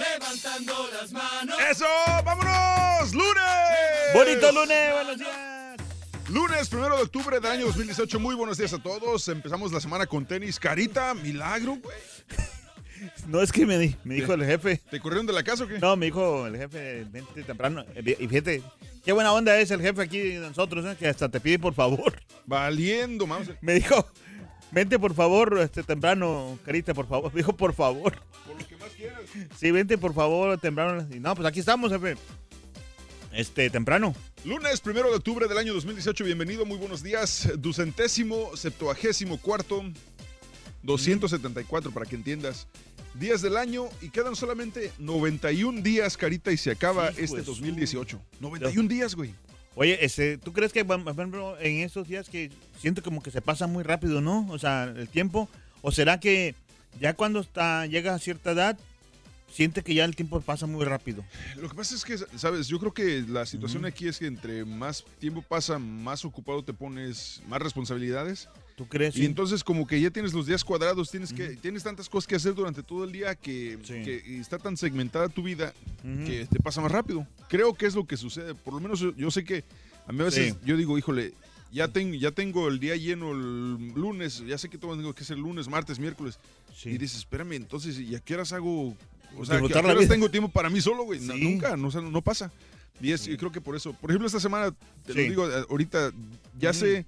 Levantando las manos. ¡Eso! ¡Vámonos! ¡Lunes! Bonito lunes, buenos días. Lunes, primero de octubre del año 2018. Muy buenos días a todos. Empezamos la semana con tenis. Carita, milagro, güey. No, es que me, di- me dijo el jefe. ¿Te corrieron de la casa o qué? No, me dijo el jefe, vente temprano. Eh, Y fíjate, qué buena onda es el jefe aquí de nosotros, ¿eh? que hasta te pide por favor. Valiendo, vamos. Me dijo, vente por favor, este temprano, Carita, por favor. Me dijo, por favor. Por lo que. Sí, vente por favor, temprano. Y no, pues aquí estamos, jefe. Este, temprano. Lunes, primero de octubre del año 2018. Bienvenido, muy buenos días. Ducentésimo, septuagésimo cuarto, 274 para que entiendas. Días del año y quedan solamente 91 días, Carita, y se acaba Hijo este su- 2018. 91 días, güey. Oye, este, ¿tú crees que, en estos días que siento como que se pasa muy rápido, ¿no? O sea, el tiempo. ¿O será que ya cuando está, llega a cierta edad, siente que ya el tiempo pasa muy rápido? Lo que pasa es que, sabes, yo creo que la situación aquí es que entre más tiempo pasa, más ocupado te pones, más responsabilidades. ¿Tú crees? Y entonces como que ya tienes los días cuadrados, tienes que tienes tantas cosas que hacer durante todo el día que, Sí. que- y está tan segmentada tu vida que te pasa más rápido. Creo que es lo que sucede. Por lo menos yo, yo sé que a mí a veces Sí. yo digo, híjole, ya tengo, ya tengo el día lleno el lunes, ya sé que todo tengo que hacer lunes, martes, miércoles. Sí. Y dices, espérame, entonces, ¿y a qué horas hago? O sea, ¿a qué Disfrutar a qué la tengo tiempo para mí solo, güey? No, Sí. nunca, no, o sea, no pasa. Y es, creo que por eso, por ejemplo, esta semana, te Sí. lo digo eh, ahorita, ya Ujú. sé,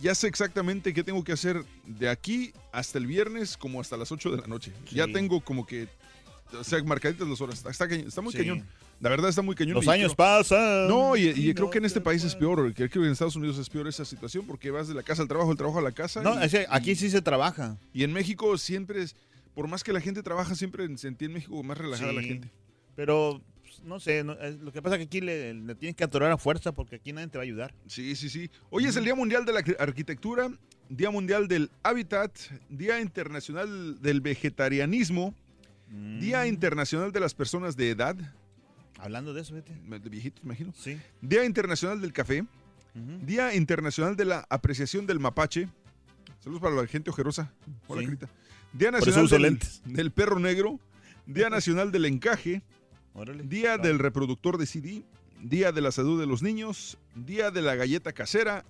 ya sé exactamente qué tengo que hacer de aquí hasta el viernes, como hasta las 8 de la noche. Ya Sí. tengo como que, o sea, marcaditas las horas. Está, está, cañón, está muy Sí. cañón. La verdad está muy cañón. Los años creo- pasan. No, y, y y creo no que en este te país es peor. Creo que en Estados Unidos es peor esa situación porque vas de la casa al trabajo, del trabajo a la casa. No, y- aquí sí se trabaja. y en México siempre es, por más que la gente trabaja, siempre sentí en México más relajada la gente. Pero, pues, no sé, no- es- lo que pasa es que aquí le, le tienes que atorar a fuerza porque aquí nadie te va a ayudar. Sí, sí, sí. Hoy es el Día Mundial de la Arqu- Arquitectura, Día Mundial del Hábitat, Día Internacional del Vegetarianismo, Día Mm. Internacional de las Personas de Edad, Hablando de eso, vete. de viejitos, imagino. Sí. Día Internacional del Café. Día Internacional de la Apreciación del Mapache. Saludos para la gente ojerosa. Hola, Sí. Carita. Día Nacional del, Perro Negro, Día Nacional del Encaje, Órale. Día del reproductor de CD, Día de la salud de los niños, Día de la galleta casera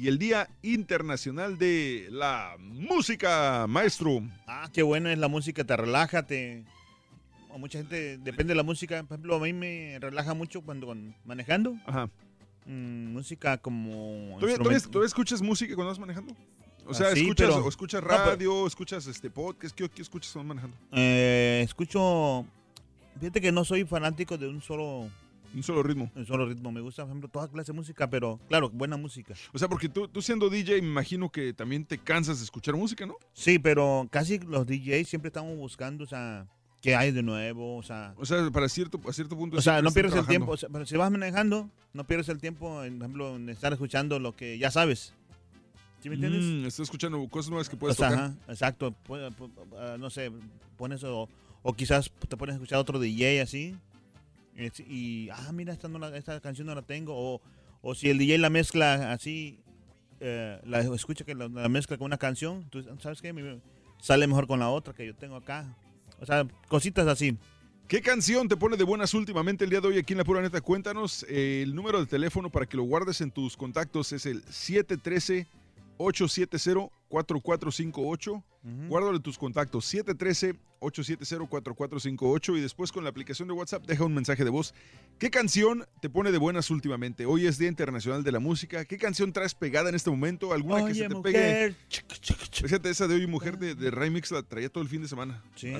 y el Día Internacional de la Música, maestro. Ah, qué bueno es la música, te relaja, te... A mucha gente, depende de la música, por ejemplo, a mí me relaja mucho cuando cuando manejando. Ajá. Mm, música como... ¿Todavía, todavía- todavía escuchas música cuando vas manejando? O sea, escuchas, pero- o escuchas No, pero- radio, escuchas este podcast, ¿qué, qué escuchas cuando manejando? Eh, escucho... Fíjate que no soy fanático de un solo, Un solo ritmo. un solo ritmo. Me gusta, por ejemplo, toda clase de música, pero claro, buena música. O sea, porque tú, tú siendo DJ, me imagino que también te cansas de escuchar música, ¿no? Sí, pero casi los DJs siempre estamos buscando, o sea, qué hay de nuevo, o sea... O sea, para cierto, a cierto punto. O sea, no pierdes el tiempo. O sea, pero si vas manejando, no pierdes el tiempo, en, por ejemplo, en estar escuchando lo que ya sabes. ¿Sí me entiendes? Mm, estás escuchando cosas nuevas que o puedes sea, tocar. ajá, exacto. Pu- ah, no sé, pones o, o quizás te pones a escuchar otro DJ así. Y, ah, mira, esta, no la- esta canción no la tengo. O, O si el DJ la mezcla así, eh, la escucha que la, la mezcla con una canción, tú sabes qué, Me- sale mejor con la otra que yo tengo acá. O sea, cositas así. ¿Qué canción te pone de buenas últimamente el día de hoy aquí en La Pura Neta? Cuéntanos. Eh, el número de teléfono para que lo guardes en tus contactos es el 870 713-870-4458. Guárdalo en tus contactos 713-870-4458 y después con la aplicación de WhatsApp deja un mensaje de voz. ¿Qué canción te pone de buenas últimamente? Hoy es Día Internacional de la Música. ¿Qué canción traes pegada en este momento? ¿Alguna que se te mujer. pegue? Fíjate, esa de hoy, mujer de, de Remix, la traía todo el fin de semana. Sí.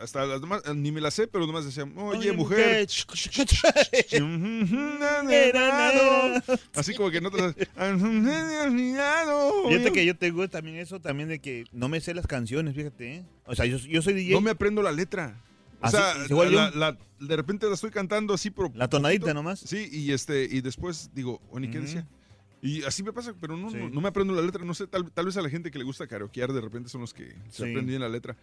Hasta las demás, ni me la sé, pero nomás decían, oye, Oye, mujer. mujer. Así como que no te las... Fíjate que yo tengo también eso también de que no me sé las canciones, fíjate. ¿eh? O sea, yo, yo soy DJ. No me aprendo la letra. O sea, de repente la estoy cantando así, pero... La tonadita nomás. Sí, y este y después digo, ¿Oni qué Ujú. decía? Y así me pasa, pero no, Sí. no, no me aprendo la letra. No sé, tal, tal vez a la gente que le gusta karaokear de repente son los que se Sí. aprenden bien la letra.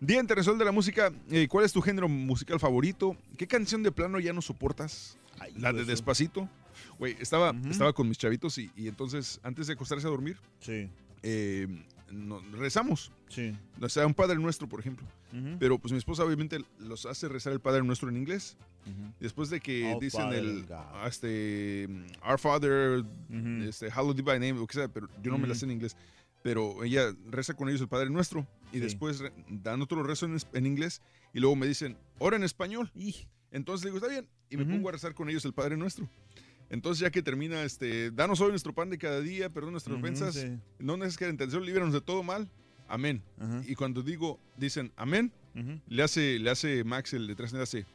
Día Internacional de la Música, eh, ¿cuál es tu género musical favorito? ¿Qué canción de plano ya no soportas? Ay, La de eso. Despacito. Güey, estaba, estaba con mis chavitos y, y entonces antes de acostarse a dormir, Sí, eh, no- rezamos. sí. O sea, un Padre Nuestro, por ejemplo. Pero pues mi esposa obviamente los hace rezar el Padre Nuestro en inglés. ujú. Después de que Oh, dicen el God. este, Our Father, Ujú. este, Hallowed thy name, lo que sea, pero yo no me la sé en inglés. Pero ella reza con ellos el Padre Nuestro y Sí. después dan otro rezo en, en inglés y luego me dicen, ora en español. Ij, Entonces digo, está bien. Y me pongo a rezar con ellos el Padre Nuestro. Entonces ya que termina, este, danos hoy nuestro pan de cada día, perdón nuestras ofensas, sí, no queda intención, líbranos de todo mal. Amén. ajá, Y cuando digo, dicen amén, le hace, le hace Max el de tres, le hace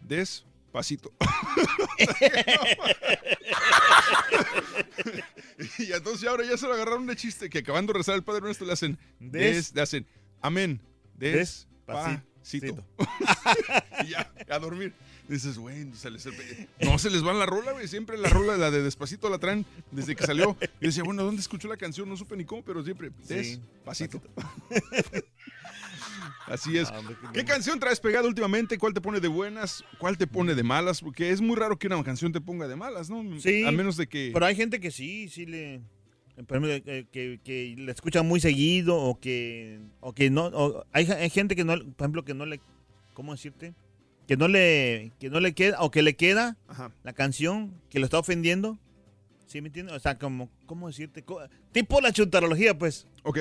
despacito. y entonces ahora ya se lo agarraron de chiste que acabando de rezar el Padre Nuestro le hacen des, le hacen amén, despacito. Despacito. y ya, a dormir. Dices, güey, se les- no se les va la rola, güey. Siempre la rola, la de Despacito, la traen desde que salió. Y decía, bueno, ¿dónde escuchó la canción? No supe ni cómo, pero siempre Sí, Despacito. Así es. Hombre, qué ¿Qué canción traes pegada últimamente? ¿Cuál te pone de buenas? ¿Cuál te pone de malas? Porque es muy raro que una canción te ponga de malas, ¿no? Sí, A menos de que... Pero hay gente que sí, sí le. Por ejemplo, eh, Que, que le escucha muy seguido o que, o que no. o hay, hay gente que no, por ejemplo, que no le. ¿Cómo decirte? Que no le, que no le queda, o que le queda Ajá. la canción, que lo está ofendiendo. ¿Sí me entiendes? O sea, como, ¿cómo decirte? Tipo la chutarología, pues. Ok.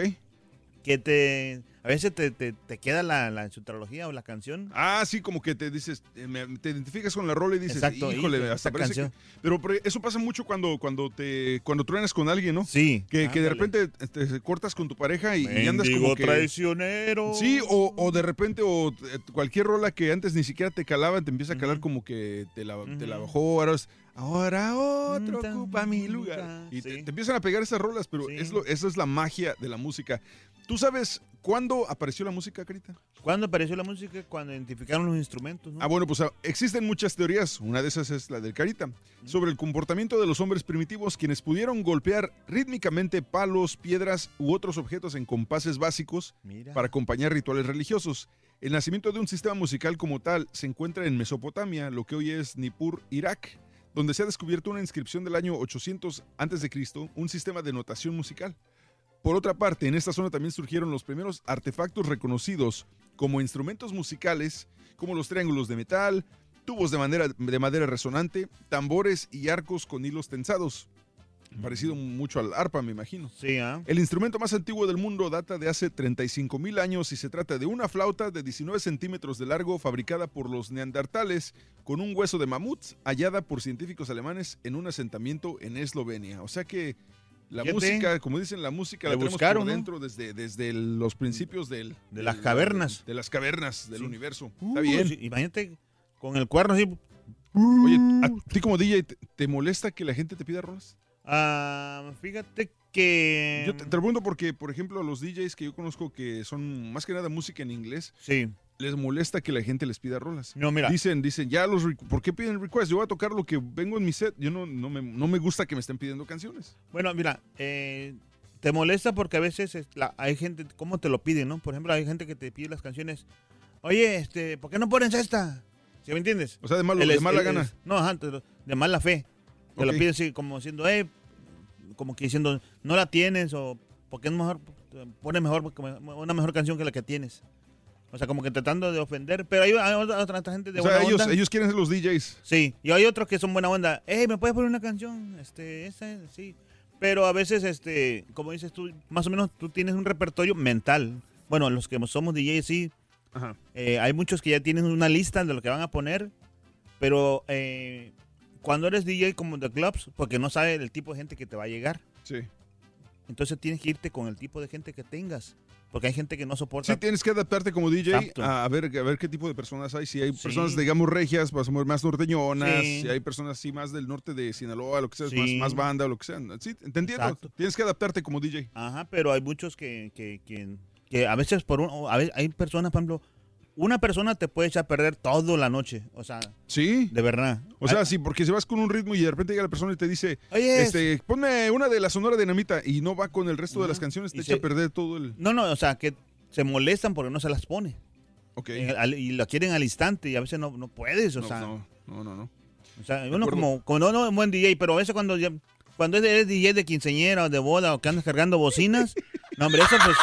Que te. A veces te, te, te queda la, la chutarología o la canción. Ah, sí, como que te dices, eh, te identificas con la rola y dices, Exacto, híjole, hasta parece que... canción. Pero, pero eso pasa mucho cuando, cuando te cuando truenas con alguien, ¿no? Sí. Que, que de repente te cortas con tu pareja y, y andas como que... traicionero. Sí, o, o de repente, o eh, cualquier rola que antes ni siquiera te calaba, te empieza a calar como que te la, te la bajó, ahora, es, ahora otro ocupa mi lugar. Y te, empiezan a pegar esas rolas, pero Sí. es lo, esa es la magia de la música. ¿Tú sabes cuándo apareció la música, Carita? ¿Cuándo apareció la música? Cuando identificaron los instrumentos, ¿no? Ah, bueno, pues ah, existen muchas teorías. Una de esas es la del Carita, sobre el comportamiento de los hombres primitivos, quienes pudieron golpear rítmicamente palos, piedras u otros objetos en compases básicos Mira. para acompañar rituales religiosos. El nacimiento de un sistema musical como tal se encuentra en Mesopotamia, lo que hoy es Nippur, Irak, donde se ha descubierto una inscripción del año 800 a.C., un sistema de notación musical. Por otra parte, en esta zona también surgieron los primeros artefactos reconocidos como instrumentos musicales, como los triángulos de metal, tubos de madera, de madera resonante, tambores y arcos con hilos tensados. Parecido mucho al arpa, me imagino. Sí, ¿ah? El instrumento más antiguo del mundo data de hace 35 mil años y se trata de una flauta de 19 centímetros de largo fabricada por los neandertales con un hueso de mamut hallada por científicos alemanes en un asentamiento en Eslovenia. O sea que la Fíjate. música, como dicen, la música la Le tenemos buscaron, por ¿no? dentro desde, desde los principios del, De las del- cavernas. De las cavernas del Sí. universo. Uh, Está bien. sí, imagínate con el cuerno así. Oye, ¿a ti como DJ te, te molesta que la gente te pida rolas? Ah, fíjate que. Yo te, te lo pregunto porque, por ejemplo, los DJs que yo conozco que son más que nada música en inglés, Sí. Les molesta que la gente les pida rolas. No, mira. Dicen, dicen, ya los, ¿por qué piden request? Yo voy a tocar lo que vengo en mi set. Yo no, no, me, no me gusta que me estén pidiendo canciones. Bueno, mira, eh, te molesta porque a veces es la- hay gente, ¿cómo te lo piden, no? Por ejemplo, hay gente que te pide las canciones. Oye, este, ¿por qué no pones esta? ¿Sí me entiendes? O sea, de, malo, El de mala el- gana. el- no, ajá, de mala fe. Te lo Ok. pide así como diciendo, eh, como que diciendo, no la tienes o porque es mejor, pone mejor, una mejor canción que la que tienes. O sea, como que tratando de ofender. Pero hay, hay otra, otra gente de O sea, ellos, onda. ellos quieren ser los DJs. Sí, y hay otros que son buena onda. Hey, ¿me puedes poner una canción? Este, esa, sí. Pero a veces, este, como dices tú, más o menos tú tienes un repertorio mental. Bueno, los que somos DJs, sí. Ajá. Eh, hay muchos que ya tienen una lista de lo que van a poner. Pero eh, cuando eres DJ como de clubs, porque no sabes el tipo de gente que te va a llegar. Sí. Entonces tienes que irte con el tipo de gente que tengas. Porque hay gente que no soporta. Sí, tienes que adaptarte como DJ a, a ver, a ver qué tipo de personas hay. Si hay Sí. personas, digamos, regias, más, más norteñonas, Sí. si hay personas así más del norte de Sinaloa, lo que sea, Sí. más, más banda, lo que sea. Sí, te entiendo. Exacto. Tienes que adaptarte como DJ. Ajá, pero hay muchos que, que, que, que a veces por un, a veces hay personas, por ejemplo, una persona te puede echar a perder toda la noche. O sea, Sí. de verdad. O sea, Ay, sí, porque si vas con un ritmo y de repente llega la persona y te dice, Oye, este, ponme una de la Sonora Dinamita y no va con el resto de las canciones, te Y echa se- a perder todo el... No, no, o sea, que se molestan porque no se las pone. Ok. El- al- y la quieren al instante y a veces no, no puedes, o No, sea. no, no, no, no. O sea, uno como, como no, no, un buen DJ, pero a veces cuando cuando eres DJ de quinceñera o de boda o que andas cargando bocinas, no, hombre, eso pues,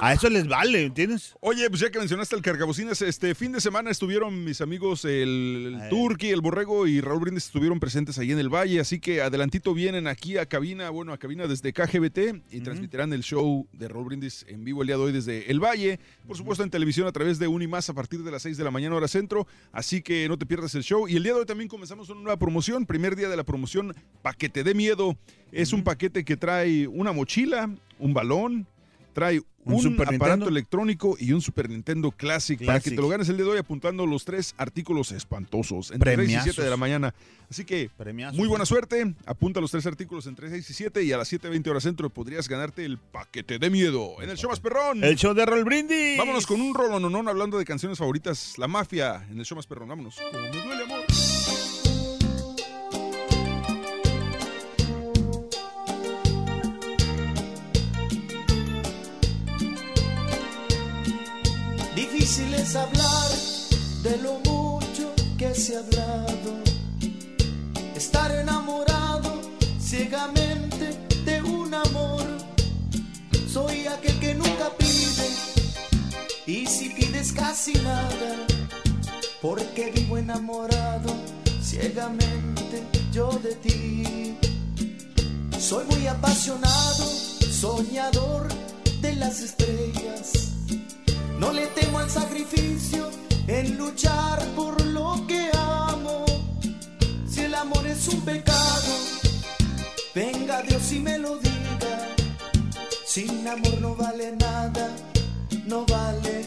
a eso les vale, ¿entiendes? Oye, pues ya que mencionaste el cargabocinas, este fin de semana estuvieron mis amigos el. Turqui, el Borrego y Raúl Brindis estuvieron presentes ahí en el Valle, así que adelantito vienen aquí a cabina, bueno, a cabina desde KGBT y transmitirán el show de Raúl Brindis en vivo el día de hoy desde el Valle, por supuesto en televisión a través de Unimás a partir de las 6 de la mañana hora centro, así que no te pierdas el show y el día de hoy también comenzamos una nueva promoción, primer día de la promoción Paquete de Miedo, es un paquete que trae una mochila, un balón, trae Un un, Super aparato Nintendo. electrónico y un Super Nintendo Classic, para que te lo ganes el día de hoy apuntando los tres artículos espantosos entre 3 y 7 Premiazos. de la mañana. Así que Premiazos, muy buena suerte, apunta los tres artículos entre 6 y 7 y a las 7.20 horas centro podrías ganarte el paquete de miedo en el show más perrón. El show de Roll Brindis. Vámonos con un rolononón hablando de canciones favoritas, La Mafia en el show más perrón. Vámonos. Como me duele, amor. Difícil hablar de lo mucho que se ha hablado. Estar enamorado ciegamente de un amor. Soy aquel que nunca pide y si pides casi nada. Porque vivo enamorado ciegamente yo de ti. Soy muy apasionado, soñador de las estrellas. No le temo al sacrificio en luchar por lo que amo. Si el amor es un pecado, venga Dios y me lo diga. Sin amor no vale nada, no vale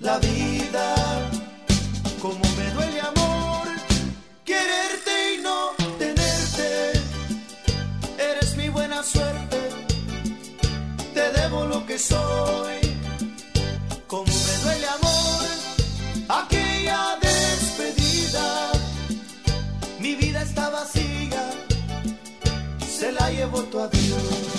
la vida. Como me duele amor, quererte y no tenerte. Eres mi buena suerte, te debo lo que soy. Se la llevó tu adiós.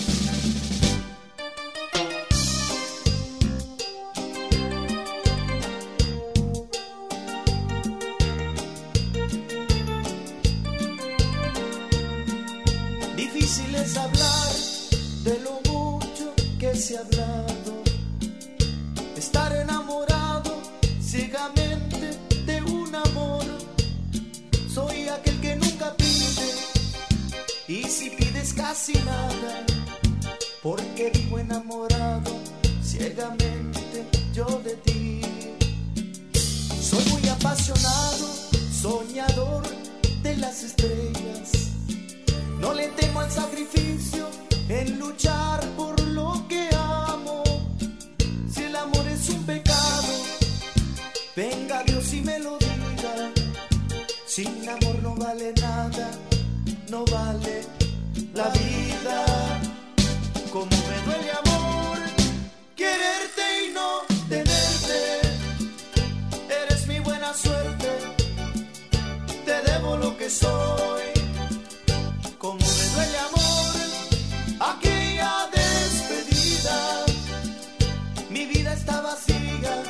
Casi nada, porque vivo enamorado ciegamente yo de ti. Soy muy apasionado, soñador de las estrellas. No le temo al sacrificio en luchar por lo que amo. Si el amor es un pecado, venga Dios y me lo diga. Sin amor no vale nada, no vale la vida. Como me duele amor, quererte y no tenerte. Eres mi buena suerte, te debo lo que soy. Como me duele amor, aquella despedida. Mi vida está vacía,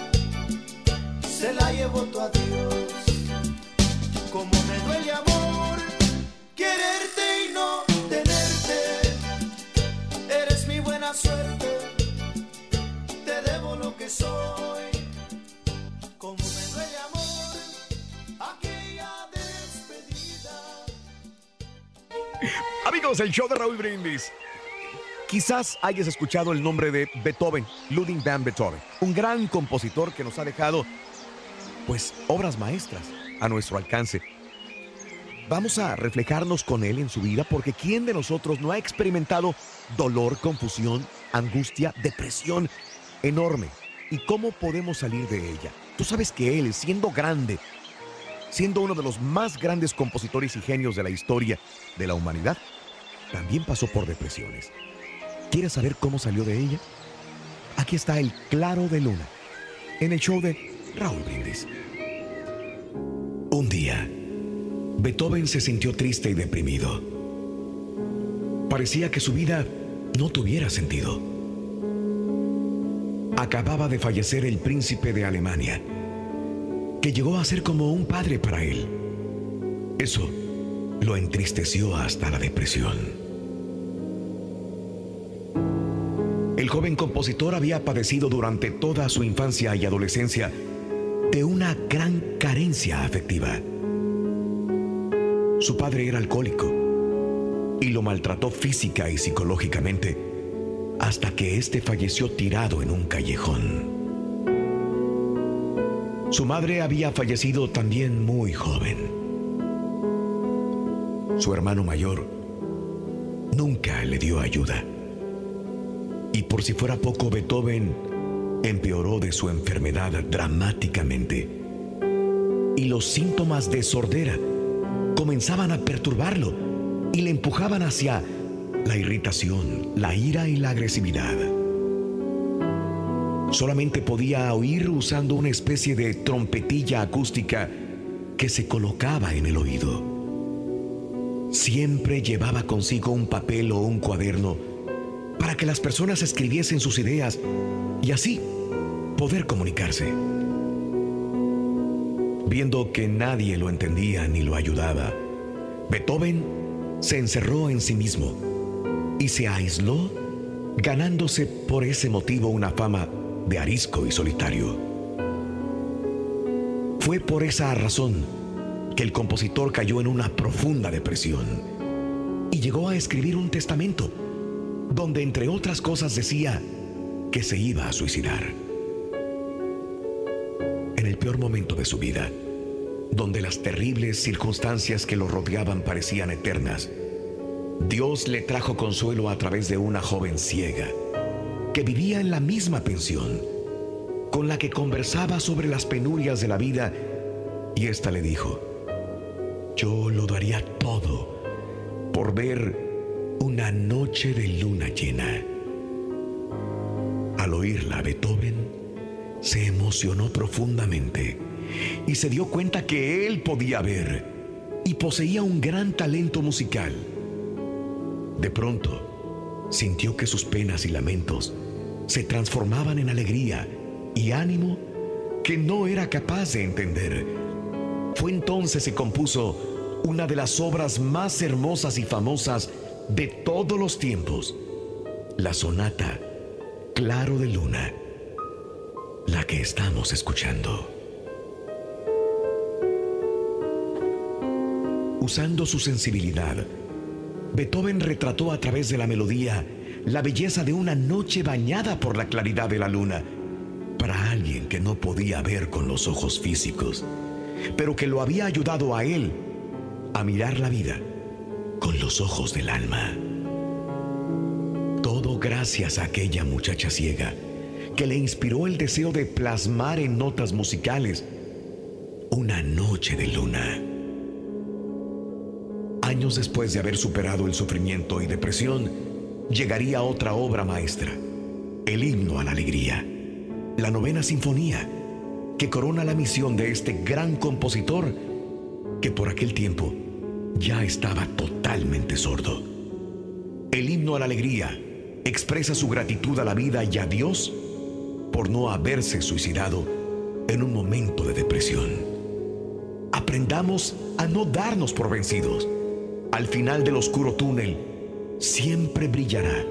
se la llevó tu adiós. Como me duele amor, suerte, te debo lo que soy. Como me duele amor, aquella despedida. Amigos, el show de Raúl Brindis. Quizás hayas escuchado el nombre de Beethoven, Ludwig van Beethoven, un gran compositor que nos ha dejado, pues, obras maestras a nuestro alcance. Vamos a reflejarnos con él en su vida porque ¿quién de nosotros no ha experimentado dolor, confusión, angustia, depresión enorme? ¿Y cómo podemos salir de ella? Tú sabes que él, siendo grande, siendo uno de los más grandes compositores y genios de la historia de la humanidad, también pasó por depresiones. ¿Quieres saber cómo salió de ella? Aquí está el Claro de Luna, en el show de Raúl Brindis. Un día, Beethoven se sintió triste y deprimido. Parecía que su vida no tuviera sentido. Acababa de fallecer el príncipe de Alemania, que llegó a ser como un padre para él. Eso lo entristeció hasta la depresión. El joven compositor había padecido durante toda su infancia y adolescencia de una gran carencia afectiva. Su padre era alcohólico y lo maltrató física y psicológicamente hasta que éste falleció tirado en un callejón. Su madre había fallecido también muy joven. Su hermano mayor nunca le dio ayuda. Y por si fuera poco, Beethoven empeoró de su enfermedad dramáticamente. Y los síntomas de sordera comenzaban a perturbarlo y le empujaban hacia la irritación, la ira y la agresividad. Solamente podía oír usando una especie de trompetilla acústica que se colocaba en el oído. Siempre llevaba consigo un papel o un cuaderno para que las personas escribiesen sus ideas y así poder comunicarse. Viendo que nadie lo entendía ni lo ayudaba, Beethoven se encerró en sí mismo y se aisló, ganándose por ese motivo una fama de arisco y solitario. Fue por esa razón que el compositor cayó en una profunda depresión y llegó a escribir un testamento donde entre otras cosas decía que se iba a suicidar. El peor momento de su vida, donde las terribles circunstancias que lo rodeaban parecían eternas, Dios le trajo consuelo a través de una joven ciega que vivía en la misma pensión, con la que conversaba sobre las penurias de la vida, y ésta le dijo, yo lo daría todo por ver una noche de luna llena. Al oírla, Beethoven se emocionó profundamente y se dio cuenta que él podía ver y poseía un gran talento musical. De pronto, sintió que sus penas y lamentos se transformaban en alegría y ánimo que no era capaz de entender. Fue entonces que compuso una de las obras más hermosas y famosas de todos los tiempos, la sonata Claro de Luna, la que estamos escuchando. Usando su sensibilidad, Beethoven retrató a través de la melodía la belleza de una noche bañada por la claridad de la luna para alguien que no podía ver con los ojos físicos, pero que lo había ayudado a él a mirar la vida con los ojos del alma. Todo gracias a aquella muchacha ciega que le inspiró el deseo de plasmar en notas musicales una noche de luna. Años después de haber superado el sufrimiento y depresión, llegaría otra obra maestra, el himno a la alegría, la novena sinfonía, que corona la misión de este gran compositor que por aquel tiempo ya estaba totalmente sordo. El himno a la alegría expresa su gratitud a la vida y a Dios por no haberse suicidado en un momento de depresión. Aprendamos a no darnos por vencidos al final del oscuro túnel, siempre brillará,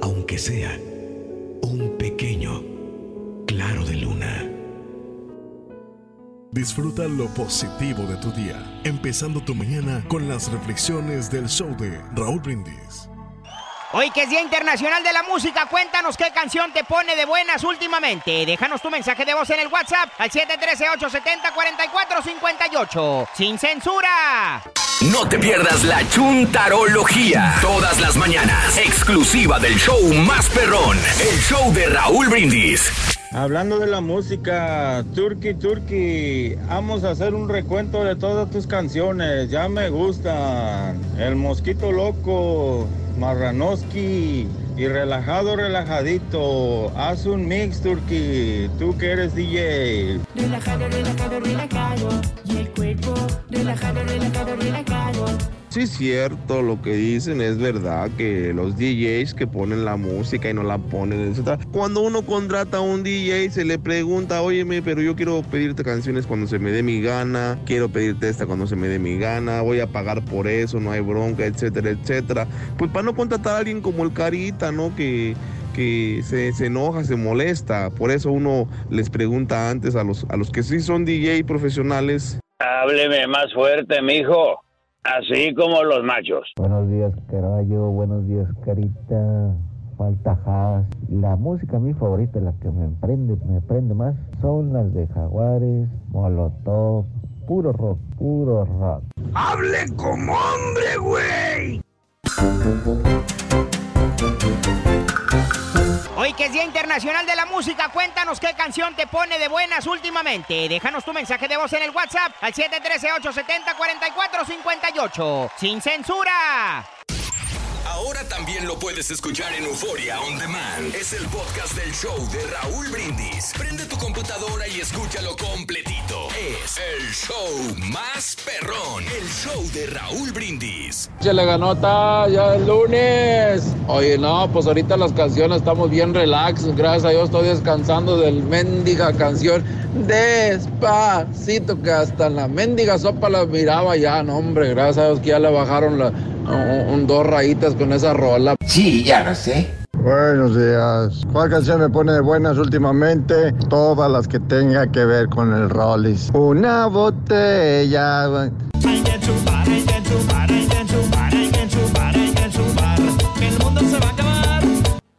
aunque sea un pequeño claro de luna. Disfruta lo positivo de tu día, empezando tu mañana con las reflexiones del show de Raúl Brindis. Hoy que es Día Internacional de la Música, cuéntanos qué canción te pone de buenas últimamente. Déjanos tu mensaje de voz en el WhatsApp al 713-870-4458. ¡Sin censura! No te pierdas la chuntarología. Todas las mañanas. Exclusiva del show más perrón. El show de Raúl Brindis. Hablando de la música, Turkey Turkey, vamos a hacer un recuento de todas tus canciones, ya me gustan. El Mosquito Loco, Marranoski y Relajado Relajadito. Haz un mix, Turkey, tú que eres DJ. Relajado, relajado, relajado. Y el cuerpo, relajado, relajado, relajado. Sí es cierto lo que dicen, es verdad que los DJs que ponen la música y no la ponen, etc. Cuando uno contrata a un DJ se le pregunta, óyeme, pero yo quiero pedirte canciones cuando se me dé mi gana, quiero pedirte esta cuando se me dé mi gana, voy a pagar por eso, no hay bronca, etcétera, etcétera. Pues para no contratar a alguien como el Carita, ¿no? Que que se, se enoja, se molesta. Por eso uno les pregunta antes a los, a los que sí son DJ profesionales. Hábleme más fuerte, mijo. Así como los machos. Buenos días, Caraballo. Buenos días, Carita. Falta Haas. La música mi favorita, la que me prende, me prende más, son las de Jaguares, Molotov, puro rock, puro rock. ¡Hable como hombre, güey! Día Internacional de la Música, cuéntanos qué canción te pone de buenas últimamente. Déjanos tu mensaje de voz en el WhatsApp al 713-870-4458. ¡Sin censura! Ahora también lo puedes escuchar en Euforia On Demand. Es el podcast del show de Raúl Brindis. Prende tu computadora y escúchalo completito. Es el show más perrón. El show de Raúl Brindis. Échale ganota, ya es lunes. Oye, no, pues ahorita las canciones estamos bien relax. Gracias a Dios estoy descansando del mendiga canción. Despacito, que hasta la mendiga sopa la miraba ya, no, hombre. Gracias a Dios que ya le bajaron la, un, un- dos rayitas con esa rola. Sí, ya lo sé. Buenos días. ¿Cuál canción me pone de buenas últimamente? Todas las que tenga que ver con el Rollis. Una botella.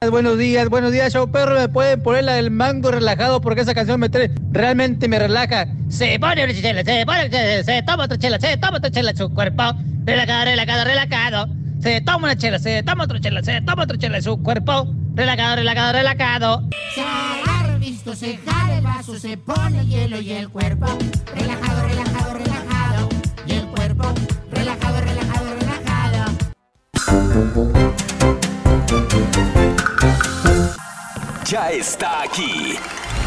Buenos días, buenos días, show perro. Me pueden poner la del mango relajado porque esa canción me trae, realmente me relaja. Se pone una chela, se pone una chela, se toma otra chela, se toma otra chela su cuerpo. Relajado, relajado, relajado. Se toma una chela, se toma otra chela, se toma otra chela su cuerpo. Relajado, relajado, relajado. Se agarra visto, se jala el vaso, se pone hielo y el cuerpo. Relajado, relajado, relajado. Y el cuerpo, relajado, relajado, relajado. Ya está aquí.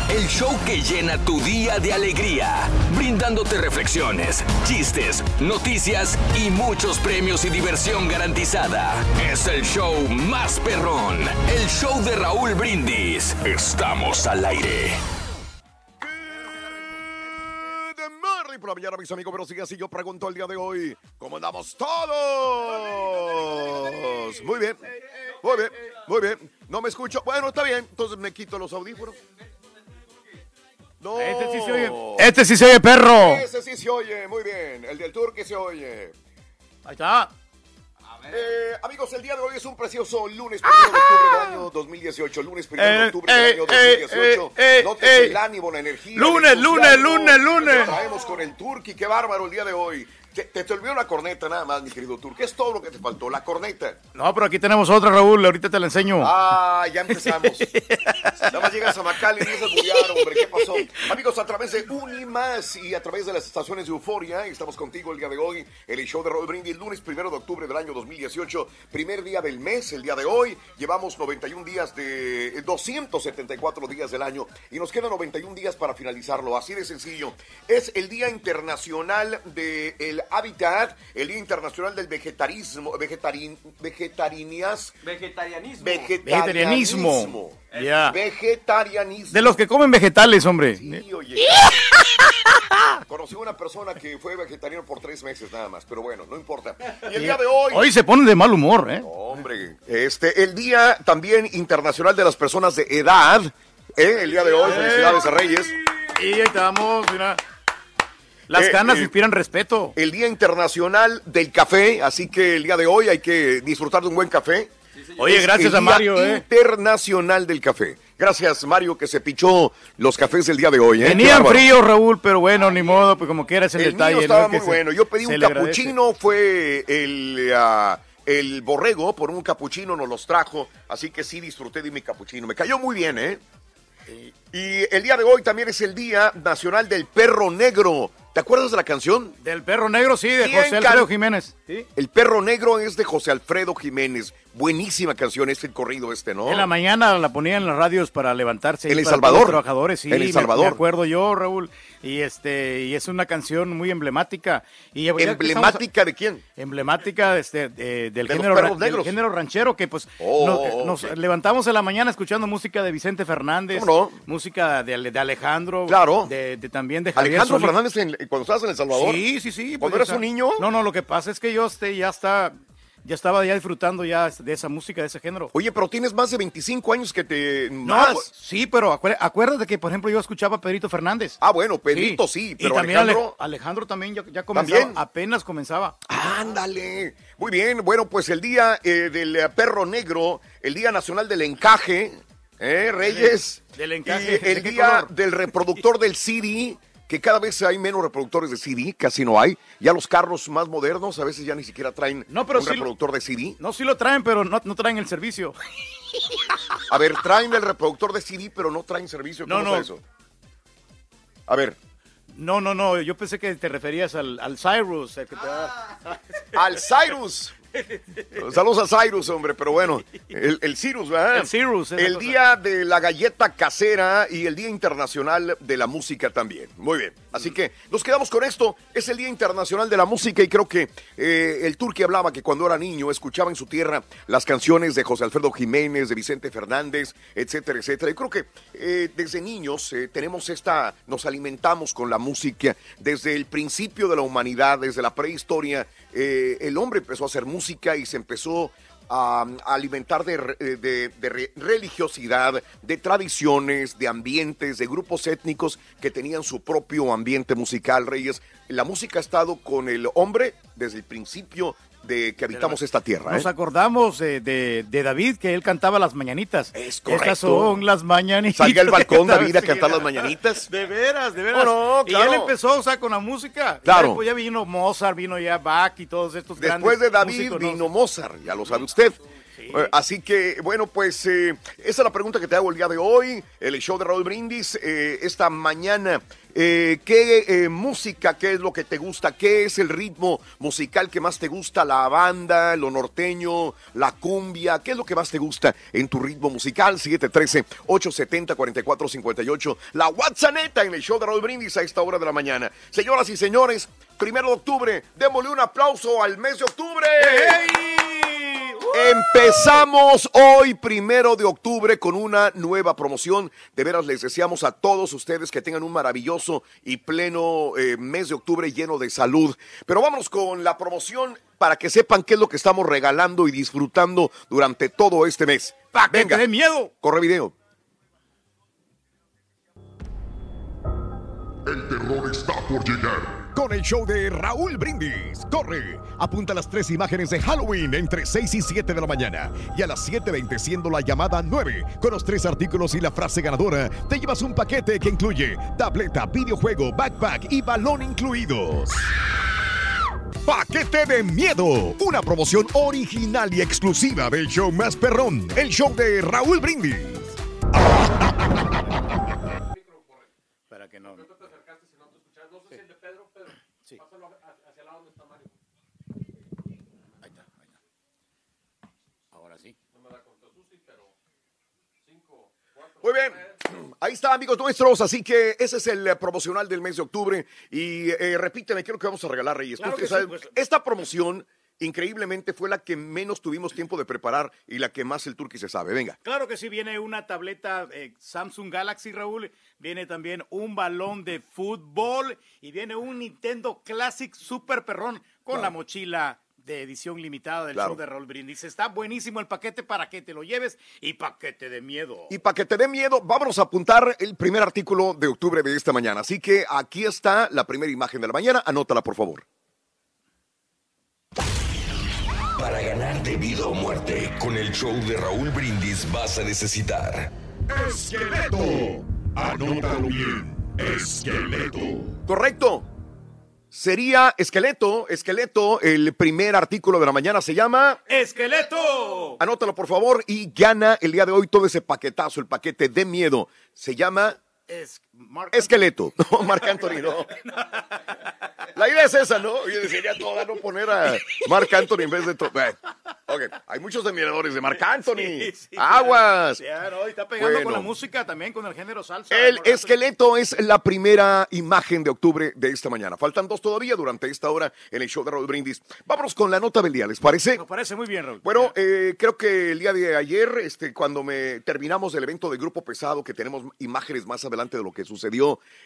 El show que llena tu día de alegría, brindándote reflexiones, chistes, noticias y muchos premios y diversión garantizada. Es el show más perrón, el show de Raúl Brindis. Estamos al aire. por la mis amigos. Pero sigue así, yo pregunto el día de hoy, ¿cómo andamos todos? Muy bien, muy bien, muy bien. No me escucho. Bueno, está bien, entonces me quito los audífonos. No. Este sí se oye. Este sí se oye, perro. Ese sí se oye, muy bien. El del tour que se oye. Ahí está. Eh, amigos, el día de hoy es un precioso lunes primero de octubre del año 2018. Lunes primero de octubre del año eh, 2018. eh, eh, eh. el ánimo, la energía. Lunes, lunes, lunes, lunes. Traemos con el Turqui, qué bárbaro el día de hoy. Te, te, te olvidó la corneta nada más, mi querido Turqui. Es todo lo que te faltó, la corneta. No, pero aquí tenemos otra, Raúl. Ahorita te la enseño. Ah, ya empezamos. Nada más llegas a Macal y empiezas a bullar, hombre. ¿Qué pasó? Amigos, a través de Unimas y a través de las estaciones de Euforia, estamos contigo el día de hoy. El show de Raúl Brindis, lunes primero de octubre del año 2018. Primer día del mes, el día de hoy. Llevamos 91 días de 274 días del año y nos quedan 91 días para finalizarlo. Así de sencillo. Es el Día Internacional del Hábitat, el Día Internacional del Vegetarismo, vegetari, vegetarianias, Vegetarianismo. vegetarianismo. Vegetarianismo. De los que comen vegetales, hombre. Oye, conocí a una persona que fue vegetariano por tres meses nada más, pero bueno, no importa. Y el día de hoy, Hoy se ponen de mal humor, ¿eh? hombre, este, el Día también Internacional de las Personas de Edad, ¿eh? el día de hoy, felicidades a Reyes. Y ahí estamos, mira. Las Eh, canas eh, inspiran respeto. El Día Internacional del Café, así que el día de hoy hay que disfrutar de un buen café. Oye, Es gracias el a Día Mario, ¿eh? Internacional del Café. Gracias, Mario, que se pichó los cafés el día de hoy. ¿eh? Bárbaro. fríos, Raúl, pero bueno, ni modo, pues como quieras el, El detalle. mío estaba ¿no? Que muy se- bueno. Yo pedí un capuchino, fue el, ah, el borrego, por un capuchino nos los trajo, así que sí disfruté de mi capuchino. Me cayó muy bien, ¿eh? Y el día de hoy también es el Día Nacional del Perro Negro. ¿Te acuerdas de la canción? Del perro negro, sí, de José Alfredo Jiménez. ¿sí? El Perro Negro es de José Alfredo Jiménez. Buenísima canción, es el corrido este, ¿no? En la mañana la ponían en las radios para levantarse. ¿En El para Salvador? los trabajadores, sí. En El Salvador. Me, acuerdo yo, Raúl. Y este y es una canción muy emblemática. Y estamos- ¿Emblemática de quién? emblemática este, de- del, De género, ra- del género ranchero que pues Oh, nos, nos levantamos en la mañana escuchando música de Vicente Fernández, ¿Cómo no? música de, Ale- de Alejandro, Claro. de, de también de Javier Alejandro Solís. Fernández, en- cuando estabas en El Salvador. Sí, sí, sí. Cuando pues, eras o un niño. No, no, lo que pasa es que yo este, ya está, ya estaba ya disfrutando ya de esa música, de ese género. Oye, pero tienes más de 25 años que te... No, más. pues, sí, pero acuérdate que, por ejemplo, yo escuchaba a Pedrito Fernández. Ah, bueno, Pedrito sí, pero y también Ale- Alejandro- Alejandro también ya, ya comenzaba, ¿También? apenas comenzaba. Ándale. Muy bien, bueno, pues el día eh, del eh, perro negro, el día nacional del encaje, ¿eh, Reyes? Del encaje, Y ¿de el día color? del reproductor del CD, que cada vez hay menos reproductores de CD, casi no hay. Ya los carros más modernos a veces ya ni siquiera traen No, pero un sí lo- reproductor de CD. No, sí lo traen, pero no, no traen el servicio. A ver, traen el reproductor de CD, pero no traen servicio. No, ¿Cómo no. está eso? A ver, No, no, no, yo pensé que te referías al, al Cyrus, el que te da- al Cyrus. Saludos a Cyrus, hombre, pero bueno, el, el Cyrus, ¿verdad? El Cyrus, El cosa. día de la galleta casera y el Día Internacional de la Música también. Muy bien. Así que nos quedamos con esto. Es el Día Internacional de la Música y creo que eh, el Turqui hablaba que cuando era niño escuchaba en su tierra las canciones de José Alfredo Jiménez, de Vicente Fernández, etcétera, etcétera. Y creo que eh, desde niños eh, tenemos esta, nos alimentamos con la música desde el principio de la humanidad, desde la prehistoria. Eh, el hombre empezó a hacer música y se empezó a, alimentar de, re- de- de re- religiosidad, de tradiciones, de ambientes, de grupos étnicos que tenían su propio ambiente musical, Reyes. La música ha estado con el hombre desde el principio de que habitamos esta tierra. Nos ¿eh? acordamos de, de- de David, que él cantaba las mañanitas. Es correcto. Estas son las mañanitas. Salía al balcón David a cantar las mañanitas. De veras, de veras. No, no, Y él claro. empezó, o sea, con la música. Claro. después ya vino Mozart, vino ya Bach y todos estos Después de David músicos, ¿no? vino Mozart, ya lo sabe usted. Eh, Así que, bueno, pues eh, esa es la pregunta que te hago el día de hoy, el show de Raúl Brindis, esta mañana. Eh, ¿Qué eh, música, qué es lo que te gusta? ¿Qué es el ritmo musical que más te gusta? ¿La banda, lo norteño, la cumbia? ¿Qué es lo que más te gusta en tu ritmo musical? 713-870-4458. La WhatsApp en el show de Raúl Brindis a esta hora de la mañana. Señoras y señores, primero de octubre, démosle un aplauso al mes de octubre. Empezamos hoy, primero de octubre, con una nueva promoción. De veras, les deseamos a todos ustedes que tengan un maravilloso y pleno eh, mes de octubre lleno de salud. Pero vámonos con la promoción para que sepan qué es lo que estamos regalando y disfrutando durante todo este mes. Venga, te dé miedo! Corre video. El terror está por llegar. Con el show de Raúl Brindis. Corre. Apunta las tres imágenes de Halloween entre 6 y 7 de la mañana. Y a las 7.20 siendo la llamada 9. Con los tres artículos y la frase ganadora, te llevas un paquete que incluye tableta, videojuego, backpack y balón incluidos. Paquete de miedo. Una promoción original y exclusiva del show más perrón. El show de Raúl Brindis. Que no. Sí. Ahí está, ahí está. Ahora sí. Muy bien. Ahí está, amigos nuestros. Así que ese es el eh, promocional del mes de octubre. Y eh, repíteme, creo que vamos a regalar, Reyes. Claro que sí, pues. Esta promoción, increíblemente, fue la que menos tuvimos tiempo de preparar y la que más el Turqui se sabe. Venga. Claro que sí, viene una tableta eh, Samsung Galaxy, Raúl. Viene también un balón de fútbol y viene un Nintendo Classic Super Perrón con la mochila de edición limitada del Claro. show de Raúl Brindis. Está buenísimo el paquete para que te lo lleves y paquete de miedo. Y para que te dé miedo, vámonos a apuntar el primer artículo de octubre de esta mañana. Así que aquí está la primera imagen de la mañana. Anótala, por favor. Para ganar de vida o muerte, con el show de Raúl Brindis vas a necesitar. ¡Esqueleto! Anótalo bien. Esqueleto. Correcto. Sería esqueleto, esqueleto. El primer artículo de la mañana se llama ¡Esqueleto! Anótalo, por favor, y gana el día de hoy todo ese paquetazo, el paquete de miedo. Se llama Es Marc- Esqueleto. No, Marc Anthony, no. La idea es esa, ¿no? Yo desearía toda no poner a Marc Anthony en vez de... Eh, Ok, hay muchos admiradores de Marc Anthony. Sí, sí, Aguas. Y está pegando con la música también, con el género salsa. El esqueleto es la primera imagen de octubre de esta mañana. Faltan dos todavía durante esta hora en el show de Raúl Brindis. Vámonos con la nota del día, ¿les parece? Me parece muy bien, Raúl. Bueno, eh, creo que el día de ayer, este, cuando me terminamos el evento de Grupo Pesado, que tenemos imágenes más adelante de lo que sucedió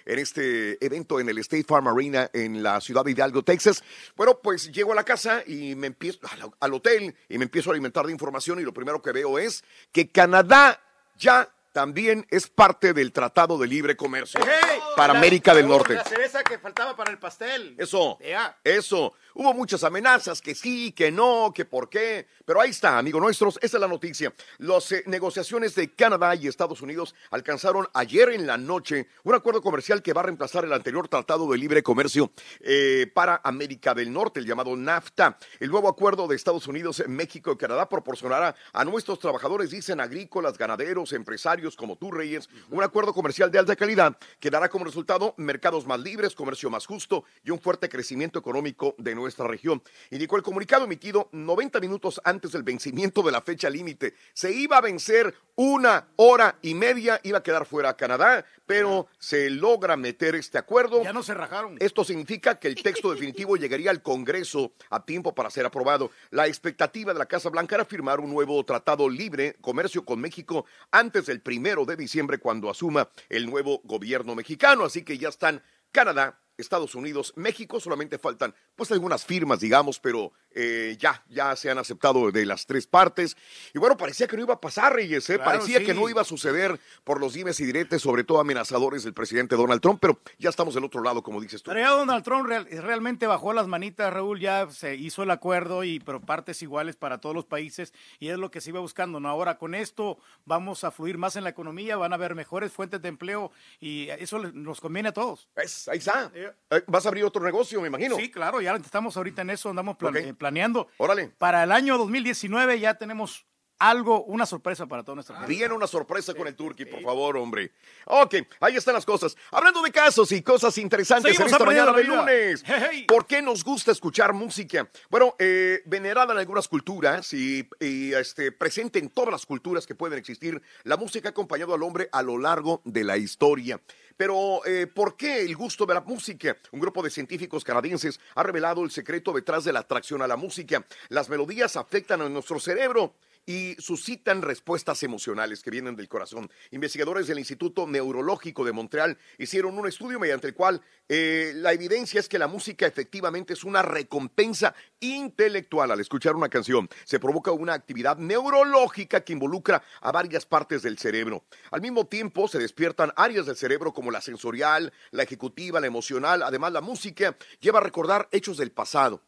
en este evento en el State Farm Arena en la ciudad de Hidalgo, Texas. Bueno, pues llego a la casa y me empiezo al hotel y me empiezo a alimentar de información y lo primero que veo es que Canadá ya también es parte del Tratado de Libre Comercio ¡Hey! para La- América del Norte. La cereza que faltaba para el pastel. Eso, Ya. eso. Hubo muchas amenazas, que sí, que no, que por qué. Pero ahí está, amigos nuestros, esa es la noticia. Las eh, negociaciones de Canadá y Estados Unidos alcanzaron ayer en la noche un acuerdo comercial que va a reemplazar el anterior Tratado de Libre Comercio eh, para América del Norte, el llamado NAFTA. El nuevo acuerdo de Estados Unidos, México y Canadá proporcionará a nuestros trabajadores, dicen agrícolas, ganaderos, empresarios como tú, Reyes, un acuerdo comercial de alta calidad que dará como resultado mercados más libres, comercio más justo y un fuerte crecimiento económico de nuestra región. Indicó el comunicado emitido 90 minutos antes del vencimiento de la fecha límite. Se iba a vencer una hora y media, iba a quedar fuera Canadá, pero se logra meter este acuerdo. Ya no se rajaron. Esto significa que el texto definitivo llegaría al Congreso a tiempo para ser aprobado. La expectativa de la Casa Blanca era firmar un nuevo tratado libre comercio con México antes del primero de diciembre cuando asuma el nuevo gobierno mexicano. Así que ya están Canadá, Estados Unidos, México, solamente faltan pues algunas firmas, digamos, pero eh, ya, ya se han aceptado de las tres partes. Y bueno, parecía que no iba a pasar, Reyes, ¿eh? Claro, parecía sí. que no iba a suceder por los dimes y diretes, sobre todo amenazadores del presidente Donald Trump, pero ya estamos del otro lado, como dices tú. Pero ya Donald Trump real- realmente bajó las manitas, Raúl, ya se hizo el acuerdo y pero partes iguales para todos los países y es lo que se iba buscando. ¿no? Ahora con esto vamos a fluir más en la economía, van a haber mejores fuentes de empleo y eso nos conviene a todos. ¿Ves? Ahí está. Eh, Vas a abrir otro negocio, me imagino. Sí, claro, ya estamos ahorita en eso, andamos eh, planeando. Órale. Para el año 2019 ya tenemos algo, una sorpresa para toda nuestra gente. Viene una sorpresa con el Turqui, por favor, hombre. Ok, ahí están las cosas. Hablando de casos y cosas interesantes Seguimos en esta mañana de lunes. Hey, hey. ¿Por qué nos gusta escuchar música? Bueno, eh, venerada en algunas culturas y, y, este, presente en todas las culturas que pueden existir, la música ha acompañado al hombre a lo largo de la historia. Pero, eh, ¿por qué el gusto de la música? Un grupo de científicos canadienses ha revelado el secreto detrás de la atracción a la música. Las melodías afectan a nuestro cerebro y suscitan respuestas emocionales que vienen del corazón. Investigadores del Instituto Neurológico de Montreal hicieron un estudio mediante el cual eh, la evidencia es que la música efectivamente es una recompensa intelectual al escuchar una canción. Se provoca una actividad neurológica que involucra a varias partes del cerebro. Al mismo tiempo se despiertan áreas del cerebro como la sensorial, la ejecutiva, la emocional. Además, la música lleva a recordar hechos del pasado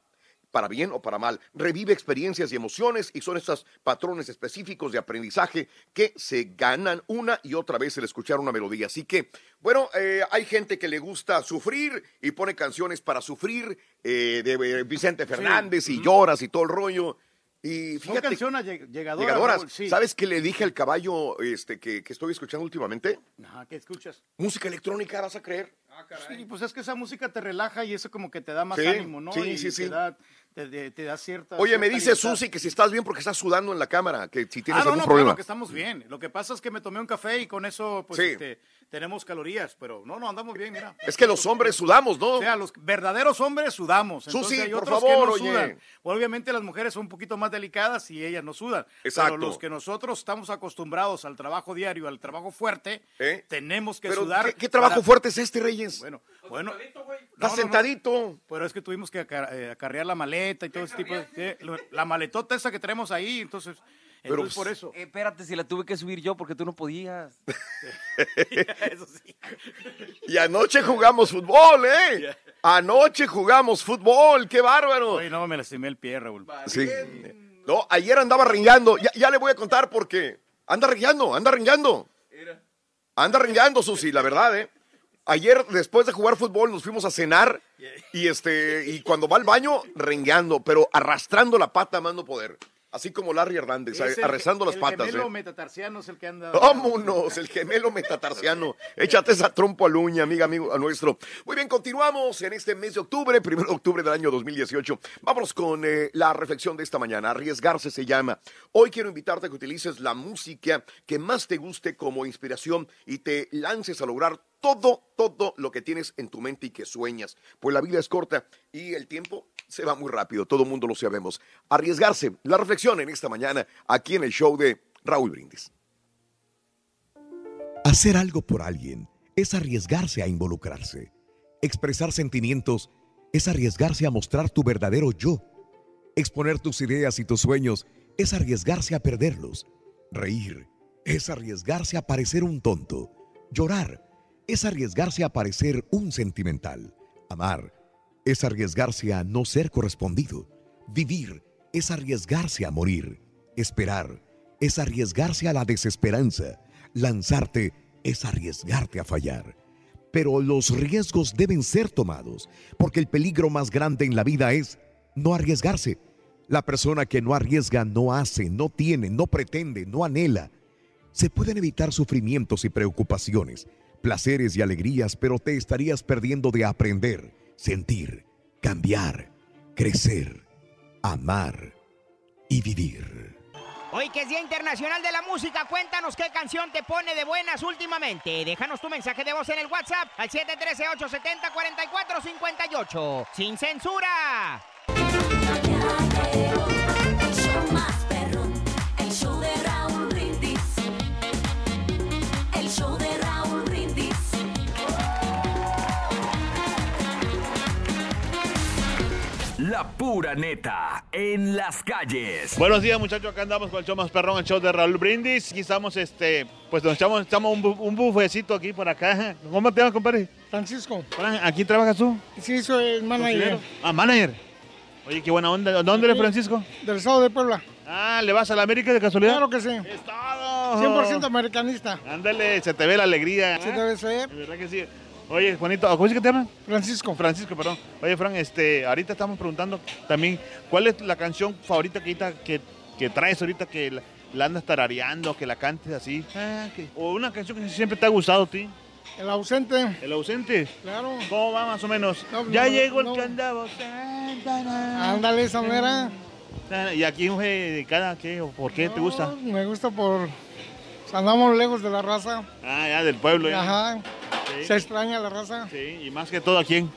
para bien o para mal, revive experiencias y emociones y son estos patrones específicos de aprendizaje que se ganan una y otra vez al escuchar una melodía. Así que, bueno, eh, hay gente que le gusta sufrir y pone canciones para sufrir eh, de eh, Vicente Fernández y lloras y todo el rollo. Y Son fíjate, canciones lleg- llegadoras. llegadoras. Raúl, sí. ¿Sabes qué le dije al caballo este, que, que estoy escuchando últimamente? Ajá, ¿qué escuchas? Música electrónica, ¿vas a creer? Sí, pues es que esa música te relaja y eso como que te da más Sí, ánimo, ¿no? sí, Y sí, te sí. da- te, te- te da cierta... Oye, me dice libertad. Susi que si estás bien porque estás sudando en la cámara, que si tienes ah, no, algún no, problema. claro que estamos bien. Lo que pasa es que me tomé un café y con eso, pues, Sí. este, tenemos calorías, pero no, no, andamos bien, mira. Es que los hombres sudamos, ¿no? O sea, los verdaderos hombres sudamos. Entonces Susi, hay por otros favor, que no oye. sudan. Obviamente las mujeres son un poquito más delicadas y ellas no sudan. Exacto. Pero los que nosotros estamos acostumbrados al trabajo diario, al trabajo fuerte, ¿Eh? tenemos que Pero, sudar. ¿qué, qué trabajo para- fuerte es este, Reyes? Bueno, bueno. Estás sentadito. Pero es que tuvimos que eh, acarrear la maleta y todo ese tipo de... La maletota esa que tenemos ahí, entonces... Entonces, por eso. Eh, espérate, si la tuve que subir yo porque tú no podías. Y anoche jugamos fútbol, ¿eh? Anoche jugamos fútbol, qué bárbaro. Oye, no, me lastimé el pie, Raúl. Sí. No, ayer andaba ringando. Ya, ya le voy a contar por qué. Anda ringando, anda ringando. Anda ringando, Susi, la verdad, ¿eh? Ayer, después de jugar fútbol, nos fuimos a cenar y este y cuando va al baño, rengueando, pero arrastrando la pata, mando poder. Así como Larry Hernández, el- arrastrando las el patas. gemelo ¿eh? metatarsiano es el que anda... Vámonos, el gemelo metatarsiano. Échate esa trompo a uña, amiga, amigo a nuestro. Muy bien, continuamos en este mes de octubre, primero de octubre del año 2018. Vámonos con eh, la reflexión de esta mañana. Arriesgarse se llama. Hoy quiero invitarte a que utilices la música que más te guste como inspiración y te lances a lograr todo, todo lo que tienes en tu mente y que sueñas. Pues la vida es corta y el tiempo se va muy rápido, todo el mundo lo sabemos. Arriesgarse, la reflexión en esta mañana aquí en el show de Raúl Brindis. Hacer algo por alguien es arriesgarse a involucrarse. Expresar sentimientos es arriesgarse a mostrar tu verdadero yo. Exponer tus ideas y tus sueños es arriesgarse a perderlos. Reír es arriesgarse a parecer un tonto. Llorar es arriesgarse a parecer un sentimental. Amar es arriesgarse a no ser correspondido. Vivir es arriesgarse a morir. Esperar es arriesgarse a la desesperanza. Lanzarte es arriesgarte a fallar. Pero los riesgos deben ser tomados, porque el peligro más grande en la vida es no arriesgarse. La persona que no arriesga no hace, no tiene, no pretende, no anhela. Se pueden evitar sufrimientos y preocupaciones, placeres y alegrías, pero te estarías perdiendo de aprender, sentir, cambiar, crecer, amar y vivir. Hoy que es Día Internacional de la Música, cuéntanos qué canción te pone de buenas últimamente. Déjanos tu mensaje de voz en el WhatsApp al 713-870-4458. ¡Sin censura! La pura neta en las calles. Buenos días, muchachos. Acá andamos con el show más perrón, el show de Raúl Brindis. Aquí estamos, este, pues nos echamos, echamos un, bu- un bufecito aquí por acá. ¿Cómo te llamas, compadre? Francisco. ¿Aquí trabajas tú? Sí, soy manager. ¿Cocinero? Ah, manager. Oye, qué buena onda. ¿Dónde eres, Francisco? Del estado de Puebla. Ah, ¿le vas a la América de casualidad? Claro que sí. 100% americanista. Ándale, se te ve la alegría. Se te ve, se ve. De verdad que sí. Oye, Juanito, ¿cómo es que te llaman? Francisco. Francisco, perdón. Oye, Fran, este, ahorita estamos preguntando también, ¿cuál es la canción favorita que, que, que traes ahorita que la, la andas tarareando, que la cantes así? Ah, o una canción que siempre te ha gustado a ti. El ausente. El ausente. Claro. ¿Cómo va más o menos? No, ya no, llegó no. el que andaba. Ándale, esa mera. ¿Y aquí fue dedicada a qué o por qué te gusta? Me gusta por... Andamos lejos de la raza. Ah, ya del pueblo. ya. Ajá. Sí. Se extraña la raza. Sí, y más que todo a quién?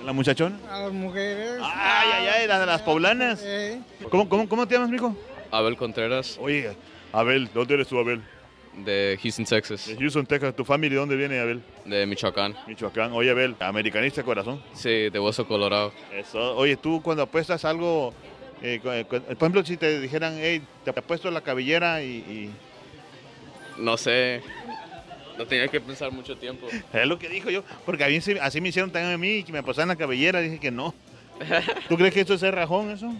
¿A la muchachona? A las mujeres. Ay, ay, ay, las de las poblanas. Eh, ¿Cómo, cómo, cómo te llamas, mijo? Abel Contreras. Oye, Abel, ¿dónde eres tú, Abel? De Houston, Texas. De Houston, Texas. ¿Tu familia de dónde viene, Abel? De Michoacán. Michoacán. Oye, Abel, americanista corazón. Sí, de Hueso Colorado. Eso. Oye, tú cuando apuestas algo, eh, cu- por ejemplo, si te dijeran, hey, te apuesto la cabellera y, y- No sé. No tenía que pensar mucho tiempo. Es lo que dijo yo, porque a mí sí- así me hicieron también a mí, que me pasaban la cabellera, dije que no. ¿Tú crees que esto es ser rajón, eso?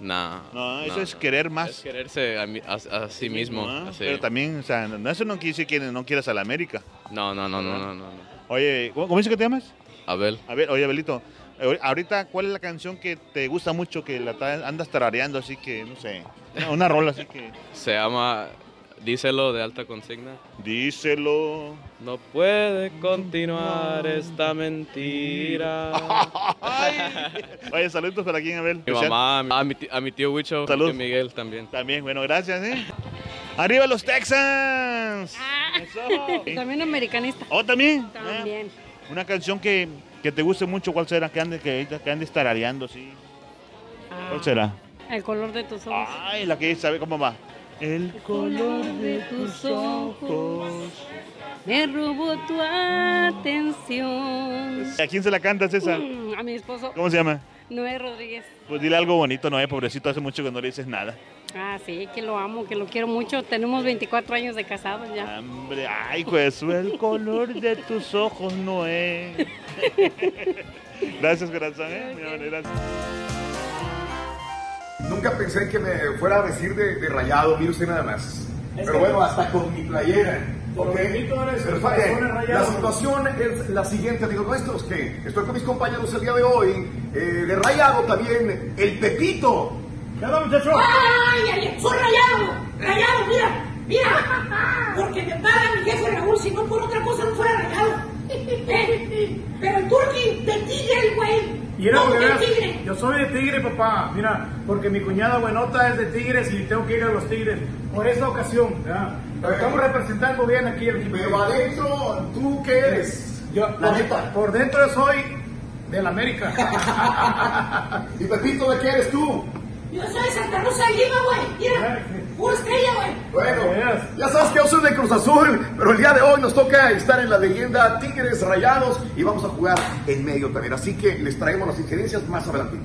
Nah. No, eso nah, es querer más. Es quererse a, a- a sí mismo. ¿ah? así. Pero también, o sea, no, eso no quiere decir que no quieras a la América. No, no, no, no, no, no. no. Oye, ¿cómo, cómo dice que te llamas? Abel. Oye, Abelito, eh, ahorita, ¿cuál es la canción que te gusta mucho, que la andas tarareando así que, no sé, una, una rola así que... Se llama Díselo de alta consigna. Díselo. No puede continuar esta mentira. Oye, saludos para quién, Abel. Mi mamá, a mi, a mi tío Huicho, Salud. Miguel también. También, bueno, gracias, ¿eh? ¡Arriba los Texans! También americanista. ¿Oh, también? También. Ah, una canción que, que te guste mucho, ¿cuál será? Que ande, que, que ande tarareando, sí. ¿Cuál será? El color de tus ojos. Ay, la que sabe cómo va. El color de tus ojos me robó tu atención. ¿A quién se la canta, César? Mm, A mi esposo. ¿Cómo se llama? Noé Rodríguez. Pues dile algo bonito, Noé, pobrecito, hace mucho que no le dices nada. Ah, sí, que lo amo, que lo quiero mucho. Tenemos 24 años de casados ya. Hombre, ay, pues el color de tus ojos, Noé. Gracias, corazón, ¿eh? Mi amor, gracias. Nunca pensé que me fuera a vestir de, de rayado, mire usted nada más. Pero bueno, hasta con mi playera. ¿ok? Pero. La situación es la siguiente, amigos nuestros, que estoy con mis compañeros el día de hoy. eh, de rayado también, el Pepito. ¿Qué onda, muchacho? ¡Ay, ay, soy rayado! ¡Rayado, mira! ¡Mira! Porque me paga mi jefe Raúl, si no por otra cosa no fuera rayado. Pero el turqui de tigre, güey. Mira, No, de de tigre. yo soy de tigre, papá. Mira, porque mi cuñada buenota es de tigres y tengo que ir a los tigres. Por esta ocasión, ¿ya? Estamos representando bien aquí el equipo. Pero adentro, ¿tú qué eres? Yo, La por, neta. por dentro yo soy del América. ¿Y Pepito de qué eres tú? Yo soy Santa Rosa de Lima, güey. Mira, pura estrella, güey. Bueno, ya sabes que yo soy de Cruz Azul, pero el día de hoy nos toca estar en la leyenda Tigres Rayados y vamos a jugar en medio también. Así que les traemos las injerencias más adelante.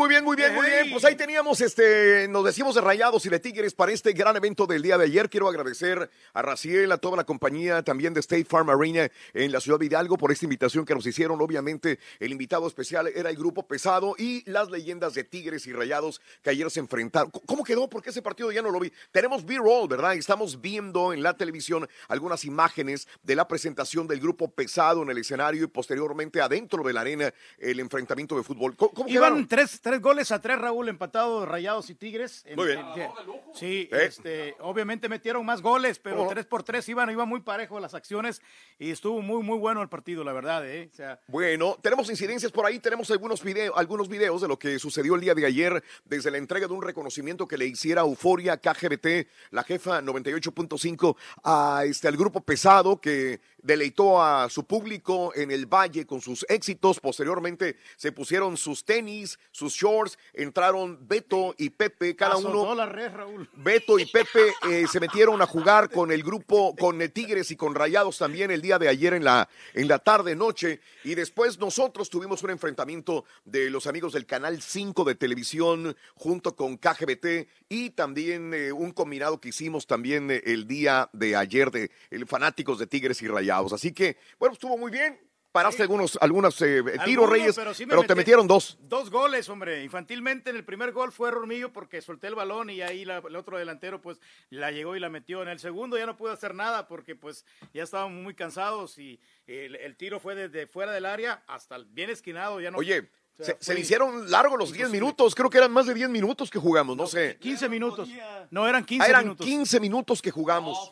Muy bien, muy bien, muy bien. Pues ahí teníamos este, nos decimos de Rayados y de Tigres para este gran evento del día de ayer. Quiero agradecer a Raciel, a toda la compañía también de State Farm Arena en la ciudad de Hidalgo por esta invitación que nos hicieron. Obviamente, el invitado especial era el grupo pesado y las leyendas de Tigres y Rayados que ayer se enfrentaron. ¿Cómo quedó? Porque ese partido ya no lo vi. Tenemos B-roll, ¿verdad? Estamos viendo en la televisión algunas imágenes de la presentación del grupo pesado en el escenario y posteriormente adentro de la arena el enfrentamiento de fútbol. ¿Cómo, cómo Iban quedaron? tres, tres goles a tres, Raúl, empatados Rayados y Tigres. En- Muy bien. en- sí, Eh. este, obviamente metieron más goles, pero tres por tres iban, iban muy parejo las acciones y estuvo muy, muy bueno el partido, la verdad, ¿eh? O sea, Bueno, tenemos incidencias por ahí, tenemos algunos, video, algunos videos de lo que sucedió el día de ayer, desde la entrega de un reconocimiento que le hiciera Euforia KGBT, la jefa 98.5, a este, al grupo pesado que deleitó a su público en el Valle con sus éxitos. Posteriormente se pusieron sus tenis, sus shorts, entraron Beto y Pepe, cada uno la red, Raúl. Beto y Pepe eh, se metieron a jugar con el grupo, con el Tigres y con Rayados también el día de ayer en la, en la tarde noche. Y después nosotros tuvimos un enfrentamiento de los amigos del Canal 5 de televisión junto con KGBT y también eh, un combinado que hicimos también eh, el día de ayer de el fanáticos de Tigres y Rayados. Así que, bueno, estuvo muy bien. Paraste algunos, algunos eh, tiros, Algunos, Reyes, pero sí me pero te metieron dos. Dos goles, hombre. Infantilmente en el primer gol fue error mío porque solté el balón y ahí la- el otro delantero pues la llegó y la metió. En el segundo ya no pude hacer nada porque pues ya estábamos muy cansados y el, el tiro fue desde fuera del área hasta el bien esquinado. Ya no, Oye, o sea, se, le hicieron largos los 10 minutos, creo que eran más de 10 minutos que jugamos, no sé. 15 minutos. No, eran 15 Ah, eran minutos. 15 minutos que jugamos.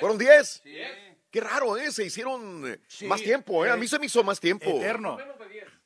fueron 10. Qué raro, ¿eh? Se hicieron eh, más tiempo, ¿eh? A mí se me hizo más tiempo. Eterno.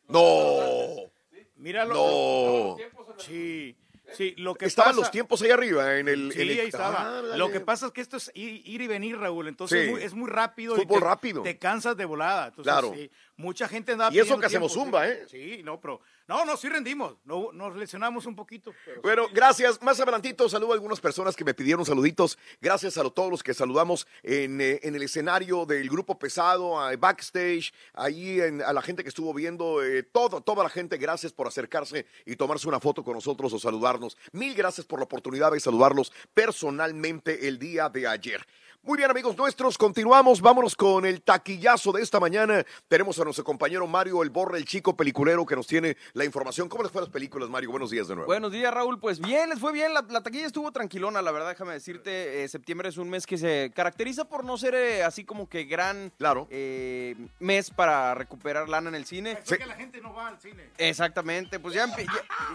No. Míralo. No. Sí, sí, lo que Estaban pasa- los tiempos ahí arriba. En el, Sí, en el- ahí estaba. Ah. Lo que pasa es que esto es ir, y venir, Raúl. Entonces Sí. es, muy, es muy rápido. y Fútbol te- rápido. Te cansas de volada. Entonces, Claro. sí, mucha gente andaba Y eso que hacemos zumba. ¿eh? Sí, no, pero. No, no, sí rendimos. No, nos lesionamos un poquito. pero- Bueno, gracias. Más adelantito saludo a algunas personas que me pidieron saluditos. Gracias a todos los que saludamos en, eh, en el escenario del grupo pesado, a backstage, ahí en- a la gente que estuvo viendo, eh, todo, toda la gente, gracias por acercarse y tomarse una foto con nosotros o saludarnos. Mil gracias por la oportunidad de saludarlos personalmente el día de ayer. Muy bien, amigos nuestros, continuamos. Vámonos con el taquillazo de esta mañana. Tenemos a nuestro compañero Mario El Borre, el chico peliculero, que nos tiene la información. ¿Cómo les fue a las películas, Mario? Buenos días de nuevo. Buenos días, Raúl. Pues bien, les fue bien. La, la taquilla estuvo tranquilona, la verdad, déjame decirte. eh, septiembre es un mes que se caracteriza por no ser eh, así como que gran eh, mes para recuperar lana en el cine. Es que la gente no va al cine. Exactamente, pues ya, ya,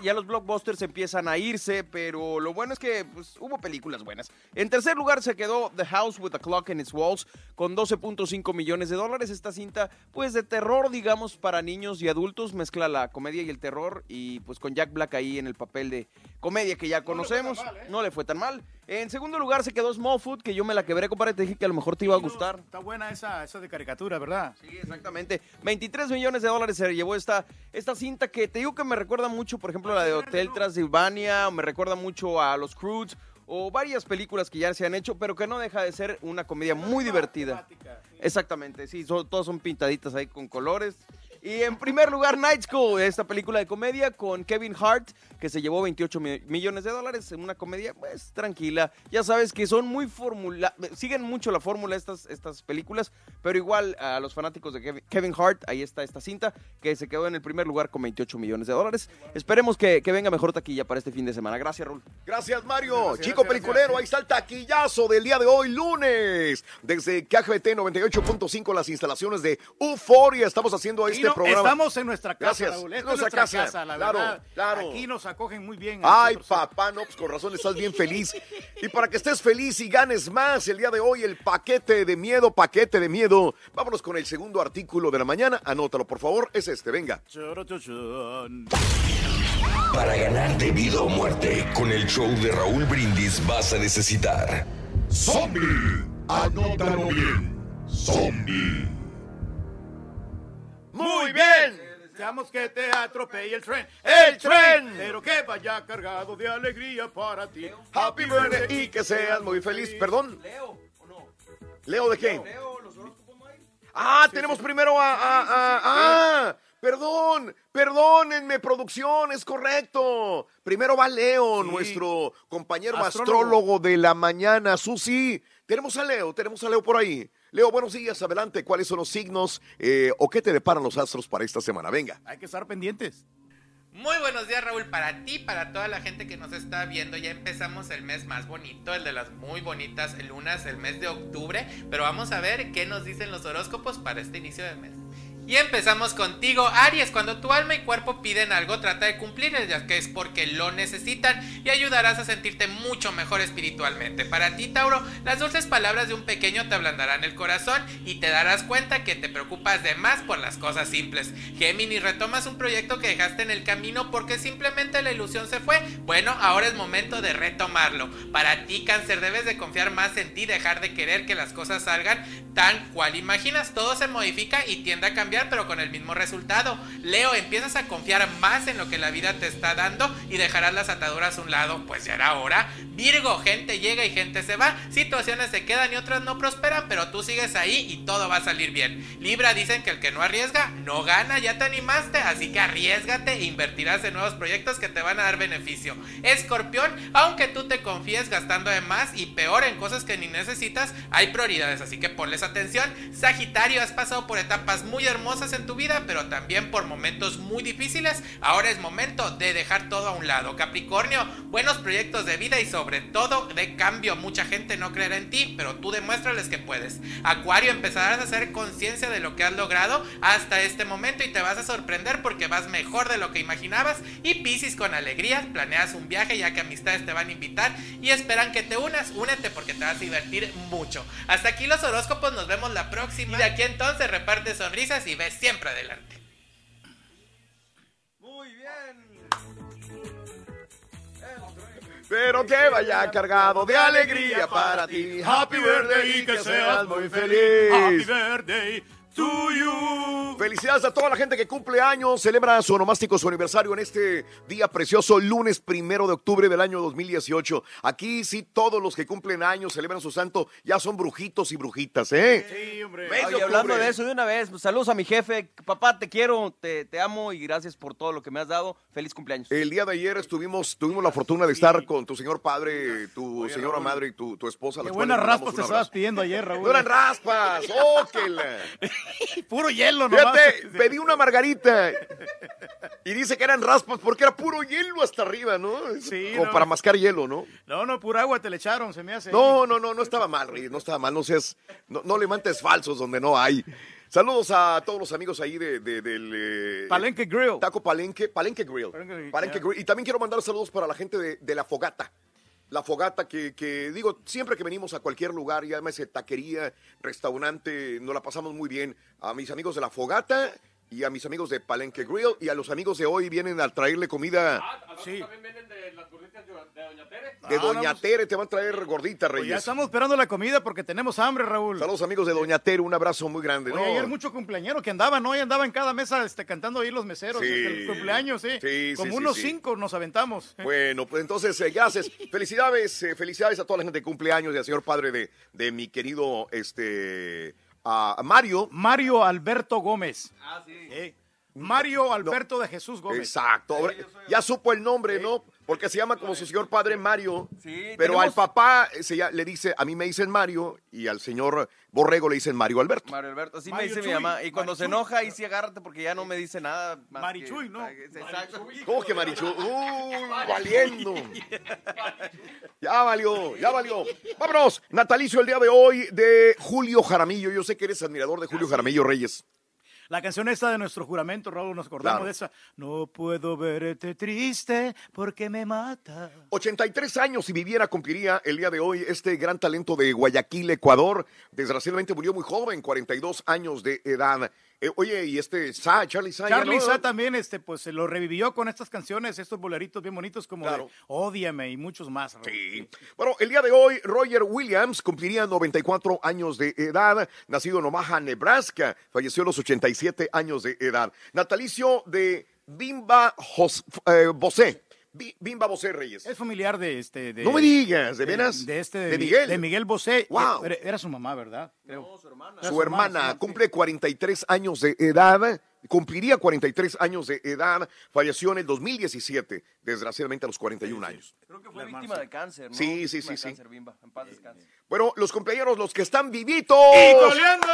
ya los blockbusters empiezan a irse, pero lo bueno es que pues, hubo películas buenas. En tercer lugar se quedó The House with a Clock in its Walls con 12.5 millones de dólares. Esta cinta, pues de terror, digamos, para niños y adultos, mezcla la comedia y el terror y pues con Jack Black ahí en el papel de comedia que ya conocemos. No le fue tan mal. En segundo lugar se quedó Smallfoot, que yo me la quebré, compadre, te dije que a lo mejor te iba a gustar. Está buena esa, esa de caricatura, ¿verdad? Sí, exactamente. 23 millones de dólares se llevó esta, esta cinta que te digo que me recuerda mucho, por ejemplo, la de Hotel Transilvania, me recuerda mucho a Los Croods, o varias películas que ya se han hecho, pero que no deja de ser una comedia muy divertida. Exactamente, sí, son, todas son pintaditas ahí con colores. Y en primer lugar, Night School, esta película de comedia con Kevin Hart, que se llevó 28 mi- millones de dólares en una comedia, pues tranquila. Ya sabes que son muy formula, siguen mucho la fórmula estas, estas películas, pero igual a los fanáticos de Kev- Kevin Hart, ahí está esta cinta, que se quedó en el primer lugar con 28 millones de dólares. Esperemos que, que venga mejor taquilla para este fin de semana. Gracias, Raúl. Gracias, Mario. Gracias, Chico gracias, peliculero, ahí está el taquillazo del día de hoy, lunes. Desde KGT 98.5, las instalaciones de Euforia. Estamos haciendo este Programa. Estamos en nuestra casa, Gracias. Raúl. Esta Nuestra es nuestra casa, casa, la claro, verdad. claro. Aquí nos acogen muy bien. Ay, papá, no, pues con razón estás bien feliz. Y para que estés feliz y ganes más el día de hoy, el paquete de miedo, paquete de miedo. Vámonos con el segundo artículo de la mañana. Anótalo, por favor. Es este, venga. Para ganar de vida o muerte, con el show de Raúl Brindis vas a necesitar. Zombie. Anótalo bien. Zombie. Muy bien. Deseamos que te atropelle el tren. ¡El tren! Pero que vaya cargado de alegría para ti. Happy birthday y que seas muy feliz. Perdón. Leo. ¿Leo de qué? Ah, tenemos primero a, a- a- ah, perdón, perdónenme, producción, es correcto. Primero va Leo, nuestro compañero astrólogo. Astrólogo. de la mañana, Susi. Tenemos a Leo, tenemos a Leo por ahí. Leo, buenos días, adelante. ¿Cuáles son los signos eh, o qué te deparan los astros para esta semana? Venga. Hay que estar pendientes. Muy buenos días Raúl, para ti, para toda la gente que nos está viendo, ya empezamos el mes más bonito, el de las muy bonitas lunas, el mes de octubre, pero vamos a ver qué nos dicen los horóscopos para este inicio de mes. Y empezamos contigo, Aries. Cuando tu alma y cuerpo piden algo, trata de cumplir, ya que es porque lo necesitan y ayudarás a sentirte mucho mejor espiritualmente. Para ti, Tauro, las dulces palabras de un pequeño te ablandarán el corazón y te darás cuenta que te preocupas de más por las cosas simples. Géminis, retomas un proyecto que dejaste en el camino porque simplemente la ilusión se fue. Bueno, ahora es momento de retomarlo. Para ti, Cáncer, debes de confiar más en ti, dejar de querer que las cosas salgan tan cual imaginas. Todo se modifica y tiende a cambiar, pero con el mismo resultado. Leo, empiezas a confiar más en lo que la vida te está dando y dejarás las ataduras a un lado, pues ya era hora. Virgo, gente llega y gente se va, situaciones se quedan y otras no prosperan, pero tú sigues ahí y todo va a salir bien. Libra, dicen que el que no arriesga no gana, ya te animaste, así que arriesgate e invertirás en nuevos proyectos que te van a dar beneficio. Escorpión, aunque tú te confíes gastando de más y peor en cosas que ni necesitas, hay prioridades, así que ponles atención. Sagitario, has pasado por etapas muy hermosas en tu vida, pero también por momentos muy difíciles. Ahora es momento de dejar todo a un lado. Capricornio, buenos proyectos de vida y sobre todo de cambio. Mucha gente no creerá en ti, pero tú demuéstrales que puedes. Acuario, empezarás a hacer conciencia de lo que has logrado hasta este momento y te vas a sorprender porque vas mejor de lo que imaginabas. Y Piscis, con alegrías, planeas un viaje ya que amistades te van a invitar y esperan que te unas. Únete porque te vas a divertir mucho. Hasta aquí los horóscopos, nos vemos la próxima. Y de aquí entonces reparte sonrisas y ves siempre adelante. Pero que vaya cargado de alegría para ti. Happy birthday y que seas muy feliz. Happy birthday to you. Felicidades a toda la gente que cumple años, celebra su onomástico, su aniversario en este día precioso, lunes primero de octubre del año 2018. Aquí sí, todos los que cumplen años, celebran su santo, ya son brujitos y brujitas, ¿eh? Sí, hombre. De Oye, hablando de eso, de una vez, pues, saludos a mi jefe. Papá, te quiero, te, te amo y gracias por todo lo que me has dado. Feliz cumpleaños. El día de ayer estuvimos, tuvimos la fortuna de estar con tu señor padre, tu señora madre y tu, tu esposa. Qué buenas raspas te estabas pidiendo ayer, Raúl. No eran raspas, ¡oh, que la! Puro hielo, nomás. Fíjate, pedí una margarita y dice que eran raspas porque era puro hielo hasta arriba, ¿no? Sí, Como no. para mascar hielo, ¿no? No, no, pura agua te le echaron, se me hace. No, no, no, no estaba mal, Reyes, no estaba mal, no seas, no, no levantes falsos donde no hay. Saludos a todos los amigos ahí de, de- del... eh, Palenque Grill. Taco Palenque, Palenque Grill. Palenque. Grill. Y también quiero mandar saludos para la gente de, de La Fogata. La Fogata que, que, digo, siempre que venimos a cualquier lugar, ya ese taquería, restaurante, nos la pasamos muy bien. A mis amigos de La Fogata y a mis amigos de Palenque Grill y a los amigos de hoy vienen a traerle comida Sí. de Ah, Doña no, pues- Tere, te van a traer gordita, Pues ya Reyes. estamos esperando la comida porque tenemos hambre, Raúl. Saludos amigos de Doña Tere, un abrazo muy grande. Oye, ¿no? ayer mucho cumpleañero que andaban, ¿no? Y andaban en cada mesa este, cantando ahí los meseros. Sí. este, el cumpleaños, sí. Sí, Como sí, unos cinco nos aventamos. Bueno, pues entonces, eh, gracias. Felicidades, eh, felicidades a toda la gente de cumpleaños y al señor padre de, de mi querido este a Mario. Mario Alberto Gómez. Ah, sí. Eh, Mario Alberto de Jesús Gómez. Exacto. Ya supo el nombre, ¿no? Porque se llama como su señor padre Mario. Sí, pero tenemos- al papá se ya- le dice, a mí me dicen Mario y al señor Borrego le dicen Mario Alberto. Mario Alberto, así Mario me dice Chuy, mi mamá. Y cuando se enoja, ahí sí agárrate porque ya no me dice nada más. Marichuy, que- ¿no? Exacto. ¿Cómo que Marichu? ¡Uy, valiendo! Ya valió, ya valió. Vámonos, natalicio el día de hoy de Julio Jaramillo. Yo sé que eres admirador de Julio Jaramillo Reyes. La canción esta de nuestro juramento, Raúl, nos acordamos Claro. de esa. No puedo verte triste porque me mata. 83 años si viviera cumpliría el día de hoy este gran talento de Guayaquil, Ecuador. Desgraciadamente murió muy joven, 42 años de edad. Eh, oye, y este Sa, Charlie Sa, Charlie no- Sa también este, pues, se lo revivió con estas canciones, estos boleritos bien bonitos como Claro. de Ódiame y muchos más. Sí. Bueno, el día de hoy, Roger Williams cumpliría 94 años de edad, nacido en Omaha, Nebraska, falleció a los 87 años de edad. Natalicio de Bimba Jos- eh, Bosé. Bi- Bimba Bosé Reyes. Es familiar de este. De, No me digas, ¿de veras? De, este. ¿De Mi- Miguel? De Miguel Bosé. Wow. Era, era su mamá, ¿verdad? Creo. su hermana. Era Su hermana hermana, sí. cumple 43 años de edad, cumpliría 43 años de edad, falleció en el 2017, desgraciadamente a los 41 años. Creo que fue víctima de cáncer, ¿no? Sí, sí, sí, sí. cáncer, Bimba. En paz descanse. Bueno, los compañeros, los que están vivitos. ¡Y coleando!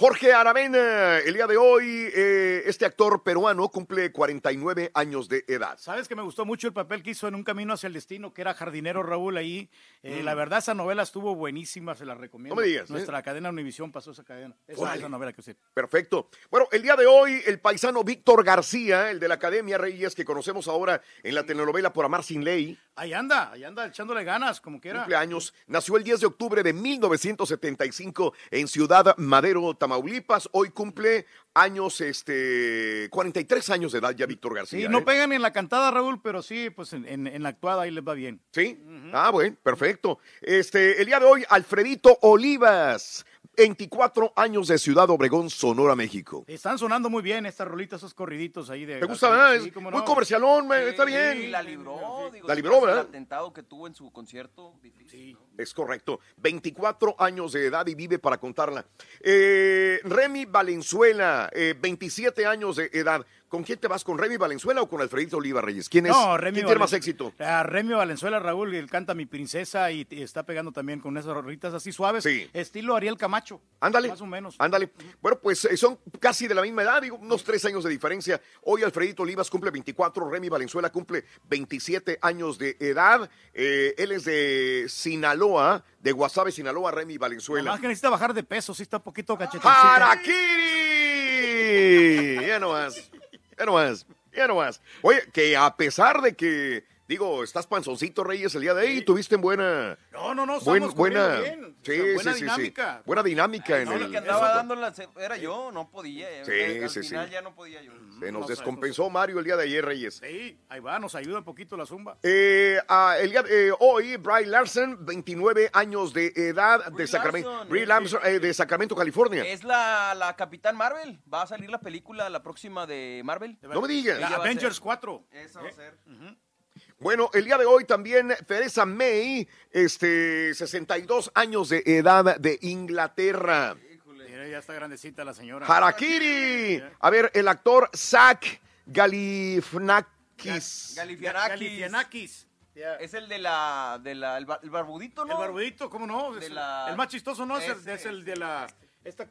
Jorge Aravena, el día de hoy, eh, este actor peruano cumple 49 años de edad. Sabes que me gustó mucho el papel que hizo en Un Camino hacia el Destino, que era jardinero Raúl ahí. Eh, Mm. La verdad, esa novela estuvo buenísima, se la recomiendo. No me digas, ¿eh? Nuestra cadena Univisión pasó esa cadena. Esa, Órale. esa novela que sí. Perfecto. Bueno, el día de hoy, el paisano Víctor García, el de la Academia Reyes, que conocemos ahora en la telenovela Por Amar Sin Ley, Ahí anda, ahí anda echándole ganas, como quiera. cumpleaños, nació el 10 de octubre de 1975 en Ciudad Madero, Tamaulipas. Hoy cumple años, este, 43 años de edad ya Víctor García. Sí, no ¿eh? pegan en la cantada, Raúl, pero sí, pues en, en- en la actuada ahí les va bien. ¿Sí? Ah, bueno, perfecto. Este, el día de hoy, Alfredito Olivas, 24 años de Ciudad Obregón, Sonora, México. Están sonando muy bien estas rolitas, esos corriditos ahí de. ¿Te gusta, verdad? Es Sí, cómo muy no. comercialón, me- está Sí, bien. la libró, digo, La libró, ¿verdad? atentado que tuvo en su concierto, difícil. ¿no? Es correcto. 24 años de edad y vive para contarla. Eh, Remy Valenzuela, eh, 27 años de edad. ¿Con quién te vas? ¿Con Remy Valenzuela o con Alfredito Oliva Reyes? ¿Quién es? No, Remy ¿Quién tiene más éxito? A Remy Valenzuela, Raúl, él canta Mi Princesa y, y está pegando también con esas rolitas así suaves. Sí. Estilo Ariel Camacho. Ándale. Más o menos. Ándale. Bueno, pues eh, son casi de la misma edad, digo, unos tres años de diferencia. Hoy Alfredito Olivas cumple 24, Remy Valenzuela cumple 27 años de edad. Eh, él es de Sinaloa, de Guasave, Sinaloa, Remy Valenzuela. Más que necesita bajar de peso, sí está un poquito cachetoncito. ¡Harakiri! Ya no más. Ya no más. Ya no más. Oye, que a pesar de que Digo, estás panzoncito, Reyes, el día de hoy. Tuviste buena. No, no, no, buen- estamos buena. comiendo bien. Sí, O sea, buena sí, sí, dinámica. sí. Buena dinámica en No, el. que andaba era yo, no podía. Sí, Eh, Al sí, sí. final ya no podía yo. Se nos descompensó Mario el día de ayer, Reyes. Sí, ahí va, nos ayuda un poquito la zumba. Eh, ah, el día- eh, hoy, Brian Larson, 29 años de edad de Sacramento, Larson, eh, de Sacramento, California. Es la, la Capitán Marvel. Va a salir la película, la próxima de Marvel. No me digas. La Avengers ser- 4. Esa va a ser. Bueno, el día de hoy también Theresa May, este, 62 años de edad de Inglaterra. Mira, ya está grandecita la señora. Harakiri. A ver, el actor Zach Galifianakis. Galifianakis. Galifianakis. Ya. Es el de la, de la, el, bar- el barbudito, ¿no? El barbudito, ¿cómo no? De Es la- El más chistoso, ¿no? Es, el- Ese. es el de la... Esta,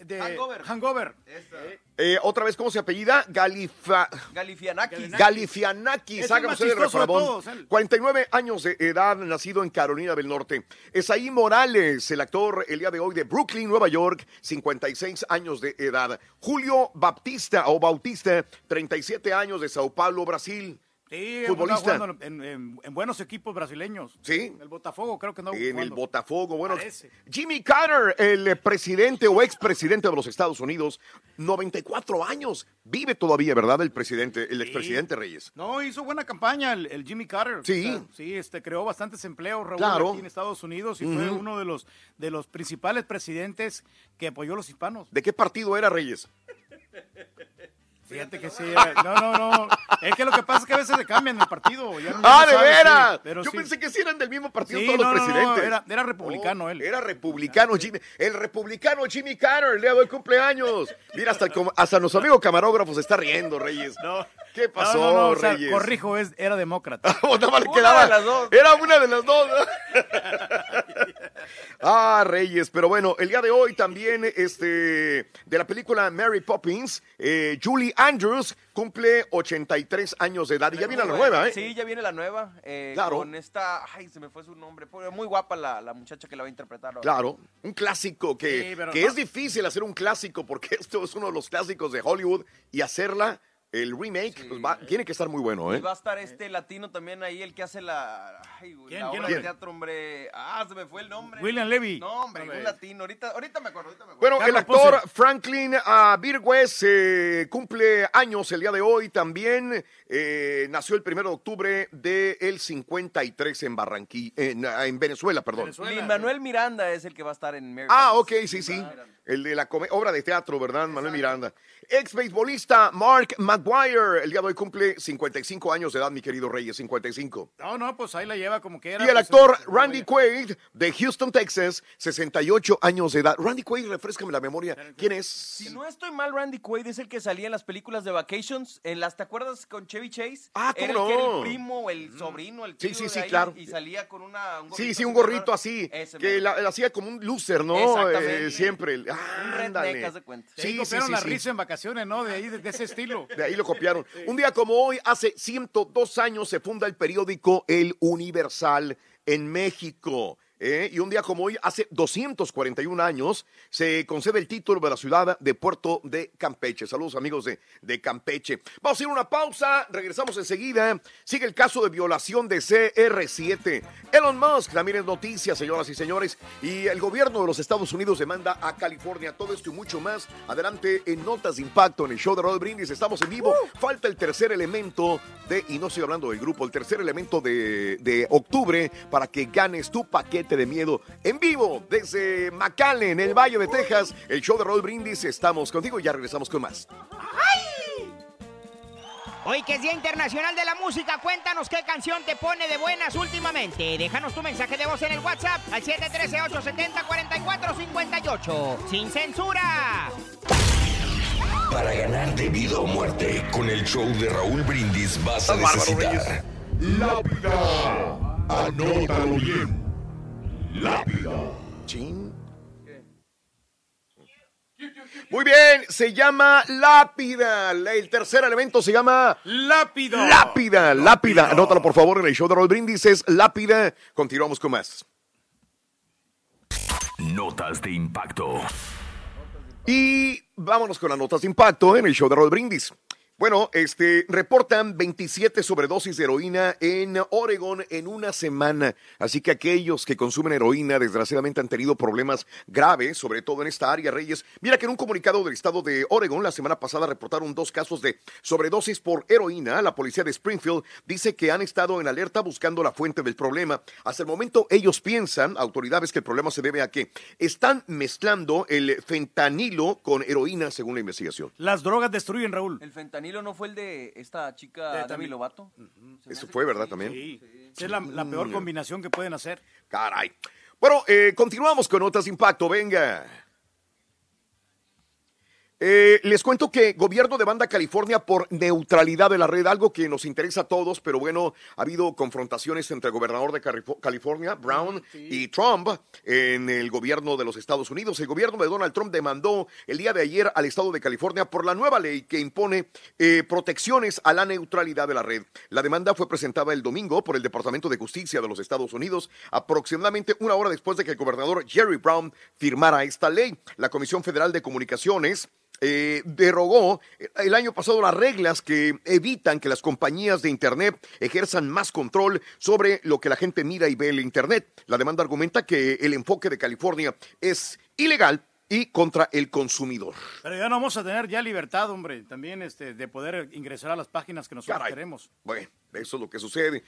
de Hangover. Hangover. Eh, otra vez, ¿cómo se apellida? Galifa... Galifianakis. Galifianakis, Es el hágame usted el chistoso de refrabón. todos, él. 49 años de edad, nacido en Carolina del Norte. Esaí Morales, el actor el día de hoy de Brooklyn, Nueva York, 56 años de edad. Julio Baptista o Bautista, 37 años de Sao Paulo, Brasil. Sí, Futbolista. jugando En, en- en buenos equipos brasileños. Sí. El Botafogo creo que no En el. Botafogo, bueno. Parece. Jimmy Carter, el presidente o expresidente de los Estados Unidos, 94 años. Vive todavía, ¿verdad? El presidente, el expresidente Reyes. No, hizo buena campaña el, el Jimmy Carter. Sí. O sea, sí, este, creó bastantes empleos, Raúl, Claro. aquí en Estados Unidos y fue uno de los, de los principales presidentes que apoyó a los hispanos. ¿De qué partido era Reyes? Fíjate que sí. era- No, no, no. Es que lo que pasa es que a veces se cambian el partido. ya no- ya ¡Ah, no de sabes, sí, veras! pero Yo sí. pensé que sí eran del mismo partido Sí, todos no, los no, presidentes. era- era republicano Oh, él. Era republicano Jimmy. El republicano Jimmy Carter, el día de hoy cumpleaños. Mira, hasta, el hasta nuestro amigo camarógrafo se está riendo, Reyes. No. ¿Qué pasó, No, no, no, o sea, Reyes? corrijo, es, era demócrata. Nada más le Una quedaba- de las dos. Era una de las dos. ah, Reyes. Pero bueno, el día de hoy también, este, de la película Mary Poppins, eh, Julie Andrews cumple 83 años de edad. Y ya viene la nueva, ¿eh? Sí, ya viene la nueva. eh, Claro. Con esta, ay, se me fue su nombre. Muy guapa la, la muchacha que la va a interpretar. ahora. Claro, un clásico que, Sí, que no- es difícil hacer un clásico porque esto es uno de los clásicos de Hollywood y hacerla, el remake, pues va- tiene que estar muy bueno, Y ¿eh? va a estar este latino también ahí, el que hace la, ay, güey, ¿Quién, la quién, obra de quién? teatro, hombre. Ah, se me fue el nombre. William Levy. No, hombre, un latino. Ahorita, ahorita me acuerdo, ahorita me acuerdo. Bueno, el actor. Franklin uh, Virgües eh, cumple años el día de hoy también. eh, nació el 1 de octubre del 53 en Barranquilla, en, ah, en Venezuela, perdón. Lin Manuel Miranda es el que va a estar en Mary Ah, ok, sí, sí. El de la obra de teatro, ¿verdad? Manuel Miranda. Ex beisbolista Mark Maguire, el día de hoy cumple 55 años de edad, mi querido Reyes, 55. No, no, pues ahí la lleva como que era. Y el pues, actor Randy Quaid de Houston, Texas, 68 años de edad. Randy Quaid, refrescame la memoria. ¿Quién es? Si no estoy mal, Randy Quaid es el que salía en las películas de Vacations. En las, ¿te acuerdas con Chevy Chase? Ah, ¿cómo era el que era no? el primo, el sobrino, el Sí, tío sí, de sí, ahí, claro. Y salía con una, un Sí, sí, gorrito un así gorrito así, Ese que la, la hacía como un loser, ¿no? Exactamente. Eh, siempre. Un redneck, de cuenta. Sí, Sí, sí, sí, la sí. risa en vacaciones, ¿no? De ahí, de, de ese estilo. De ahí lo copiaron. Un día como hoy, hace 102 años, se funda el periódico El Universal en México. ¿Eh? Y un día como hoy, hace 241 años, se concede el título de la ciudad de Puerto de Campeche. Saludos amigos de, de Campeche. Vamos a ir a una pausa, regresamos enseguida. Sigue el caso de violación de CR7. Elon Musk también es noticia, señoras y señores. Y el gobierno de los Estados Unidos demanda a California. Todo esto y mucho más. Adelante en Notas de Impacto en el show de Rod Brindis. Estamos en vivo. Falta el tercer elemento de, y no estoy hablando del grupo, el tercer elemento de, de octubre para que ganes tu paquete de miedo en vivo desde McAllen, en el Valle de Texas. El show de Rod Brindis. Estamos contigo y ya regresamos con más. Hoy que es Día Internacional de la Música, cuéntanos qué canción te pone de buenas últimamente. Déjanos tu mensaje de voz en el WhatsApp al 713-870-4458. ¡Sin censura! Para ganar de vida o muerte con el show de Raúl Brindis vas a necesitar Lápida. Anótalo bien. Lápida. Chin. Muy bien, se llama lápida. El tercer elemento se llama lápida. Lápida, lápida. Anótalo por favor en el show de Roll Brindis. Es lápida. Continuamos con más. Notas de impacto. Y vámonos con las notas de impacto en el show de Roll Brindis. Bueno, este, reportan 27 sobredosis de heroína en Oregon en una semana. Así que aquellos que consumen heroína, desgraciadamente han tenido problemas graves, sobre todo en esta área, Reyes. Mira que en un comunicado del estado de Oregon, la semana pasada reportaron dos casos de sobredosis por heroína. La policía de Springfield dice que han estado en alerta buscando la fuente del problema. Hasta el momento, ellos piensan, autoridades, que el problema se debe a que están mezclando el fentanilo con heroína, según la investigación. Las drogas destruyen, Raúl. ¿El fentanilo no fue el de esta chica De Demi Lovato? Eso fue, ¿verdad? También. Sí, esa es la, la peor Mm. combinación que pueden hacer. Caray. Bueno, eh, continuamos con notas impacto. Venga. Eh, les cuento que gobierno demanda California por neutralidad de la red, algo que nos interesa a todos, pero bueno, ha habido confrontaciones entre el gobernador de California, Brown, y Trump en el gobierno de los Estados Unidos. El gobierno de Donald Trump demandó el día de ayer al estado de California por la nueva ley que impone eh, protecciones a la neutralidad de la red. La demanda fue presentada el domingo por el Departamento de Justicia de los Estados Unidos, aproximadamente una hora después de que el gobernador Jerry Brown firmara esta ley. La Comisión Federal de Comunicaciones eh, derogó el año pasado las reglas que evitan que las compañías de Internet ejerzan más control sobre lo que la gente mira y ve en Internet. La demanda argumenta que el enfoque de California es ilegal y contra el consumidor. Pero ya no vamos a tener ya libertad, hombre, también este, de poder ingresar a las páginas que nosotros Caray. queremos. Bueno, eso es lo que sucede.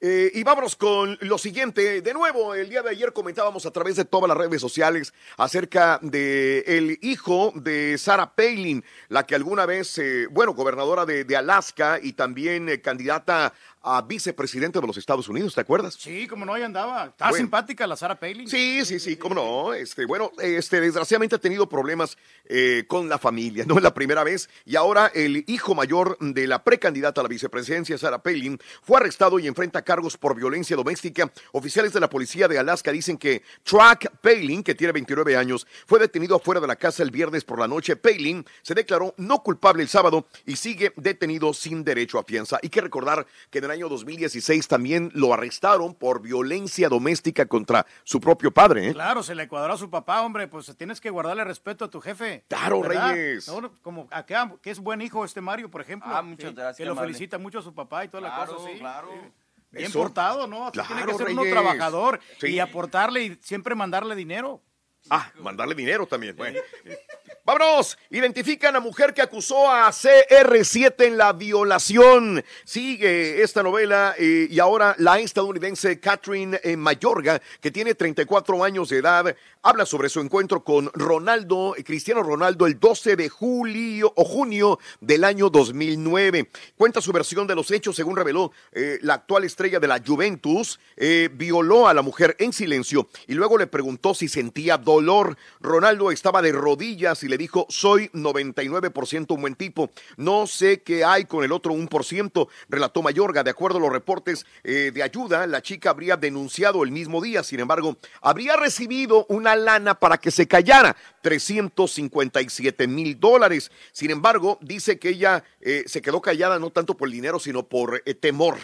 Eh, y vámonos con lo siguiente. De nuevo, el día de ayer comentábamos a través de todas las redes sociales acerca de el hijo de Sarah Palin, la que alguna vez, eh, bueno, gobernadora de, de Alaska y también eh, candidata a vicepresidente de los Estados Unidos, ¿te acuerdas? Sí, como no, ahí andaba. Está Bueno. simpática la Sarah Palin. Sí, sí, sí, cómo no. Este, bueno, este, desgraciadamente ha tenido problemas eh, con la familia, no es la primera vez. Y ahora el hijo mayor de la precandidata a la vicepresidencia, Sarah Palin, fue arrestado y enfrenta cargos por violencia doméstica. Oficiales de la policía de Alaska dicen que Track Palin, que tiene 29 años, fue detenido afuera de la casa el viernes por la noche. Palin se declaró no culpable el sábado y sigue detenido sin derecho a fianza. Hay que recordar que en el año 2016 también lo arrestaron por violencia doméstica contra su propio padre. ¿eh? Claro, se le cuadró a su papá, hombre, pues tienes que guardarle respeto a tu jefe. Claro, ¿verdad? Reyes. No, como acá, que es buen hijo este Mario, por ejemplo. Ah, muchas gracias, Que lo felicita mucho a su papá y toda la Claro, cosa, sí. claro. sí. Bien Eso. portado, ¿no? Así tiene que Claro, ser uno Reyes. trabajador Sí. y aportarle y siempre mandarle dinero. Ah, mandarle dinero también. Bueno. Vámonos. Identifican a mujer que acusó a CR7 en la violación. Sigue esta novela eh, y ahora la estadounidense Catherine eh, Mayorga, que tiene 34 años de edad, habla sobre su encuentro con Ronaldo, eh, Cristiano Ronaldo, el 12 de julio o junio del año 2009. Cuenta su versión de los hechos, según reveló eh, la actual estrella de la Juventus, eh, violó a la mujer en silencio y luego le preguntó si sentía dolor. Ronaldo estaba de rodillas y le dijo, soy 99% un buen tipo, no sé qué hay con el otro 1%, relató Mayorga. De acuerdo a los reportes de ayuda, la chica habría denunciado el mismo día, sin embargo, habría recibido una lana para que se callara, 357 mil dólares. Sin embargo, dice que ella eh, se quedó callada no tanto por el dinero, sino por eh, temor.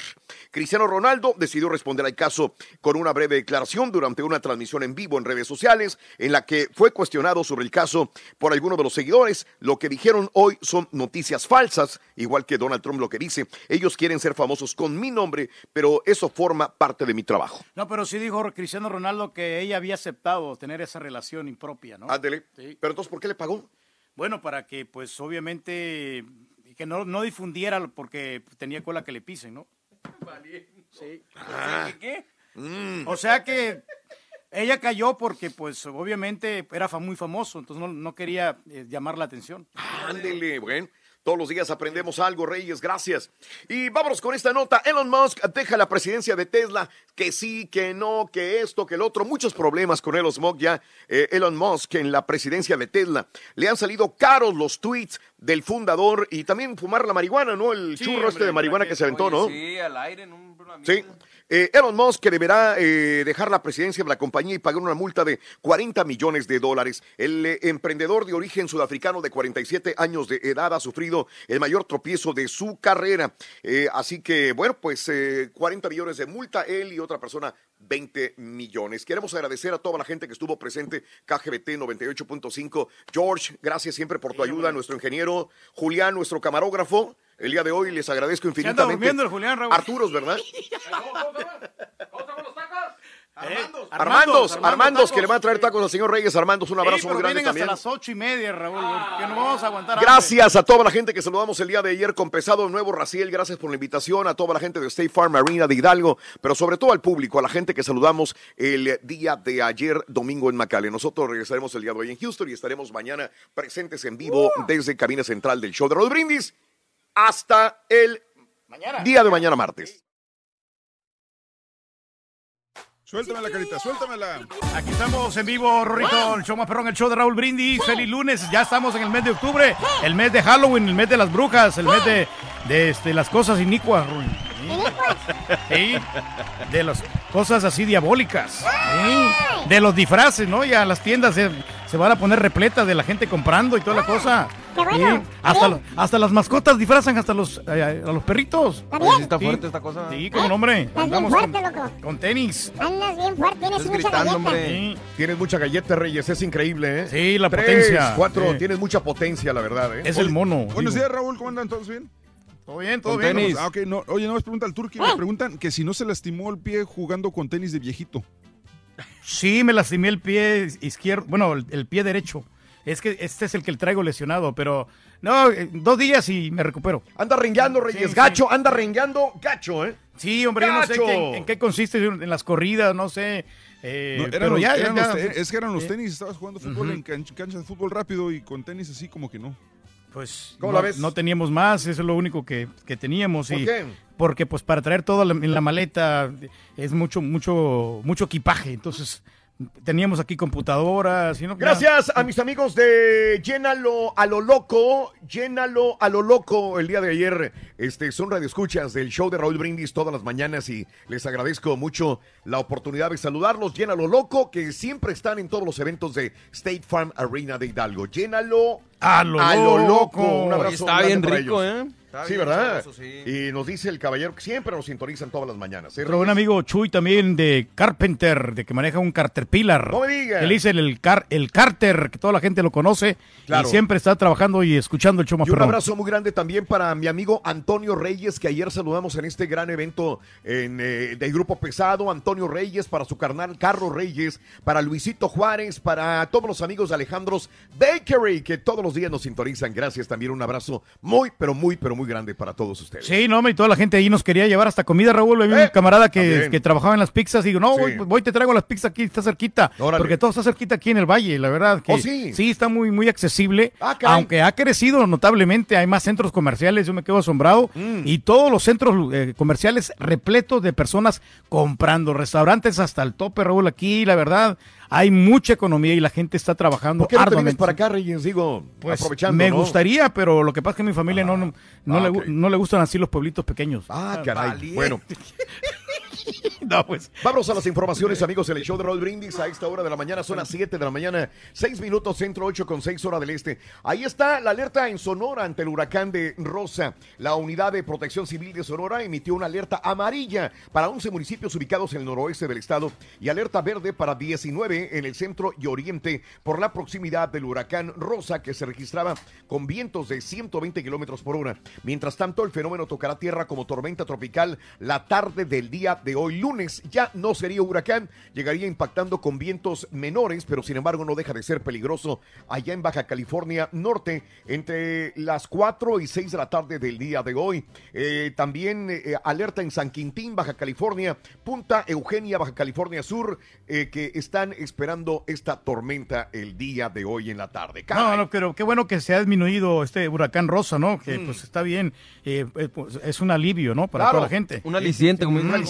Cristiano Ronaldo decidió responder al caso con una breve declaración durante una transmisión en vivo en redes sociales, en la que fue cuestionado sobre el caso por algunos de los seguidores. Lo que dijeron hoy son noticias falsas, igual que Donald Trump lo que dice. Ellos quieren ser famosos con mi nombre, pero eso forma parte de mi trabajo. No, pero sí dijo Cristiano Ronaldo que ella había aceptado tener esa relación impropia, ¿no? Ándele. Sí. Pero entonces, ¿por qué le pagó? Bueno, para que, pues, obviamente, que no, no difundiera porque tenía cola que le pisen, ¿no? Sí. Ah. ¿Qué? Mm. O sea que ella cayó porque, pues, obviamente era muy famoso, entonces no, no quería eh, llamar la atención. Ándele, bueno. Todos los días aprendemos algo, Reyes, gracias. Y vámonos con esta nota. Elon Musk deja la presidencia de Tesla, que sí, que no, que esto, que el otro. Muchos problemas con Elon Musk ya. Eh, Elon Musk en la presidencia de Tesla. Le han salido caros los tweets del fundador y también fumar la marihuana, ¿no? El Sí, churro hombre, este de marihuana que se aventó, Oye, ¿no? Sí, al aire, en un programa. Sí. Eh, Elon Musk que deberá eh, dejar la presidencia de la compañía y pagar una multa de 40 millones de dólares. El eh, emprendedor de origen sudafricano de 47 años de edad ha sufrido el mayor tropiezo de su carrera. Así que, bueno, pues eh, 40 millones de multa, él y otra persona 20 millones. Queremos agradecer a toda la gente que estuvo presente, KGBT 98.5. George, gracias siempre por tu ayuda, nuestro ingeniero, Julián, nuestro camarógrafo. el día de hoy. Les agradezco Se anda infinitamente. durmiendo el Julián, Raúl. Arturos, ¿verdad? Armandos, Armandos, Armandos, que le van a traer tacos al señor Reyes. Armandos, un abrazo muy grande vienen también. hasta las ocho y media, Raúl, que no vamos a aguantar. Gracias a toda la gente que saludamos el día de ayer con Pesado Nuevo Raciel. Gracias por la invitación. A toda la gente de State Farm Arena de Hidalgo, pero sobre todo al público, a la gente que saludamos el día de ayer, domingo en McAllen. Nosotros regresaremos el día de hoy en Houston y estaremos mañana presentes en vivo desde cabina central del show de Rod Brindis hasta el día de mañana martes. Suéltame la carita, suéltamela. Aquí estamos en vivo, Rorrito, el show más perrón, el show de Raúl Brindis. Feliz lunes, ya estamos en el mes de octubre, el mes de Halloween, el mes de las brujas, el mes de, de, este, las cosas inicuas, Ruin. Sí, de las cosas así diabólicas. Sí, de los disfraces, ¿no? Ya las tiendas se, se van a poner repletas de la gente comprando y toda la cosa. Qué bueno, Sí, hasta, lo- hasta las mascotas disfrazan hasta los, eh, a los perritos. ¿Está bien? Sí, Está fuerte esta cosa. Sí, como un hombre. Estás bien fuerte, con, loco. con tenis. Andas bien fuerte, tienes mucha galleta. Sí. Tienes mucha galleta, Reyes, es increíble, ¿eh? Sí, la Tres, potencia. cuatro, Sí. tienes mucha potencia, la verdad, ¿eh? Es el mono. Buenos digo. días, Raúl, ¿cómo andan? ¿Todos bien? Todo bien, todo Con bien. tenis. Ah, no. Oye, no, me pregunta el Turqui, me preguntan que si no se lastimó el pie jugando con tenis de viejito. Sí, me lastimé el pie izquierdo, bueno, el, el pie derecho. Es que este es el que traigo lesionado, pero no, dos días y me recupero. Anda rengueando, Reyes, gacho, anda rengueando, gacho, ¿eh? Sí, hombre, yo no sé ¡Gacho! qué- en, qué consiste en las corridas, no sé. eh, No, eran pero los- ya, ya, eran ya. los te- es que eran los tenis, estabas jugando fútbol en canch- cancha de fútbol rápido y con tenis así como que no. Pues ¿Cómo no, la ves? no teníamos más, eso es lo único que, que teníamos. ¿Por y- qué? Porque pues para traer todo en la maleta es mucho, mucho, mucho equipaje. Entonces teníamos aquí computadoras. y no- Gracias a mis amigos de Llénalo a lo loco, Llénalo a lo loco. El día de ayer este, son radioescuchas del show de Raúl Brindis todas las mañanas y les agradezco mucho la oportunidad de saludarlos. Llénalo loco, que siempre están en todos los eventos de State Farm Arena de Hidalgo. Llénalo A lo loco. Un abrazo está bien rico, ellos. ¿eh? Está sí, bien ¿verdad? sabroso, sí. Y nos dice el caballero que siempre nos sintonizan todas las mañanas. ¿eh, Pero un Reyes? amigo Chuy también de Carpenter, de que maneja un Caterpillar. No me digas. Él dice el, car, el Carter, que toda la gente lo conoce. Claro. Y siempre está trabajando y escuchando el show más Y un perrón. abrazo muy grande también para mi amigo Antonio Reyes, que ayer saludamos en este gran evento en, eh, del Grupo Pesado. Antonio Reyes, para su carnal Carlos Reyes, para Luisito Juárez, para todos los amigos de Alejandro's Bakery, que todos los días nos sintonizan. Gracias también. Un abrazo muy, pero muy, pero muy grande para todos ustedes. Sí, no, y toda la gente ahí nos quería llevar hasta comida, Raúl. Había un camarada que, trabajaba en las pizzas y digo, no, Sí. voy, voy, te traigo las pizzas aquí, está cerquita. Órale. Porque todo está cerquita aquí en el valle, la verdad. Que ¿Oh, sí? está muy, muy accesible. Ah, aunque ha crecido notablemente, hay más centros comerciales, yo me quedo asombrado. Mm. Y todos los centros eh, comerciales repletos de personas comprando. Restaurantes hasta el tope, Raúl, aquí, la verdad. Hay mucha economía y la gente está trabajando ¿Por qué no te para acá, Reyes? Digo, Pues, aprovechando. me ¿no? gustaría, pero lo que pasa es que a mi familia no, no, no Ah, le, gu- ok. no le gustan así los pueblitos pequeños. Ah, caray. valiente. Bueno. no, pues. Vamos a las informaciones, amigos, el show de Raúl Brindis. A esta hora de la mañana son las 7 de la mañana, 6 minutos centro, 8 con 6 hora del este. Ahí está la alerta en Sonora ante el huracán de Rosa. La unidad de protección civil de Sonora emitió una alerta amarilla para 11 municipios ubicados en el noroeste del estado y alerta verde para 19 en el centro y oriente por la proximidad del huracán Rosa que se registraba con vientos de 120 kilómetros por hora. Mientras tanto, el fenómeno tocará tierra como tormenta tropical la tarde del día de hoy lunes. Ya no sería huracán, llegaría impactando con vientos menores, pero sin embargo no deja de ser peligroso allá en Baja California Norte entre las 4 y 6 de la tarde del día de hoy. Eh, también eh, alerta en San Quintín, Baja California, Punta Eugenia, Baja California Sur, eh, que están esperando esta tormenta el día de hoy en la tarde. No, no, pero qué bueno que se ha disminuido este huracán Rosa, ¿no? Que Mm. pues está bien, pues, es un alivio, ¿no? Para Claro. toda la gente. Un aliciente, como Un dicen.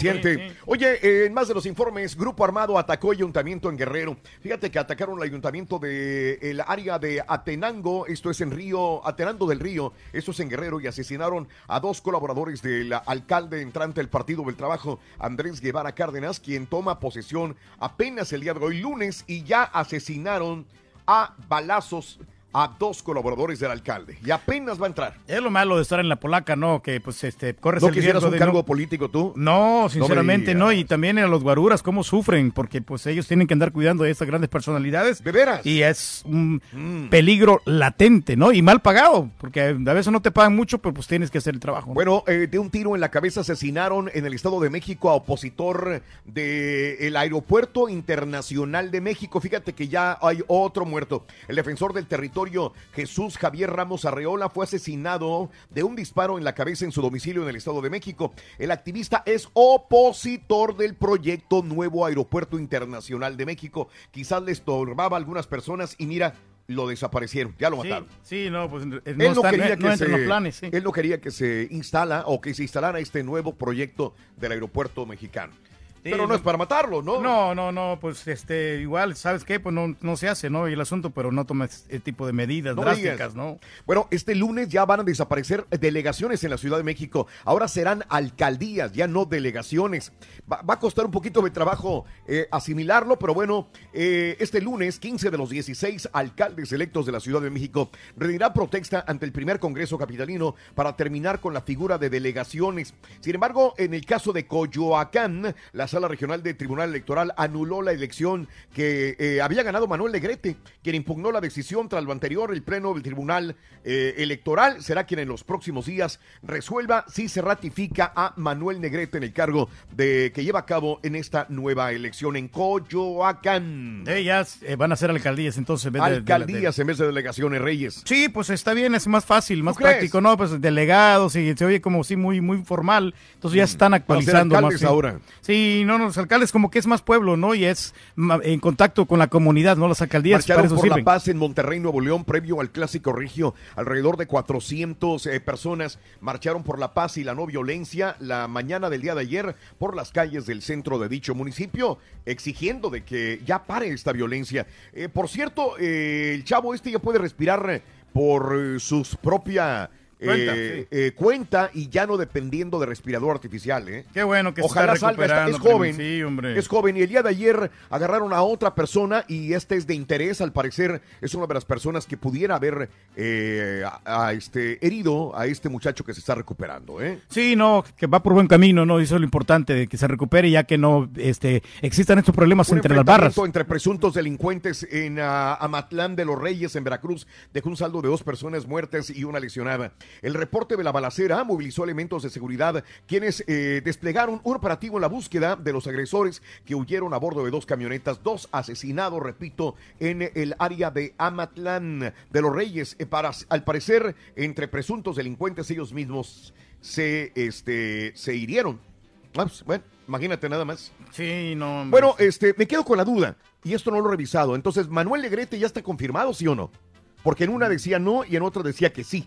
Oye, eh, en más de los informes, Grupo Armado atacó ayuntamiento en Guerrero. Fíjate que atacaron el ayuntamiento de el área de Atenango, esto es en Río, Atenando del Río, esto es en Guerrero, y asesinaron a dos colaboradores del alcalde entrante del Partido del Trabajo, Andrés Guevara Cárdenas, quien toma posesión apenas el día de hoy, lunes, y ya asesinaron a balazos a dos colaboradores del alcalde. Y apenas va a entrar. Es lo malo de estar en la polaca, ¿no? Que pues este corres ¿No el quisieras riesgo un de cargo no- político tú? No, sinceramente no, y también a los guaruras cómo sufren, porque pues ellos tienen que andar cuidando de estas grandes personalidades. ¿De veras? Y es un peligro latente, ¿no? Y mal pagado, porque a veces no te pagan mucho, pero pues tienes que hacer el trabajo. ¿no? Bueno, eh, de un tiro en la cabeza asesinaron en el Estado de México a opositor del Aeropuerto Internacional de México. Fíjate que ya hay otro muerto. El defensor del territorio, Jesús Javier Ramos Arreola, fue asesinado de un disparo en la cabeza en su domicilio en el Estado de México. El activista es opositor del proyecto Nuevo Aeropuerto Internacional de México. Quizás le estorbaba a algunas personas y mira, lo desaparecieron, ya lo Sí, mataron. sí, no, pues no, Él no, está- quería no que se, los planes, sí. él no quería que se instala o que se instalara este nuevo proyecto del aeropuerto mexicano. Pero no, es para matarlo, ¿no? No, no, no, pues este, igual, ¿sabes qué? Pues no, no se hace, ¿no? Y el asunto, pero no tomes este tipo de medidas No drásticas, digas. ¿no? Bueno, este lunes ya van a desaparecer delegaciones en la Ciudad de México. Ahora serán alcaldías, ya no delegaciones. Va, va a costar un poquito de trabajo eh, asimilarlo, pero bueno, eh, este lunes 15 de los 16 alcaldes electos de la Ciudad de México rendirá protesta ante el primer Congreso Capitalino para terminar con la figura de delegaciones. Sin embargo, en el caso de Coyoacán, la Sala Regional del Tribunal Electoral anuló la elección que eh, había ganado Manuel Negrete, quien impugnó la decisión tras lo anterior. El Pleno del Tribunal eh, Electoral será quien en los próximos días resuelva si se ratifica a Manuel Negrete en el cargo de que lleva a cabo en esta nueva elección en Coyoacán. Ellas eh, van a ser alcaldías entonces. en vez de- de- de- Alcaldías en vez de delegaciones, Reyes. Sí, pues está bien, es más fácil, más práctico, ¿no? Pues delegados y se oye como sí muy muy formal. Entonces ya están Mm. Ser actualizando más. ahora. Sí, no, no, los alcaldes como que es más pueblo, ¿no? Y es en contacto con la comunidad, ¿no? Las alcaldías para Marcharon eso por sirven. la paz en Monterrey, Nuevo León, previo al Clásico Regio. Alrededor de 400 eh, personas marcharon por la paz y la no violencia la mañana del día de ayer por las calles del centro de dicho municipio, exigiendo de que ya pare esta violencia. Eh, por cierto, eh, el chavo este ya puede respirar por sus eh, Cuenta, sí. eh, cuenta y ya no dependiendo de respirador artificial. ¿eh? Qué bueno que se Ojalá está salga, está- es joven. Sí, hombre. Es joven y el día de ayer agarraron a otra persona y este es de interés, al parecer es una de las personas que pudiera haber eh, a, a este herido a este muchacho que se está recuperando. ¿eh? Sí, no, que va por buen camino, ¿no? Eso es lo importante, de que se recupere ya que no este, existan estos problemas Un entre las barras. entre presuntos delincuentes en ah, Amatlán de los Reyes, en Veracruz, dejó un saldo de dos personas muertas y una lesionada. El reporte de la balacera movilizó elementos de seguridad, quienes eh, desplegaron un operativo en la búsqueda de los agresores que huyeron a bordo de dos camionetas, dos asesinados, repito, en el área de Amatlán de los Reyes. Eh, para, al parecer, entre presuntos delincuentes, ellos mismos se, este, se hirieron. Ah, pues, bueno, imagínate nada más. Sí, no. Bueno, este, me quedo con la duda, y esto no lo he revisado. Entonces, ¿Manuel Negrete ya está confirmado, sí o no? Porque en una decía no y en otra decía que sí.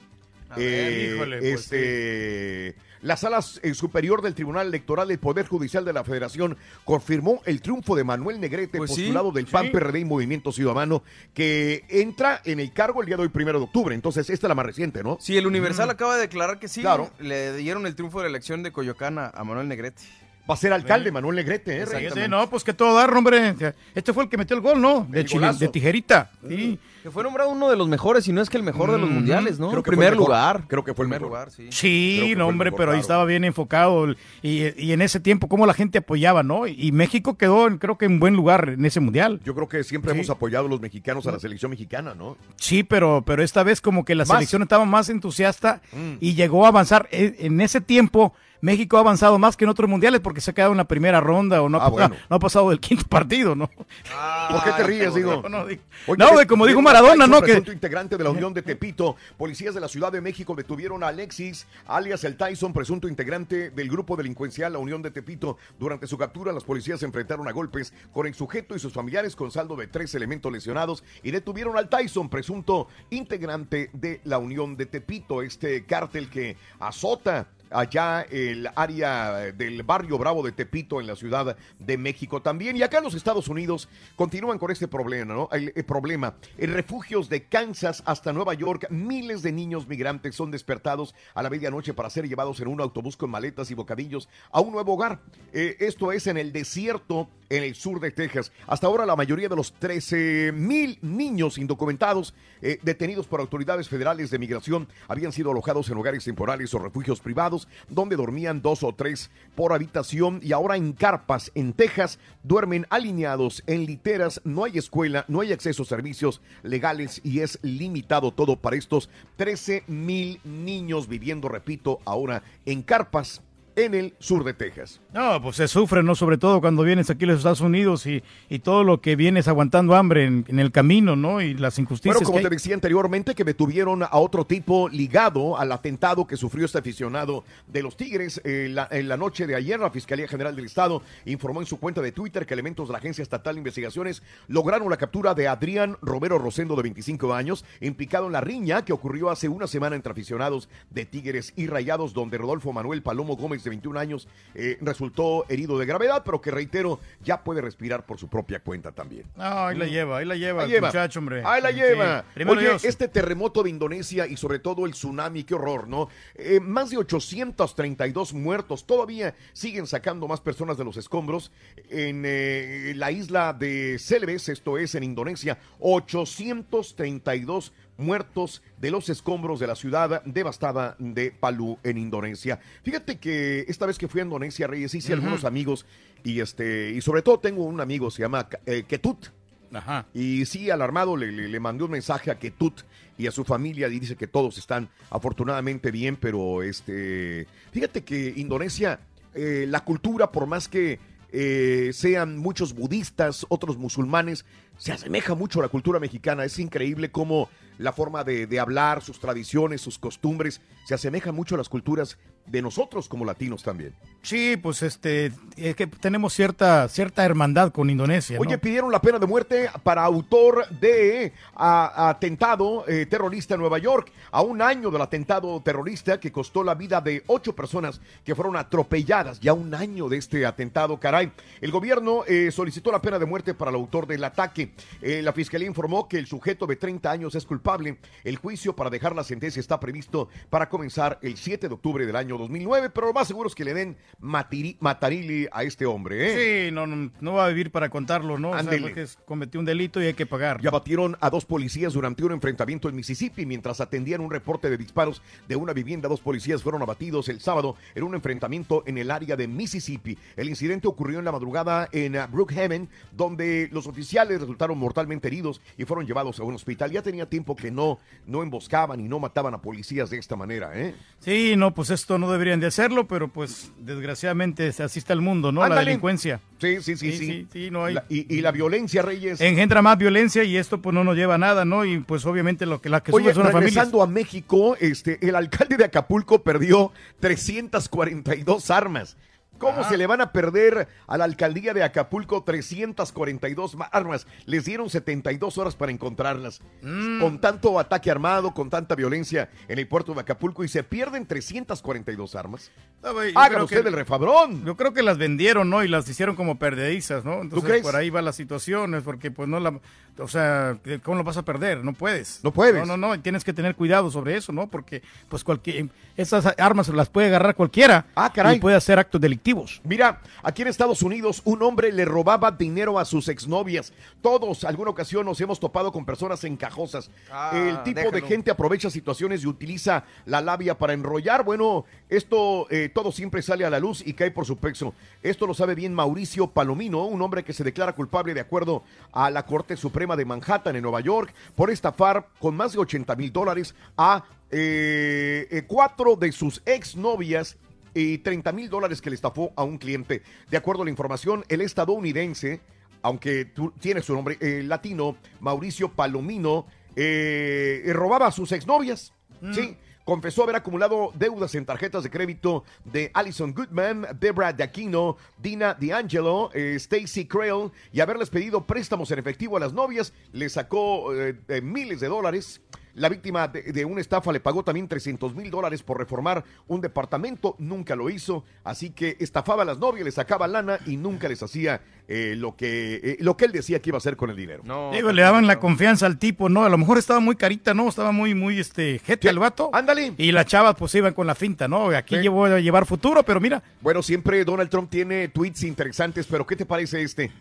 A ver, híjole, pues este, La sala eh, superior del Tribunal Electoral del Poder Judicial de la Federación confirmó el triunfo de Manuel Negrete, Pues sí, postulado del PAN, sí. PRD y Movimiento Ciudadano, que entra en el cargo el día de hoy, primero de octubre. Entonces, esta es la más reciente, ¿no? Sí, el Universal acaba de declarar que sí. Claro. Le dieron el triunfo de la elección de Coyoacán a, a Manuel Negrete. Va a ser alcalde Manuel Negrete, ¿eh? Sí, sí, no, pues que todo dar, hombre. Este fue el que metió el gol, ¿no? De, chile- de tijerita. Sí. Que fue nombrado uno de los mejores, y no es que el mejor de los Mm, mundiales, ¿no? creo que primer fue el mejor. lugar. Creo que fue el primer mejor. lugar, sí. Sí, no, hombre, mejor, pero ahí estaba bien enfocado. Y, y en ese tiempo, cómo la gente apoyaba, ¿no? Y México quedó, en- creo que en buen lugar en ese mundial. Yo creo que siempre Sí. hemos apoyado a los mexicanos a la selección mexicana, ¿no? Sí, pero, pero esta vez como que la Más. selección estaba más entusiasta Mm. y llegó a avanzar. E- En ese tiempo, México ha avanzado más que en otros mundiales porque se ha quedado en la primera ronda o no, ha Ah, pasado, bueno. no ha pasado del quinto partido, ¿no? ¿Por qué te ríes, digo? No, no, digo- Oye, no, güey, como dijo Maradona, ¿no? Que, presunto integrante de la Unión de Tepito. Policías de la Ciudad de México detuvieron a Alexis, alias el Tyson, presunto integrante del grupo delincuencial La Unión de Tepito. Durante su captura, las policías se enfrentaron a golpes con el sujeto y sus familiares con saldo de tres elementos lesionados y detuvieron al Tyson, presunto integrante de la Unión de Tepito, este cártel que azota allá el área del barrio Bravo de Tepito en la Ciudad de México también. Y acá en los Estados Unidos continúan con este problema, ¿no? El, problema. En refugios de Kansas hasta Nueva York, miles de niños migrantes son despertados a la medianoche para ser llevados en un autobús con maletas y bocadillos a un nuevo hogar. Eh, esto es en el desierto en el sur de Texas. Hasta ahora la mayoría de los 13 mil niños indocumentados eh, detenidos por autoridades federales de migración habían sido alojados en hogares temporales o refugios privados donde dormían dos o tres por habitación y ahora en carpas en Texas duermen alineados en literas, no hay escuela, no hay acceso a servicios legales y es limitado todo para estos 13 mil niños viviendo, repito, ahora en carpas en el sur de Texas. No, pues se sufre, ¿no? Sobre todo cuando vienes aquí a los Estados Unidos y, y todo lo que vienes aguantando hambre en, en el camino, ¿no? Y las injusticias. Bueno, como que te decía anteriormente, que detuvieron a otro tipo ligado al atentado que sufrió este aficionado de los Tigres eh, la- en la noche de ayer. La Fiscalía General del Estado informó en su cuenta de Twitter que elementos de la Agencia Estatal de Investigaciones lograron la captura de Adrián Romero Rosendo, de 25 años, implicado en la riña que ocurrió hace una semana entre aficionados de Tigres y Rayados, donde Rodolfo Manuel Palomo Gómez, de 21 años, eh, resultó herido de gravedad, pero que reitero, ya puede respirar por su propia cuenta también. Ahí la lleva, ahí la lleva, Ahí el lleva. muchacho, hombre. Ahí la Sí. lleva. Primero Oye, Dios. este terremoto de Indonesia y sobre todo el tsunami, qué horror, ¿no? Eh, más de 832 muertos. Todavía siguen sacando más personas de los escombros en eh, la isla de Celebes, esto es en Indonesia. 832 muertos de los escombros de la ciudad devastada de Palu en Indonesia. Fíjate que esta vez que fui a Indonesia, Reyes, hice algunos amigos y este y sobre todo tengo un amigo se llama eh, Ketut. Ajá. Y sí, alarmado, le, le, le mandé un mensaje a Ketut y a su familia y dice que todos están afortunadamente bien, pero este, fíjate que Indonesia, eh, la cultura, por más que eh, sean muchos budistas, otros musulmanes, se asemeja mucho a la cultura mexicana. Es increíble cómo la forma de, de hablar, sus tradiciones, sus costumbres, se asemejan mucho a las culturas de nosotros como latinos también. Sí, pues este, es que tenemos cierta, cierta hermandad con Indonesia. ¿no? Oye, pidieron la pena de muerte para autor de a- atentado eh, terrorista en Nueva York, a un año del atentado terrorista que costó la vida de ocho personas que fueron atropelladas, ya un año de este atentado, caray. El gobierno eh, solicitó la pena de muerte para el autor del ataque. Eh, la fiscalía informó que el sujeto de 30 años es culpable. El juicio para dejar la sentencia está previsto para comenzar el 7 de octubre del año 2009, pero lo más seguro es que le den matiri- matarili a este hombre. ¿eh? Sí, no, no, no va a vivir para contarlo, ¿no? O sea, porque cometió un delito y hay que pagar. Y abatieron a dos policías durante un enfrentamiento en Mississippi mientras atendían un reporte de disparos de una vivienda. Dos policías fueron abatidos el sábado en un enfrentamiento en el área de Mississippi. El incidente ocurrió en la madrugada en uh, Brookhaven, donde los oficiales resultaron mortalmente heridos y fueron llevados a un hospital. Ya tenía tiempo que no, no emboscaban y no mataban a policías de esta manera, ¿eh? Sí, no, pues esto no deberían de hacerlo, pero pues desgraciadamente así está el mundo, ¿no? La delincuencia. Sí, sí, sí, Sí, sí. sí, sí, no hay- La- y, y la violencia, Reyes. Engendra más violencia y esto pues no nos lleva a nada, ¿no? Y pues obviamente lo que la que Oye, son las regresando a México, este, el alcalde de Acapulco perdió 342 armas. ¿Cómo Ah. se le van a perder a la alcaldía de Acapulco 342 ma- armas? Les dieron 72 horas para encontrarlas. Mm. Con tanto ataque armado, con tanta violencia en el puerto de Acapulco y se pierden 342 armas. No, güey, yo Haga creo usted que- el refabrón. Yo creo que las vendieron, ¿no? Y las hicieron como perdedizas, ¿no? Entonces crees? por ahí va la situación, es porque pues no la... O sea, ¿cómo lo vas a perder? No puedes. No puedes. No, no, no, tienes que tener cuidado sobre eso, ¿no? Porque pues cualquier... Esas armas las puede agarrar cualquiera. Ah, caray. Y puede hacer actos delictivos. Mira, aquí en Estados Unidos un hombre le robaba dinero a sus exnovias. Todos, alguna ocasión nos hemos topado con personas encajosas. Ah, El tipo de gente aprovecha situaciones y utiliza la labia para enrollar. Bueno, esto eh, todo siempre sale a la luz y cae por su peso. Esto lo sabe bien Mauricio Palomino, un hombre que se declara culpable de acuerdo a la Corte Suprema de Manhattan en Nueva York por estafar con más de 80 mil dólares a eh, eh, cuatro de sus exnovias y 30 mil dólares que le estafó a un cliente. De acuerdo a la información, el estadounidense, aunque tiene su nombre eh, latino, Mauricio Palomino, eh, robaba a sus exnovias. Sí. Confesó haber acumulado deudas en tarjetas de crédito de Alison Goodman, Debra D'Aquino, Dina D'Angelo, eh, Stacy Creel y haberles pedido préstamos en efectivo a las novias. Le sacó eh, eh, miles de dólares. La víctima de, de una estafa le pagó también 300 mil dólares por reformar un departamento, nunca lo hizo, así que estafaba a las novias, les sacaba lana y nunca les hacía eh, lo, que, eh, lo que él decía que iba a hacer con el dinero. Digo, le daban la confianza al tipo, ¿no? A lo mejor estaba muy carita, ¿no? Estaba muy, muy, este, jete el vato. Ándale. Y las chavas, pues, iban con la finta, ¿no? Aquí llevo a llevar futuro, pero mira. Bueno, siempre Donald Trump tiene tweets interesantes, pero ¿qué te parece este?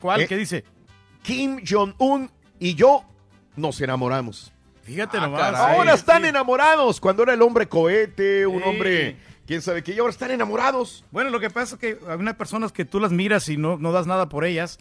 ¿Cuál? Eh, ¿Qué dice? Kim Jong-un y yo nos enamoramos. Fíjate Ah, nomás. caray. Ahora están sí. enamorados. Cuando era el hombre cohete, un Sí. hombre, quién sabe qué, y ahora están enamorados. Bueno, lo que pasa es que hay unas personas que tú las miras y no, no das nada por ellas.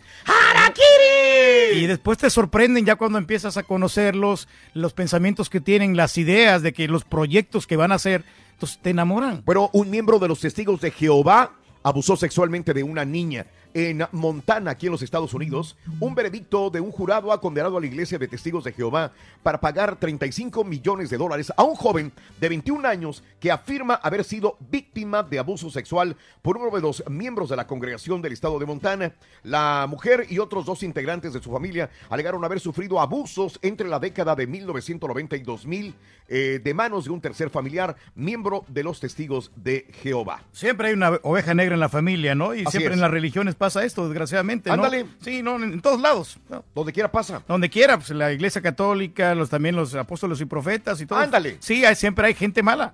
Y después te sorprenden ya cuando empiezas a conocerlos, los pensamientos que tienen, las ideas de que los proyectos que van a hacer, entonces te enamoran. Bueno, un miembro de los testigos de Jehová abusó sexualmente de una niña en Montana, aquí en los Estados Unidos. Un veredicto de un jurado ha condenado a la iglesia de testigos de Jehová para pagar 35 millones de dólares a un joven de 21 años que afirma haber sido víctima de abuso sexual por uno de los miembros de la congregación del estado de Montana. La mujer y otros dos integrantes de su familia alegaron haber sufrido abusos entre la década de 1990 y 2000 eh, de manos de un tercer familiar, miembro de los testigos de Jehová. Siempre hay una oveja negra en la familia, ¿no? Y Así siempre es. en las religiones pasa esto, desgraciadamente, ¿no? Ándale. Sí, no, en, en todos lados. ¿no? Donde quiera pasa. Donde quiera, pues la iglesia católica, los también los apóstoles y profetas y todo. Ándale. Sí, hay- siempre hay gente mala.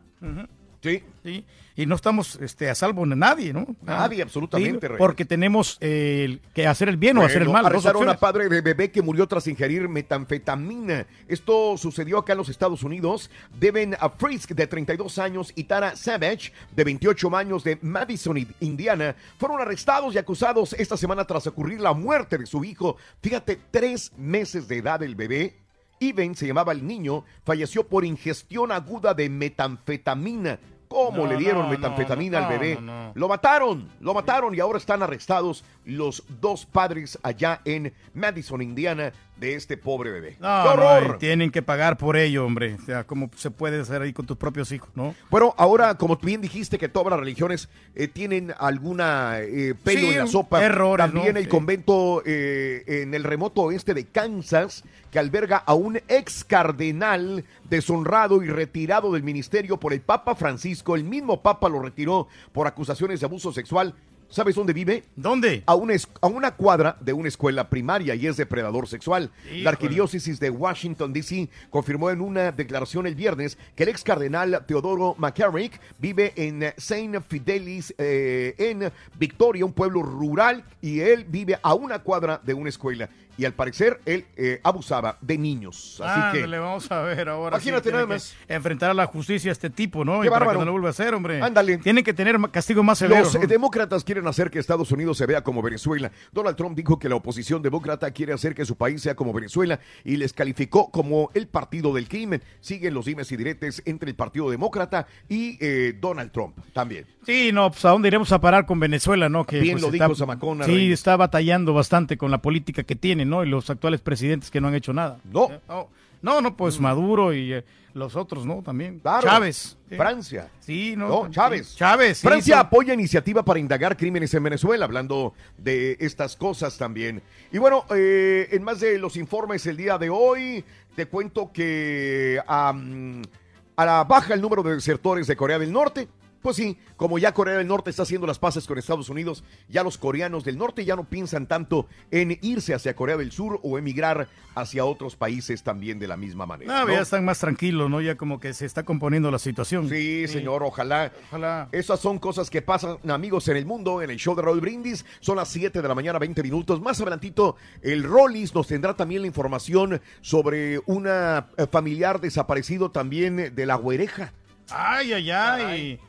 Sí. Sí. Y no estamos este, a salvo de nadie, ¿no? Nadie, absolutamente, Sí, porque tenemos eh, que hacer el bien o hacer el mal. Arrestaron a padre de bebé que murió tras ingerir metanfetamina. Esto sucedió acá en los Estados Unidos. Deben a Frisk, de 32 años, y Tara Savage, de 28 años, de Madison, Indiana, fueron arrestados y acusados esta semana tras ocurrir la muerte de su hijo. Fíjate, tres meses de edad el bebé. Iben se llamaba el niño, falleció por ingestión aguda de metanfetamina. ¿Cómo No, le dieron no, metanfetamina no, al bebé? Lo mataron, lo mataron y ahora están arrestados los dos padres allá en Madison, Indiana, de este pobre bebé. No, ¡Qué horror! tienen que pagar por ello, hombre. O sea, ¿cómo se puede hacer ahí con tus propios hijos, no? Bueno, ahora, como tú bien dijiste que todas las religiones eh, tienen alguna eh, pelo Sí, en la sopa, errores, también el Sí. convento eh, en el remoto oeste de Kansas, que alberga a un ex cardenal deshonrado y retirado del ministerio por el Papa Francisco. El mismo Papa lo retiró por acusaciones de abuso sexual. ¿Sabes dónde vive? ¿Dónde? A una, a una cuadra de una escuela primaria y es depredador sexual. Híjole. La arquidiócesis de Washington, D.C. confirmó en una declaración el viernes que el ex cardenal Teodoro McCarrick vive en Saint Fidelis, eh, en Victoria, un pueblo rural, y él vive a una cuadra de una escuela. Y al parecer él eh, abusaba de niños. Así que. le vamos a ver ahora. Imagínate tiene nada que más. Enfrentar a la justicia a este tipo, ¿no? Qué y para bárbaro. que no lo vuelva a hacer, hombre. Ándale. Tienen que tener castigo más severo. Los eh, demócratas quieren hacer que Estados Unidos se vea como Venezuela. Donald Trump dijo que la oposición demócrata quiere hacer que su país sea como Venezuela y les calificó como el partido del crimen. Siguen los dimes y diretes entre el Partido Demócrata y eh, Donald Trump también. Sí, no, pues a dónde iremos a parar con Venezuela, ¿no? Que Bien pues, lo está- dijo Zamacona, Sí, está batallando bastante con la política que tiene, ¿no? Y los actuales presidentes que no han hecho nada. No. Eh, No, no, no, pues Maduro y eh, los otros, ¿no? También. Mm. Claro. Chávez. Sí. Francia. Sí, no. No, Chávez. Chávez. Francia apoya iniciativa para indagar crímenes en Venezuela, hablando de estas cosas también. Y bueno, eh, en más de los informes el día de hoy, te cuento que am, a la baja el número de desertores de Corea del Norte. Pues sí, como ya Corea del Norte está haciendo las paces con Estados Unidos, ya los coreanos del norte ya no piensan tanto en irse hacia Corea del Sur o emigrar hacia otros países también de la misma manera. No, ¿no? ya están más tranquilos, ¿no? Ya como que se está componiendo la situación. Sí, señor, ojalá. Ojalá. Esas son cosas que pasan, amigos, en el mundo, en el show de Raúl Brindis. Son las 7 de la mañana, 20 minutos. Más adelantito, el Rollis nos tendrá también la información sobre una eh, familiar desaparecido también de la güereja. Ay, ay, ay.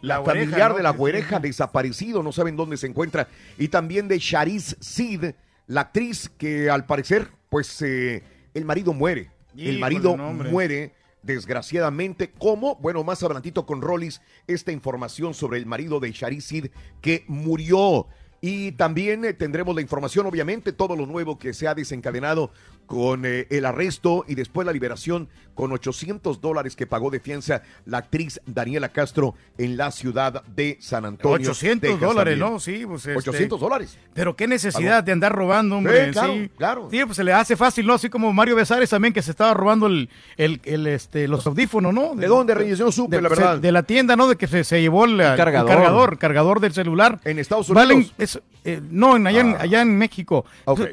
La, güereja, familiar ¿no? de la güereja desaparecido, no saben dónde se encuentra. Y también de Sharice Sid, la actriz que al parecer, pues eh, el marido muere. el marido muere, desgraciadamente. ¿Cómo? Bueno, más adelantito con Rollis, esta información sobre el marido de Sharice Sid que murió. Y también eh, tendremos la información, obviamente, todo lo nuevo que se ha desencadenado con eh, el arresto y después la liberación con 800 dólares que pagó de fianza la actriz Daniela Castro en la ciudad de San Antonio. 800 Texas dólares, también. ¿no? Sí, pues. este, 800 dólares. Pero qué necesidad Pagó. de andar robando, hombre. Sí, claro, sí. claro. Sí, pues se le hace fácil, ¿no? Así como Mario Besares también, que se estaba robando el, el, el, este, los audífonos, ¿no? ¿De dónde, Reyes? Yo supe, de, la verdad. se- De la tienda, ¿no? De que se, se llevó el, el cargador. cargador, cargador del celular. En Estados Valen, Unidos. es- eh, no, en, allá, en, Ah. allá en México.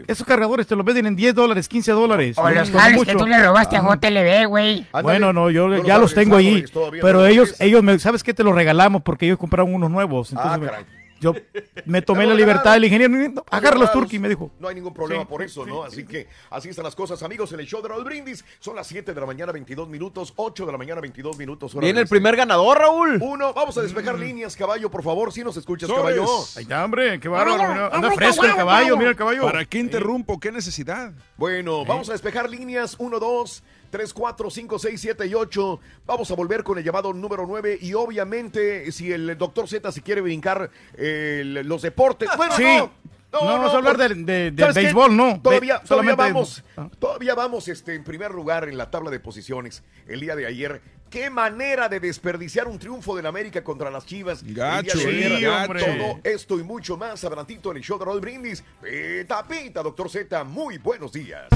Esos cargadores te los venden en 10 dólares, 15 dólares. O los jales que tú le robaste a Ah. JLB, güey. Bueno, no, yo no ya lo los sabes, tengo ah, ahí. Pero no, ellos, ellos me, ¿sabes qué? Te los regalamos porque ellos compraron unos nuevos. Entonces, Ah, caray. Yo me tomé la libertad del ingeniero. no, Agárralos, Regalados. Turki, me dijo. No hay ningún problema Sí, por eso, ¿no? Así que así están las cosas, amigos, en el show de Raúl Brindis. Son las 7 de la mañana, 22 minutos, 8 de la mañana, 22 minutos. Viene el primer ganador, Raúl. Uno, vamos a despejar líneas, caballo, por favor, si nos escuchas, Sobres. caballo. Ahí está, hombre, qué bárbaro. Anda fresco el caballo, caballo. mira el caballo. ¿Para qué interrumpo? ¿Qué necesidad? Bueno, vamos a despejar líneas 1, 2, 3, 4, 5, 6, 7 y 8. Vamos a volver con el llamado número 9 y obviamente si el doctor Z se quiere brincar eh, los deportes. Bueno, Sí. no. No, vamos a hablar de- de- de ¿Sabes qué? béisbol, no. Todavía, Be- todavía vamos, todavía vamos este, en primer lugar en la tabla de posiciones el día de ayer. Qué manera de desperdiciar un triunfo del América contra las Chivas. el día Gacho, de sí, hombre. Todo esto y mucho más adelantito en el show de Raúl Brindis. Pita, pita, doctor Z, muy buenos días.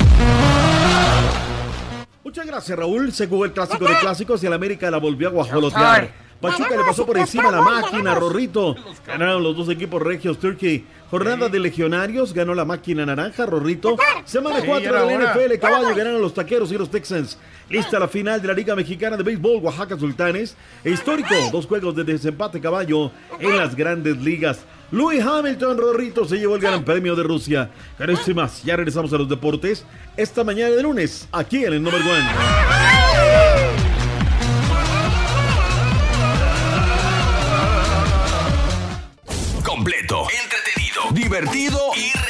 Muchas gracias, Raúl. Se jugó el clásico de clásicos y el América la volvió a guajolotear. Pachuca le pasó por encima a la máquina, Rorrito. Ganaron los dos equipos regios Turkey. Jornada de legionarios, ganó la máquina naranja, Rorrito. Semana Sí, 4 era del. NFL, caballo, ganaron los taqueros y los Texans. Lista la final de la Liga Mexicana de Béisbol, Oaxaca Sultanes. E histórico, dos juegos de desempate, caballo, en las grandes ligas. Louis Hamilton, Rorrito, se llevó el Gran Premio de Rusia. Con esto y más, ya regresamos a los deportes. Esta mañana de lunes, aquí en el Number One. Completo, entretenido, divertido y.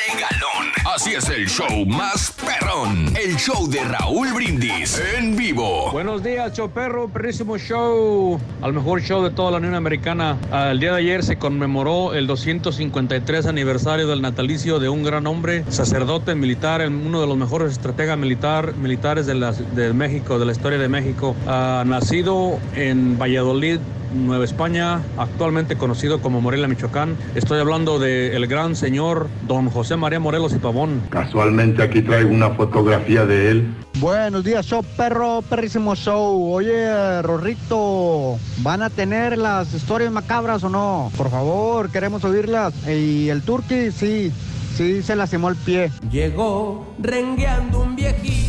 Así es el show más perrón. El show de Raúl Brindis en vivo. Buenos días, show perro, perrísimo show. Al mejor show de toda la Unión Americana. El día de ayer se conmemoró el 253 aniversario del natalicio de un gran hombre, sacerdote militar, uno de los mejores estrategas militar, militares de, de México, de la historia de México. Nacido en Valladolid, Nueva España, actualmente conocido como Morelia, Michoacán. Estoy hablando del gran señor don José María Morelos y Pavón. Casualmente aquí traigo una fotografía de él. Buenos días, show perro, perrísimo show. Oye, Rorrito, ¿van a tener las historias macabras o no? Por favor, queremos oírlas. Y el turqui, sí, sí se lastimó el pie. Llegó rengueando un viejito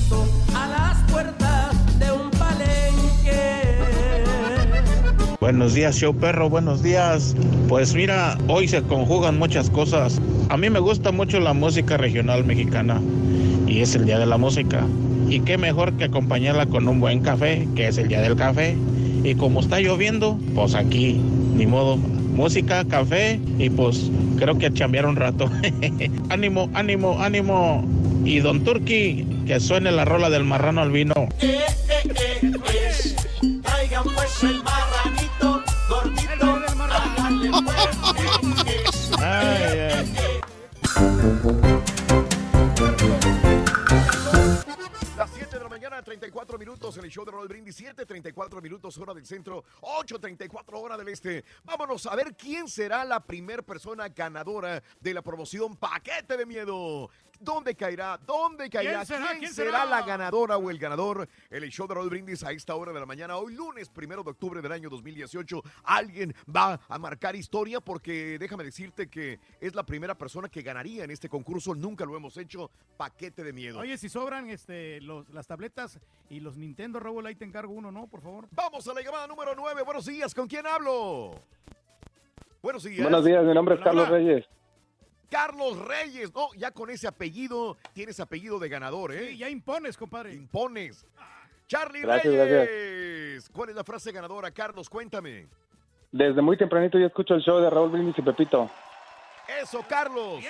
Buenos días, show perro, buenos días. Pues mira, hoy se conjugan muchas cosas. A mí me gusta mucho la música regional mexicana y es el Día de la Música. Y qué mejor que acompañarla con un buen café, que es el Día del Café. Y como está lloviendo, pues aquí, ni modo, música, café y pues creo que chambear un rato. ánimo, ánimo, ánimo. Y don Turki, que suene la rola del marrano al vino. Eh, eh, eh, pues, pues el marranito Las 7 de la mañana, 34 minutos en el show de Raúl Brindis. 7, 34 minutos hora del centro, 8, 34 hora del este. Vámonos a ver quién será la primer persona ganadora de la promoción Paquete de Miedo. ¿Dónde caerá? ¿Dónde caerá? ¿Quién será? ¿Quién será, será? la ganadora o el ganador el show de Raúl Brindis a esta hora de la mañana? Hoy lunes, primero de octubre del año 2018. Alguien va a marcar historia porque déjame decirte que es la primera persona que ganaría en este concurso. Nunca lo hemos hecho. Paquete de miedo. Oye, si sobran este, los, las tabletas y los Nintendo, Raúl, ahí te encargo uno, ¿no? Por favor. Vamos a la llamada número 9. Buenos días, ¿con quién hablo? Buenos días. Buenos días, mi nombre es Hola, Carlos. Reyes. Carlos Reyes. No, ya con ese apellido, tienes apellido de ganador, ¿eh? Sí, ya impones, compadre. Impones. Charlie Gracias, Reyes. ¿Cuál es la frase ganadora, Carlos? Cuéntame. Desde muy tempranito yo escucho el show de Raúl Brindis y Pepito. Eso, Carlos.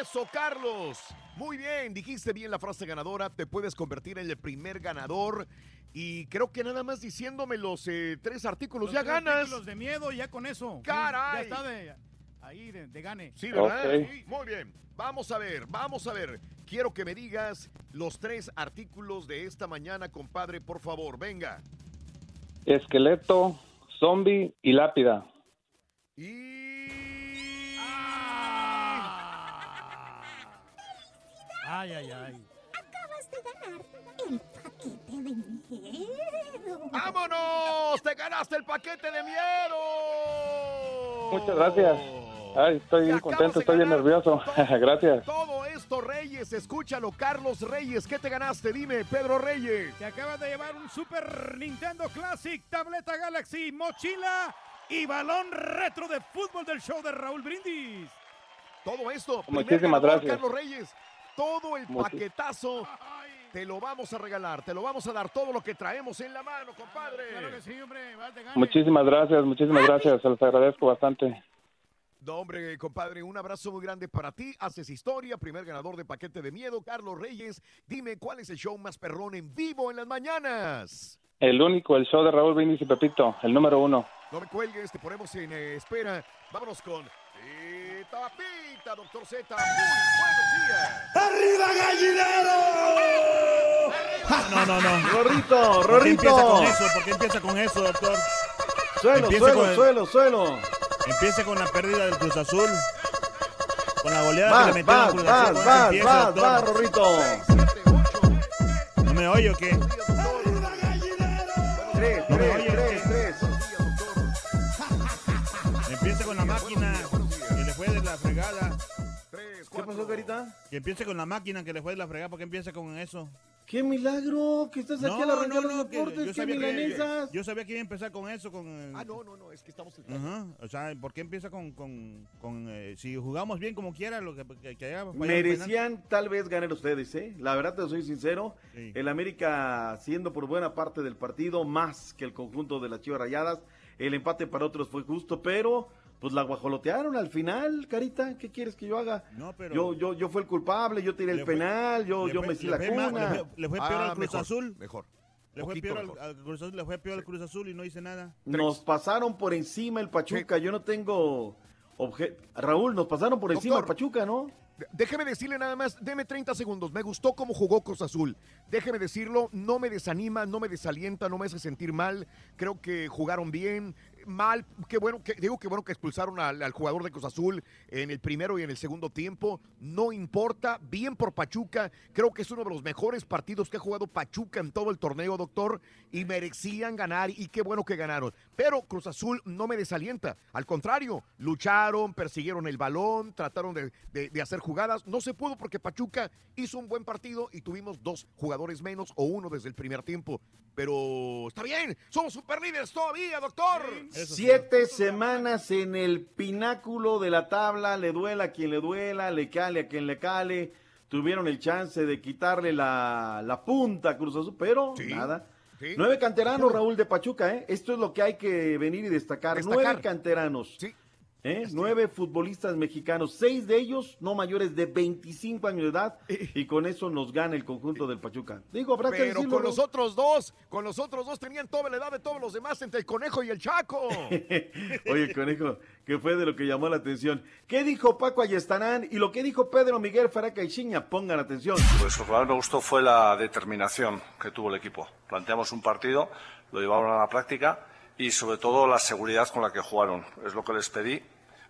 Eso, Carlos. Muy bien, dijiste bien la frase ganadora. Te puedes convertir en el primer ganador. Y creo que nada más diciéndome los eh, tres artículos Los ya tres ganas. artículos de miedo, ya con eso. Caray. Ya está de. Ahí de, de gane. Sí, ¿verdad? Sí, Muy bien. Vamos a ver, vamos a ver. Quiero que me digas los tres artículos de esta mañana, compadre, por favor. Venga. Esqueleto, zombie y lápida. Ay, ay, ay. Acabas de ganar el paquete de miedo. ¡Vámonos! ¡Te ganaste el paquete de miedo! Muchas gracias. Ay, estoy bien contento, estoy bien nervioso. gracias. Todo esto, Reyes, escúchalo, Carlos Reyes. ¿Qué te ganaste? Dime, Pedro Reyes. Te acabas de llevar un Super Nintendo Classic, tableta Galaxy, mochila y balón retro de fútbol del show de Raúl Brindis. Todo esto, Muchísimas gracias. Carlos Reyes. Todo el Muchi- paquetazo te lo vamos a regalar, te lo vamos a dar todo lo que traemos en la mano, compadre. Claro que sí, hombre, vas de gane. Muchísimas gracias, muchísimas gracias. Se los agradezco bastante. No, hombre, compadre, un abrazo muy grande para ti. Haces historia, primer ganador de paquete de miedo, Carlos Reyes. Dime, ¿cuál es el show más perrón en vivo en las mañanas? El único, el show de Raúl Brindis y Pepito, el número uno. No me cuelgues, te ponemos en eh, espera. Vámonos con Pita Pita, doctor Z. Muy buenos días. ¡Arriba, gallinero! No, no, no. Rorrito, ¿Por qué empieza Rorrito. con eso? ¿Por qué empieza con eso, doctor? Suelo, suelo, con el- suelo, suelo. Empiece con la pérdida del Cruz Azul. Con la goleada Vas, que le metieron al Cruz Azul. ¿Con eso vas, empieza, vas, vas, Rorrito. ¿No me oye o qué? Pasó, Carita? Que empiece con la máquina que le fue de la fregada. ¿Por qué empieza con eso? ¡Qué milagro! Que estás aquí No, al arrancar no, los no, que deportes. yo ¡Qué sabía que- milanesas! Yo sabía que iba a empezar con eso, con... Ah, no, no, no, es que estamos... Ajá, o sea, ¿por qué empieza con... con, con, eh, si jugamos bien como quiera, lo que, que, que haya Merecían tal vez ganar ustedes, ¿eh? La verdad te soy sincero. Sí. El América siendo por buena parte del partido más que el conjunto de las Chivas Rayadas. El empate para otros fue justo, pero pues la guajolotearon al final, Carita. ¿Qué quieres que yo haga? No, pero- Yo, yo, yo fui el culpable, yo tiré el fue- penal, yo, yo fue- me le la cuna. le fue- le fue peor al Cruz mejor, Azul. Mejor. Le fue, peor al, mejor. al Cruz Azul, le fue peor al Cruz Azul y no hice nada. Nos pasaron por encima el Pachuca. Yo no tengo obje- Raúl, nos pasaron por encima el. Pachuca, ¿no? Déjeme decirle nada más, deme 30 segundos. Me gustó cómo jugó Cruz Azul. Déjeme decirlo, no me desanima, no me desalienta, no me hace sentir mal. Creo que jugaron bien. Mal, qué bueno, que, digo que bueno que expulsaron al, jugador de Cruz Azul en el primero y en el segundo tiempo. No importa, bien por Pachuca. Creo que es uno de los mejores partidos que ha jugado Pachuca en todo el torneo, doctor. Y merecían ganar y qué bueno que ganaron. Pero Cruz Azul no me desalienta. Al contrario, lucharon, persiguieron el balón, trataron de hacer jugadas. No se pudo porque Pachuca hizo un buen partido y tuvimos dos jugadores menos o uno desde el primer tiempo. Pero está bien, somos super líderes todavía, doctor. Siete semanas en el pináculo de la tabla, le duela a quien le duela, le cale a quien le cale. Tuvieron el chance de quitarle la, la punta a Cruz Azul, pero nada. sí. Nueve canteranos, Raúl de Pachuca, ¿eh? Esto es lo que hay que venir y destacar. Destacar. Nueve canteranos. ¿Eh? Nueve futbolistas mexicanos, seis de ellos no mayores de 25 años de edad, y con eso nos gana el conjunto del Pachuca. Digo, habrá que Pero decirlo. con ¿no? los otros dos, con los otros dos tenían toda la edad de todos los demás entre el conejo y el chaco. Oye, conejo, que fue de lo que llamó la atención. ¿Qué dijo Paco Ayestarán y lo que dijo Pedro Miguel Faraca y Chiña? Pongan atención. Pues lo que más me gustó fue la determinación que tuvo el equipo. Planteamos un partido, lo llevaron a la práctica y sobre todo la seguridad con la que jugaron. Es lo que les pedí,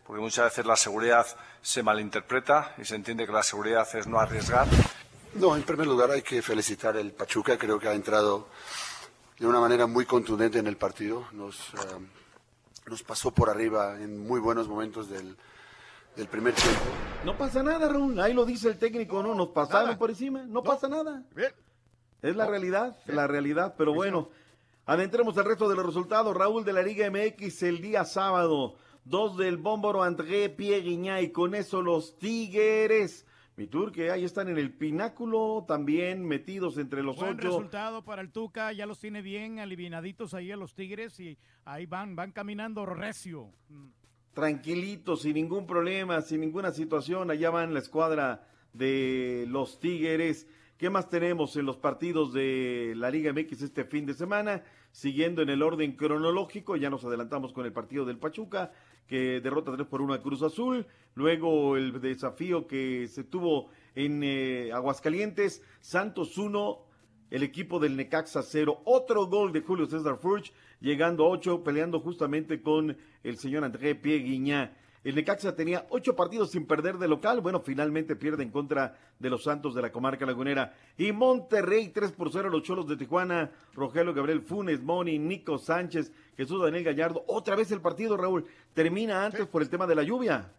porque muchas veces la seguridad se malinterpreta y se entiende que la seguridad es no arriesgar. No, en primer lugar hay que felicitar al Pachuca, creo que ha entrado de una manera muy contundente en el partido, nos, eh, nos pasó por arriba en muy buenos momentos del, del primer tiempo. No pasa nada, Raúl. Ahí lo dice el técnico, ¿no? Nos pasaron por encima. No, pasa nada. Es la realidad, la realidad. Pero bueno, adentremos el resto de los resultados. Raúl de la Liga MX el día sábado. Dos del Bómboro André Pierre y con eso los Tigres. Mi tour que ahí están en el pináculo, también metidos entre los Buen ocho. resultado para el Tuca, ya los tiene bien alivianaditos ahí a los Tigres y ahí van, van caminando recio. tranquilitos, sin ningún problema, sin ninguna situación. Allá van la escuadra de los Tigres. ¿Qué más tenemos en los partidos de la Liga MX este fin de semana? Siguiendo en el orden cronológico, ya nos adelantamos con el partido del Pachuca, que derrota 3 por 1 a Cruz Azul, luego el desafío que se tuvo en eh, Aguascalientes, Santos 1, el equipo del Necaxa 0, otro gol de Julio César Furch, llegando a 8, peleando justamente con el señor André Pie Guiñá. El Necaxa tenía ocho partidos sin perder de local. Bueno, finalmente pierde en contra de los Santos de la comarca lagunera. Y Monterrey 3 por 0 los Cholos de Tijuana. Rogelio Gabriel Funes, Moni, Nico Sánchez, Jesús Daniel Gallardo. Otra vez el partido, Raúl. Termina antes por el tema de la lluvia.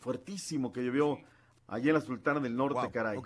Fuertísimo que llovió allí en la Sultana del Norte, caray.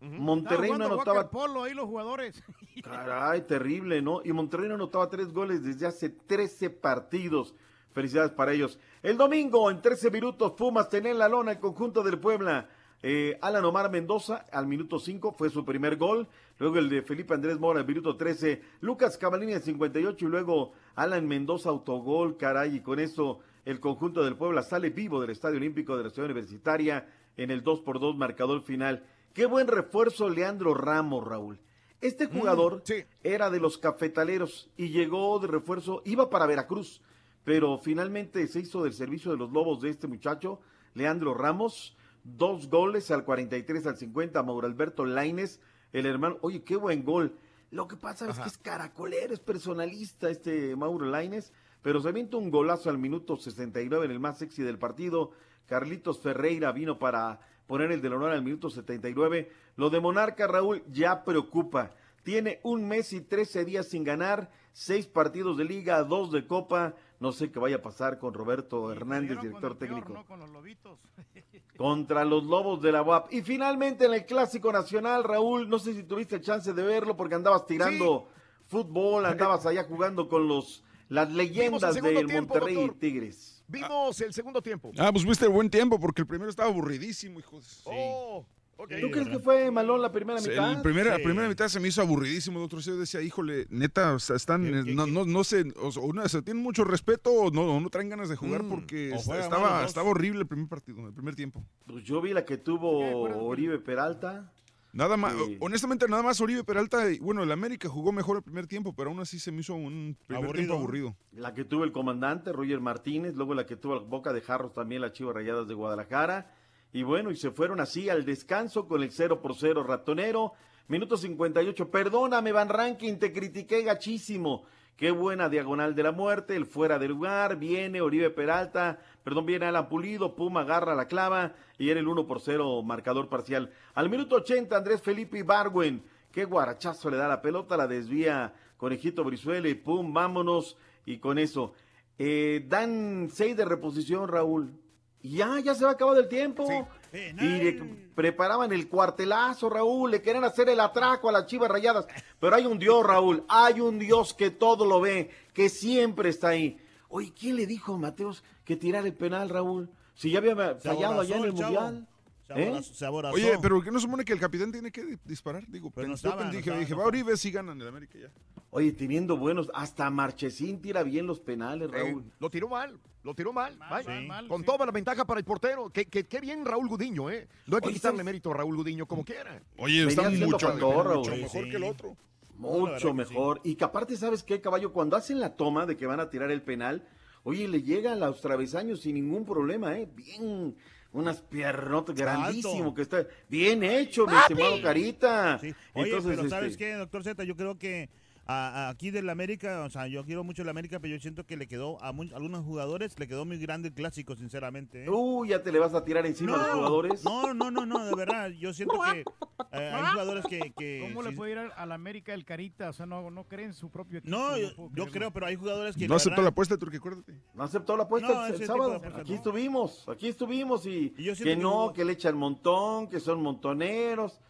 Monterrey no anotaba. polo ahí los jugadores. Caray, terrible, ¿no? Y Monterrey no anotaba tres goles desde hace 13 partidos. Felicidades para ellos. El domingo, en 13 minutos, Pumas tenía en la lona el conjunto del Puebla. Eh, Alan Omar Mendoza al minuto 5 fue su primer gol. Luego el de Felipe Andrés Mora al minuto 13. Lucas Cavalini al 58 y luego Alan Mendoza autogol, caray. Y con eso el conjunto del Puebla sale vivo del Estadio Olímpico de la Ciudad Universitaria en el 2 por 2 marcador final. Qué buen refuerzo Leandro Ramos, Raúl. Este jugador era de los cafetaleros y llegó de refuerzo, iba para Veracruz, pero finalmente se hizo del servicio de los lobos de este muchacho, Leandro Ramos, dos goles al 43 al 50, Mauro Alberto Laines, el hermano, oye, qué buen gol. Lo que pasa es que es caracolero, es personalista este Mauro Laines, pero se avienta un golazo al minuto 69 en el más sexy del partido. Carlitos Ferreira vino para poner el del honor al minuto 79. Lo de Monarca, Raúl, ya preocupa. Tiene un mes y 13 días sin ganar, seis partidos de liga, dos de copa. No sé qué vaya a pasar con Roberto Hernández, director técnico. Contra los Lobos de la UAP. Y finalmente en el Clásico Nacional, Raúl, no sé si tuviste chance de verlo porque andabas tirando fútbol, andabas allá jugando con los las leyendas del tiempo, Monterrey doctor. Tigres. Vimos el segundo tiempo. Ah, pues viste el buen tiempo porque el primero estaba aburridísimo, hijos. Oh, ok. ¿Tú crees que fue malón la primera mitad? El primera, Sí. La primera mitad se me hizo aburridísimo, doctor. Yo decía, híjole, neta, o sea, están, no, no, no sé, o sea, una, se tienen mucho respeto o no, o no traen ganas de jugar Mm, porque estaba, estaba horrible el primer partido, el primer tiempo. Pues yo vi la que tuvo Oribe Peralta. Nada más, Sí. honestamente, nada más Oribe Peralta, bueno, el América jugó mejor el primer tiempo, pero aún así se me hizo un primer tiempo aburrido. La que tuvo el comandante Roger Martínez, luego la que tuvo la Boca de Jarros también la Chivas Rayadas de Guadalajara. Y bueno, y se fueron así al descanso con el 0 por 0 ratonero. Minuto 58. Perdóname, Van Rankin, te critiqué gachísimo. Qué buena diagonal de la muerte, el fuera de lugar, viene Oribe Peralta, perdón, viene Alan Pulido, Puma agarra la clava y era el 1 por 0 marcador parcial. Al minuto 80, Andrés Felipe Ibargüen, qué guarachazo le da la pelota, la desvía Conejito Brizuela y pum, vámonos. Y con eso, eh, dan 6 de reposición, Raúl. Y ya, ya se va acabado el tiempo. y le preparaban el cuartelazo, Raúl. Le querían hacer el atraco a las chivas rayadas. Pero hay un Dios, Raúl. Hay un Dios que todo lo ve, que siempre está ahí. Oye, ¿quién le dijo a Mateos que tirara el penal, Raúl? Si ya había fallado allá en el aborazó el chavo. Mundial. Se ¿Eh? aborazó. Oye, pero ¿qué no supone que el capitán tiene que di- disparar? Digo, Pero no estaba, no dije, estaba, dije, no va Oribe si ganan el América ya. Oye, teniendo buenos, hasta Marchesín tira bien los penales, Raúl. Eh, lo tiró mal, lo tiró mal. Sí. mal, con sí. toda la ventaja para el portero. Qué, qué- qué bien Raúl Gudiño, ¿eh? No hay que Oye, quitarle ¿sabes? mérito a Raúl Gudiño como quiera. Oye, está mucho, factor, mucho mejor sí. que el otro. Mucho mejor. Y que aparte, ¿sabes qué, caballo? Cuando hacen la toma de que van a tirar el penal, oye, le llega a los travesaños sin ningún problema, ¿eh? Bien, unas piernotas grandísimo que está. Bien hecho, mi estimado Carita. Sí. Oye, Entonces, pero ¿sabes este, qué, doctor Z? Yo creo que a- a- aquí del América, o sea, yo quiero mucho el América, pero yo siento que le quedó a mu- algunos jugadores, le quedó muy grande el clásico, sinceramente. ¿eh? Uy, ya te le vas a tirar encima a los jugadores. No, no, no, no, de verdad, yo siento que eh, hay jugadores que... que ¿Cómo le puede ir al, al América el Carita? O sea, no, no creen en su propio equipo. No, yo, creo, pero hay jugadores que... No aceptó la apuesta, Turque, acuérdate. No aceptó la apuesta No, el- sábado. aquí no. estuvimos, aquí estuvimos y, Y yo siento que no, que le echan montón, que son montoneros.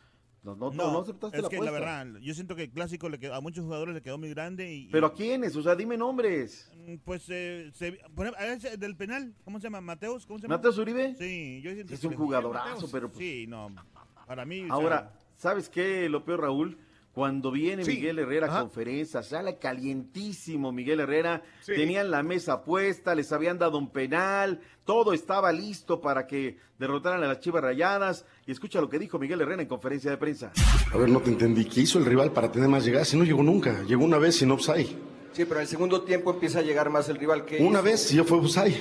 No, no, no, no aceptaste es la que apuesta. la verdad, yo siento que el clásico le quedó, a muchos jugadores le quedó muy grande y... ¿Pero a quiénes? O sea, dime nombres. y, Pues, eh, se, por ejemplo, a ese del penal, ¿cómo se llama? ¿Mateos? ¿Cómo se llama? ¿Mateos Uribe? Sí, yo siento Es que un jugadorazo, pero pues- Sí, no, para mí... o sea, Ahora, ¿sabes qué? Lo peor, Raúl, cuando viene Sí. Miguel Herrera a conferencia, sale calientísimo Miguel Herrera, Sí. tenían la mesa puesta, les habían dado un penal, todo estaba listo para que derrotaran a las Chivas Rayadas. Y escucha lo que dijo Miguel Herrera en conferencia de prensa. A ver, no te entendí. ¿Qué hizo el rival para tener más llegadas? Si no llegó nunca. Llegó una vez sin offside. Sí, pero en el segundo tiempo empieza a llegar más el rival que Una hizo. vez ya fue offside.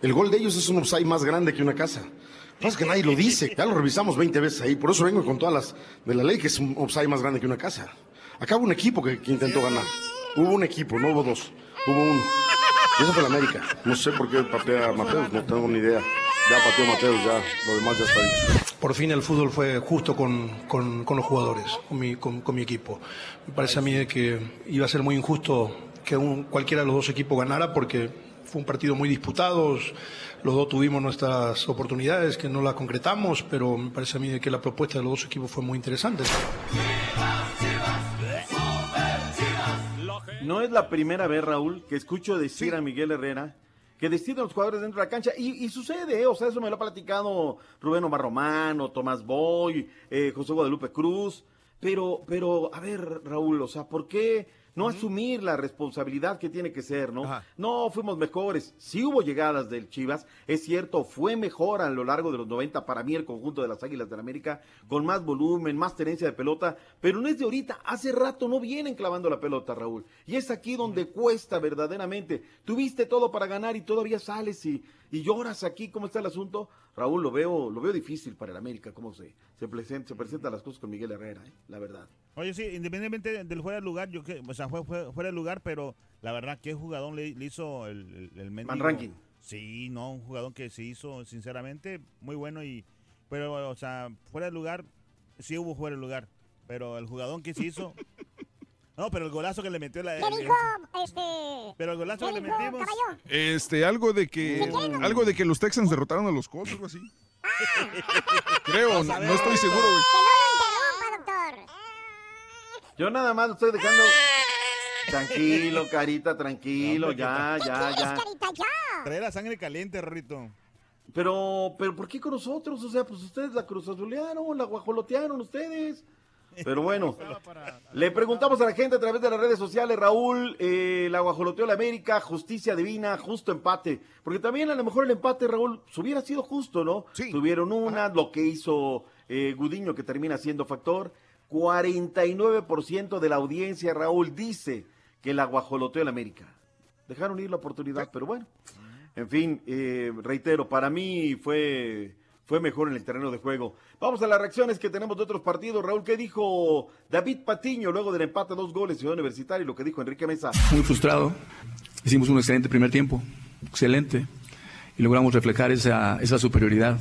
El gol de ellos es un offside más grande que una casa. Pasa que nadie lo dice, ya lo revisamos 20 veces ahí, por eso vengo con todas las de la ley que es un offside más grande que una casa. Acá hubo un equipo que, que intentó ganar. Hubo un equipo, no hubo dos, hubo uno. Y eso fue la América. No sé por qué patea Mateos, no tengo ni idea. Ya pateó Mateos, ya, lo demás ya está dicho. Por fin el fútbol fue justo con, con- con los jugadores, con mi, con- con mi equipo. Me parece a mí que iba a ser muy injusto que un- cualquiera de los dos equipos ganara porque fue un partido muy disputado. Los dos tuvimos nuestras oportunidades que no las concretamos, pero me parece a mí que la propuesta de los dos equipos fue muy interesante. No es la primera vez, Raúl, que escucho decir a Miguel Herrera que deciden los jugadores dentro de la cancha. Y, y sucede, ¿eh? o sea, eso me lo ha platicado Rubén Omar Romano, Tomás Boy, eh, José Guadalupe Cruz. Pero, pero, a ver, Raúl, o sea, ¿por qué no asumir la responsabilidad que tiene que ser, no? No, fuimos mejores. Sí hubo llegadas del Chivas, es cierto, fue mejor a lo largo de los 90 para mí el conjunto de las Águilas del América, con más volumen, más tenencia de pelota, pero no es de ahorita, hace rato no vienen clavando la pelota, Raúl. Y es aquí donde cuesta verdaderamente. Tuviste todo para ganar y todavía sales y, y lloras aquí, ¿cómo está el asunto? Raúl, lo veo, lo veo difícil para el América, cómo se, se, presenta, se presentan las cosas con Miguel Herrera, ¿eh? la verdad. Oye, sí, independientemente del fuera de lugar, yo que, o sea, fue, fue fuera de lugar, pero la verdad, ¿qué jugador le, le hizo el, el, el mendigo? Van Ranking. Sí, no, un jugador que se hizo, sinceramente, muy bueno y, pero, o sea, fuera de lugar, sí hubo fuera de lugar, pero el jugador que se hizo, no, pero el golazo que le metió la... ¿Qué dijo? Este. pero el golazo ¿Qué que le metimos... caballo? Este, algo de que algo de que los Texans derrotaron a los Colts, algo así. Creo, no, no estoy seguro, güey. Interrumpa, doctor. Yo nada más lo estoy dejando. Tranquilo, carita, tranquilo, ya, ya, ya. Trae la sangre caliente, Rorrito. Pero, pero, ¿por qué con nosotros? O sea, pues ustedes la cruzazulearon, la guajolotearon ustedes. Pero bueno, le preguntamos a la gente a través de las redes sociales, Raúl, eh, la guajoloteó la América, justicia divina, justo empate. Porque también a lo mejor el empate, Raúl, se hubiera sido justo, ¿no? Tuvieron una, lo que hizo eh, Gudiño, que termina siendo factor. 49% de la audiencia, Raúl, dice que la guajoloteó la América. Dejaron ir la oportunidad, pero bueno. En fin, eh, reitero, para mí fue, fue mejor en el terreno de juego. Vamos a las reacciones que tenemos de otros partidos. Raúl, ¿qué dijo David Patiño luego del empate a dos goles Ciudad Universitaria y lo que dijo Enrique Mesa? muy frustrado. Hicimos un excelente primer tiempo, excelente, y logramos reflejar esa, esa superioridad.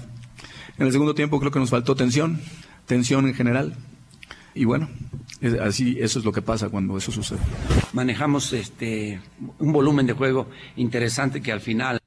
En el segundo tiempo creo que nos faltó tensión, tensión en general, y bueno, es- así eso es lo que pasa cuando eso sucede. manejamos este un volumen de juego interesante que al final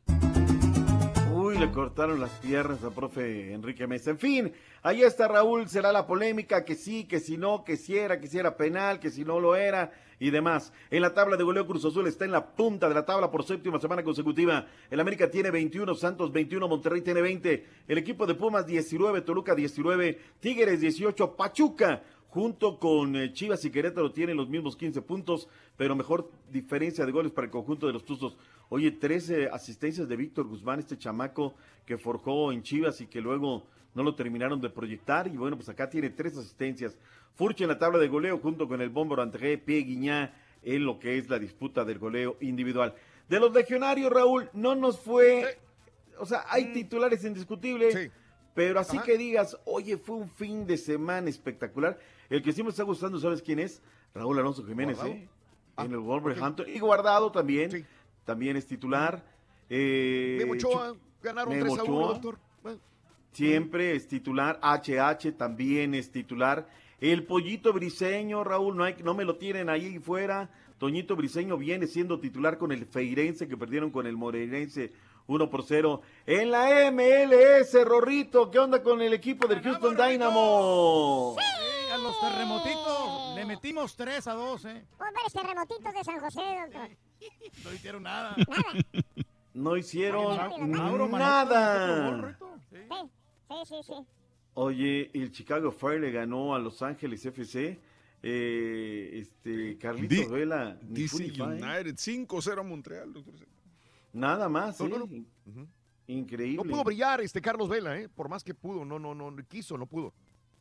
cortaron las piernas al profe Enrique Mesa. En fin, ahí está Raúl, será la polémica, que sí, que si no, que si era, que si era penal, que si no lo era y demás. En la tabla de goleo Cruz Azul está en la punta de la tabla por séptima semana consecutiva. El América tiene 21, Santos 21, Monterrey tiene 20, el equipo de Pumas 19, Toluca 19, Tigres 18, Pachuca junto con eh, Chivas y Querétaro tienen los mismos 15 puntos, pero mejor diferencia de goles para el conjunto de los Tuzos. Oye, 13 asistencias de Víctor Guzmán, este chamaco que forjó en Chivas y que luego no lo terminaron de proyectar. Y bueno, pues acá tiene tres asistencias. Furche en la tabla de goleo junto con el Bómboro André, Pie Guiñá en lo que es la disputa del goleo individual. De los legionarios, Raúl, no nos fue... O sea, hay titulares indiscutibles. Pero así que digas, oye, fue un fin de semana espectacular. El que sí me está gustando, ¿sabes quién es? Raúl Alonso Jiménez. ¿eh? en el Wolverhampton. Y Guardado también. También es titular. Eh, Memo Ochoa, ganaron Memo 3 a 1, Ochoa, doctor. Bueno, Siempre es titular. HH también es titular. El Pollito Briseño, Raúl, no, hay, no me lo tienen ahí fuera. Toñito Briseño viene siendo titular con el Feirense que perdieron con el Moreirense 1 por 0. En la MLS, Rorrito, ¿qué onda con el equipo del Houston Dynamo? Sí, a los terremotitos le metimos 3 a 2, ¿eh? Pobres terremotitos de San José, doctor. No hicieron nada. No hicieron Mauro nada. Sí, sí, sí. Oye, el Chicago Fire le ganó a Los Ángeles FC. Eh, este, Carlitos Vela. DC ¿eh? United 5-0 a Montreal, doctor. Nada más, No, no, ¿eh? no. Increíble. No pudo brillar este Carlos Vela, ¿eh? Por más que pudo, no, no, no, quiso, no pudo.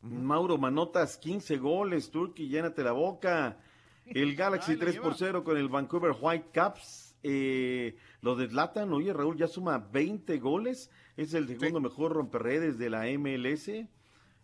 Mauro Manotas, 15 goles, Turki, llénate la boca. El Galaxy 3 por 0 con el Vancouver Whitecaps. Eh, lo deslatan, oye Raúl, ya suma 20 goles. Es el segundo mejor romperredes de la MLS,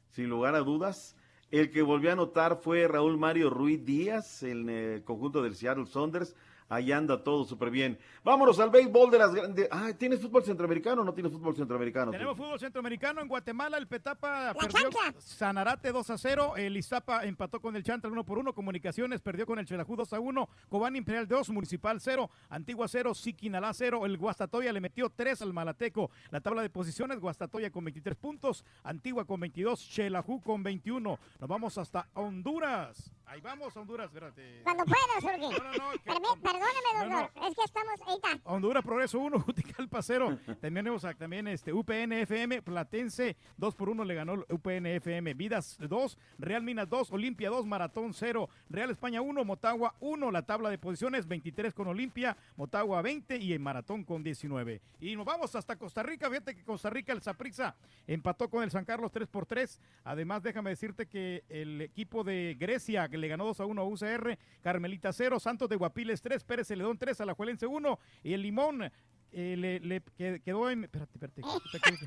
sin lugar a dudas. El que volvió a anotar fue Raúl Mario Ruiz Díaz, en el conjunto del Seattle Saunders. Ahí anda todo súper bien. Vámonos al béisbol de las grandes. Ah, ¿tienes fútbol centroamericano o no tienes fútbol centroamericano? Tenemos fútbol centroamericano en Guatemala. El Petapa perdió Sanarate 2 a 0. El Iztapa empató con el Chantal 1 por 1. Comunicaciones perdió con el Chelajú 2 a 1. Cobán Imperial 2, Municipal 0. Antigua 0, Siquinalá 0. El Guastatoya le metió 3 al Malateco. La tabla de posiciones: Guastatoya con 23 puntos. Antigua con 22. Chelajú con 21. Nos vamos hasta Honduras. Ahí vamos, Honduras. Espérate. Cuando puedas, Jorge. Permí- Perdóneme, doctor. Es que estamos. Ahí está. Honduras Progreso 1, Juticalpa 0. También tenemos a- también este UPN FM, Platense 2 por 1 le ganó el UPN FM. Vidas 2, Real Minas 2, Olimpia 2, Maratón 0, Real España 1, Motagua 1. La tabla de posiciones 23 con Olimpia, Motagua 20 y el Maratón con 19. Y nos vamos hasta Costa Rica. Fíjate que Costa Rica, el Saprissa, empató con el San Carlos 3 por 3. Además, déjame decirte que el equipo de Grecia, le ganó 2 a 1 a UCR, Carmelita 0, Santos de Guapiles 3, Pérez Celedón 3, Alajuelense 1 y el Limón eh, le, le que- quedó en... Espérate, espérate. espérate.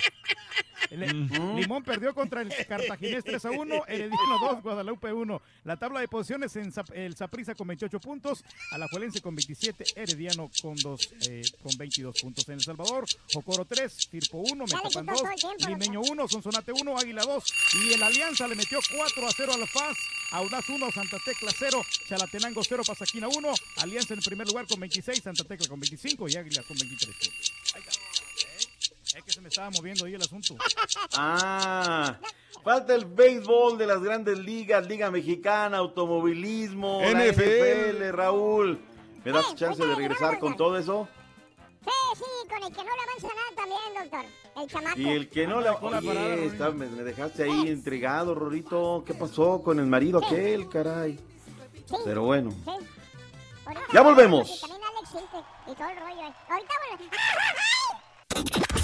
Le- Limón perdió contra el Cartaginés 3 a 1, Herediano 2, Guadalupe 1. La tabla de posiciones en Zap- el Saprissa con 28 puntos, Alajuelense con 27, Herediano con, dos, eh, con 22 puntos. En El Salvador, Jocoro 3, Firpo 1, Ya le Metapan quitó 2, todo el tiempo, Limeño 1, Sonsonate 1, Águila 2 y el Alianza le metió 4 a 0 a La Paz. Audaz 1, Santa Tecla 0, Chalatenango 0, Pasaquina 1, Alianza en el primer lugar con 26, Santa Tecla con 25 y Águila con 23 puntos. Es que se me estaba moviendo ahí el asunto. Ah, falta el béisbol de las grandes ligas, Liga Mexicana, automovilismo, la NFL. NFL, Raúl. ¿Me das chance de regresar con todo eso? Sí, sí, con el que no le avanza nada también, doctor. El chamaco. Y el que no Oye, parada, está- me, me dejaste ahí intrigado, Rorito. ¿Qué pasó con el marido aquel, caray? Pero bueno. Sí. Ya volvemos. y También Alex y todo el rollo. eh. Ahorita volvemos.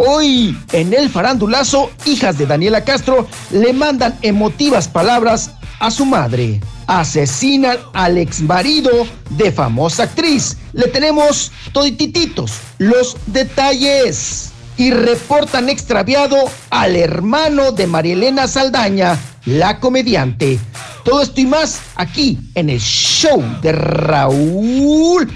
Hoy, en el farandulazo, hijas de Daniela Castro le mandan emotivas palabras a su madre. Asesinan al ex marido de famosa actriz. Le tenemos toditititos los detalles. Y reportan extraviado al hermano de Marielena Saldaña, la comediante. Todo esto y más aquí en el show de Raúl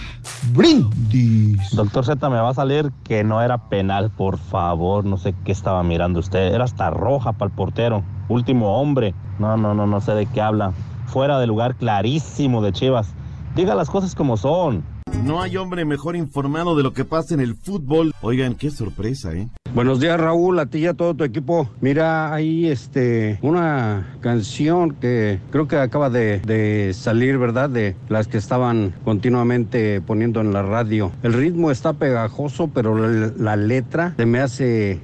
Brindis. Doctor Z, me va a salir que no era penal, por favor. No sé qué estaba mirando usted. Era hasta roja para el portero. Último hombre. No, no, no, no sé de qué habla. Fuera de lugar clarísimo de Chivas. Diga las cosas como son. No hay hombre mejor informado de lo que pasa en el fútbol. Oigan, qué sorpresa, ¿eh? Buenos días Raúl, a ti y a todo tu equipo. Mira, hay este una canción que creo que acaba de, de salir, ¿verdad? De las que estaban continuamente poniendo en la radio. El ritmo está pegajoso, pero la, la letra se me hace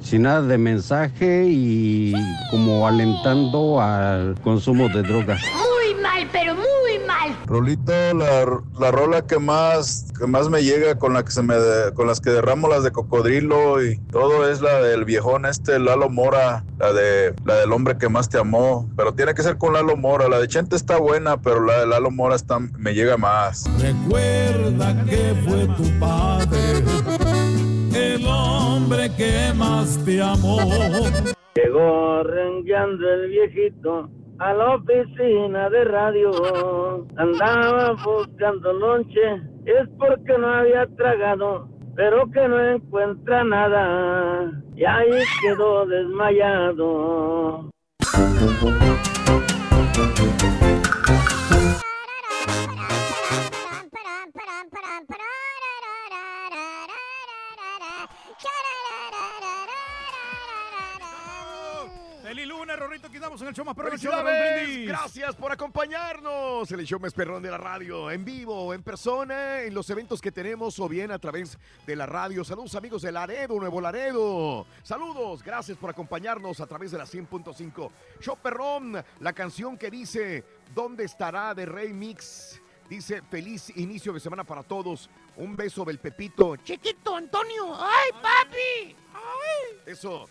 sin nada de mensaje y como alentando al consumo de drogas. Muy mal, pero muy mal. Rolito, la, la rola que más que más me llega con la que se me de- con las que derramo las de cocodrilo y todo es la del viejón este Lalo Mora, la de la del hombre que más te amó, pero tiene que ser con Lalo Mora, la de Chente está buena, pero la de Lalo Mora está me llega más. Recuerda que fue tu padre, el hombre que más te amó. Llegó rengueando el viejito a la oficina de radio. Andaba buscando lonche, es porque no había tragado, pero que no encuentra nada. Y ahí quedó desmayado. Rorrito, estamos en el show más perrón. Gracias por acompañarnos. El show más perrón de la radio, en vivo, en persona, en los eventos que tenemos o bien a través de la radio. Saludos amigos de Laredo, Nuevo Laredo. Saludos, gracias por acompañarnos a través de la 100.5. Show perrón, la canción que dice ¿Dónde estará de Rey Mix? Dice feliz inicio de semana para todos. Un beso del Pepito. Chiquito Antonio. ¡Ay, papi! ¡Ay! Eso.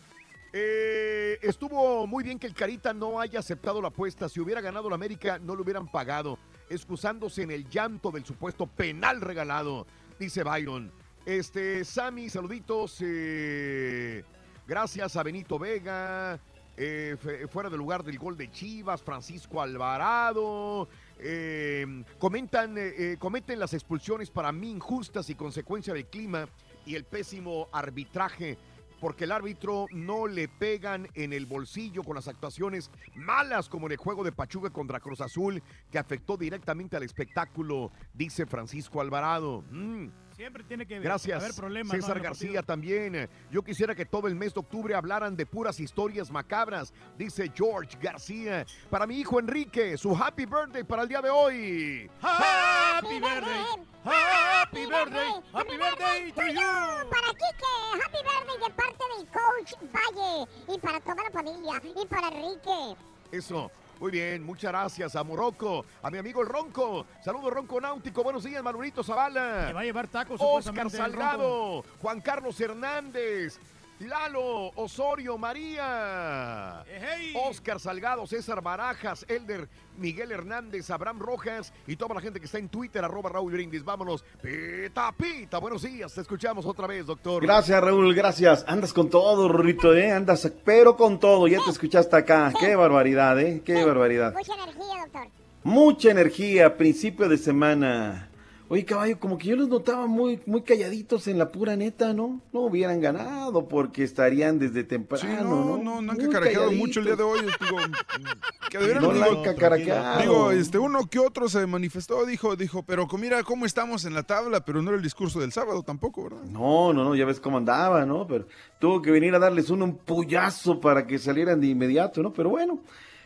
Eh, estuvo muy bien que el Carita no haya aceptado la apuesta. Si hubiera ganado la América, no lo hubieran pagado. Excusándose en el llanto del supuesto penal regalado, dice Byron. Este, Sammy, saluditos. eh, gracias a Benito Vega. eh, fuera del lugar del gol de Chivas, Francisco Alvarado. eh, comentan, cometen las expulsiones para mí injustas y consecuencia del clima y el pésimo arbitraje porque el árbitro no le pegan en el bolsillo con las actuaciones malas como en el juego de Pachuca contra Cruz Azul que afectó directamente al espectáculo, dice Francisco Alvarado. Mm. Siempre tiene que Gracias. haber problemas. César García también. Yo quisiera que todo el mes de octubre hablaran de puras historias macabras, dice George García. Para mi hijo Enrique, su happy birthday para el día de hoy. Happy birthday. Happy birthday. Happy birthday to you. Para Kike, happy birthday de parte del coach Valle y para toda la familia y para Enrique. Eso. Muy bien, muchas gracias a Morocco, a mi amigo el Ronco. Saludos, Ronco Náutico. Buenos días, Manolito Zavala. Le va a llevar tacos Oscar Salgado, Juan Carlos Hernández, Lalo Osorio María, Oscar Salgado, César Barajas, Elder Miguel Hernández, Abraham Rojas y toda la gente que está en Twitter, arroba Raúl Brindis. Vámonos. Pita, pita. Buenos días. Te escuchamos otra vez, doctor. Gracias, Raúl, gracias. Andas con todo, Rorrito, ¿eh? Andas, pero con todo. Ya te escuchaste acá. Qué barbaridad, ¿eh? Qué barbaridad. Mucha energía, doctor. Mucha energía, principio de semana. Oye, caballo, como que yo los notaba muy, muy calladitos en la pura neta, ¿no? No hubieran ganado porque estarían desde temprano, Sí, ¿no? no, no, no han Muy cacaraqueado mucho el día de hoy. Digo, que debieran, No digo, han. Digo, este, uno que otro se manifestó, dijo, dijo, pero mira cómo estamos en la tabla, pero no era el discurso del sábado tampoco, ¿verdad? No, no, no, ya ves cómo andaba, ¿no? Pero tuvo que venir a darles un, un puyazo para que salieran de inmediato, ¿no? Pero bueno,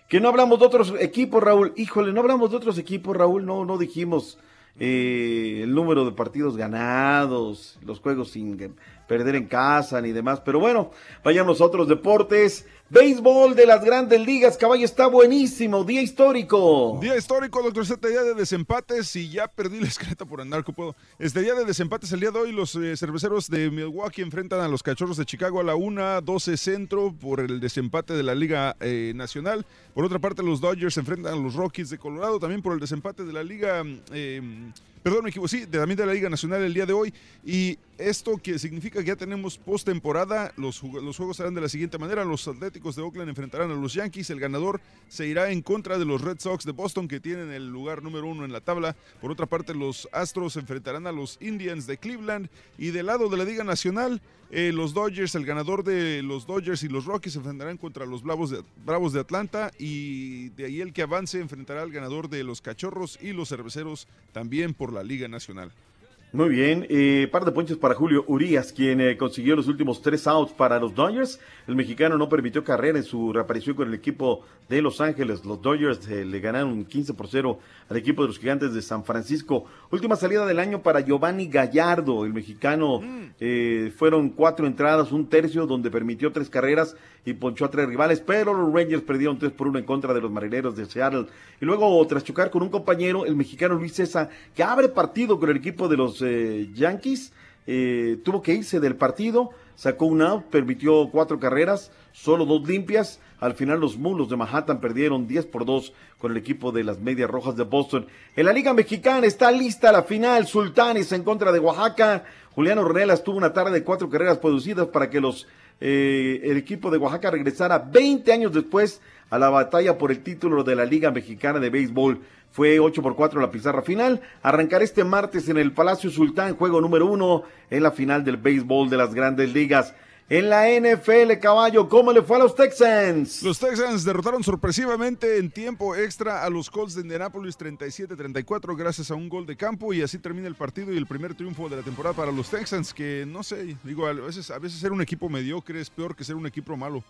que no hablamos de otros equipos, Raúl. Híjole, no hablamos de otros equipos, Raúl. No, no dijimos eh, el número de partidos ganados, los juegos sin perder en casa ni demás. Pero bueno, vayamos a otros deportes. Béisbol de las grandes ligas, caballo, está buenísimo. Día histórico. Día histórico, doctor Z, día de desempates y ya perdí la escaleta por andar, que puedo. Este día de desempates, el día de hoy, los eh, cerveceros de Milwaukee enfrentan a los cachorros de Chicago a la 1, 12 centro por el desempate de la Liga eh, Nacional. Por otra parte, los Dodgers enfrentan a los Rockies de Colorado también por el desempate de la Liga. eh, Perdón, me equivoco, sí, de- también de la Liga Nacional el día de hoy. Y esto que significa que ya tenemos postemporada. Los, los juegos serán de la siguiente manera. Los Atléticos de Oakland enfrentarán a los Yankees. El ganador se irá en contra de los Red Sox de Boston, que tienen el lugar número uno en la tabla. Por otra parte, los Astros enfrentarán a los Indians de Cleveland. Y del lado de la Liga Nacional, eh, los Dodgers, el ganador de los Dodgers y los Rockies se enfrentarán contra los de, Bravos de Atlanta. Y de ahí el que avance enfrentará al ganador de los Cachorros y los Cerveceros también por la Liga Nacional. Muy bien, eh, par de ponches para Julio Urias, quien eh, consiguió los últimos tres outs para los Dodgers. El mexicano no permitió carrera en su reaparición con el equipo de Los Ángeles. Los Dodgers eh, le ganaron 15 por 0 al equipo de los Gigantes de San Francisco. Última salida del año para Giovanni Gallardo, el mexicano. eh, fueron cuatro entradas, un tercio, donde permitió tres carreras y ponchó a tres rivales, pero los Rangers perdieron 3 por 1 en contra de los marineros de Seattle. Y luego, tras chocar con un compañero, el mexicano Luis César, que abre partido con el equipo de los eh, Yankees, eh, tuvo que irse del partido, sacó un out, permitió cuatro carreras, solo dos limpias. Al final los mulos de Manhattan perdieron 10 por 2 con el equipo de las Medias Rojas de Boston. En la Liga Mexicana está lista la final, Sultanes en contra de Oaxaca. Juliano Ornelas tuvo una tarde de cuatro carreras producidas para que los eh, el equipo de Oaxaca regresara 20 años después a la batalla por el título de la Liga Mexicana de Béisbol. Fue 8 por 4 la pizarra final. Arrancar este martes en el Palacio Sultán, juego número uno en la final del béisbol de las grandes ligas. En la NFL, caballo, ¿cómo le fue a los Texans? Los Texans derrotaron sorpresivamente en tiempo extra a los Colts de Indianapolis 37-34 gracias a un gol de campo y así termina el partido y el primer triunfo de la temporada para los Texans que no sé, digo, a veces, a veces ser un equipo mediocre es peor que ser un equipo malo.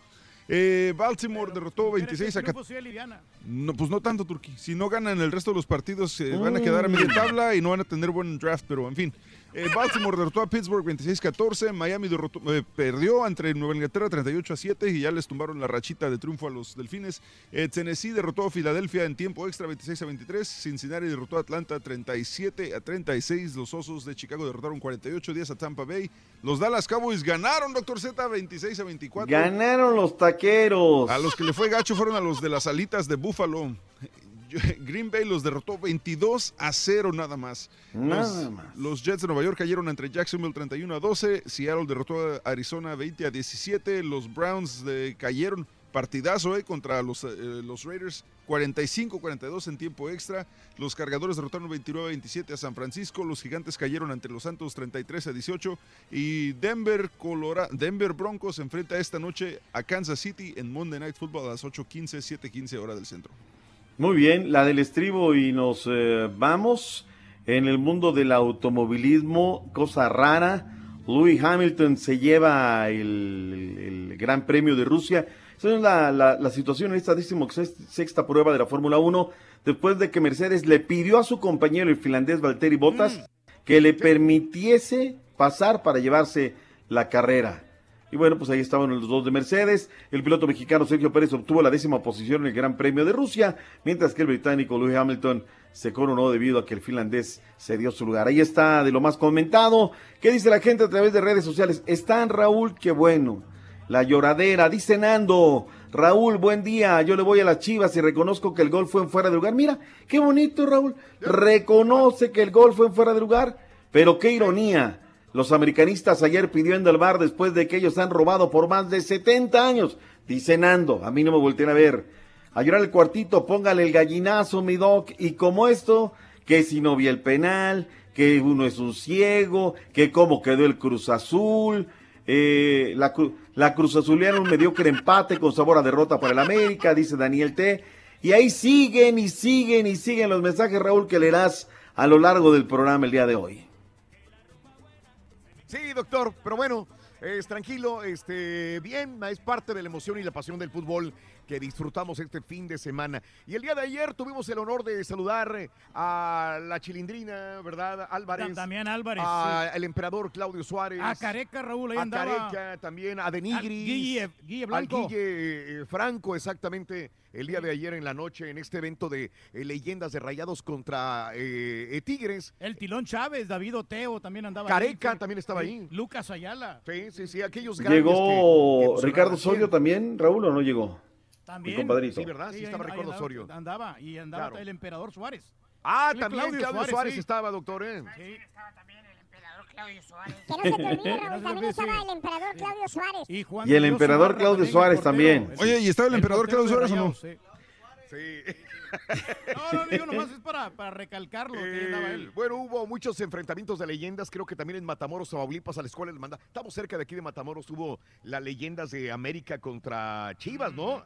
Eh, Baltimore derrotó 26 a Triunfo sí de liviana. No, pues no tanto, Turquía. Si no ganan el resto de los partidos, eh, van a quedar a media tabla y no van a tener buen draft, pero en fin. Eh, Baltimore derrotó a Pittsburgh 26-14. Miami derrotó- eh, perdió entre Nueva Inglaterra 38-7 y ya les tumbaron la rachita de triunfo a los Delfines. Eh, Tennessee derrotó a Filadelfia en tiempo extra 26-23. Cincinnati derrotó a Atlanta 37-36. Los Osos de Chicago derrotaron 48-10 a Tampa Bay. Los Dallas Cowboys ganaron, Doctor Z, 26-24. Ganaron los taqueros. A los que le fue gacho fueron a los de las alitas de Buffalo. Green Bay los derrotó 22 a 0 nada más. Nada los, más. los Jets de Nueva York cayeron entre Jacksonville 31 a 12. Seattle derrotó a Arizona 20 a 17. Los Browns de- cayeron partidazo eh, contra los, eh, los Raiders 45-42 en tiempo extra. Los cargadores derrotaron 29 a 27 a San Francisco. Los gigantes cayeron ante los Santos 33 a 18. Y Denver, Colora- Denver Broncos enfrenta esta noche a Kansas City en Monday Night Football a las 8:15, 7:15 hora del centro. Muy bien, la del estribo y nos eh, vamos en el mundo del automovilismo, cosa rara. Louis Hamilton se lleva el, Gran Premio de Rusia. Esa es la, la- la situación en esta sexta prueba de la Fórmula 1, después de que Mercedes le pidió a su compañero el finlandés Valtteri Bottas que le permitiese pasar para llevarse la carrera. Y bueno, pues ahí estaban los dos de Mercedes. El piloto mexicano Sergio Pérez obtuvo la décima posición en el Gran Premio de Rusia, mientras que el británico Lewis Hamilton se coronó debido a que el finlandés se dio su lugar. Ahí está de lo más comentado. ¿Qué dice la gente a través de redes sociales? Están Raúl, qué bueno. La lloradera, dice Nando. Raúl, buen día. Yo le voy a las chivas y reconozco que el gol fue en fuera de lugar. Mira, qué bonito, Raúl. Reconoce que el gol fue en fuera de lugar. Pero qué ironía. Los americanistas ayer pidiendo el bar después de que ellos han robado por más de 70 años. Dice Nando, a mí no me volteen a ver. A llorar el cuartito, póngale el gallinazo, mi doc. Y como esto, que si no vi el penal, que uno es un ciego, que cómo quedó el Cruz Azul. eh, la, la Cruz Azuliana un mediocre empate con sabor a derrota para el América, dice Daniel T. Y ahí siguen y siguen y siguen los mensajes, Raúl, que leerás a lo largo del programa el día de hoy. Sí, doctor, pero bueno, es tranquilo, este, bien, es parte de la emoción y la pasión del fútbol que disfrutamos este fin de semana. Y el día de ayer tuvimos el honor de saludar eh, a la chilindrina, ¿verdad? Álvarez. Damián Álvarez, Al emperador Claudio Suárez. A Careca, Raúl, ahí a. Careca, también a Denigris. Al Guille- Guille Blanco. Al Guille eh, Franco, exactamente, el día de ayer en la noche en este evento de eh, leyendas de Rayados contra eh, eh, Tigres. El Tilón Chávez, David Oteo también andaba Careca ahí. también estaba ahí. Lucas Ayala. Sí, sí, sí, aquellos grandes que- que ¿Llegó Ricardo Osorio también, Raúl, o no llegó? También. Mi compadrito. Sí, ¿verdad? Sí, estaba ahí Ricardo andaba- Osorio. Andaba, y andaba Claro. el emperador Suárez. Ah, Sí, también Claudio, Suárez, sí. estaba, doctor, ¿eh? Sí. Que no se te olvide, Que no Raúl, se también te estaba olvide. el emperador Claudio Suárez. Y, Juan Y el emperador Claudio también, Suárez también. Oye, ¿y estaba el emperador Claudio Suárez o no? Sí. Sí. No, no, digo, nomás es para, para recalcarlo. que Eh, él. bueno, hubo muchos enfrentamientos de leyendas, creo que también en Matamoros, Tamaulipas, a la escuela les manda. Estamos cerca de aquí de Matamoros, hubo las leyendas de América contra Chivas, ¿no?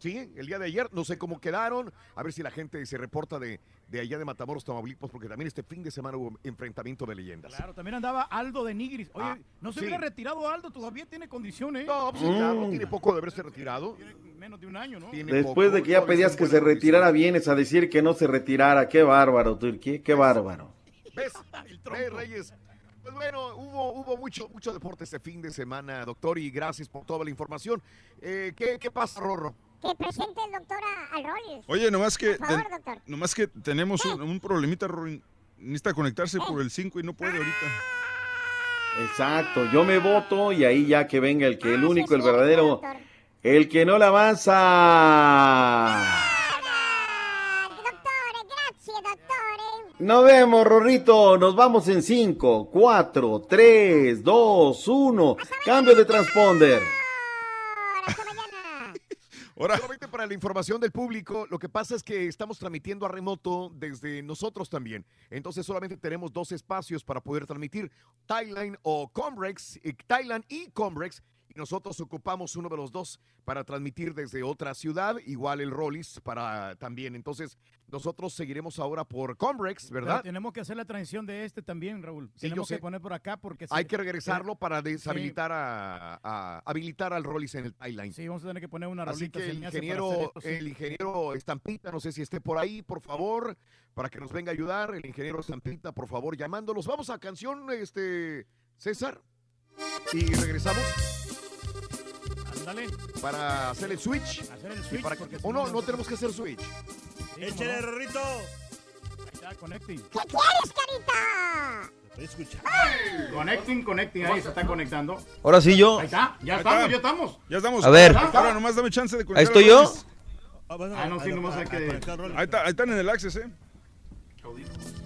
Sí, el día de ayer, no sé cómo quedaron, a ver si la gente se reporta de, de allá de Matamoros, Tamaulipas, porque también este fin de semana hubo enfrentamiento de leyendas. Claro, también andaba Aldo de Nigris. Oye, Ah, no se sí. hubiera retirado Aldo, todavía tiene condiciones. No, pues sí, claro, tiene poco de haberse retirado. Menos de un año, ¿no? Tiene Después poco, de que ya pedías que se retirara, vienes a decir que no se retirara. Qué bárbaro, Turquía, qué bárbaro. ¿Ves? ¿Ves, Reyes? Pues bueno, hubo, hubo mucho, mucho deporte este fin de semana, doctor, y gracias por toda la información. Eh, ¿qué, ¿Qué pasa, Rorro? Que presente el doctor a- al Rollis. Oye, nomás que, Por favor, ten- doctor. nomás que tenemos un, un problemita, Rory. Necesita conectarse por el 5 y no puede ahorita. Exacto, yo me voto y ahí ya que venga el que el único, el verdadero, el que no la avanza. Gracias, doctor. Nos vemos, Rorrito. Nos vamos en 5, 4, 3, 2, 1. Cambio de transponder. Solamente para la información del público, lo que pasa es que estamos transmitiendo a remoto desde nosotros también. Entonces solamente tenemos dos espacios para poder transmitir, Thailand o Comrex, eh, Thailand y Comrex. Y nosotros ocupamos uno de los dos para transmitir desde otra ciudad, igual el Rollis para también. Entonces, nosotros seguiremos ahora por Comrex, Pero ¿verdad? tenemos que hacer la transición de este también, Raúl. Sí, tenemos que poner por acá porque... Hay que regresarlo para Sí. deshabilitar a, a- habilitar al Rollis en el timeline. Sí, vamos a tener que poner una Así rolita. que se el ingeniero, hacer esto, sí. el ingeniero Estampita, no sé si esté por ahí, por favor, para que nos venga a ayudar. El ingeniero Estampita, por favor, llamándolos. Vamos a canción, este, César. Y regresamos Ándale. para hacer el switch. Hacer el switch, para- o no, no- no tenemos que hacer switch. Échale, Rorrito. Ahí está, connecting. ¿Qué quieres, carita? Estoy escuchando. Connecting, connecting, ahí se está conectando. Ahora sí yo. Ahí está, ya Ahí estamos, está. ya estamos. Ya estamos. A ver. Ahora nomás dame chance de Ahí conectar estoy a yo. Rollis. Ah, no, sí, nomás hay que... Ahí, está- ahí están en el access, ¿eh?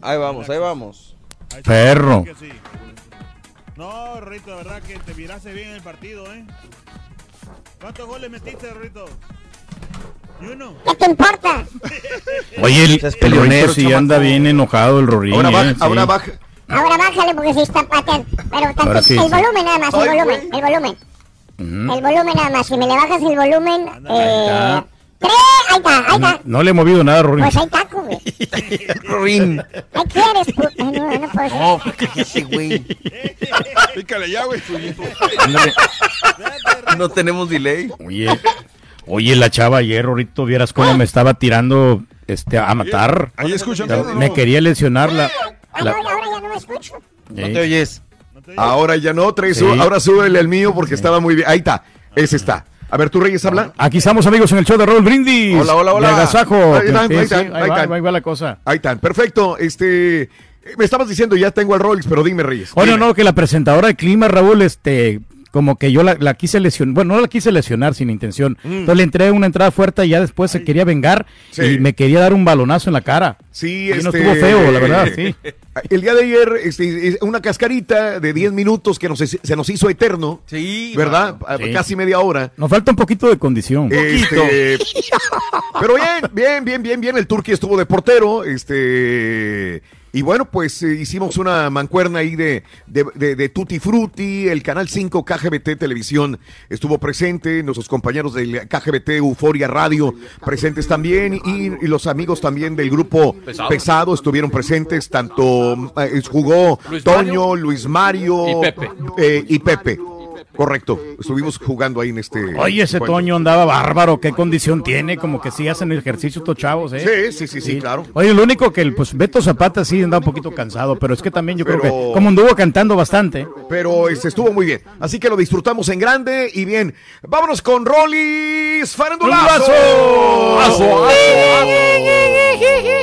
Ahí vamos, ahí vamos. Ahí está, Perro. sí. No, Rorrito, la verdad que te miraste bien el partido, ¿eh? ¿Cuántos goles metiste, Rorrito? ¿Y uno? ¿Qué te importa? Oye, el, el Rorrito sí anda bien enojado el Rorín. Ahora baja, eh, sí. ahora baja. Ahora bájale porque se está pateando. Pero tanto, sí, el sí. volumen nada más, el volumen, el volumen. El volumen nada más. Si me le bajas el volumen, eh. Tres, ahí está, ahí No, está. no le he movido nada, Rorín. Pues ahí está, güey. Rorín. Ahí quieres, pu- Ay, no, no puedo. No, cállate, güey. Pícale ya, güey. No tenemos delay. Oye, oye, la chava ayer, Rorito, vieras cómo me estaba tirando este, a matar. Ahí escuchan ¿no? Me quería lesionar la... La- no, ahora ya no me escucho. No ¿eh? te oyes. Ahora ya no, trae Sí. su- ahora súbele el mío porque estaba muy bien. Ahí está, ese está. A ver, tú Reyes habla. Aquí estamos, amigos, en el show de Raúl Brindis. Hola, hola, hola. De agasajo. Ahí están, ahí están, ahí va, ahí va la cosa. Ahí están, perfecto. Este, me estabas diciendo ya tengo al Rolls, pero dime Reyes. Oye, dime. no, que la presentadora de clima, Raúl, este, como que yo la, la quise lesionar, bueno, no la quise lesionar sin intención. Entonces le entré una entrada fuerte y ya después se quería vengar Mm. Sí. y me quería dar un balonazo en la cara. Sí, Y este... no estuvo feo, la verdad, sí. El día de ayer, este, es una cascarita de 10 minutos que nos, se nos hizo eterno, Sí. ¿verdad? Sí. Casi media hora. Nos falta un poquito de condición. Este, pero bien, bien, bien, bien, bien. El Turqui estuvo de portero. Este. Y bueno, pues eh, hicimos una mancuerna ahí de, de, de- de Tutti Frutti. El canal 5 KGBT Televisión estuvo presente. Nuestros compañeros del KGBT Euforia Radio presentes también. Y, y los amigos también del grupo Pesado. Pesado, estuvieron presentes. Tanto eh, jugó Luis Toño. Luis Mario Y Pepe. eh, y Pepe. Correcto. Estuvimos jugando ahí en este. Oye, ese encuentro. Toño andaba bárbaro, qué condición tiene, como que sí hacen ejercicio estos chavos, ¿eh? Sí, sí, sí, sí, claro. Oye, lo único que el pues Beto Zapata sí andaba un poquito cansado, pero es que también yo creo que como anduvo cantando bastante. pero este, estuvo muy bien. Así que lo disfrutamos en grande y bien. Vámonos con Rollis Farandulazo. Aso, aso,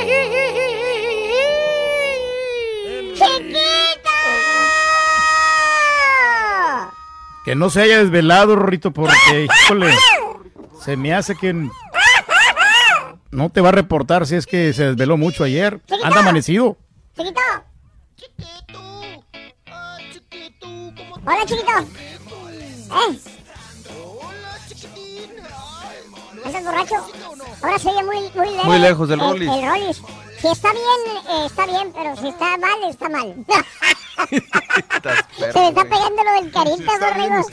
Que no se haya desvelado, Rorrito, porque, híjole, se me hace que no te va a reportar si es que se desveló mucho ayer. Anda amanecido. Chiquito. Hola, chiquito. ¿Eh? ¿Estás borracho? Ahora se oye muy, muy lejos. Muy lejos del el, Rollis. El Rollis. Si está bien, eh, está bien, pero si está mal, está mal. se me está pegando lo del carita, borrego.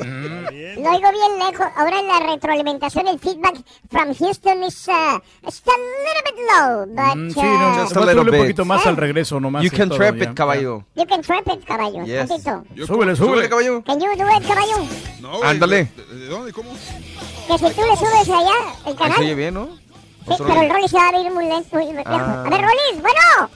Lo oigo bien lejos. Ahora la retroalimentación, el feedback from Houston is uh, it's a little bit low, but Mm, sí, no, uh, Just a little un bit. poquito más al regreso nomás. You can todo, trap ya. it, caballo. you can trap it, caballo. Yes. Tantito. Súbele, Súbele, súbele. caballo. Can you do it, caballo? No, Ándale. ¿De, de dónde? ¿Cómo? Que si tú le subes allá, el canal. se oye bien, ¿no? Sí, pero el Rollis se va a ir muy lento, muy lejos. Ah. A ver, Rollis, bueno.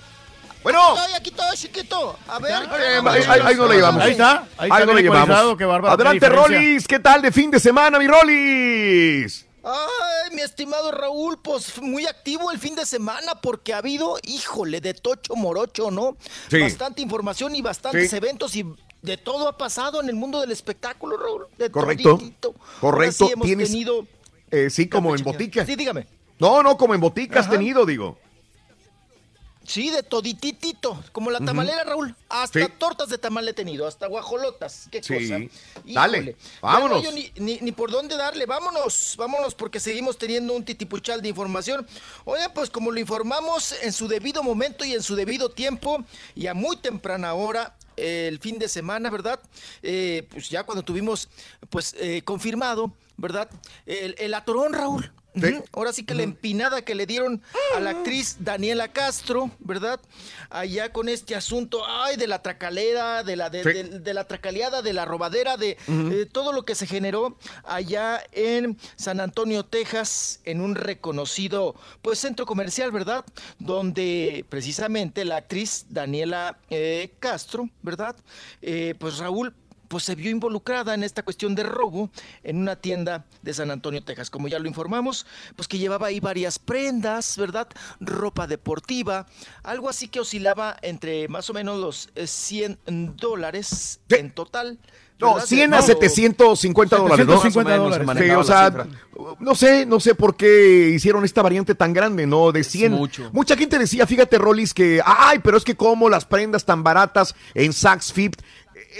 Bueno, aquí estoy, chiquito. A ver. eh, ahí, ahí- ahí no le llevamos. Ahí está, ahí Ahí está no le llevamos. qué bárbaro, qué Adelante, diferencia. Rollis. ¿Qué tal de fin de semana, mi Rollis? Ay, mi estimado Raúl, pues muy activo el fin de semana porque ha habido, híjole, de tocho morocho, ¿no? Sí. Bastante información y bastantes Sí. eventos y de todo ha pasado en el mundo del espectáculo, Raúl. De Correcto. toditito. Correcto. Ahora sí hemos Tienes- tenido... Eh, sí, como en botica. Sí, dígame. No, no, como en botica has tenido, digo. Sí, de todititito, como la tamalera, Raúl. Hasta Sí. tortas de tamal he tenido, hasta guajolotas. Qué Sí. cosa. Dale, Híjole. vámonos. Ya no ni, ni- ni por dónde darle, vámonos, vámonos, porque seguimos teniendo un titipuchal de información. Oye, pues como lo informamos en su debido momento y en su debido tiempo, y a muy temprana hora, el fin de semana, ¿verdad? Eh, pues ya cuando tuvimos, pues, eh, confirmado, ¿verdad? El, el atorón, Raúl. Ahora sí que la empinada que le dieron a la actriz Daniela Castro, ¿verdad? Allá con este asunto, ay, de la tracalera, de la, de, Sí. de- de la tracaleada, de la robadera, de eh, todo lo que se generó allá en San Antonio, Texas, en un reconocido pues centro comercial, ¿verdad? Donde precisamente la actriz Daniela eh, Castro, ¿verdad? Eh, pues Raúl pues se vio involucrada en esta cuestión de robo en una tienda de San Antonio, Texas. Como ya lo informamos, pues que llevaba ahí varias prendas, ¿verdad? Ropa deportiva, algo así que oscilaba entre más o menos los eh, 100 dólares en total. No, ¿verdad? 100 a No, 750 dólares, ¿no? 750 dólares. Sí, o sea, no sé, no sé por qué hicieron esta variante tan grande, ¿no? De 100. mucho. Mucha gente decía, fíjate, Rollis, que, ay, pero es que como las prendas tan baratas en Saks Fifth.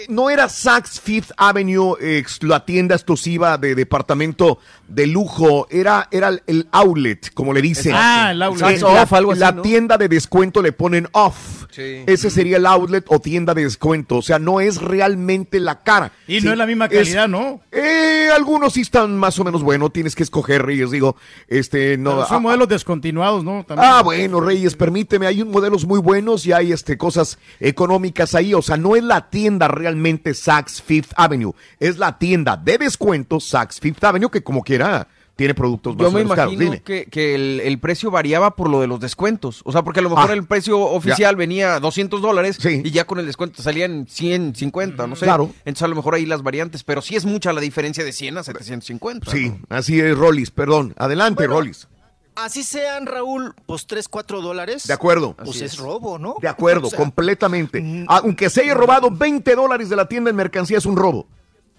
No era Saks Fifth Avenue ex- la tienda exclusiva de departamento de lujo, era, era el- el outlet, como le dicen. Ah, el outlet. La, off, algo así, la ¿no? tienda de descuento le ponen off. Sí. Ese sería el outlet o tienda de descuento. O sea, no es realmente la cara. Y Sí, no es la misma calidad, ¿no? Eh, algunos sí están más o menos buenos. Tienes que escoger, Reyes. Digo, este, no. Pero son ah, modelos descontinuados, ¿no? También. Ah, bueno, Reyes, permíteme, hay un modelos muy buenos y hay este cosas económicas ahí, o sea, no es la tienda realmente Saks Fifth Avenue, es la tienda de descuento Saks Fifth Avenue que como quiera tiene productos más Yo me caros. imagino Dime. que, que el, el precio variaba por lo de los descuentos. O sea, porque a lo mejor Ah, el precio oficial venía 200 dólares y ya con el descuento salían 150, no sé. Claro. Entonces a lo mejor ahí las variantes, pero sí es mucha la diferencia de 100 a 750. Sí, ¿no? así es, Rollis, perdón. Adelante, Rollis. Así sean, Raúl, pues 3, 4 dólares. De acuerdo. Pues es. robo, ¿no? De acuerdo, O sea, completamente. Aunque se haya robado 20 dólares de la tienda en mercancía, es un robo.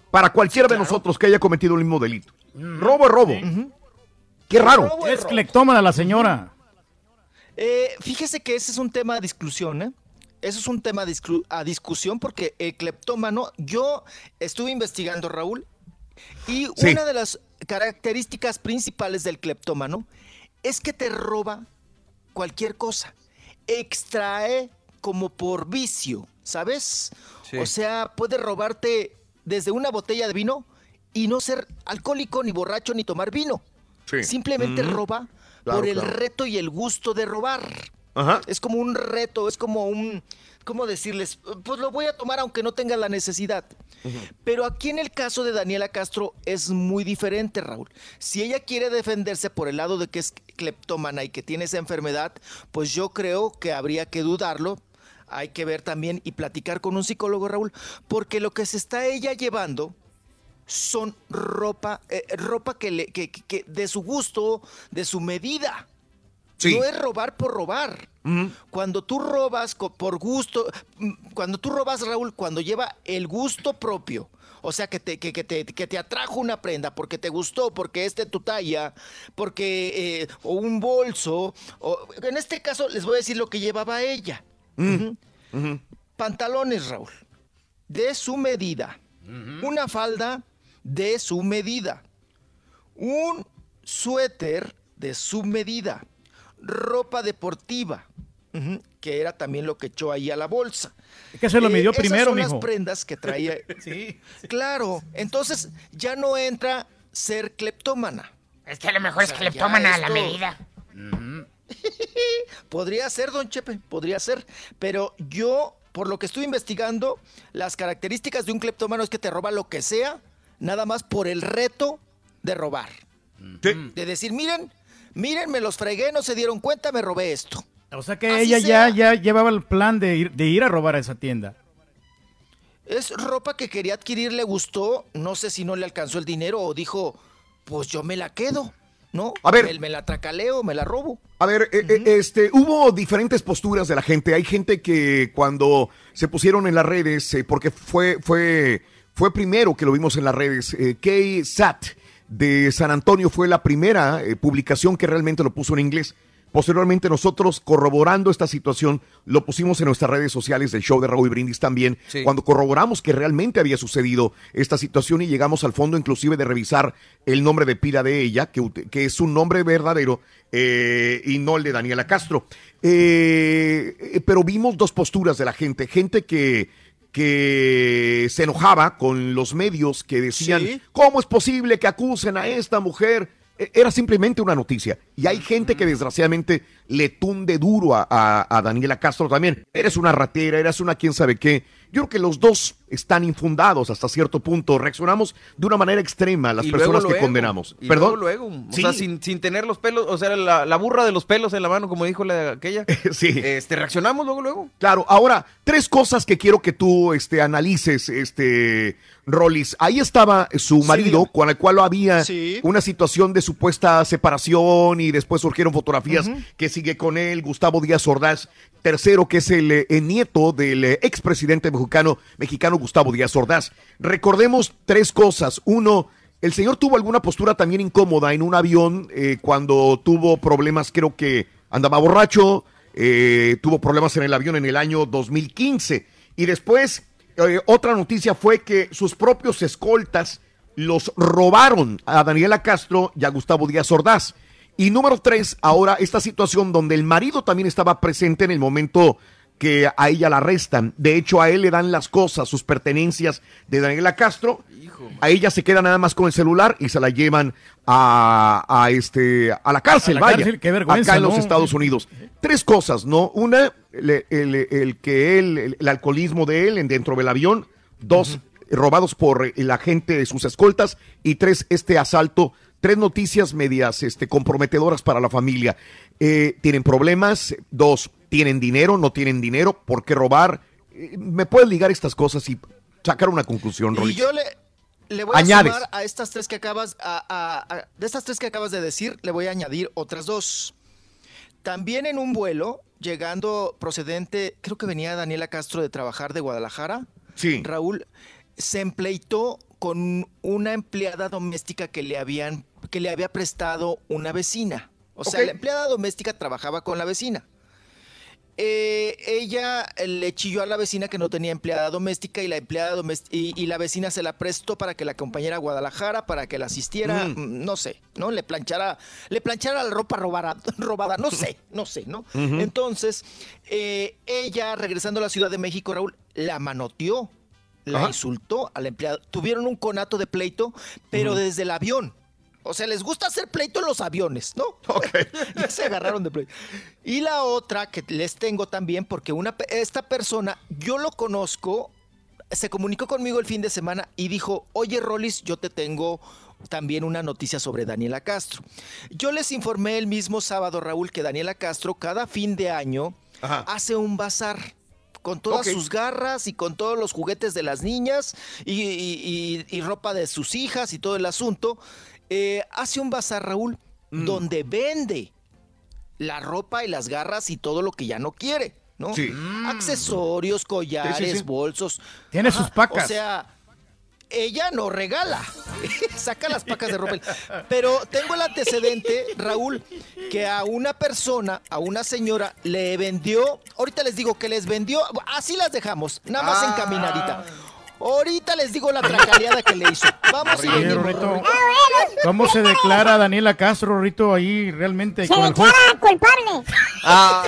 Para cualquiera de nosotros que haya cometido el mismo delito. Robo es robo. Qué raro. Es clectómana la señora. Eh, fíjese que ese es un tema de discusión, ¿eh? Eso es un tema discu- a discusión porque el cleptómano, yo estuve investigando, Raúl, y Sí. una de las características principales del cleptómano es que te roba cualquier cosa. Extrae como por vicio, ¿sabes? Sí. O sea, puede robarte desde una botella de vino y no ser alcohólico, ni borracho, ni tomar vino. Sí. Simplemente roba Claro, por el claro. reto y el gusto de robar. Ajá. Es como un reto, es como un, ¿cómo decirles? Pues lo voy a tomar aunque no tenga la necesidad. Pero aquí en el caso de Daniela Castro es muy diferente, Raúl. Si ella quiere defenderse por el lado de que es cleptómana y que tiene esa enfermedad, pues yo creo que habría que dudarlo. Hay que ver también y platicar con un psicólogo, Raúl, porque lo que se está ella llevando son ropa, eh, ropa que, le, que, que- que de su gusto, de su medida. Sí. No es robar por robar. Cuando tú robas por gusto, mm, cuando tú robas, Raúl, cuando lleva el gusto propio, o sea, que te, que, que te, que te atrajo una prenda porque te gustó, porque es de tu talla, porque, eh, o un bolso, o, en este caso les voy a decir lo que llevaba ella. Ujú. Pantalones, Raúl, de su medida. Una falda de su medida. Un suéter de su medida. Ropa deportiva, que era también lo que echó ahí a la bolsa. Es que se lo Eh, midió esas primero, las mijo. prendas que traía. sí. Claro, entonces ya no entra ser cleptómana. Es que a lo mejor es O sea, cleptómana a la medida. Podría ser, don Chepe, podría ser. Pero yo, por lo que estuve investigando, las características de un cleptómano es que te roba lo que sea, nada más por el reto de robar. De decir, miren, miren, me los fregué, no se dieron cuenta, me robé esto. O sea que Así ella sea. ya, ya llevaba el plan de ir, de ir a robar a esa tienda. Es ropa que quería adquirir, le gustó, no sé si no le alcanzó el dinero o dijo, pues yo me la quedo, ¿no? A ver. Me, me la tracaleo, me la robo. A ver, eh, eh, este, hubo diferentes posturas de la gente. Hay gente que cuando se pusieron en las redes, eh, porque fue, fue, fue primero que lo vimos en las redes, eh, Kay Sat de San Antonio fue la primera eh, publicación que realmente lo puso en inglés. Posteriormente nosotros, corroborando esta situación, lo pusimos en nuestras redes sociales del show de Raúl y Brindis también, Sí. cuando corroboramos que realmente había sucedido esta situación y llegamos al fondo inclusive de revisar el nombre de pila de ella, que, que es un nombre verdadero eh, y no el de Daniela Castro. Eh, pero vimos dos posturas de la gente, gente que que se enojaba con los medios que decían, Sí. ¿cómo es posible que acusen a esta mujer? E- Era simplemente una noticia. Y hay gente que desgraciadamente le tunde duro a, a- a Daniela Castro también. Eres una ratera, eres una quién sabe qué. Yo creo que los dos están infundados hasta cierto punto. Reaccionamos de una manera extrema a las Y personas luego, que luego. condenamos. Y ¿Perdón? luego, luego. O Sí. sea, sin, sin tener los pelos, o sea, la, la burra de los pelos en la mano, como dijo la, aquella. sí. Este, reaccionamos luego, luego. Claro, ahora, tres cosas que quiero que tú este, analices, este, Rollis. Ahí estaba su marido, con el cual había Sí. una situación de supuesta separación y después surgieron fotografías que sigue con él, Gustavo Díaz Ordaz. Tercero, que es el, eh, el nieto del eh, expresidente mexicano, Gustavo Díaz Ordaz. Recordemos tres cosas. Uno, el señor tuvo alguna postura también incómoda en un avión eh, cuando tuvo problemas, creo que andaba borracho, eh, tuvo problemas en el avión en el año 2015. Y después, eh, otra noticia fue que sus propios escoltas los robaron a Daniela Castro y a Gustavo Díaz Ordaz. Y número tres, ahora esta situación donde el marido también estaba presente en el momento que a ella la arrestan. De hecho, a él le dan las cosas, sus pertenencias de Daniela Castro. A ella se queda nada más con el celular y se la llevan a, a este, a la cárcel, A la vaya. cárcel, qué vergüenza, acá en los. Estados Unidos. Tres cosas, ¿no? Una, el, el- el que él, el, el alcoholismo de él en dentro del avión. Dos, robados por la gente de sus escoltas. Y tres, este asalto. Tres noticias medias este, comprometedoras para la familia. Eh, ¿Tienen problemas? Dos, ¿tienen dinero? ¿No tienen dinero? ¿Por qué robar? Eh, ¿Me puedes ligar estas cosas y sacar una conclusión, Y Rolly? yo le, le voy a Añades. sumar a estas tres que acabas, a- a- a- de estas tres que acabas de decir, le voy a añadir otras dos. También en un vuelo, llegando procedente, creo que venía Daniela Castro de trabajar de Guadalajara. Sí. Raúl se empleitó con una empleada doméstica que le habían, que le había prestado una vecina. O sea, la empleada doméstica trabajaba con la vecina. Eh, ella le chilló a la vecina que no tenía empleada doméstica y la empleada y, y la vecina se la prestó para que la acompañara a Guadalajara, para que la asistiera, Mm. mm, no sé, ¿no? Le planchara, le planchara la ropa robada, robada, no sé, no sé, ¿no? Entonces, eh, ella, regresando a la Ciudad de México, Raúl, la manoteó, la Ajá. insultó a la empleada. Tuvieron un conato de pleito, pero desde el avión. O sea, les gusta hacer pleito en los aviones, ¿no? ya se agarraron de pleito. Y la otra que les tengo también, porque una, esta persona, yo lo conozco, se comunicó conmigo el fin de semana y dijo, oye Rolis, yo te tengo también una noticia sobre Daniela Castro. Yo les informé el mismo sábado, Raúl, que Daniela Castro cada fin de año hace un bazar con todas sus garras y con todos los juguetes de las niñas y, y- y- y ropa de sus hijas y todo el asunto. Eh, hace un bazar, Raúl, Mm. donde vende la ropa y las garras y todo lo que ya no quiere, ¿no? Sí. Accesorios, collares, Sí, sí, sí. bolsos. Tiene sus pacas. O sea, ella no regala, saca las pacas de ropa. Pero tengo el antecedente, Raúl, que a una persona, a una señora, le vendió, ahorita les digo que les vendió, así las dejamos, nada más Ah. encaminadita. Ahorita les digo la tracaleada que le hizo. Vamos y Oye, venimos. Rorrito, ¿Cómo se declara Daniela Castro, Rorrito, ahí realmente Se con el juez? declara culpable. Ah,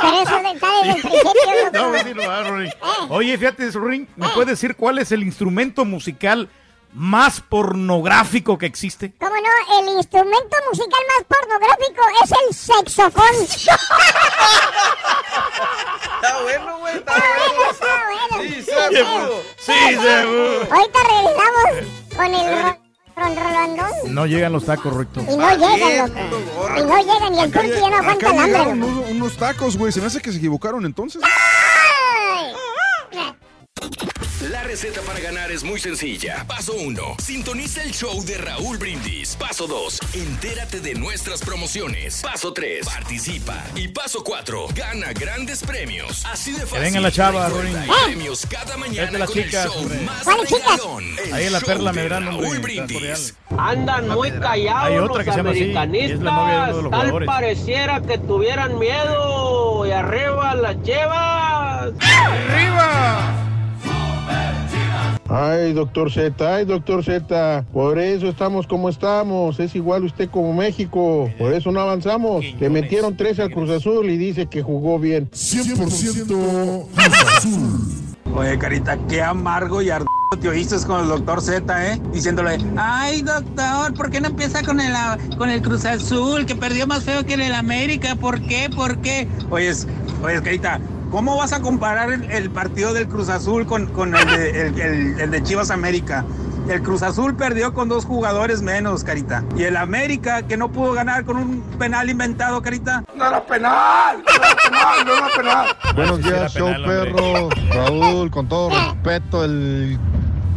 Pero eso está desde el principio. No, lo va, Rory. Oye, fíjate, Rory, ¿me puedes decir cuál es el instrumento musical más pornográfico que existe? ¿Cómo no? El instrumento musical más pornográfico es el saxofón. Está bueno, güey, está bueno. Está bueno. Sí, seguro. Sí, seguro. Ahorita regresamos con el ro- ron rolandón. No llegan los tacos, Rorrito. Y no llegan, loco. Y no llegan y el turqui ya no aguanta el hambre. unos, unos tacos, güey. Se me hace que se equivocaron entonces. La receta para ganar es muy sencilla. Paso 1. Sintoniza el show de Raúl Brindis. Paso 2. Entérate de nuestras promociones. Paso 3. Participa. Y paso 4. Gana grandes premios. Así de fácil. chavas, Recuerda, Rorín. hay Eh. premios cada mañana Vete las con chicas, el show Ahí en la Perla Medrano, hombre, Raúl Brindis. Andan muy callados Hay otra los que se llama así, y es la novia de uno americanistas. de los Tal jugadores. pareciera que tuvieran miedo. Y arriba las chevas. ¡Arriba! Ay, doctor Z, ay, doctor Z, por eso estamos como estamos, es igual usted como México, por eso no avanzamos. Le metieron tres al Cruz Azul y dice que jugó bien. 100% Cruz Azul. Oye, Carita, qué amargo y ardido te oíste con el doctor Z, ¿eh? Diciéndole, ay, doctor, ¿por qué no empieza con el, con el Cruz Azul, que perdió más feo que en el América? ¿Por qué? ¿Por qué? Oye, oye, Carita, ¿cómo vas a comparar el, el partido del Cruz Azul con, con el, de, el- el- el de Chivas América? El Cruz Azul perdió con dos jugadores menos, Carita. Y el América, que no pudo ganar con un penal inventado, Carita. ¡No era penal! ¡No era penal! ¡No era penal! Buenos días, show perro. Raúl, con todo respeto, el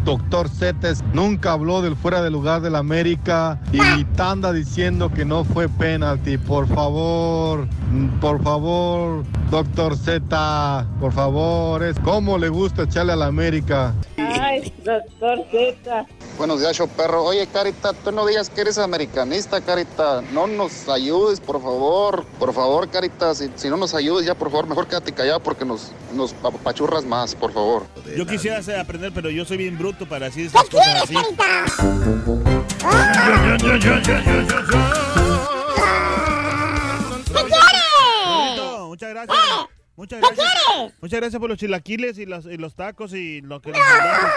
doctor Cetes nunca habló del fuera de lugar del América y anda diciendo que no fue penalti. Por favor, por favor, doctor Z, por favor, es como le gusta echarle a la América. Ay, doctor Z. Buenos días, show perro. Oye, Carita, tú no digas que eres americanista, Carita. No nos ayudes, por favor. Por favor, Carita, si, si no nos ayudes, ya por favor, mejor quédate callado porque nos, nos apachurras más, por favor. Yo quisiera aprender, pero yo soy bien bruto para decir esas cosas así. ¿Qué quieres? Bonito, Muchas gracias. Muchas ¿Qué gracias. quieres? Muchas gracias por los chilaquiles y los, y los tacos y lo que nos mandaron.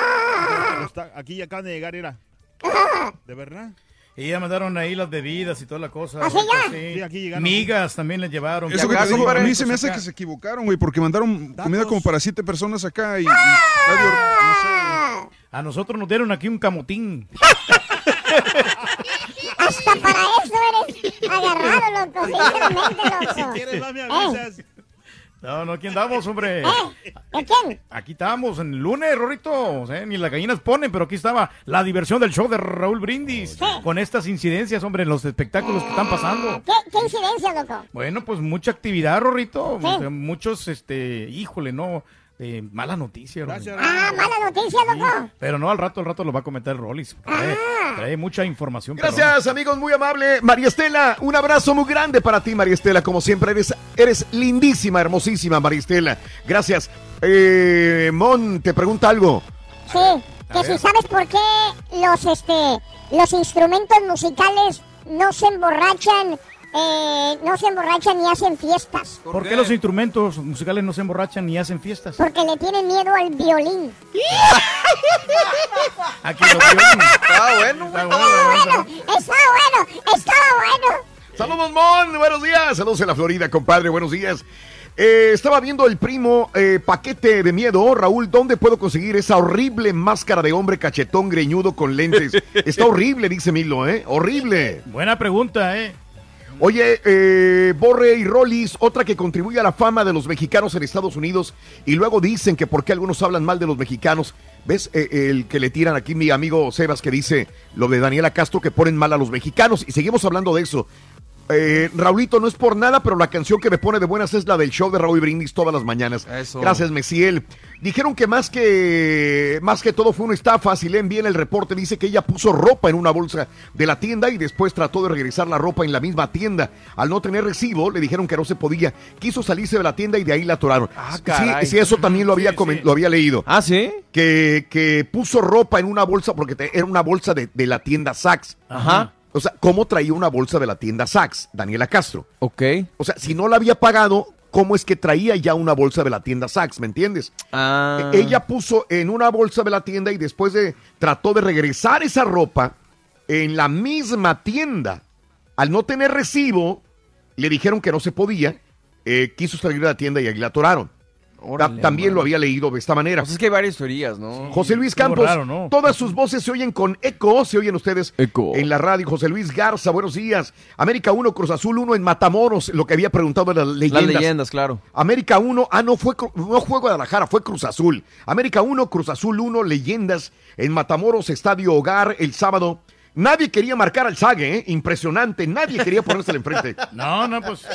Los ta- Aquí ya acaban de llegar, era. ¿De verdad? Y ya mandaron ahí las bebidas y toda la cosa. ¿Ah, sí, ahorita ya? sí. Sí, aquí llegaron. Migas también les llevaron. Eso que te digo, a mí se me hace Acá. que se equivocaron, güey, porque mandaron comida como para siete personas acá y, y nadie- A nosotros nos dieron aquí un camotín. Hasta para eso eres agarrado, loco. Sinceramente, loco. Si quieres, me Eh, avisas. No, no, aquí andamos, hombre. ¿De quién? Aquí estamos, en el lunes, Rorrito. Ni las gallinas ponen, pero aquí estaba la diversión del show de Raúl Brindis. Con estas incidencias, hombre, en los espectáculos que están pasando. ¿Qué, qué incidencia, loco? Bueno, pues mucha actividad, Rorrito. Sí. Muchos, este, híjole, no. Eh, mala noticia, Rorrito. Ah, mala noticia, loco. Pero no, al rato, al rato lo va a comentar Rollis. Trae, trae mucha información. Gracias, amigos, muy amable. María Estela, un abrazo muy grande para ti, María Estela. Como siempre, eres, eres lindísima, hermosísima, María Estela. Gracias. Eh, Mon, te pregunta algo. Sí, que si sabes por qué los, este, los instrumentos musicales no se emborrachan, eh, no se emborrachan ni hacen fiestas. ¿Por, qué? los instrumentos musicales no se emborrachan ni hacen fiestas? Porque le tienen miedo al violín. Aquí lo tienen. Está bueno, Está Está bueno, bueno, está bueno, estaba bueno. Saludos, Mon. Buenos días. Saludos en la Florida, compadre. Buenos días. Eh, estaba viendo el primo eh, paquete de miedo. Raúl, ¿dónde puedo conseguir esa horrible máscara de hombre cachetón greñudo con lentes? Está horrible, dice Milo, ¿eh? Horrible. Buena pregunta, ¿eh? Oye, eh, Borre y Rollis, otra que contribuye a la fama de los mexicanos en Estados Unidos y luego dicen que por qué algunos hablan mal de los mexicanos. ¿Ves Eh, el que le tiran aquí mi amigo Sebas que dice lo de Daniela Castro que ponen mal a los mexicanos y seguimos hablando de eso? Eh, Raulito, no es por nada, pero la canción que me pone de buenas es la del show de Raúl Brindis todas las mañanas. Eso. Gracias, Mesiel. Dijeron que más que más que todo fue una estafa. Si leen bien el reporte, dice que ella puso ropa en una bolsa de la tienda y después trató de regresar la ropa en la misma tienda. Al no tener recibo, le dijeron que no se podía. Quiso salirse de la tienda y de ahí la atoraron. caray. sí, sí, eso también lo había, lo había leído. Ah, sí. Que, que puso ropa en una bolsa porque te- era una bolsa de, de la tienda Saks. Ajá. O sea, ¿cómo traía una bolsa de la tienda Saks, Daniela Castro? Ok. O sea, si no la había pagado, ¿cómo es que traía ya una bolsa de la tienda Saks? ¿Me entiendes? Ah. E- Ella puso en una bolsa de la tienda y después de trató de regresar esa ropa en la misma tienda. Al no tener recibo, le dijeron que no se podía. eh, quiso salir de la tienda y ahí la atoraron. Órale, También lo había leído de esta manera. Pues es que hay varias teorías, ¿no? José Luis Campos, raro, ¿no? todas sus voces se oyen con eco, se oyen ustedes en la radio. José Luis Garza, buenos días. América 1, Cruz Azul 1 en Matamoros, lo que había preguntado de las leyendas. Las leyendas, claro. América 1, ah, no fue, no fue Guadalajara, fue Cruz Azul. América 1, Cruz Azul 1, leyendas en Matamoros, Estadio Hogar, el sábado. Nadie quería marcar al Sague, ¿eh? impresionante, nadie quería ponérsele enfrente. No, no, pues.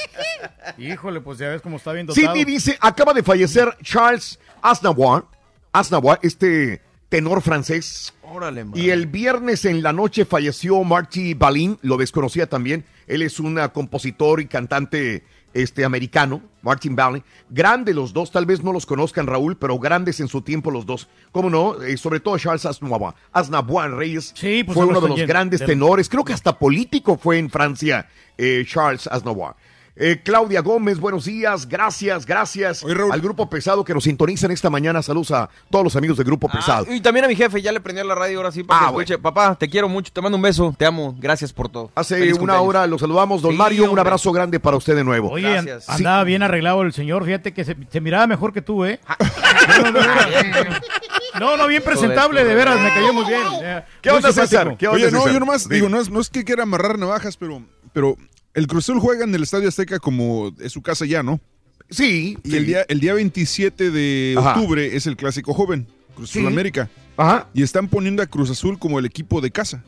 Híjole, pues ya ves cómo está bien dotado. Sidney dice, acaba de fallecer Charles Aznavour, Aznavour, este tenor francés. Órale, man. Y el viernes en la noche falleció Marty Balin, lo desconocía también. Él es un ah, compositor y cantante este, americano, Martin Balin. Grande los dos, tal vez no los conozcan Raúl, pero grandes en su tiempo los dos. ¿Cómo no? Eh, sobre todo Charles Aznavour. Aznavour Reyes pues, fue uno de los bien grandes tenores. Creo que hasta político fue en Francia eh, Charles Aznavour. Eh, Claudia Gómez, buenos días, gracias, gracias al Grupo Pesado que nos sintonizan esta mañana. Saludos a todos los amigos del Grupo Pesado. Y también a mi jefe, ya le prendí a la radio ahora sí para Ah, que escuche. Papá, te quiero mucho, te mando un beso, te amo, gracias por todo. Hace Feliz una cumpleaños. hora lo saludamos, don Sí, Mario, un abrazo grande para usted de nuevo. Oye, an- Gracias. andaba bien arreglado el señor, fíjate que se, se miraba mejor que tú, ¿eh? No, no, bien presentable, de veras, me cayó muy bien. ¿Qué onda. César? ¿Qué onda, Oye, no, César? yo nomás digo, no es, no es que quiera amarrar navajas, pero, pero el Cruz Azul juega en el Estadio Azteca como es su casa ya, ¿no? Sí. Y sí. el día, el día 27 de Ajá. octubre es el clásico joven, Cruz Azul Sí. América. Ajá. Y están poniendo a Cruz Azul como el equipo de casa.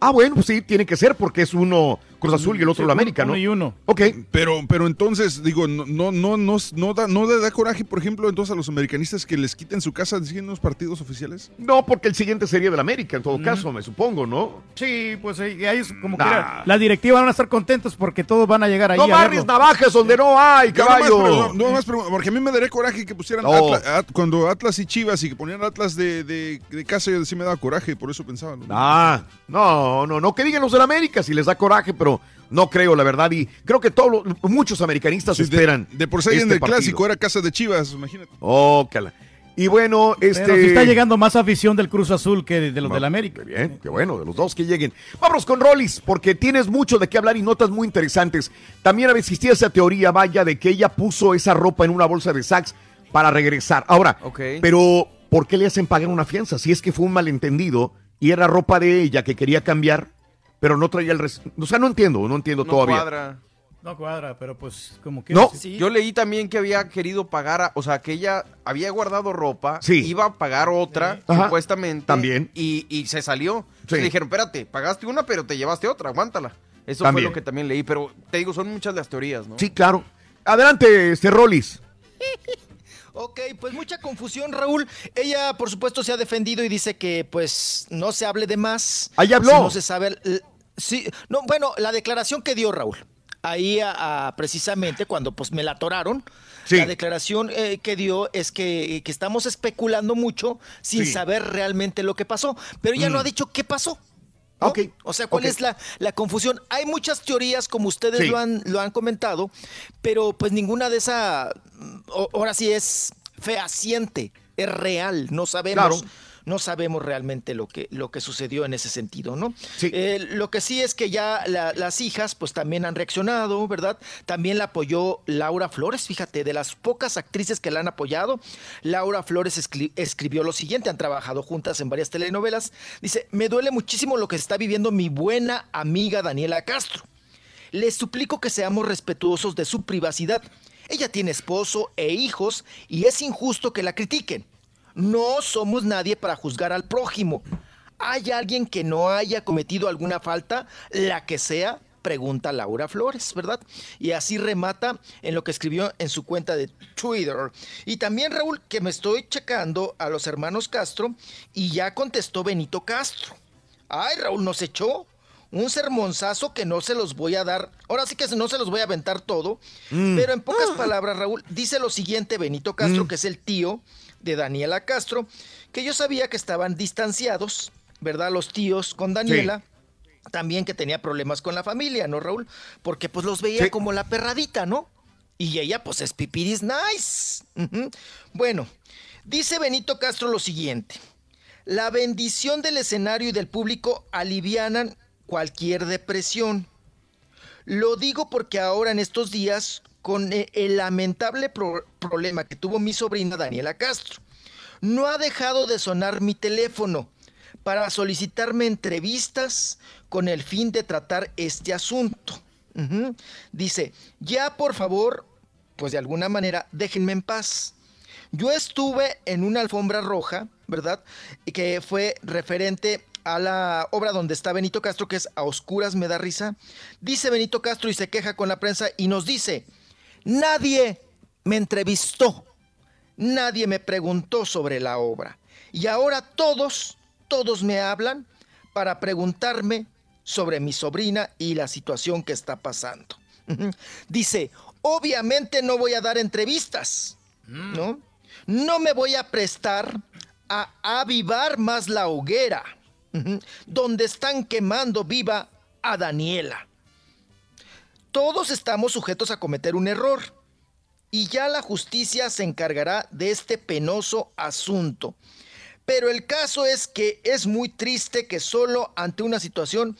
Ah, bueno, pues sí, tiene que ser porque es uno Cruz Azul y el otro Sí, la América, uno ¿no? y uno. Ok. Pero, pero entonces, digo, no, no, no, no, no da, no da coraje, por ejemplo, entonces a los americanistas que les quiten su casa en unos partidos oficiales. No, porque el siguiente sería del América, en todo caso, me supongo, ¿no? Sí, pues eh, ellos como Nah. quiera. La directiva van a estar contentos porque todos van a llegar ahí No barres navajas donde no hay, caballo. no, nomás pregunto, porque a mí me daría coraje que pusieran No. Atlas- At- cuando Atlas y Chivas y que ponían Atlas de, de, de casa, sí me daba coraje, por eso pensaba. ¿no? Ah, no, no, no, que digan los del América si les da coraje, pero no creo, la verdad, y creo que todos los- muchos americanistas Sí, de- esperan. De, por sí en este el partido. clásico era casa de Chivas, imagínate. Oh, cala. Y bueno, este. Pero está llegando más afición del Cruz Azul que de, de los del América. Qué bien, qué bueno, de los dos que lleguen. Vámonos con Rollis, porque tienes mucho de qué hablar y notas muy interesantes. También existido esa teoría, vaya, de que ella puso esa ropa en una bolsa de sax para regresar. Ahora, pero ¿por qué le hacen pagar una fianza? Si es que fue un malentendido y era ropa de ella que quería cambiar, pero no traía el... res- O sea, no entiendo, no entiendo No todavía. cuadra. No cuadra, pero pues como que... No. Yo leí también que había querido pagar, a- o sea, que ella había guardado ropa, Sí. iba a pagar otra, supuestamente. También. Y, y se salió. Sí. Le dijeron, espérate, pagaste una, pero te llevaste otra, aguántala. Eso También. fue lo que también leí, pero te digo, son muchas las teorías, ¿no? Sí, claro. Adelante, este Rollis. Ok, pues mucha confusión, Raúl. Ella, por supuesto, se ha defendido y dice que, pues, no se hable de más. Ahí habló. Si no se sabe. Sí, no, bueno, la declaración que dio Raúl. Ahí, a- a- precisamente, cuando pues me la atoraron. Sí. La declaración eh, que dio es que, que estamos especulando mucho sin Sí. saber realmente lo que pasó. Pero ella no Mm. ha dicho qué pasó. ¿no? Ok, O sea, ¿cuál es la, la confusión? Hay muchas teorías, como ustedes Sí. lo, han, lo han comentado, pero pues ninguna de esas, ahora sí es fehaciente, es real, no sabemos. Claro. No sabemos realmente lo que, lo que sucedió en ese sentido, ¿no? Sí. Eh, lo que sí es que ya la- las hijas, pues también han reaccionado, ¿verdad? También la apoyó Laura Flores, fíjate, de las pocas actrices que la han apoyado, Laura Flores escri- escribió lo siguiente, han trabajado juntas en varias telenovelas. Dice, me duele muchísimo lo que está viviendo mi buena amiga Daniela Castro. Les suplico que seamos respetuosos de su privacidad. Ella tiene esposo e hijos y es injusto que la critiquen. No somos nadie para juzgar al prójimo. ¿Hay alguien que no haya cometido alguna falta, la que sea? Pregunta Laura Flores, ¿verdad? Y así remata en lo que escribió en su cuenta de Twitter. Y también, Raúl, que me estoy checando a los hermanos Castro y ya contestó Benito Castro. Ay, Raúl, nos echó un sermonzazo que no se los voy a dar. Ahora sí que no se los voy a aventar todo. Mm. Pero en pocas palabras, Raúl, dice lo siguiente Benito Castro, Mm. que es el tío de Daniela Castro, que yo sabía que estaban distanciados, ¿verdad? Los tíos con Daniela. También que tenía problemas con la familia, ¿no, Raúl? Porque pues los veía Sí. como la perradita, ¿no? Y ella pues es pipiris nice. Bueno, dice Benito Castro lo siguiente. La bendición del escenario y del público alivianan cualquier depresión. Lo digo porque ahora en estos días, con e- el lamentable pro- problema que tuvo mi sobrina Daniela Castro, no ha dejado de sonar mi teléfono para solicitarme entrevistas con el fin de tratar este asunto. Dice, ya por favor, pues de alguna manera, déjenme en paz. Yo estuve en una alfombra roja, ¿verdad? Que fue referente a la obra donde está Benito Castro, que es A Oscuras me da risa. Dice Benito Castro y se queja con la prensa y nos dice, nadie me entrevistó, nadie me preguntó sobre la obra. Y ahora todos, todos me hablan para preguntarme sobre mi sobrina y la situación que está pasando. Dice, obviamente no voy a dar entrevistas, ¿no? No me voy a prestar a avivar más la hoguera, donde están quemando viva a Daniela. Todos estamos sujetos a cometer un error y ya la justicia se encargará de este penoso asunto. Pero el caso es que es muy triste que solo ante una situación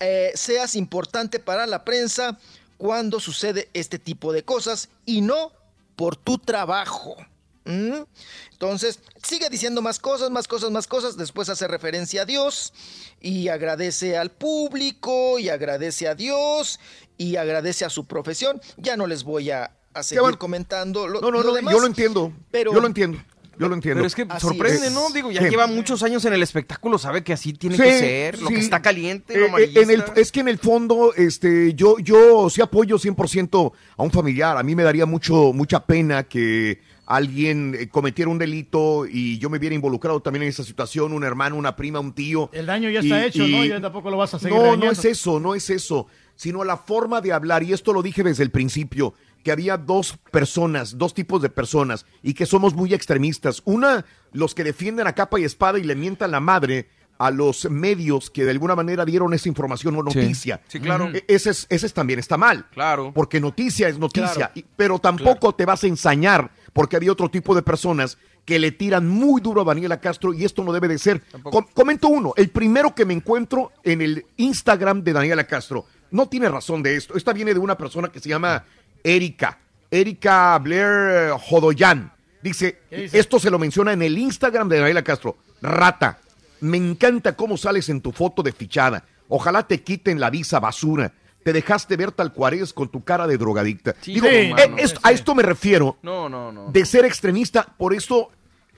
eh, seas importante para la prensa cuando sucede este tipo de cosas y no por tu trabajo. ¿Mm? Entonces, sigue diciendo más cosas, más cosas, más cosas. Después hace referencia a Dios y agradece al público y agradece a Dios y agradece a su profesión. Ya no les voy a, a seguir comentando lo, No, no, lo no, demás. yo lo entiendo. Pero- Yo lo entiendo. Yo lo entiendo. Pero es que Así sorprende, es. ¿no? Digo, ya Sí. lleva muchos años en el espectáculo, sabe que así tiene Sí, que ser, lo que está caliente, Eh, lo eh, en el- es que en el fondo, este, yo, yo sí apoyo 100% a un familiar. A mí me daría mucho, mucha pena que alguien eh, cometiera un delito y yo me viera involucrado también en esa situación, un hermano, una prima, un tío. El daño ya está Y- hecho, ¿no? y- Ya tampoco lo vas a seguir No, no es eso, no es eso, sino la forma de hablar, y esto lo dije desde el principio, que había dos personas, dos tipos de personas, y que somos muy extremistas. Una, los que defienden a capa y espada y le mientan la madre a los medios que de alguna manera dieron esa información o noticia. Sí, claro. E- Ese, es, ese es también está mal. Claro. Porque noticia es noticia, Claro. y- pero tampoco te vas a ensañar porque había otro tipo de personas que le tiran muy duro a Daniela Castro y esto no debe de ser. Com- comento uno, el primero que me encuentro en el Instagram de Daniela Castro, no tiene razón de esto. Esta viene de una persona que se llama Erika, Erika Blair Jodoyan. Dice, esto se lo menciona en el Instagram de Daniela Castro. Rata, me encanta cómo sales en tu foto de fichada. Ojalá te quiten la visa basura. Te dejaste ver tal cual eres con tu cara de drogadicta. Sí, Digo, sí, eh, mano, esto- a esto me refiero No, no, no. de ser extremista, por eso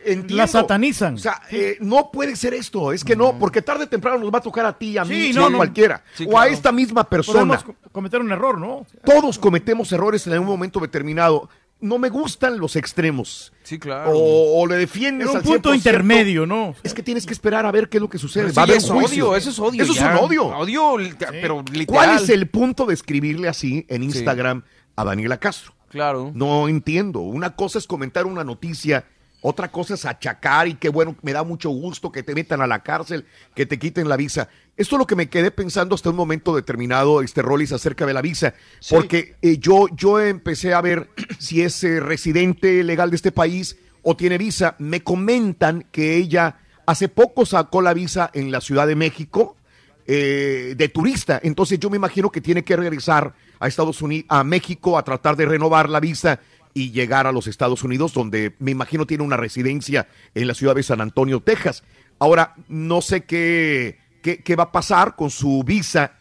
entiendo. La satanizan. O sea, eh, no puede ser esto, es que no, porque tarde o temprano nos va a tocar a ti, a mí, Sí, no, a no. cualquiera, Sí, o a esta misma persona. Podemos co- cometer un error, ¿no? Todos cometemos errores en algún momento determinado. No me gustan los extremos. Sí, claro. O, o le defiendes En un punto 100%. intermedio, ¿no? Es que tienes que esperar a ver qué es lo que sucede. Va a haber es juicio. odio, eso es odio Eso ya. es un odio. Odio, pero literal. ¿Cuál es el punto de escribirle así en Instagram a Daniela Castro? Claro. No entiendo. Una cosa es comentar una noticia, otra cosa es achacar y que bueno, me da mucho gusto que te metan a la cárcel, que te quiten la visa. Esto es lo que me quedé pensando hasta un momento determinado, este Rollis, acerca de la visa, porque eh, yo, yo empecé a ver si es eh, residente legal de este país o tiene visa. Me comentan que ella hace poco sacó la visa en la Ciudad de México eh, de turista. Entonces yo me imagino que tiene que regresar a Estados Unidos, a México, a tratar de renovar la visa y llegar a los Estados Unidos, donde me imagino tiene una residencia en la ciudad de San Antonio, Texas. Ahora, no sé qué, qué, qué va a pasar con su visa,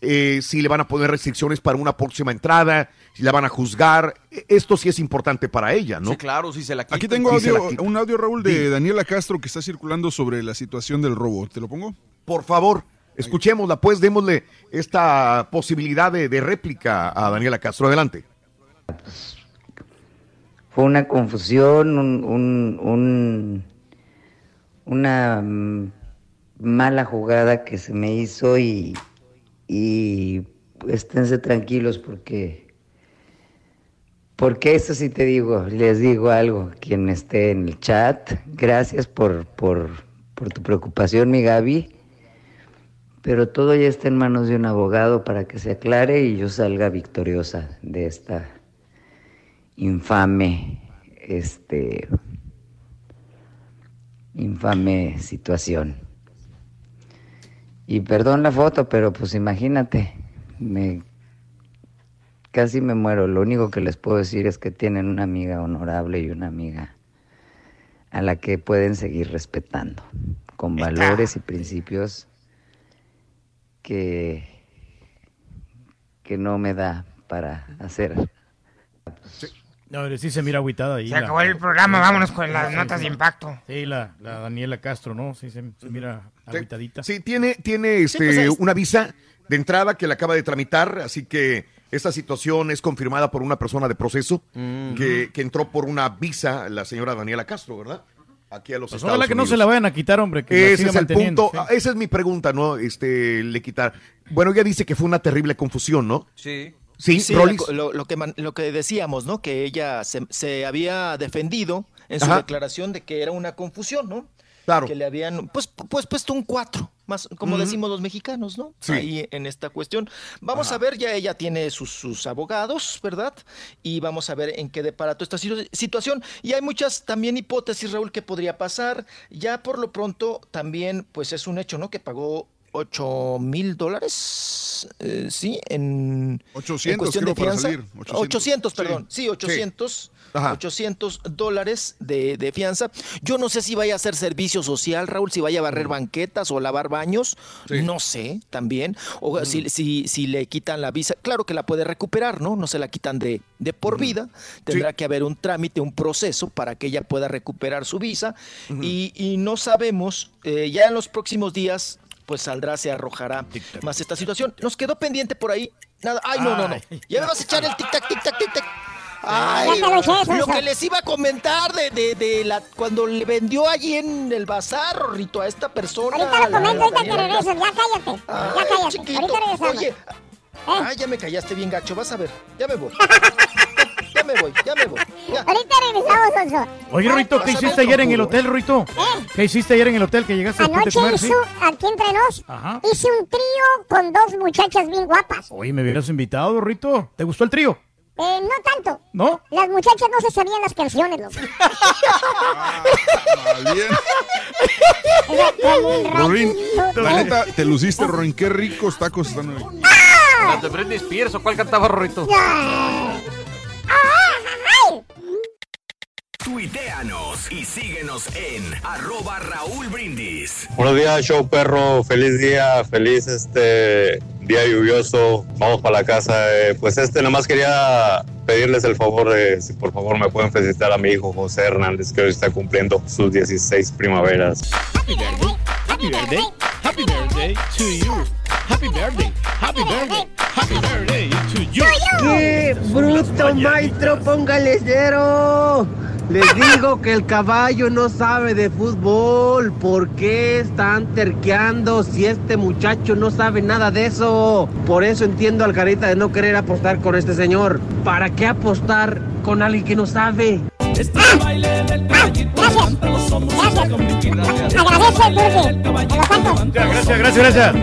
eh, si le van a poner restricciones para una próxima entrada, si la van a juzgar. E- Esto sí es importante para ella, ¿no? Sí, claro, si se la quita. Aquí tengo audio- quita. un audio, Raúl, de. Daniela Castro que está circulando sobre la situación del robo. ¿Te lo pongo? Por favor, escuchémosla, pues démosle esta posibilidad de, de réplica a Daniela Castro. Adelante. Fue una confusión, un, un- un- una mm, mala jugada que se me hizo y, esténse tranquilos porque, porque eso sí te digo, les digo algo, quien esté en el chat, gracias por, por tu preocupación, mi Gaby, pero todo ya está en manos de un abogado para que se aclare y yo salga victoriosa de esta infame, este, infame situación. Y perdón la foto, pero pues imagínate, me casi me muero. Lo único que les puedo decir es que tienen una amiga honorable y una amiga a la que pueden seguir respetando, con valores y principios que, que no me da para hacer No, sí se mira agüitada ahí. Se acabó el programa, vámonos con las notas de impacto. Sí, la, la Daniela Castro, ¿no? Sí, se, se mira agüitadita. Sí, tiene, tiene este, pues, es- una visa de entrada que la acaba de tramitar, así que esta situación es confirmada por una persona de proceso Mm. que, que entró por una visa, la señora Daniela Castro, ¿verdad? Aquí a los Pues Estados ojalá que no se la vayan a quitar, hombre. Que Ese es el punto, sí. esa es mi pregunta, ¿no? Este, le quitar. Bueno, ella dice que fue una terrible confusión, ¿no? Sí. Sí, Sí, lo, lo que, lo que decíamos, ¿no? Que ella se, se había defendido en su Ajá. declaración de que era una confusión, ¿no? Claro. Que le habían, pues, pues puesto un 4. más como decimos los mexicanos, ¿no? Sí. Ahí en esta cuestión. Vamos a ver, ya ella tiene sus, sus abogados, ¿verdad? Y vamos a ver en qué depara toda esta situ- situación. Y hay muchas también hipótesis, Raúl, que podría pasar. Ya por lo pronto también, pues es un hecho, ¿no? Que pagó 8 mil dólares, eh, sí, en, 800 en cuestión de fianza. salir, 800, 800, perdón, sí. sí, 800. Ajá. 800 dólares de, de fianza. Yo no sé si vaya a hacer servicio social, Raúl, si vaya a barrer banquetas o lavar baños. No sé, también. O si, si, si le quitan la visa. Claro que la puede recuperar, ¿no? No se la quitan de, de por vida. Tendrá que haber un trámite, un proceso para que ella pueda recuperar su visa. y, y no sabemos, eh, ya en los próximos días, pues saldrá, se arrojará más esta situación. Nos quedó pendiente por ahí. Nada. Ay, no, no, no. Ya me vas a echar el tic-tac, tic-tac, tic-tac. Ay, lo que les iba a comentar de, de, de la cuando le vendió allí en el bazar, Rorrito, a esta persona. Ahorita lo comento, ahorita que regreso. Ya cállate. Ya Ay, cállate. chiquito. Ahorita regresamos. Oye, ay, ya me callaste bien gacho, vas a ver. Ya me voy. ya me voy, ya me voy. Ya. Ahorita regresamos, Sonso. Oye, Ruito, ¿qué hiciste ayer en el hotel, Ruito? ¿Qué hiciste ayer en el hotel que llegaste después de Anoche comer? sí? hizo, aquí entre nos, Ajá. hice un trío con dos muchachas bien guapas. Oye, me hubieras invitado, Ruito. ¿Te gustó el trío? Eh, no tanto. ¿No? Las muchachas no se sabían las canciones, loco. Rorín, ratito la de- neta, te luciste, Rorín. Qué ricos tacos están hoy. Las de Britney Spears, ¿o cuál cantaba Rorrito? Tuiteanos y síguenos en arroba Raúl Brindis. Buenos días, show perro. Feliz día, feliz este día lluvioso. Vamos para la casa. Eh, pues este, nomás quería pedirles el favor de si por favor me pueden felicitar a mi hijo José Hernández, que hoy está cumpliendo sus 16 primaveras. Happy birthday, happy birthday, happy birthday to you. Happy birthday, happy birthday, happy birthday you. ¡Qué bruto, maestro! ¡Póngale cero! Les digo que el caballo no sabe de fútbol. ¿Por qué están terqueando si este muchacho no sabe nada de eso? Por eso entiendo al carita de no querer apostar con este señor. ¿Para qué apostar con alguien que no sabe? Gracias, gracias, gracias.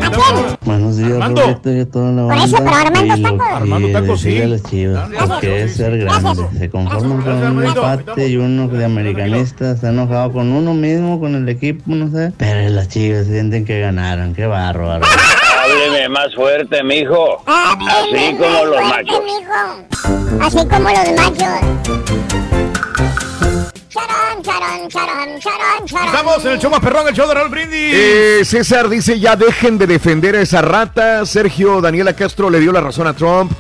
Buenos días, Armando. Rorrito, y a toda la Por eso, banda. pero Armando Y lo Taco. que Armando sí. las chivas, porque es ser grande. Se conforman con un empate y uno de americanista está enojado con uno mismo, con el equipo, no sé. Pero las chivas sienten que ganaron, qué bárbaro. Hábleme más fuerte, mijo. Así como los machos. Así como los machos. Charón, charón, charón, charón, charón. Estamos en el show más perrón, el show de Raúl Brindis. Eh, César dice, ya dejen de defender a esa rata. Sergio Daniela Castro le dio la razón a Trump.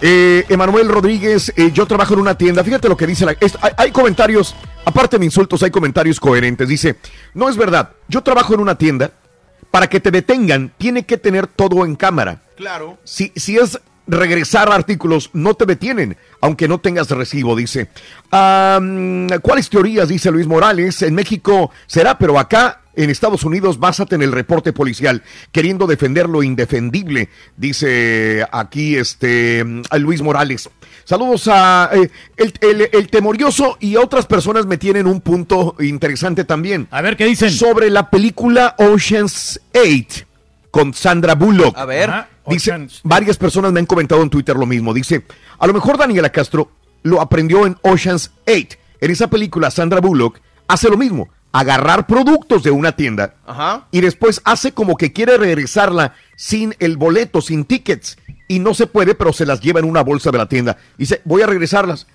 Eh, Emanuel Rodríguez, eh, yo trabajo en una tienda. Fíjate lo que dice la... es- hay, hay comentarios, aparte de insultos, hay comentarios coherentes. Dice, no es verdad, yo trabajo en una tienda. Para que te detengan, tiene que tener todo en cámara. Claro. Si, si es regresar artículos, no te detienen, aunque no tengas recibo, dice. ¿Cuáles teorías? Dice Luis Morales. En México será, pero acá en Estados Unidos básate en el reporte policial, queriendo defender lo indefendible, dice aquí este a Luis Morales. Saludos a eh, el, el- el temorioso y otras personas me tienen un punto interesante también. A ver qué dicen. Sobre la película Ocean's 8 con Sandra Bullock. A ver. Ajá. Dice, Ocean's- varias personas me han comentado en Twitter lo mismo. Dice, a lo mejor Daniela Castro lo aprendió en Ocean's 8. En esa película, Sandra Bullock hace lo mismo. Agarrar productos de una tienda Ajá. y después hace como que quiere regresarla sin el boleto, sin tickets. Y no se puede, pero se las lleva en una bolsa de la tienda. Dice, voy a regresarlas.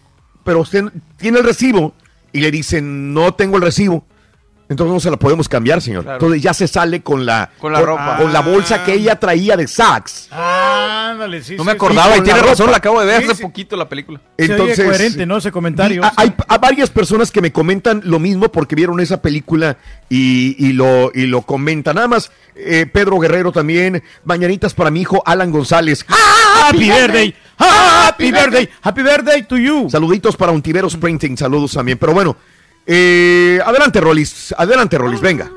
Pero usted tiene el recibo y le dicen, no tengo el recibo. Entonces no se la podemos cambiar, señor. Claro. Entonces ya se sale con la, Con la ropa. Con la bolsa que ella traía de Saks. Ándale, sí. No sí, me sí. acordaba y tiene la razón, ropa. la acabo de ver Sí, hace sí. poquito la película. Se oye Entonces, coherente, ¿no? Ese comentario. a- Hay, varias personas que me comentan lo mismo porque vieron esa película y, y lo, y lo comentan. Nada más, eh, Pedro Guerrero también. Mañanitas para mi hijo Alan González. Happy birthday. Happy birthday. Happy birthday to you. Saluditos para Untiveros Printing. Saludos también. Pero bueno, eh, adelante, Rolis. Adelante, Rolis. Venga.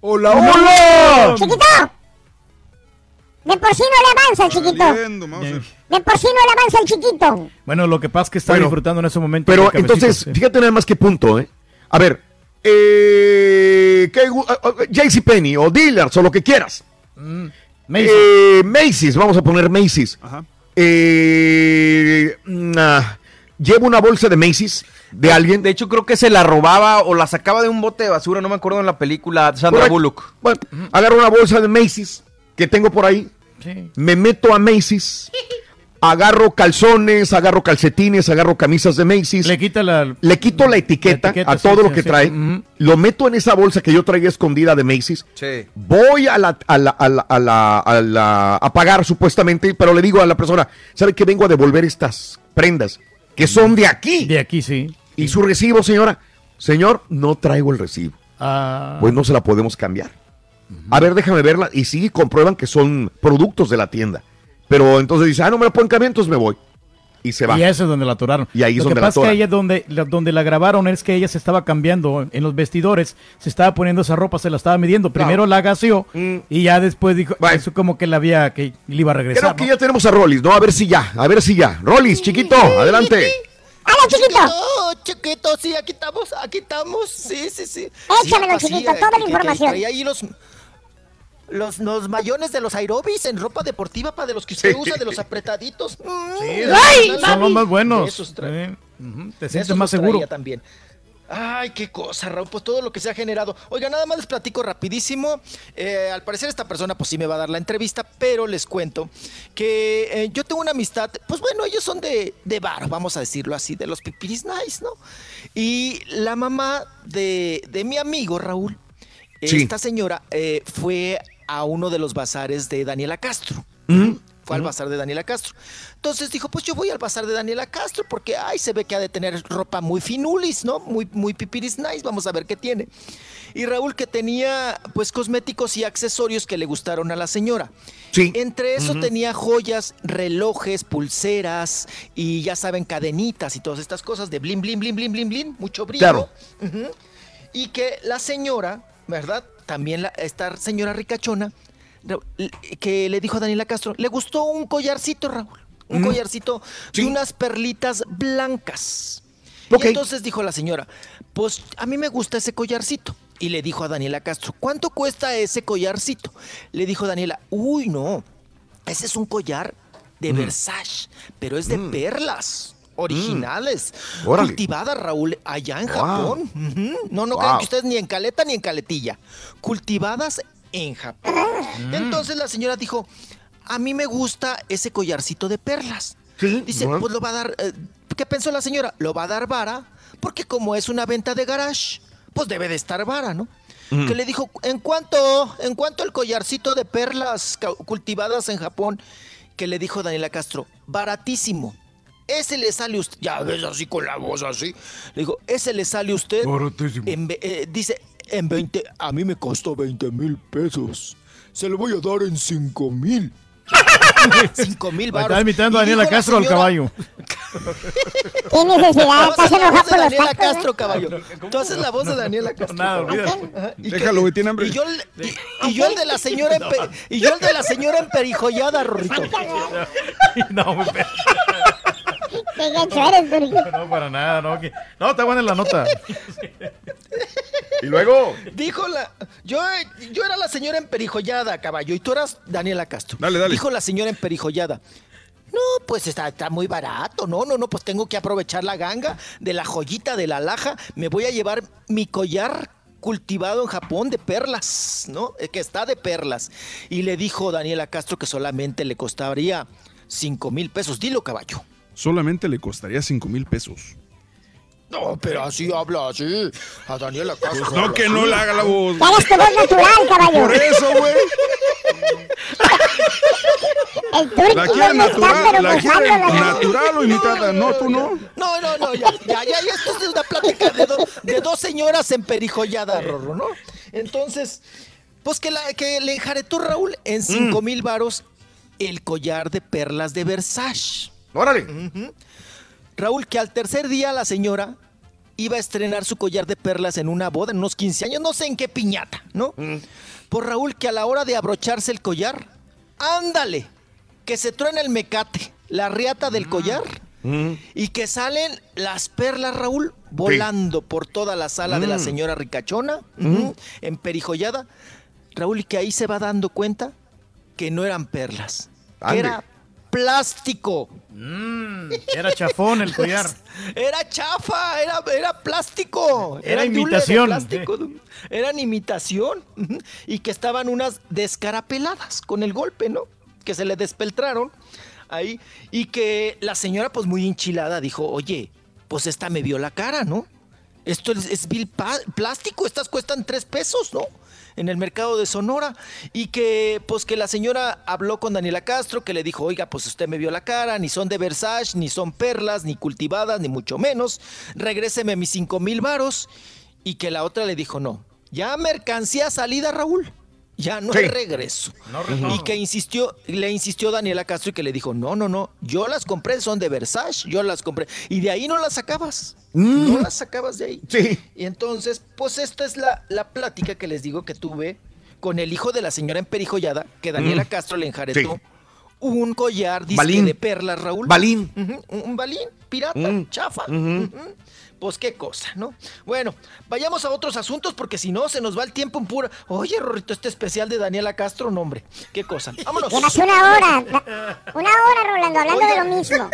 Hola, hola. Chiquito. De por sí no le avanza el chiquito. De por sí no le avanza el chiquito. Bueno, lo que pasa es que está Bueno, disfrutando en ese momento. Pero entonces, sí. fíjate nada más qué punto, ¿eh? A ver, eh, ¿qué gu- ah, ah, JCPenney o Dealers o lo que quieras. Macy's. Eh, Macy's, vamos a poner Macy's. Eh, mm, llevo una bolsa de Macy's de alguien. De hecho, creo que se la robaba o la sacaba de un bote de basura, no me acuerdo en la película Sandra Correcto. Bullock. Bueno, agarro una bolsa de Macy's que tengo por ahí. Me meto a Macy's. Agarro calzones, agarro calcetines, agarro camisas de Macy's. Le, quita la, quito la etiqueta, etiqueta, a sí, todo lo sí, que sí. trae. Ujú. Lo meto en esa bolsa que yo traía escondida de Macy's. Sí. Voy a la, a la- a la- a la- a la- a pagar supuestamente, pero le digo a la persona, ¿sabe que vengo a devolver estas prendas que son de aquí? De aquí, sí. ¿Y su recibo, señora? Señor, no traigo el recibo. Ah, Pues no se la podemos cambiar. A ver, déjame verla. Y sí, comprueban que son productos de la tienda. Pero entonces dice, ah, no me la pueden cambiar, entonces me voy. Y se va. Y eso es donde la atoraron. Y ahí es Lo donde que la pasa es que ella donde, la- donde la grabaron es que ella se estaba cambiando en los vestidores, se estaba poniendo esa ropa, se la estaba midiendo. Primero la gaseó y ya después dijo, eso como que la había, que le iba a regresar. Creo que ya tenemos a Rollis, ¿no? A ver si ya, a ver si ya. Rollis, chiquito, adelante. ¡Hola, chiquito! Oh, chiquito, sí, aquí estamos, aquí estamos. Sí, sí, sí. Échamelo, Sí, chiquito, toda la que- que- información. traía ahí los, los, los mayones de los aerobis en ropa deportiva para de los que usted Sí. usa, de los apretaditos. Sí, ¡Ay, son los más buenos. Esos Sí. Ujú, Te sientes más seguro. también. Ay, qué cosa, Raúl, pues todo lo que se ha generado. Oiga, nada más les platico rapidísimo. Eh, al parecer esta persona pues sí me va a dar la entrevista, pero les cuento que eh, yo tengo una amistad, pues bueno, ellos son de, de bar, vamos a decirlo así, de los pipiris nice, ¿no? Y la mamá de, de mi amigo Raúl, Sí. esta señora eh, fue a uno de los bazares de Daniela Castro. Fue al bazar de Daniela Castro. Entonces dijo, pues yo voy al bazar de Daniela Castro porque, ay, se ve que ha de tener ropa muy finulis, ¿no? Muy, muy pipiris nice, vamos a ver qué tiene. Y Raúl que tenía, pues, cosméticos y accesorios que le gustaron a la señora. Sí. Entre eso tenía joyas, relojes, pulseras y ya saben, cadenitas y todas estas cosas de blin, blin, blin, blin, blin, blin, mucho brillo. Claro. Y que la señora, ¿verdad? También la, esta señora ricachona, que le dijo a Daniela Castro, le gustó un collarcito, Raúl. Un Ujú. collarcito de unas perlitas blancas. Y entonces dijo la señora, pues a mí me gusta ese collarcito. Y le dijo a Daniela Castro, ¿cuánto cuesta ese collarcito? Le dijo Daniela, uy, no, ese es un collar de Mm. Versace, pero es de Mm. perlas originales, Órale. cultivadas, Raúl, allá en Wow. Japón. No, no Wow. crean que ustedes ni en caleta ni en caletilla. Cultivadas en Japón. Mm. Entonces la señora dijo, a mí me gusta ese collarcito de perlas. Dice, bueno. pues lo va a dar... eh, ¿Qué pensó la señora? Lo va a dar vara, porque como es una venta de garage, pues debe de estar vara, ¿no? Mm. Que le dijo, ¿en cuánto, en cuánto el collarcito de perlas cultivadas en Japón? Que le dijo Daniela Castro, baratísimo. Ese le sale a usted, ya ves así con la voz así. Le digo, ese le sale a usted. Baratísimo. en eh, dice, en 20, a mí me costó 20 mil pesos. Se lo voy a dar en 5 mil. 5 mil Está baros. imitando a Daniela Castro al caballo. ¿Qué necesidad? Estás enojado por los Daniela tacos, ¿eh? Castro, caballo. Tú haces la voz de Daniela Castro. Nada, que- Déjalo, güey, tiene hambre. Y yo, el- y, y yo el de la señora y yo el de la señora emperijollada, Rorrito. no, me Qué gacho eres, Duri. no, para nada, no. que- No, está buena la nota. Y luego. Dijo la. Yo, yo era la señora emperijollada, caballo, y tú eras Daniela Castro. Dale, dale. Dijo la señora emperijollada. No, pues está, está muy barato. No, no, no, pues tengo que aprovechar la ganga de la joyita de la laja. Me voy a llevar mi collar cultivado en Japón de perlas, ¿no? Eh, Que está de perlas. Y le dijo Daniela Castro que solamente le costaría 5 mil pesos. Dilo, caballo. Solamente le costaría 5 mil pesos. No, pero así habla así. A Daniela Castro. Pues no, que no le haga la voz. Que hagas tu voz natural, caballo. Por eso, güey. El La no quiere me está, natural, la gozando quiere la- natural o imitada. No, tú no. No, no, no, ya, ya, ya, ya, esto es una plática de, do- de dos señoras emperijolladas, Rorro, ¿no? Entonces, pues que, la, que le enjaretó Raúl en cinco mil varos el collar de perlas de Versace. Órale. Raúl, que al tercer día la señora iba a estrenar su collar de perlas en una boda, en unos 15 años, no sé en qué piñata, ¿no? Por Raúl, que a la hora de abrocharse el collar, ándale, que se truena el mecate, la riata del collar, y que salen las perlas, Raúl, volando por toda la sala de la Mm. señora ricachona, ujú, emperijollada. Raúl, y que ahí se va dando cuenta que no eran perlas, que era plástico. Mm, era chafón el collar. Era chafa, era, era plástico. Era imitación, plástico. Eran imitación. Y que estaban unas descarapeladas con el golpe, ¿no? Que se le despeltraron ahí. Y que la señora, pues muy enchilada, dijo, oye, pues esta me vio la cara, ¿no? Esto es, es vil plástico, estas cuestan tres pesos, ¿no? En el mercado de Sonora. Y que, pues que la señora habló con Daniela Castro, que le dijo, oiga, pues usted me vio la cara, ni son de Versace, ni son perlas, ni cultivadas, ni mucho menos. Regréseme mis cinco mil varos. Y que la otra le dijo, no, ya mercancía salida, Raúl. Ya no Sí. hay regreso. y que insistió, le insistió Daniela Castro y que le dijo, no, no, no, yo las compré, son de Versace, yo las compré. Y de ahí no las sacabas. Mm. No las sacabas de ahí. Sí. Y entonces, pues esta es la, la plática que les digo que tuve con el hijo de la señora emperijollada, que Daniela Mm. Castro le enjaretó. Sí. Un collar disque de perlas, Raúl. Balín. Un, un balín, pirata, Mm. chafa. Pues qué cosa, ¿no? Bueno, vayamos a otros asuntos porque si no se nos va el tiempo en pura. Oye, Rorrito, este especial de Daniela Castro, no, hombre. Qué cosa. Vámonos. Llevas una hora. Una hora, Rolando, hablando Oiga. de lo mismo.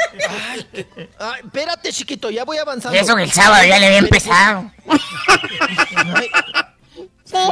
Ay, espérate, chiquito, ya voy avanzando. Y eso que el sábado ya le había empezado. Ay,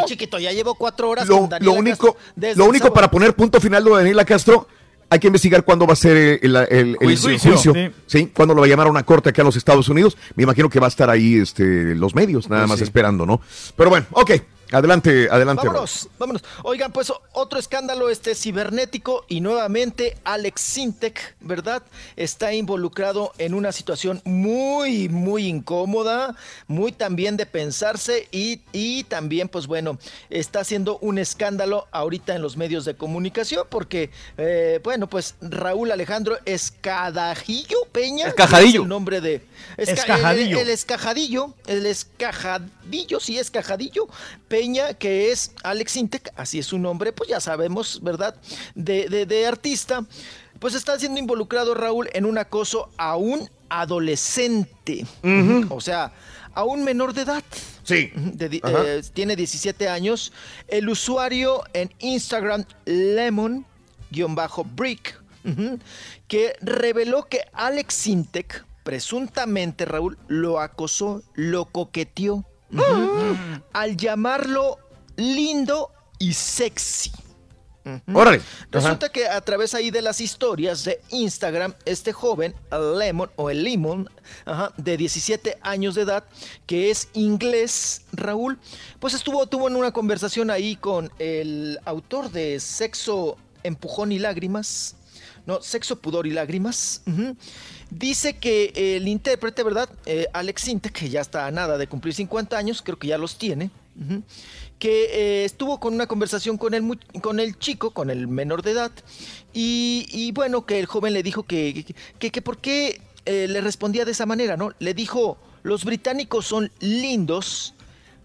Chiquito, ya llevo cuatro horas Lo, con lo único, Castro desde lo único para poner punto final lo de Daniela Castro, hay que investigar cuándo va a ser el, el- el- el Juicio. juicio. Sí. Sí. cuándo lo va a llamar a una corte acá en los Estados Unidos. Me imagino que va a estar ahí este, los medios, nada Pues más sí. esperando, ¿no? Pero bueno, ok. Adelante, adelante. Vámonos, vámonos. Oigan, pues otro escándalo este cibernético y nuevamente Alex Sintek, ¿verdad? Está involucrado en una situación muy, muy incómoda, muy también de pensarse y, y también, pues bueno, está haciendo un escándalo ahorita en los medios de comunicación porque, eh, bueno, pues Raúl Alejandro Escadajillo Peña. Escajadillo. es el nombre de... Esca- Escajadillo. El, el escajadillo, el escajadillo, sí, escajadillo. Peña, que es Alex Intec, así es su nombre, pues ya sabemos, ¿verdad? De, de- de artista, pues está siendo involucrado Raúl en un acoso a un adolescente, o sea, a un menor de edad. Sí. De eh, tiene 17 años. El usuario en Instagram, Lemon-Brick, que reveló que Alex Sintek, presuntamente, Raúl, lo acosó, lo coqueteó, al llamarlo lindo y sexy. Órale. Ajá. Resulta que a través ahí de las historias de Instagram, este joven, el Lemon o el Lemon, ajá, de 17 años de edad, que es inglés, Raúl, pues estuvo, tuvo en una conversación ahí con el autor de Sexo, Empujón y Lágrimas, no, Sexo, Pudor y Lágrimas. ujú. Dice que el intérprete, ¿verdad? Eh, Alex Sintek, que ya está a nada de cumplir 50 años, creo que ya los tiene, que eh, estuvo con una conversación con el, con el chico, con el menor de edad, y, y bueno, que el joven le dijo que, que, que- que por qué eh, le respondía de esa manera, ¿no? Le dijo, los británicos son lindos,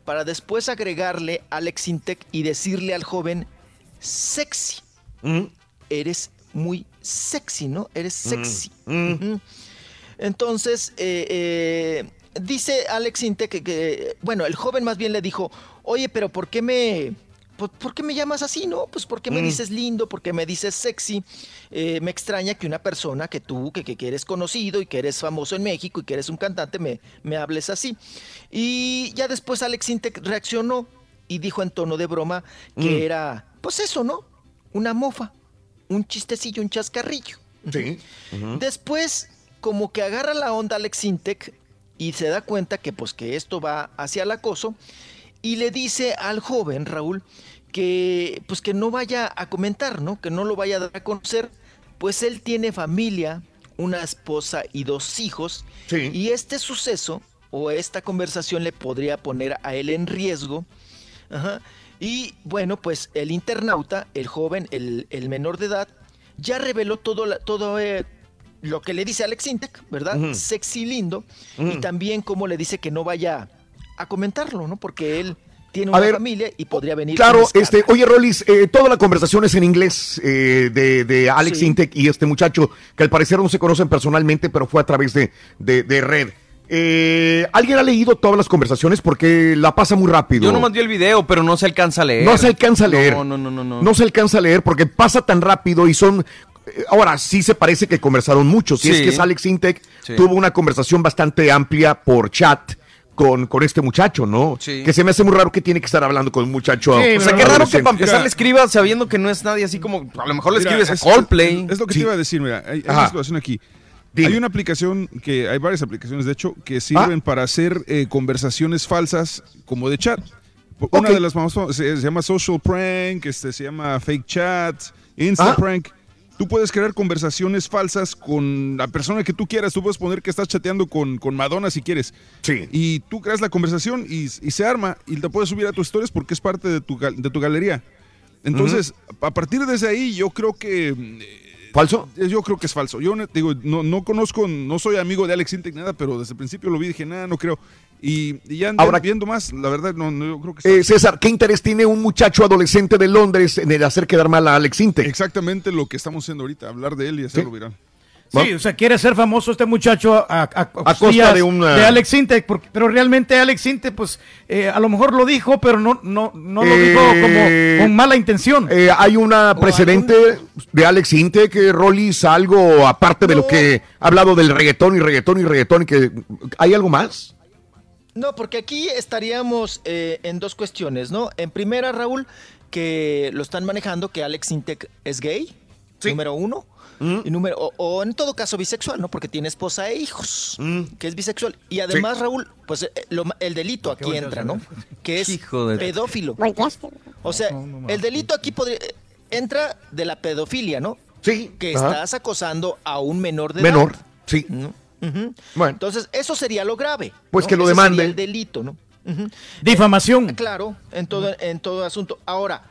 para después agregarle Alex Sintek y decirle al joven, sexy eres muy sexy, ¿no? Eres sexy. Ujú. Entonces, eh, eh, dice Alex Inte que, que, bueno, el joven más bien le dijo, oye, pero ¿por qué me... ¿Por, por qué me llamas así, no? Pues porque me Mm. dices lindo, porque me dices sexy. Eh, me extraña que una persona que tú, que, que, que eres conocido y que eres famoso en México y que eres un cantante, me, me hables así. Y ya después Alex Intec reaccionó y dijo en tono de broma que Mm. era, pues eso, ¿no? Una mofa, un chistecillo, un chascarrillo. Sí. Después, como que agarra la onda Alex Intec y se da cuenta que pues que esto va hacia el acoso y le dice al joven Raúl que pues que no vaya a comentar, ¿no? Que no lo vaya a dar a conocer, pues él tiene familia, una esposa y dos hijos y este suceso o esta conversación le podría poner a él en riesgo. Ajá. Y bueno, pues el internauta, el joven, el, el menor de edad, ya reveló todo, la- todo eh, lo que le dice Alex Intec, ¿verdad? Sexy lindo. Y también como le dice que no vaya a comentarlo, ¿no? Porque él tiene A una ver, familia y podría venir. Claro, este, oye Rolis, eh, toda la conversación es en inglés eh, de, de Alex Sí. Intec y este muchacho que al parecer no se conocen personalmente, pero fue a través de, de, de red. Eh, ¿Alguien ha leído todas las conversaciones? Porque la pasa muy rápido. Yo no mandé el video, pero no se alcanza a leer. No se alcanza a leer. No, no, no, no. no. No se alcanza a leer porque pasa tan rápido y son... eh, Ahora, sí se parece que conversaron mucho. Si Sí. es que es Alex Intec, Sí. tuvo una conversación bastante amplia por chat con, con este muchacho, ¿no? Sí. Que se me hace muy raro que tiene que estar hablando con un muchacho o sea, qué raro que para empezar le escriba sabiendo que no es nadie así como. A lo mejor le Mira, escribes a es- Coldplay. Es lo que te iba a decir, mira, hay, una situación aquí. Hay una aplicación que hay varias aplicaciones, de hecho, que Ah. sirven para hacer eh, conversaciones falsas como de chat. Una de las más famosas se, se llama Social Prank, este, se llama Fake Chat, Insta Ah. Prank. Tú puedes crear conversaciones falsas con la persona que tú quieras. Tú puedes poner que estás chateando con, con Madonna si quieres. Sí. Y tú creas la conversación y, y se arma y la puedes subir a tus stories porque es parte de tu, de tu galería. Entonces, a partir de ahí, yo creo que. Eh, ¿Falso? Yo creo que es falso. Yo digo, no, no conozco, no soy amigo de Alex Intec nada, pero desde el principio lo vi y dije, nada, no creo. Y, y ya Ahora- viendo más, la verdad, no, no, yo creo que Eh, César, ¿qué interés tiene un muchacho adolescente de Londres en el hacer quedar mal a Alex Intec? Exactamente lo que estamos haciendo ahorita, hablar de él y hacerlo viral. Sí, o sea, quiere ser famoso este muchacho a, a, a costa de una- de Alex Intec, porque- pero realmente Alex Intec, pues, eh, a lo mejor lo dijo, pero no, no, no lo Eh, dijo como con mala intención. Eh, hay una precedente de Alex Intec, que Rollis, algo aparte de lo que ha hablado del reggaetón y reggaetón y reggaetón, y que ¿hay algo más? No, porque aquí estaríamos eh, en dos cuestiones, ¿no? En primera, Raúl, que lo están manejando, que Alex Intec es gay, número uno. Y número, o, o en todo caso bisexual, ¿no? Porque tiene esposa e hijos, que es bisexual. Y además, Raúl, pues eh, lo el delito aquí entra, a ¿no? Que es Hijo de- pedófilo. O sea, el delito aquí podría- eh, entra de la pedofilia, ¿no? Sí. Que ajá. estás acosando a un menor de Menor, edad. sí. ¿no? Ujú. Bueno. Entonces, eso sería lo grave. Pues ¿no? que lo demanden. el delito, ¿no? Difamación. Claro, en todo, en todo asunto. Ahora,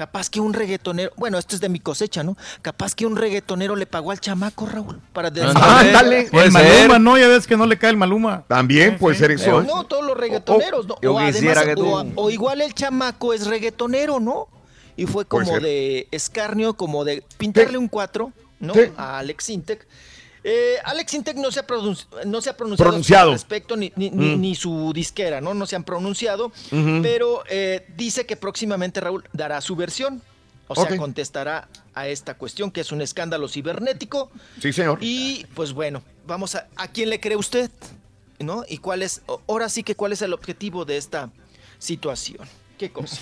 capaz que un reggaetonero, bueno, esto es de mi cosecha, ¿no? Capaz que un reggaetonero le pagó al chamaco, Raúl, para Ándale. El Puede Maluma, ser. ¿no? Ya ves que no le cae el Maluma. También puede ser eso. Pero no, todos los reggaetoneros, ¿no? yo O, además, que o, tú- o igual el chamaco es reggaetonero, ¿no? Y fue como de escarnio, como de pintarle un cuatro, ¿no? Sí. A Alex Intec. Eh, Alex Intec no se ha, no se ha pronunciado, Pronunciado. al respecto, ni, Mm. ni su disquera, ¿no? No se han pronunciado, pero eh, dice que próximamente Raúl dará su versión. O sea, contestará a esta cuestión, que es un escándalo cibernético. Sí, señor. Y pues bueno, vamos a. ¿A quién le cree usted? ¿No? ¿Y cuál es. Ahora sí que cuál es el objetivo de esta situación? ¿Qué cosa?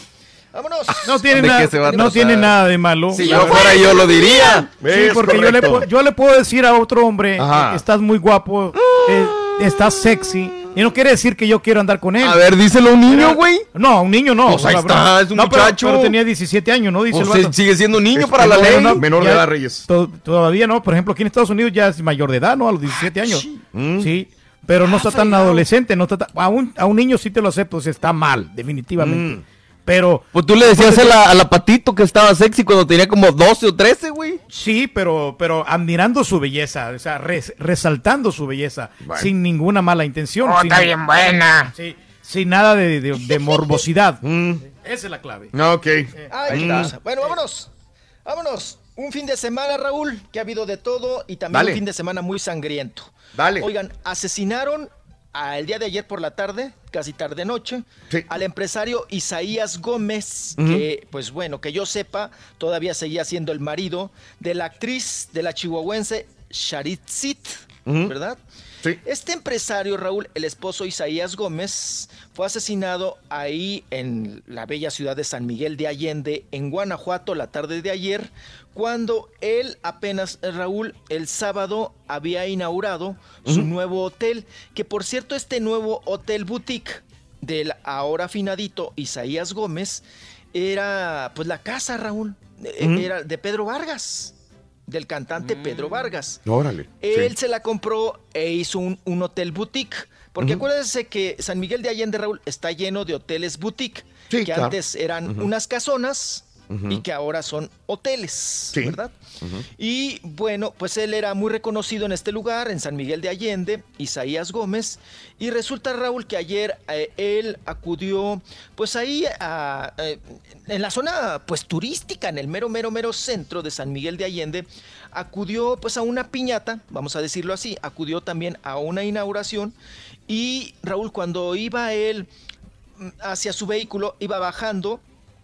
Vámonos. No tiene, ¿De nada, no tiene nada de malo. Si yo fuera yo lo diría. Sí, porque yo le, yo le puedo decir a otro hombre, Ajá. eh, estás muy guapo, eh, estás sexy, y no quiere decir que yo quiero andar con él. A ver, díselo a un niño, Pero- güey. No, a un niño no. Pues ahí está, es un No, pero- muchacho. Pero, tenía 17 años, ¿no? Dice Pues el sí, vato. sigue siendo un niño Es para la ley. no, menor de edad, Reyes. to- todavía no. Por ejemplo, aquí en Estados Unidos ya es mayor de edad, ¿no? A los 17 años. Mm. Sí. Pero Ah, no está tan adolescente. No está tan- a, un, a un niño sí te lo acepto, o sea, está mal, definitivamente. Mm. Pero Pues tú le decías a la, a la patito que estaba sexy cuando tenía como 12 o 13, güey. Sí, pero, pero admirando su belleza, o sea, res- resaltando su belleza, Bueno. sin ninguna mala intención. Oh, sin, está bien buena. Sí, sin nada de, de- de morbosidad. Mm. Esa es la clave. Ok. Ay, qué cosa. Bueno, vámonos. Vámonos. Un fin de semana, Raúl, que ha habido de todo y también Dale. un fin de semana muy sangriento. Dale. Oigan, asesinaron a- el día de ayer por la tarde, casi tarde noche, Sí. al empresario Isaías Gómez, que, pues bueno, que yo sepa, todavía seguía siendo el marido de la actriz de la chihuahuense Sharitzit, Ujú. ¿verdad? Sí. Este empresario, Raúl, el esposo Isaías Gómez, fue asesinado ahí en la bella ciudad de San Miguel de Allende, en Guanajuato, la tarde de ayer, cuando él apenas, Raúl, el sábado había inaugurado su nuevo hotel, que por cierto este nuevo hotel boutique del ahora afinadito Isaías Gómez era pues la casa, Raúl, eh, era de Pedro Vargas, del cantante Pedro Vargas. Órale. Él sí. se la compró e hizo un, un hotel boutique. Porque acuérdense que San Miguel de Allende, Raúl, está lleno de hoteles boutique. Sí, que claro. antes eran unas casonas Y que ahora son hoteles, Sí. ¿verdad? Y bueno, pues él era muy reconocido en este lugar, en San Miguel de Allende, Isaías Gómez. Y resulta, Raúl, que ayer eh, él acudió, pues ahí a, eh, en la zona, pues turística, en el mero, mero, mero centro de San Miguel de Allende, acudió pues a una piñata, vamos a decirlo así, acudió también a una inauguración Y Raúl, cuando iba él mm, hacia su vehículo, iba bajando,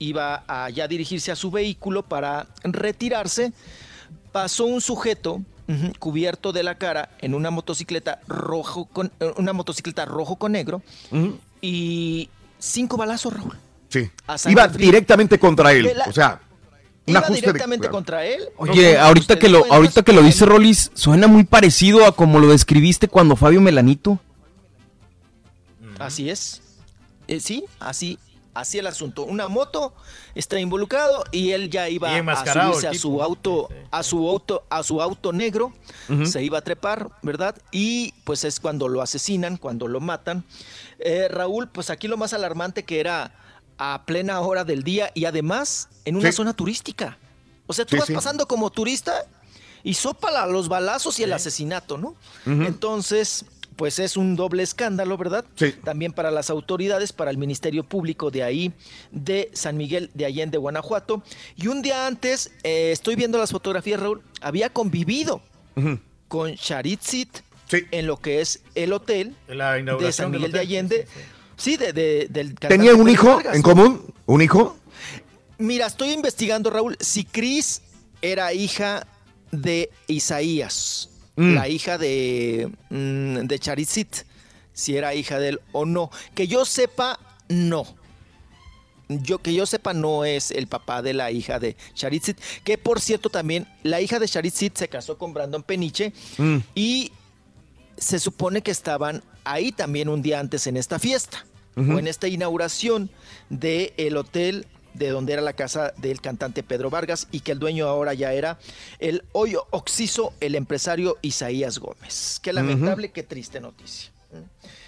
iba a ya dirigirse a su vehículo para retirarse, pasó un sujeto cubierto de la cara en una motocicleta rojo con eh, una motocicleta rojo con negro y cinco balazos, Raúl. Sí. Iba fría. directamente contra él. La- O sea, un Iba ajuste de- directamente contra él. Oye, No, ahorita ¿usted que lo, ahorita que lo dice Rolis, suena muy parecido a como lo describiste cuando Fabio Melanito. Así es. Eh, sí, así, así el asunto. Una moto está involucrado y él ya iba a subirse a su auto, a su auto, a su auto negro, se iba a trepar, ¿verdad? Y pues es cuando lo asesinan, cuando lo matan. Eh, Raúl, pues aquí lo más alarmante que era a plena hora del día y además en una Sí. zona turística. O sea, tú Sí, vas sí. pasando como turista y sópala los balazos y el asesinato, ¿no? Entonces, pues es un doble escándalo, ¿verdad? Sí. También para las autoridades, para el Ministerio Público de ahí, de San Miguel de Allende, Guanajuato. Y un día antes, eh, estoy viendo las fotografías, Raúl, había convivido con Sharitzit en lo que es el hotel La de San Miguel de. Allende. Sí, de, de- del ¿Tenía cantante un hijo Vargas, en ¿no? común? ¿Un hijo? Mira, estoy investigando, Raúl, si Cris era hija de Isaías, Mm. la hija de, mm, de si era hija de él o no. Que yo sepa, no. Yo, que yo sepa, no es el papá de la hija de Charitzit. Que por cierto, también la hija de Charitzit se casó con Brandon Peniche Mm. y se supone que estaban ahí también un día antes en esta fiesta o en esta inauguración del hotel de donde era la casa del cantante Pedro Vargas y que el dueño ahora ya era el hoy Oxiso, el empresario Isaías Gómez. Qué lamentable, qué triste noticia.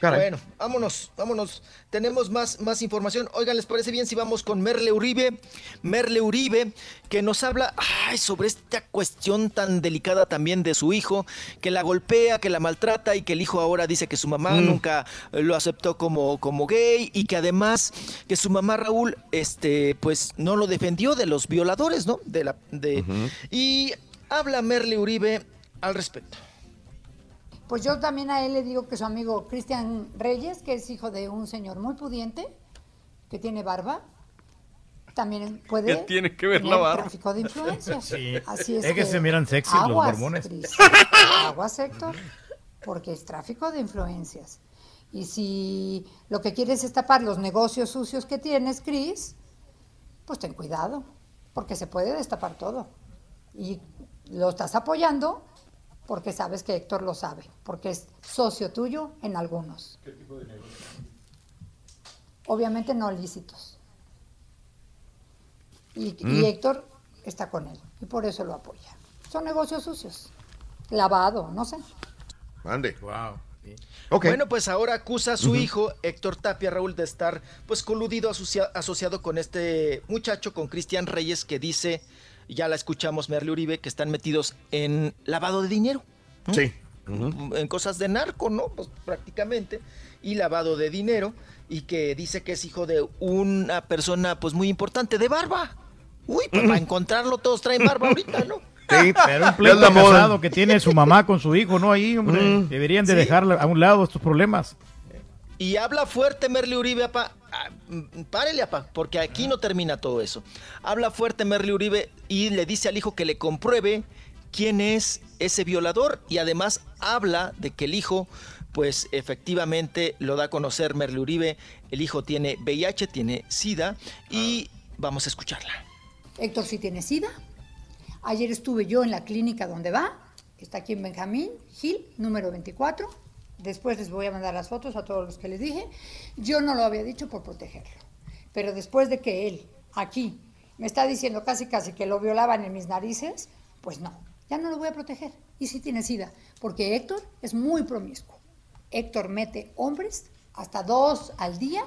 Caray. Bueno, vámonos, vámonos. Tenemos más, más información. Oigan, ¿les parece bien si vamos con Merle Uribe? Merle Uribe, que nos habla ay, sobre esta cuestión tan delicada también de su hijo, que la golpea, que la maltrata y que el hijo ahora dice que su mamá Mm. nunca lo aceptó como, como gay y que además que su mamá Raúl, este, pues no lo defendió de los violadores, ¿no? De la, de, Y habla Merle Uribe al respecto. Pues yo también a él le digo que su amigo Cristian Reyes, que es hijo de un señor muy pudiente, que tiene barba, también puede ¿Qué tiene que ver la barba? tráfico de influencias. Sí. Así es, Es que se miran sexy los aguas, mormones. Cris. Aguas, Héctor, porque es tráfico de influencias. Y si lo que quieres es tapar los negocios sucios que tienes, Cris, pues ten cuidado, porque se puede destapar todo. Y lo estás apoyando porque sabes que Héctor lo sabe, porque es socio tuyo en algunos. Obviamente no lícitos. Y, y Mm. Héctor está con él y por eso lo apoya. Son negocios sucios. Lavado, no sé. Mande. Wow. Bueno, pues ahora acusa a su hijo, Héctor Tapia Raúl, de estar pues coludido, asocia- asociado con este muchacho, con Cristian Reyes, que dice, ya la escuchamos, Merle Uribe, que están metidos en lavado de dinero. ¿no? Sí. En cosas de narco, ¿no? Pues prácticamente. Y lavado de dinero. Y que dice que es hijo de una persona pues muy importante, de barba. Uy, pues para encontrarlo todos traen barba ahorita, ¿no? Sí, Pero un pleito casado que tiene su mamá con su hijo, ¿no? Ahí, hombre. Mm. Deberían de Sí. dejar a un lado estos problemas. Y habla fuerte Merle Uribe, apa. Ah, Párele, apa, porque aquí no termina todo eso. Habla fuerte Merle Uribe y le dice al hijo que le compruebe quién es ese violador y además habla de que el hijo, pues efectivamente lo da a conocer Merle Uribe. El hijo tiene VIH, tiene SIDA y vamos a escucharla. Héctor sí tiene SIDA. Ayer estuve yo en la clínica donde va. Está aquí en Benjamín, Gil, número 24. Después les voy a mandar las fotos a todos los que les dije. Yo no lo había dicho por protegerlo. Pero después de que él, aquí, me está diciendo casi casi que lo violaban en mis narices, pues no, ya no lo voy a proteger. Y sí tiene SIDA, porque Héctor es muy promiscuo. Héctor mete hombres hasta dos al día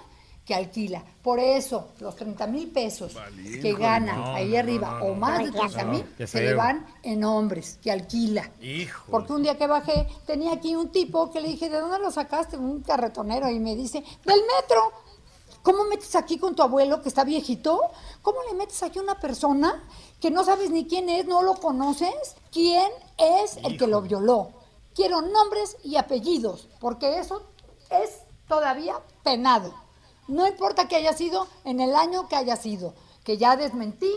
que alquila. Por eso, los 30 mil pesos que híjole, gana no, ahí no, arriba no, o más no, de qué 30 mil. Qué se le van en hombres que alquila. Hijo. Porque un día que bajé, tenía aquí un tipo que le dije, ¿de dónde lo sacaste? Un carretonero. Y me dice, del metro. ¿Cómo metes aquí con tu abuelo que está viejito? ¿Cómo le metes aquí a una persona que no sabes ni quién es, no lo conoces? ¿Quién es el que lo violó? Quiero nombres y apellidos, porque eso es todavía penado. No importa que haya sido en el año que haya sido, que ya desmentí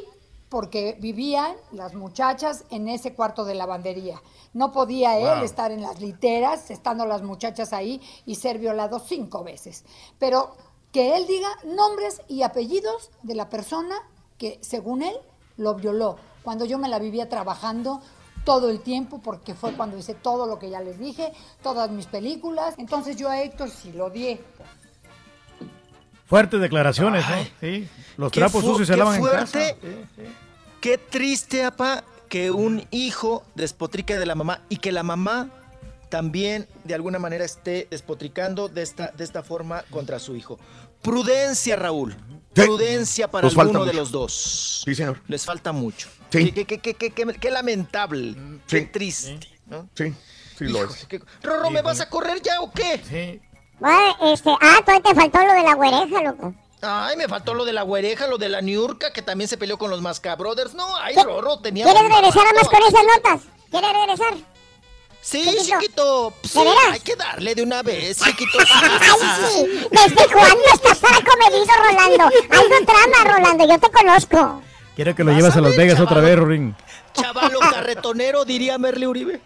porque vivían las muchachas en ese cuarto de lavandería. No podía él Wow. estar en las literas, estando las muchachas ahí y ser violado cinco veces. Pero que él diga nombres y apellidos de la persona que, según él, lo violó. Cuando yo me la vivía trabajando todo el tiempo, porque fue cuando hice todo lo que ya les dije, todas mis películas. Entonces yo a Héctor sí lo odié. Fuertes declaraciones, ¿no? Sí. Los trapos sucios se lavan en fuerte, casa. Qué triste, apa, que un hijo despotrique de la mamá y que la mamá también de alguna manera esté despotricando de esta, de esta forma contra su hijo. Prudencia, Raúl. Prudencia para Nos alguno de los dos. Sí, señor. Les falta mucho. Sí. Qué, qué- qué- qué- lamentable. Triste. ¿no? Sí, sí lo es. Rorro, ¿me vas a correr ya o qué? Sí. Bueno, este, ah, todavía te faltó lo de la güereja, loco. Ay, me faltó lo de la güereja, lo de la Niurka, que también se peleó con los Mascabrothers. No, ay, ¿Qué- Rorro, tenía... ¿Quieres regresar a más con esas notas? ¿Quieres regresar? Sí, Chiquito. chiquito. Sí, ¿De veras? hay que darle de una vez, chiquito. Ay, sí. ¿Desde cuándo estás para comedido, Rolando? Algo trama, Rolando, yo te conozco. Quiero que lo llevas a Las Vegas otra vez, Rorín. Chavalo carretonero, diría Merle Uribe.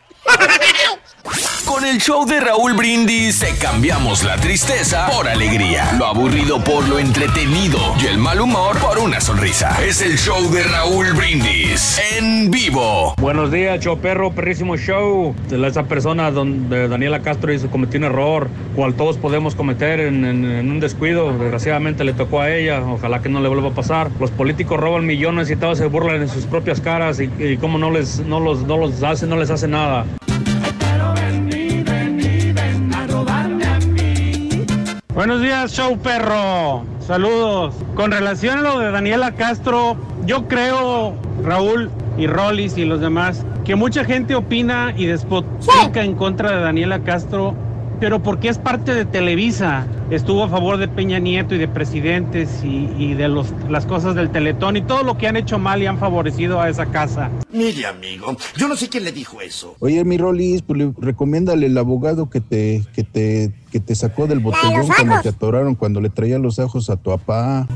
Con el show de Raúl Brindis cambiamos la tristeza por alegría, lo aburrido por lo entretenido y el mal humor por una sonrisa. Es el show de Raúl Brindis en vivo. Buenos días, show perro, perrísimo show. Esa persona, donde Daniela Castro hizo, cometió un error, cual todos podemos cometer en, un descuido. Desgraciadamente le tocó a ella, ojalá que no le vuelva a pasar. Los políticos roban millones y todos se burlan en sus propias caras y, y cómo no les, no los, no los hace, no les hace nada. Buenos días, show perro. Saludos. Con relación a lo de Daniela Castro, yo creo, Raúl y Rollis y los demás, que mucha gente opina y despotrica en contra de Daniela Castro, pero porque es parte de Televisa. Estuvo a favor de Peña Nieto y de presidentes y, y de los, las cosas del Teletón y todo lo que han hecho mal y han favorecido a esa casa. Mire, amigo, yo no sé quién le dijo eso. Oye, mi Rolis, pues le- recomiéndale el abogado que te, que te, que te sacó del botellón cuando te atoraron, cuando le traía los ajos a tu papá.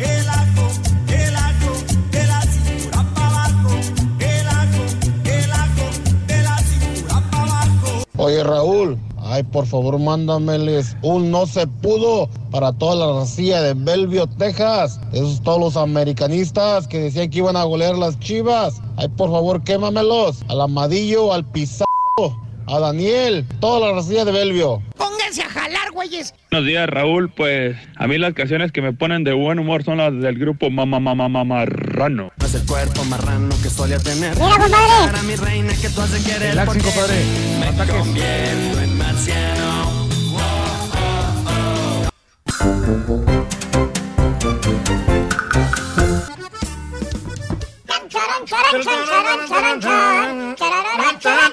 Oye, Raúl, ay, por favor, mándameles un no se pudo para toda la racía de Bellevue, Texas. Esos todos los americanistas que decían que iban a golear las chivas. Ay, por favor, quémamelos. Al Amadillo, al Pizarro, a Daniel, toda la racía de Bellevue. Pónganse a jalar, güeyes. Buenos días, Raúl. Pues a mí las canciones que me ponen de buen humor son las del grupo Mamá Mamá Marrano. Es el cuerpo marrano que solía tener. Mira, compadre. Para mi reina que tú has de querer. Compadre. Me convierto en marciano.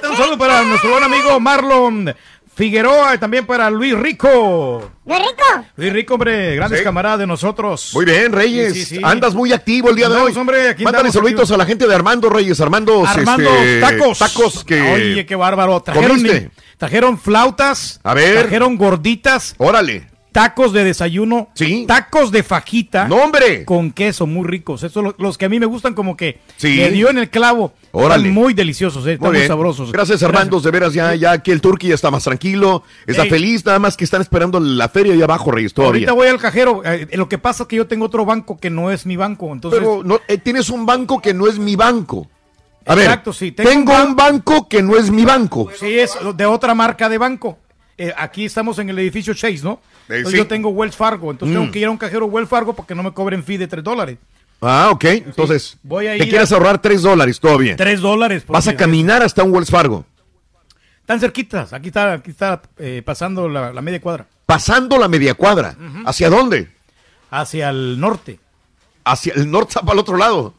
Un saludo para nuestro buen amigo Marlon Figueroa y también para Luis Rico. ¿Luis Rico? Luis Rico, hombre, grandes Sí. camaradas de nosotros. Muy bien, Reyes. Sí, sí, sí. Andas muy activo el día de hoy. hombre, aquí Mándale saluditos a la gente de Armando Reyes. Armando, Armando este, Tacos. Tacos que. Oye, qué bárbaro. Trajeron, ¿Comiste? trajeron flautas. A ver. Trajeron gorditas. Órale. Tacos de desayuno. Sí. Tacos de fajita. ¡No, hombre! Con queso, muy ricos. Esos los, los que a mí me gustan como que Sí. le dio en el clavo. Órale. Están muy deliciosos, eh, están muy, sabrosos. Gracias, Armando. De veras, ya, ya que el Turqui ya está más tranquilo, está Ey. feliz, nada más que están esperando la feria ahí abajo, Reyes, todavía. Ahorita voy al cajero. eh, lo que pasa es que yo tengo otro banco que no es mi banco. Entonces, Pero no, eh, tienes un banco que no es mi banco. A Exacto, ver, sí, tengo tengo, un un banco que no es mi banco. Sí, es de otra marca de banco. Eh, aquí estamos en el edificio Chase, ¿no? Eh, Entonces sí. yo tengo Wells Fargo, entonces Mm. tengo que ir a un cajero Wells Fargo para que no me cobren fee de 3 dólares. Ah, ok. Entonces, Voy a te ir quieres a- ahorrar tres dólares todavía. 3 dólares. Vas a caminar hasta un Wells Fargo. Están cerquitas, aquí está, aquí está eh, pasando la, la media cuadra. Pasando la media cuadra. ¿Hacia dónde? Hacia el norte. Hacia el norte, para el otro lado.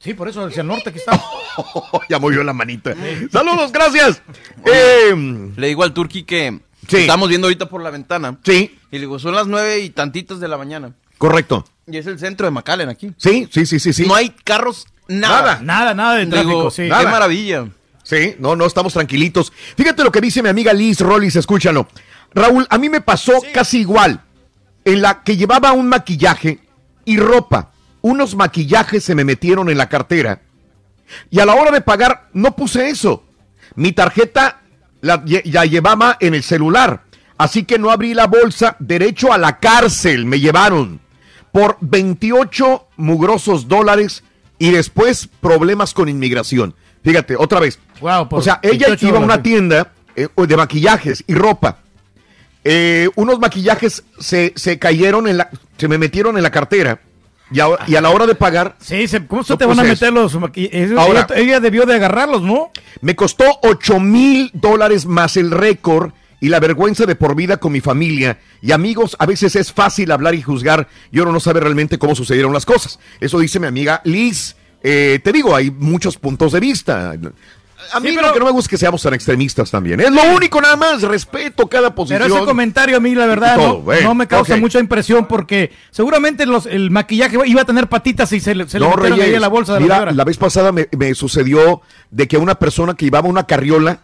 Sí, por eso, hacia el norte aquí está. ya movió la manita. Saludos, gracias. Eh, Le digo al Turqui que Sí. estamos viendo ahorita por la ventana. Sí. Y le digo, son las nueve y tantitas de la mañana. correcto. Y es el centro de McAllen aquí. Sí, sí, sí, sí, sí. No hay carros, nada. Nada. Nada, nada de tráfico, digo, sí. Qué Nada. maravilla. Sí, no, no, estamos tranquilitos. Fíjate lo que dice mi amiga Liz Rollis, escúchalo. Raúl, a mí me pasó casi igual. En la que llevaba un maquillaje y ropa. Unos maquillajes se me metieron en la cartera. Y a la hora de pagar, no puse eso. Mi tarjeta la, llevaba en el celular. Así que no abrí la bolsa. Derecho a la cárcel me llevaron. Por 28 mugrosos dólares. Y después problemas con inmigración. Fíjate, otra vez. o sea, ella 28 iba a una tienda eh, de maquillajes y ropa. Eh, unos maquillajes se, se cayeron en la, se me metieron en la cartera y a, y a la hora de pagar. Sí, se- ¿cómo se no te van a meter los? Ahora- ella, ella debió de agarrarlos, ¿no? Me costó 8 mil dólares más el récord y la vergüenza de por vida con mi familia. Y amigos, a veces es fácil hablar y juzgar y uno no sabe realmente cómo sucedieron las cosas. Eso dice mi amiga Liz. Eh, te digo, hay muchos puntos de vista. A mí Sí, lo pero- que no me gusta es que seamos tan extremistas también. Es lo único nada más, respeto cada posición. Pero ese comentario a mí, la verdad, no, no me causa mucha impresión porque seguramente los, el maquillaje iba a tener patitas y se, le- se le No, metieron ahí la bolsa de la mira, señora. la vez pasada me, me sucedió de que una persona que llevaba una carriola,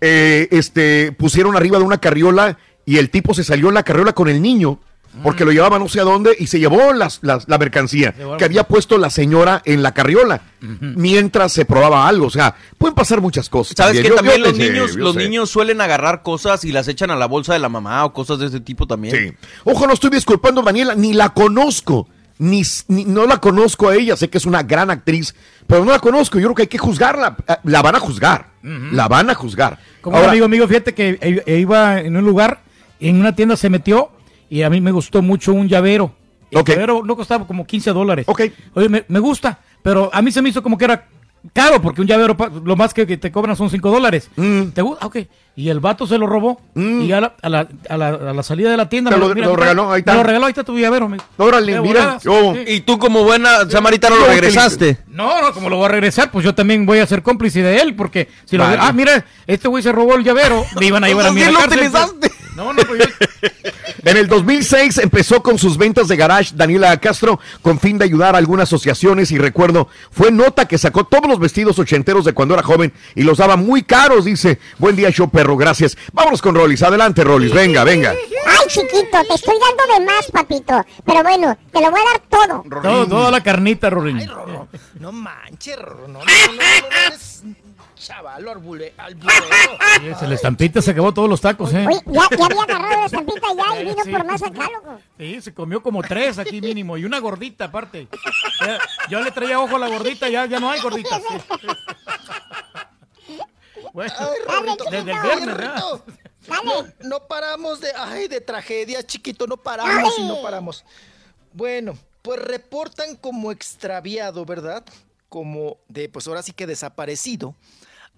eh, este, pusieron arriba de una carriola y el tipo se salió en la carriola con el niño porque Mm. lo llevaba no sé a dónde y se llevó las, las- la mercancía que había puesto la señora en la carriola mientras se probaba algo. O sea, pueden pasar muchas cosas. ¿Sabes también. que Yo- también yo los sé, niños, los sé. niños suelen agarrar cosas y las echan a la bolsa de la mamá o cosas de ese tipo también? Sí. Ojo, no estoy disculpando a Daniela, ni la conozco. Ni, ni- no la conozco a ella, sé que es una gran actriz, pero no la conozco. Yo creo que hay que juzgarla. Ah, La van a juzgar. La van a juzgar. Como Ahora, un amigo mío, fíjate que iba en un lugar, en una tienda se metió y a mí me gustó mucho un llavero. El llavero no costaba como 15 dólares. Oye, me, me gusta, pero a mí se me hizo como que era caro porque un llavero pa- lo más que, que te cobran son 5 dólares. Mm. ¿Te gusta? Ok. Y el vato se lo robó y a la, a la- a la- a la salida de la tienda Te me lo- mira, lo mira, regaló, ahí está. Me lo regaló, ahí está tu llavero. me- Órale, mira, sí. Y tú como buena samaritano lo regresaste. No, no, como lo voy a regresar, pues yo también voy a ser cómplice de él, porque si lo ah, mira, este güey se robó el llavero, me iban a llevar a mí a la Entonces, ¿qué cárcel, lo pues. No, no, pues yo- En el 2006 empezó con sus ventas de garage Daniela Castro con fin de ayudar a algunas asociaciones y recuerdo, fue nota que sacó todos los vestidos ochenteros de cuando era joven y los daba muy caros, dice. Buen día, show perro, gracias. Vámonos con Rolis, adelante Rolis, venga, venga. Ay, chiquito, te estoy dando de más, papito. Pero bueno, te lo voy a dar todo. todo, toda la carnita, Rorín. No manches, Rorro, no, no, no, no, no eres chaval albure, alburero. Se la estampita se acabó todos los tacos, ¿eh? Oye, ya, ya había agarrado la estampita ya y vino Sí. por más acá, loco. Sí, se comió como tres aquí mínimo y una gordita aparte. Ya- yo le traía ojo a la gordita, ya, ya no hay gorditas. Bueno, desde el viernes, ¿verdad? No, no paramos de, ay, de tragedia, chiquito, no paramos y no paramos. Bueno, pues reportan como extraviado, ¿verdad? Como de, pues ahora sí que desaparecido,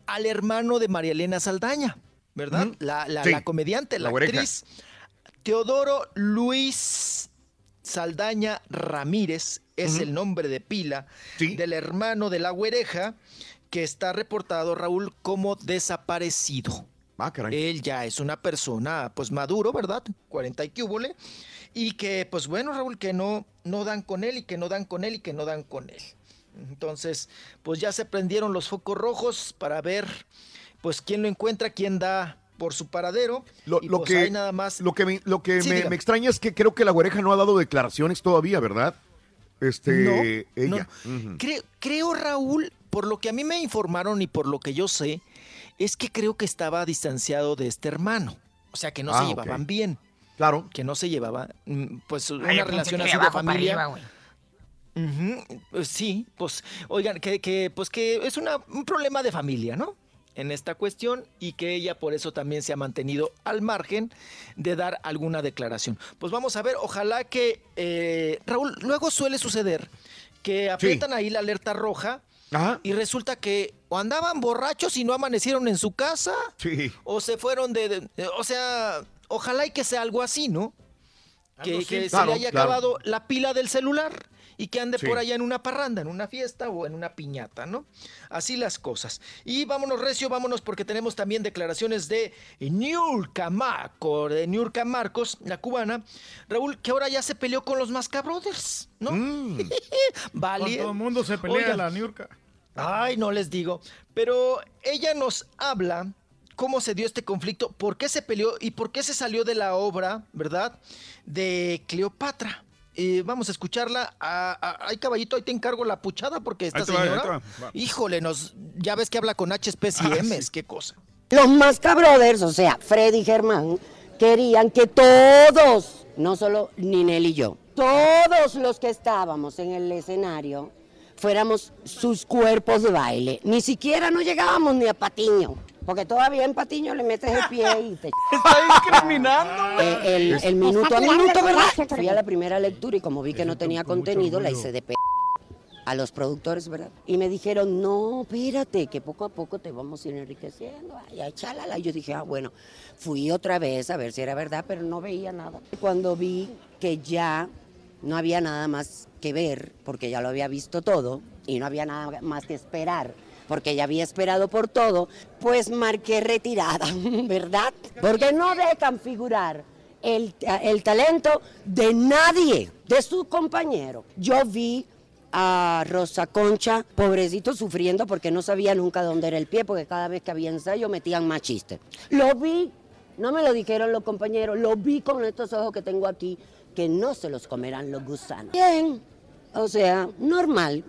al hermano de María Elena Saldaña, ¿verdad? La, la- Sí, la comediante, la, actriz. Teodoro Luis Saldaña Ramírez es el nombre de pila del hermano de la güereja que está reportado, Raúl, como desaparecido. Ah, Él ya es una persona, pues maduro, ¿verdad? 40 y cúbole. Y que, pues bueno, Raúl, que no, no dan con él y que no dan con él y que no dan con él. Entonces, pues ya se prendieron los focos rojos para ver, pues quién lo encuentra, quién da por su paradero. Lo, y lo pues que, ahí nada más. lo que, me, lo que Sí, me, extraña es que creo que la güereja no ha dado declaraciones todavía, ¿verdad? Este, No, ella. no. Creo, creo, Raúl, por lo que a mí me informaron y por lo que yo sé, es que creo que estaba distanciado de este hermano. O sea, que no Ah, se ok. llevaban bien. Claro. Que no se llevaba, mm, pues, una Ay, relación así de familia. arriba, pues sí, pues, oigan, que, que, pues que es una, un problema de familia, ¿no? En esta cuestión y que ella por eso también se ha mantenido al margen de dar alguna declaración. Pues vamos a ver, ojalá que, eh, Raúl, luego suele suceder que aprietan ahí la alerta roja y resulta que o andaban borrachos y no amanecieron en su casa Sí. o se fueron de, de- de- o sea, ojalá y que sea algo así, ¿no? Que, se Claro, le haya claro. acabado la pila del celular y que ande Sí. por allá en una parranda, en una fiesta o en una piñata, ¿no? Así las cosas. Y vámonos, Recio, vámonos porque tenemos también declaraciones de Niurka Marco, de Niurka Marcos, la cubana. Raúl, que ahora ya se peleó con los Mascabrothers, ¿no? vale. Con todo el mundo se pelea Oigan, la Niurka. Ay, no les digo. Pero ella nos habla cómo se dio este conflicto, por qué se peleó y por qué se salió de la obra, ¿verdad? De Cleopatra. Eh, vamos a escucharla. Ah, ah, ay, caballito, ahí te encargo la puchada porque esta señora, va, va. híjole, nos, ya ves que habla con HPs y Ah, Ms, qué cosa. Los Masca Brothers, o sea, Freddy y Germán, querían que todos, no solo Ninel y yo, todos los que estábamos en el escenario fuéramos sus cuerpos de baile. Ni siquiera no llegábamos ni a Patiño, porque todavía en Patiño le metes el pie y te... Está discriminando. Eh, el, el minuto a minuto, ¿verdad? Fui a la primera lectura y como vi que no tenía contenido, la hice de p a los productores, ¿verdad? Y me dijeron, no, espérate, que poco a poco te vamos a ir enriqueciendo. Ay, chalala. Yo dije, ah, bueno, fui otra vez a ver si era verdad, pero no veía nada. Cuando vi que ya no había nada más que ver, porque ya lo había visto todo, y no había nada más que esperar, porque ya había esperado por todo, pues marqué retirada, ¿verdad? Porque no dejan figurar el, el talento de nadie, de su compañero. Yo vi a Rosa Concha, pobrecito, sufriendo porque no sabía nunca dónde era el pie, porque cada vez que había ensayo metían más chistes. Lo vi, no me lo dijeron los compañeros, lo vi con estos ojos que tengo aquí, que no se los comerán los gusanos. Bien, o sea, normal.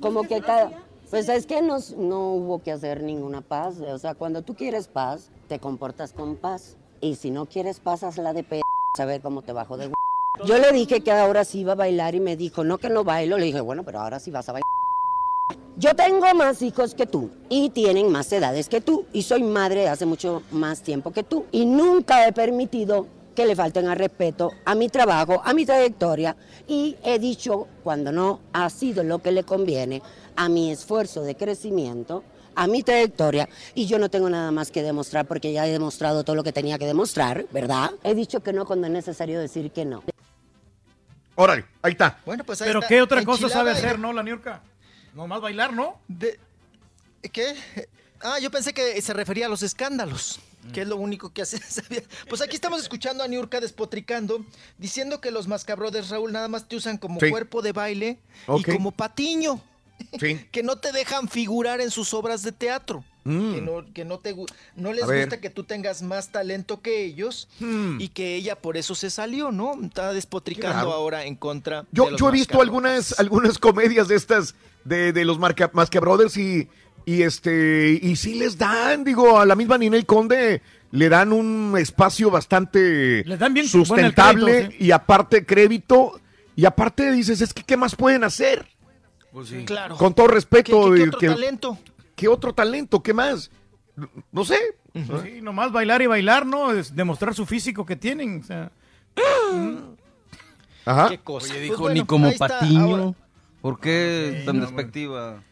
Como que cada... Pues es que no, no hubo que hacer ninguna paz. O sea, cuando tú quieres paz, te comportas con paz. Y si no quieres paz, hazla de p... saber cómo te bajo de... Yo le dije que ahora sí iba a bailar y me dijo, no que no bailo. Le dije, bueno, pero ahora sí vas a bailar. Yo tengo más hijos que tú y tienen más edades que tú y soy madre hace mucho más tiempo que tú y nunca he permitido que le falten al respeto a mi trabajo, a mi trayectoria y he dicho cuando no ha sido lo que le conviene a mi esfuerzo de crecimiento, a mi trayectoria y yo no tengo nada más que demostrar porque ya he demostrado todo lo que tenía que demostrar, ¿verdad? He dicho que no cuando es necesario decir que no. Órale, ahí está. Bueno, pues ahí Pero está. qué otra cosa sabe y- hacer, ¿no, la Niurka? Nomás bailar, ¿no? De- ¿Qué? Ah, yo pensé que se refería a los escándalos, que es lo único que hace. Pues aquí estamos escuchando a Niurka despotricando, diciendo que los mascabrodes, Raúl, nada más te usan como Sí. cuerpo de baile y como patiño. Sí. que no te dejan figurar en sus obras de teatro. Mm. Que, no, que no te no les A ver. gusta que tú tengas más talento que ellos Hmm. y que ella por eso se salió, ¿no? Está despotricando ahora en contra Yo, de los yo he visto algunas, algunas comedias de estas de, de los Marca, Masca Brothers y, y este y sí les dan, digo, a la misma Ninel Conde le dan un espacio bastante Le dan bien sustentable y aparte crédito y aparte dices, es que qué más pueden hacer? Claro. Con todo respeto. ¿Qué- qué- qué y otro que- talento? ¿Qué otro talento? ¿Qué más? No sé. Sí, nomás bailar y bailar, ¿no? Es demostrar su físico que tienen. o sea. Ajá. Qué cosa. Oye, Pues dijo bueno, ni como patiño. ahora- ¿Por qué Sí, tan no, despectiva?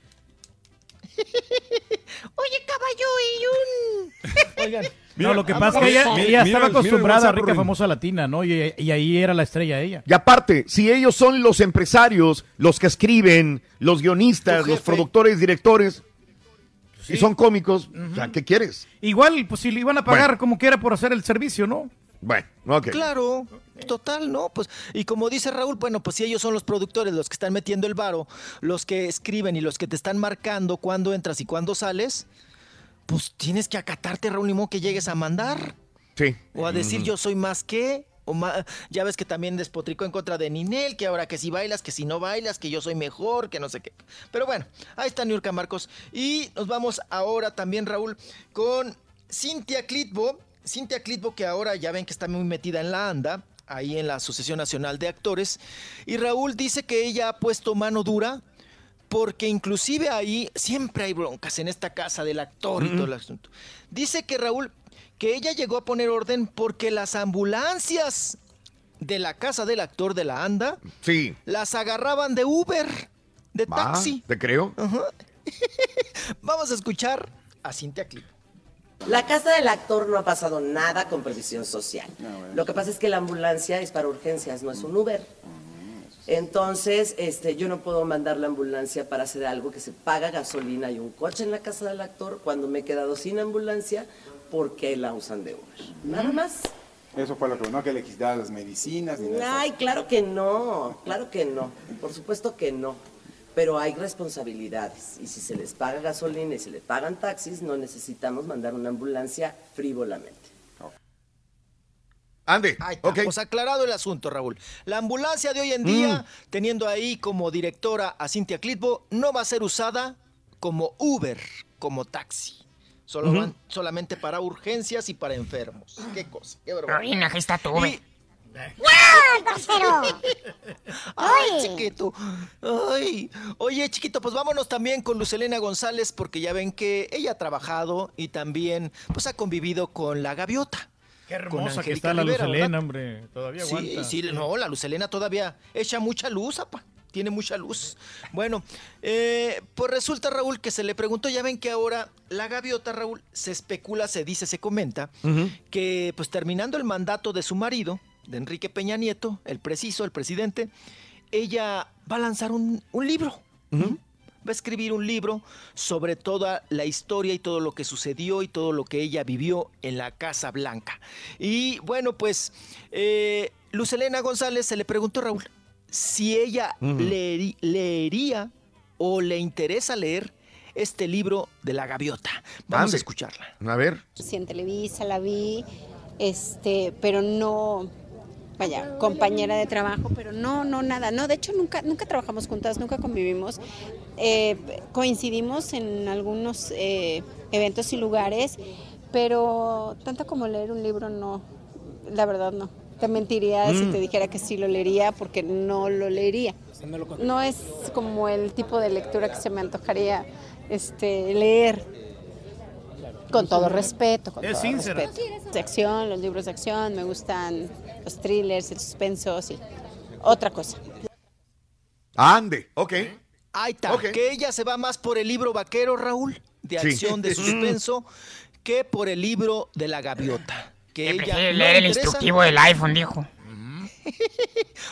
Oye, caballo y un... Oigan. No, lo que pasa es que ella, mira, ella mira estaba mira acostumbrada a rica famosa latina, ¿no? Y, y ahí era la estrella ella. Y aparte, si ellos son los empresarios, los que escriben, los guionistas, los productores, directores, y son cómicos, o sea, ¿qué quieres? Igual, pues si le iban a pagar Bueno. como quiera por hacer el servicio, ¿no? Bueno, ok. Claro, total, ¿no? Pues, y como dice Raúl, bueno, pues si ellos son los productores, los que están metiendo el varo, los que escriben y los que te están marcando cuándo entras y cuándo sales, pues tienes que acatarte, Raúl, ni modo que llegues a mandar. Sí. O a decir yo soy más que, o ma- ya ves que también despotricó en contra de Ninel, que ahora que si bailas, que si no bailas, que yo soy mejor, que no sé qué. Pero bueno, ahí está Niurka Marcos. Y nos vamos ahora también, Raúl, con Cintia Clitbo. Cintia Clitbo, que ahora ya ven que está muy metida en la ANDA, ahí en la Asociación Nacional de Actores. Y Raúl dice que ella ha puesto mano dura porque inclusive ahí siempre hay broncas en esta casa del actor y todo el asunto. Dice que Raúl, que ella llegó a poner orden porque las ambulancias de la casa del actor de la ANDA Sí. las agarraban de Uber, de Va, taxi. Te creo. Vamos a escuchar a Cintia Clip. La casa del actor no ha pasado nada con previsión social. Lo que pasa es que la ambulancia es para urgencias, no es un Uber. Entonces, este, yo no puedo mandar la ambulancia para hacer algo que se paga gasolina y un coche en la casa del actor cuando me he quedado sin ambulancia porque la usan de Uber. Nada más. Eso fue lo que no, que le quitaras las medicinas ni nada. Ay, claro que no, claro que no. Por supuesto que no. pero hay responsabilidades. Y si se les paga gasolina y se les pagan taxis, no necesitamos mandar una ambulancia frívolamente. Ande. Ahí está, Pues aclarado el asunto, Raúl. La ambulancia de hoy en día, teniendo ahí como directora a Cintia Clitbo, no va a ser usada como Uber, como taxi. Solo van solamente para urgencias y para enfermos. Qué cosa, qué aquí está tu Uber. Y-. Ay, chiquito. Ay. Oye, chiquito, pues vámonos también con Lucelena González, porque ya ven que ella ha trabajado y también pues ha convivido con la gaviota. Qué hermosa que está la Rivera, Lucelena, ¿verdad? hombre. Todavía Sí, aguanta. sí, no, la Lucelena todavía echa mucha luz, apa. Tiene mucha luz. Bueno, eh, pues resulta, Raúl, que se le preguntó, ya ven que ahora la gaviota, Raúl, se especula, se dice, se comenta, que pues terminando el mandato de su marido, de Enrique Peña Nieto, el preciso, el presidente, ella va a lanzar un, un libro. Va a escribir un libro sobre toda la historia y todo lo que sucedió y todo lo que ella vivió en la Casa Blanca. Y bueno, pues eh, Lucelena González se le preguntó, Raúl, si ella leería o le interesa leer este libro de la gaviota. Vamos Ande. a escucharla. A ver. Sí, en Televisa la vi, este, pero no, vaya, compañera de trabajo, pero no, no, nada. No, de hecho nunca, nunca trabajamos juntas, nunca convivimos. Eh, coincidimos en algunos eh, eventos y lugares, pero tanto como leer un libro, no, la verdad no. Te mentiría si Mm. te dijera que sí lo leería, porque no lo leería. No es como el tipo de lectura que se me antojaría este, leer. Con todo respeto, con Es todo sincera. respeto. De acción, los libros de acción, me gustan los thrillers, el suspenso, sí. Otra cosa. Ande, ok. Ahí está, que ella se va más por el libro vaquero, Raúl, de Sí. acción, de suspenso, que por el libro de la gaviota. Que ella Prefiere no leer le el interesa. instructivo del iPhone, dijo.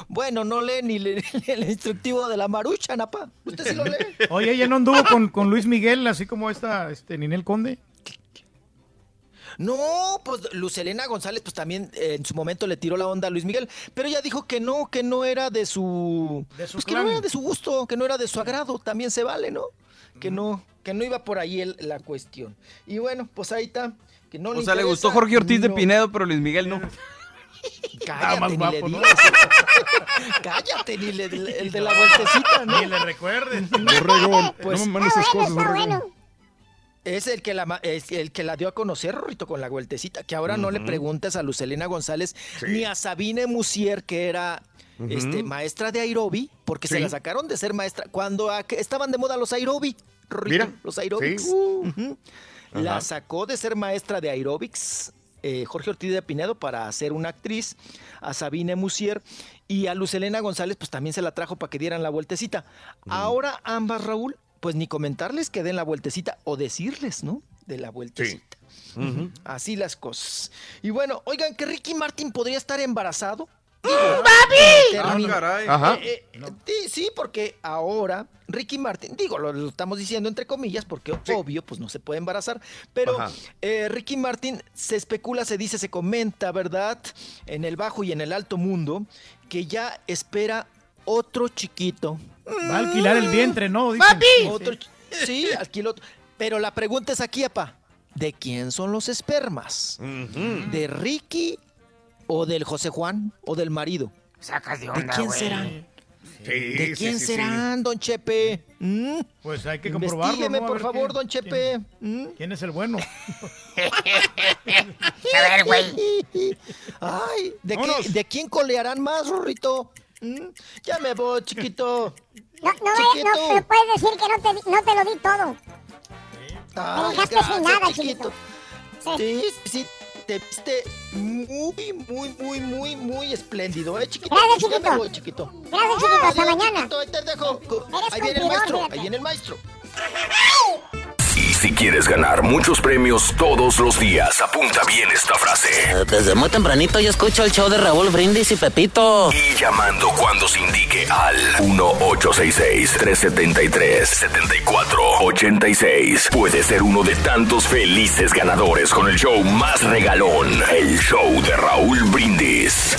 Bueno, no lee ni lee el instructivo de la marucha, Napa. ¿Usted sí lo lee? Oye, ella no anduvo con, con Luis Miguel, así como esta este, Ninel Conde. No, pues Lucelena González, pues también eh, en su momento le tiró la onda a Luis Miguel, pero ella dijo que no, que no era de su, pues que no era de su gusto, que no era de su agrado, también se vale, ¿no? Que no, que no iba por ahí el- la cuestión. Y bueno, pues ahí está, que no O le sea, le gustó Jorge Ortiz de. Pinedo, pero Luis Miguel no. Cállate, más ni guapo, le ¿no? Cállate, ni le- el de la vueltecita, ¿no? Ni le recuerdes. Borrego, Pues- no me mandes esas cosas, Borrego. Es el que la es el que la dio a conocer, Rorrito, con la vueltecita. Que ahora no le Ujú. preguntes a Lucelena González ni a Sabine Musier, que era este, maestra de Aerobi, porque se la sacaron de ser maestra. Cuando a- estaban de moda los Aerobi, Rorrito, Mira, los Aerobics. sí. La sacó de ser maestra de aerobics eh, Jorge Ortiz de Pinedo para ser una actriz, a Sabine Musier y a Lucelena González, pues también se la trajo para que dieran la vueltecita. Ahora ambas, Raúl, pues ni comentarles que den la vueltecita o decirles, ¿no? De la vueltecita. Así las cosas. Y bueno, oigan, que Ricky Martin podría estar embarazado. Ah, caray. Ajá. Eh, eh, sí, sí, porque ahora Ricky Martin, digo, lo, lo estamos diciendo entre comillas, porque obvio, pues no se puede embarazar, pero eh, Ricky Martin se especula, se dice, se comenta, ¿verdad? En el bajo y en el alto mundo, que ya espera otro chiquito. Va a alquilar el vientre, ¿no? Dicen. Otro ch- sí, alquiló. otro. Pero la pregunta es aquí, apa. ¿De quién son los espermas? ¿De Ricky o del José Juan o del marido? Sacas de ¿De onda, quién güey. serán? Sí, ¿De quién sí, sí. serán, don Chepe? ¿Mm? Pues hay que comprobarlo. ¿no? Por favor, quién- don Chepe. ¿Mm? ¿Quién es el bueno? A ver, güey. Ay, ¿de, qué-. ¿de quién colearán más, Rorrito? ¿Mm? Ya me voy, chiquito. No, no, vaya- no, pero puedes decir que no te, di- no te lo di todo. Ay, Me dejaste gracias, sin nada, chiquito. Sí, sí, te viste muy, muy, muy, muy, muy espléndido, ¿eh, chiquito? Gracias, Ya me chiquito. voy, chiquito. Gracias, chiquito. Hasta Adiós, mañana. chiquito, ahí te dejo. Eres Ahí viene el maestro, fíjate. ahí viene el maestro. Si quieres ganar muchos premios todos los días, apunta bien esta frase. Desde muy tempranito yo escucho el show de Raúl Brindis y Pepito. Y llamando cuando se indique al 1-866-373-7486. Puede ser uno de tantos felices ganadores con el show más regalón, el show de Raúl Brindis.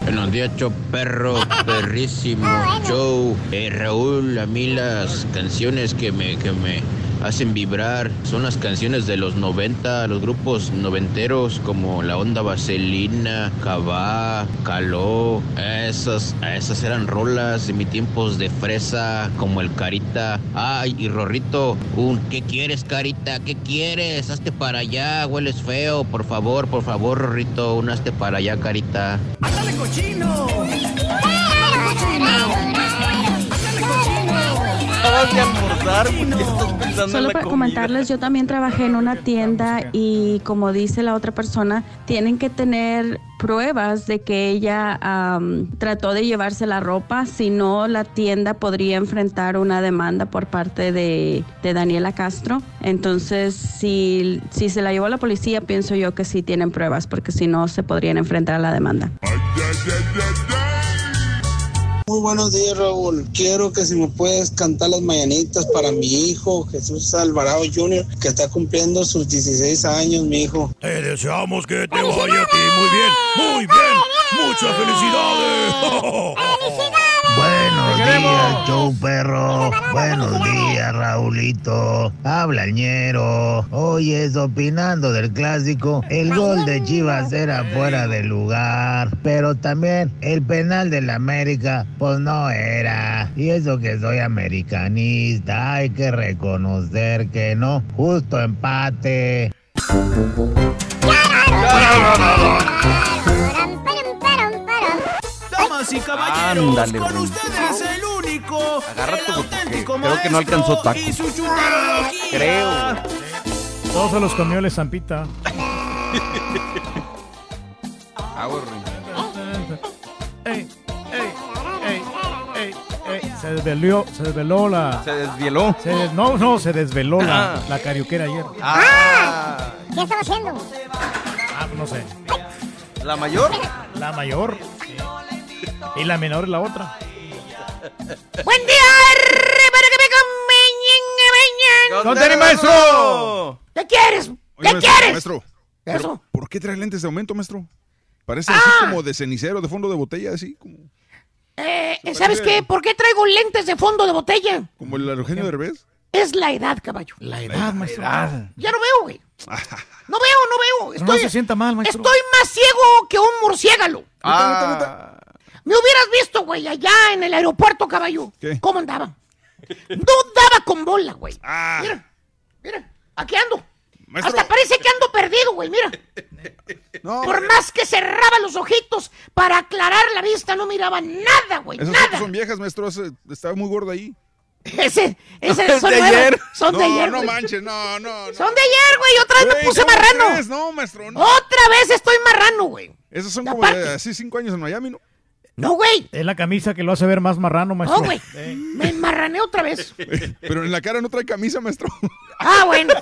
Buenos días, perro, perrísimo show. Eh, Raúl, a mí las canciones que me, que me hacen vibrar son las canciones de los 90, los grupos noventeros como La Onda Vaselina, Cabá, Caló. Esas, esas eran rolas de mis tiempos de fresa, como el Carita. Ay, y Rorrito, un ¿qué quieres, Carita? ¿Qué quieres? Hazte para allá, hueles feo. Por favor, por favor, Rorrito, un hazte para allá, Carita. ¡Ándale, cochino! Acabas de almorzar, ¿por qué estás pensando en Solo la para comida? comentarles, yo también trabajé en una tienda y como dice la otra persona, tienen que tener pruebas de que ella trató de llevarse la ropa, si no la tienda podría enfrentar una demanda por parte de, de Daniela Castro. Entonces, si, si se la llevó la policía, pienso yo que sí tienen pruebas, porque si no se podrían enfrentar a la demanda. Muy buenos días, Raúl. Quiero que si me puedes cantar las mañanitas para mi hijo, Jesús Alvarado Jr., que está cumpliendo sus 16 años, mi hijo. Te deseamos que te vaya a ti muy bien, muy bien. Muchas felicidades. Buenos días, show perro. Buenos días, Raulito. Habla el ñero. Oyes, opinando del clásico, el gol de Chivas era fuera de lugar. Pero también el penal del América, pues no era. Y eso que soy americanista, hay que reconocer que no. Justo empate. Y caballeros, Ándale, con güey. ustedes el único, Agárrate, el porque auténtico creo que no alcanzó taco. y su chuntarología. Creo. Todos se los comió el estampita. Ah, güey. Ey, ey, ey, ey, ey. Se desveló, se desveló la. ¿Se desvieló? se des- no, no, se desveló la, Ah. la carioquera ayer. Ah, ¿Qué estaba haciendo? Ah, no sé. ¿La mayor? La mayor. Y la menor es la otra. ¡Buen día! Para que me acompañen, ¡Con mañana. Dani, maestro! ¿Qué quieres? Oye, ¿Qué maestro, quieres? Maestro, ¿Qué ¿pero eso? ¿por qué trae lentes de aumento, maestro? Parece así Ah. como de cenicero, de fondo de botella, así como, Eh, ¿Sabes qué? ¿Por qué traigo lentes de fondo de botella? como el Eugenio Derbez. Es la edad, caballo. La edad, maestro. Ya no veo, güey. No veo, no veo. Pero no Estoy, se sienta mal, maestro. estoy más ciego que un murciélago. Ah, Me hubieras visto, güey, allá en el aeropuerto, caballo. ¿Qué? ¿Cómo andaba? No daba con bola, güey. Mira, mira, aquí ando. Maestro. Hasta parece que ando perdido, güey, mira. No, Por más que cerraba los ojitos para aclarar la vista, no miraba nada, güey, esas nada. son viejas, maestro. Estaba muy gordo ahí. Ese, ese Es son de nuevos. ayer. Son de no, ayer, no manches, no, no, no. Son de ayer, güey. Otra vez me puse ¿cómo marrano. crees? No, maestro, no. Otra vez estoy marrano, güey. Esos son Y como de así cinco años en Miami, ¿no? No, güey. Es la camisa que lo hace ver más marrano, maestro. No, güey. Me enmarrané otra vez. Pero en la cara no trae camisa, maestro. Ah, bueno.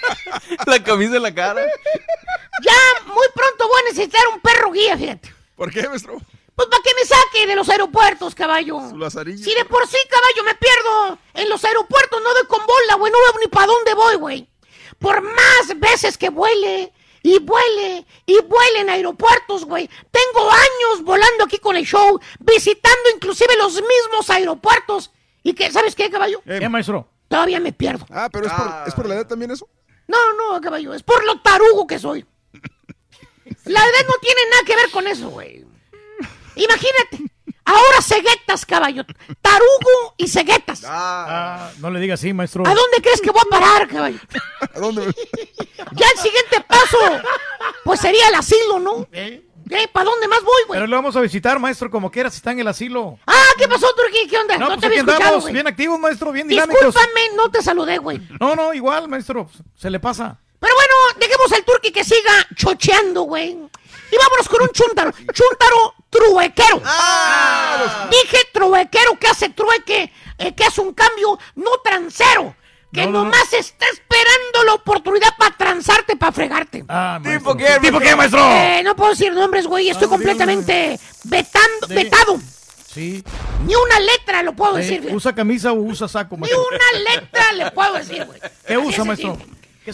la camisa en la cara. Ya muy pronto voy a necesitar un perro guía, fíjate. ¿Por qué, maestro? Pues para que me saque de los aeropuertos, caballo. Su lazarillo. Si de por sí, caballo, me pierdo en los aeropuertos, no doy con bola, güey. No veo ni para dónde voy, güey. Por más veces que vuele y vuele y vuele en aeropuertos, güey. Tengo años volando aquí con el show, visitando inclusive los mismos aeropuertos. ¿Y qué? ¿Sabes qué, caballo? ¿Qué, maestro? Todavía me pierdo. Ah, pero es por, es por la edad también eso. No, no, caballo, es por lo tarugo que soy. La edad no tiene nada que ver con eso, güey. Imagínate, ahora ceguetas, caballo. Tarugo y ceguetas. Ah, no le diga así, maestro. ¿A dónde crees que voy a parar, caballo? ¿A dónde? Ya el siguiente paso, pues sería el asilo, ¿no? ¿Eh? ¿Para dónde más voy, güey? Pero lo vamos a visitar, maestro, como quieras, si está en el asilo. Ah, ¿qué pasó, Turquía? ¿Qué onda? No, pues te había escuchado, güey. bien activos, maestro, bien dinámicos. Discúlpame, no te saludé, güey. No, no, igual, maestro, se le pasa. Pero bueno, dejemos al turqui que siga chocheando, güey. Y vámonos con un chúntaro. Chúntaro truequero. Dije truequero que hace trueque, eh, que hace un cambio, no transero. Que No, no, no. nomás está esperando la oportunidad para transarte, para fregarte. Ah, ¿Tipo maestro. qué, ¿Tipo maestro? qué, maestro? Eh, no puedo decir nombres, güey. Estoy Ah, completamente vetando, Sí. vetado. Sí. Ni una letra lo puedo Eh, decir, güey. ¿Usa camisa o usa saco, Ni maestro? una letra le puedo decir, güey. ¿Qué usa, maestro?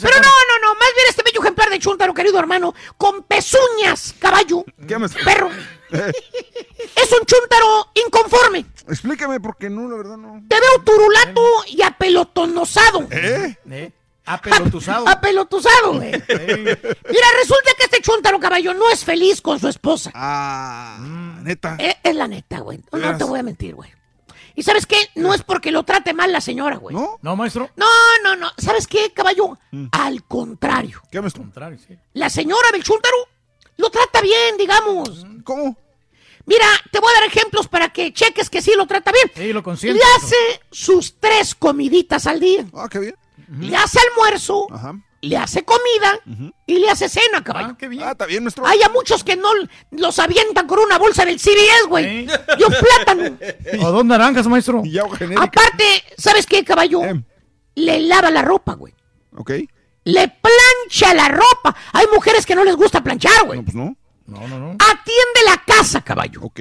Pero no, no, no, más bien este bello ejemplar de Chuntaro, querido hermano, con pezuñas, caballo, ¿Qué me- perro. es un Chuntaro inconforme. Explícame porque no, la verdad no. Te veo turulato y apelotonosado. ¿Eh? Apelotuzado. Apelotuzado, güey. Mira, resulta que este Chuntaro, caballo, no es feliz con su esposa. Ah, neta. Es, es la neta, güey. No, te voy a mentir, güey. ¿Y sabes qué? No es porque lo trate mal la señora, güey. ¿No? No, maestro. No, no, no. ¿Sabes qué, caballo? Al contrario. ¿Qué me Contrario, sí. La señora del Chuntaro lo trata bien, digamos. ¿Cómo? Mira, te voy a dar ejemplos para que cheques que sí lo trata bien. Sí, lo consiente. Le hace sus tres comiditas al día. Ah, qué bien. Le hace almuerzo, Ajá. Le hace comida y le hace cena, caballo. Ah, qué bien. Ah, está bien, nuestro. Hay a muchos que no los avientan con una bolsa del CBS, güey. Y un plátano. O dos naranjas, maestro. Y. Aparte, ¿sabes qué, caballo? Eh. Le lava la ropa, güey. Ok. Le plancha la ropa. Hay mujeres que no les gusta planchar, güey. No, pues no. No, no, no. Atiende la casa, caballo. Ok.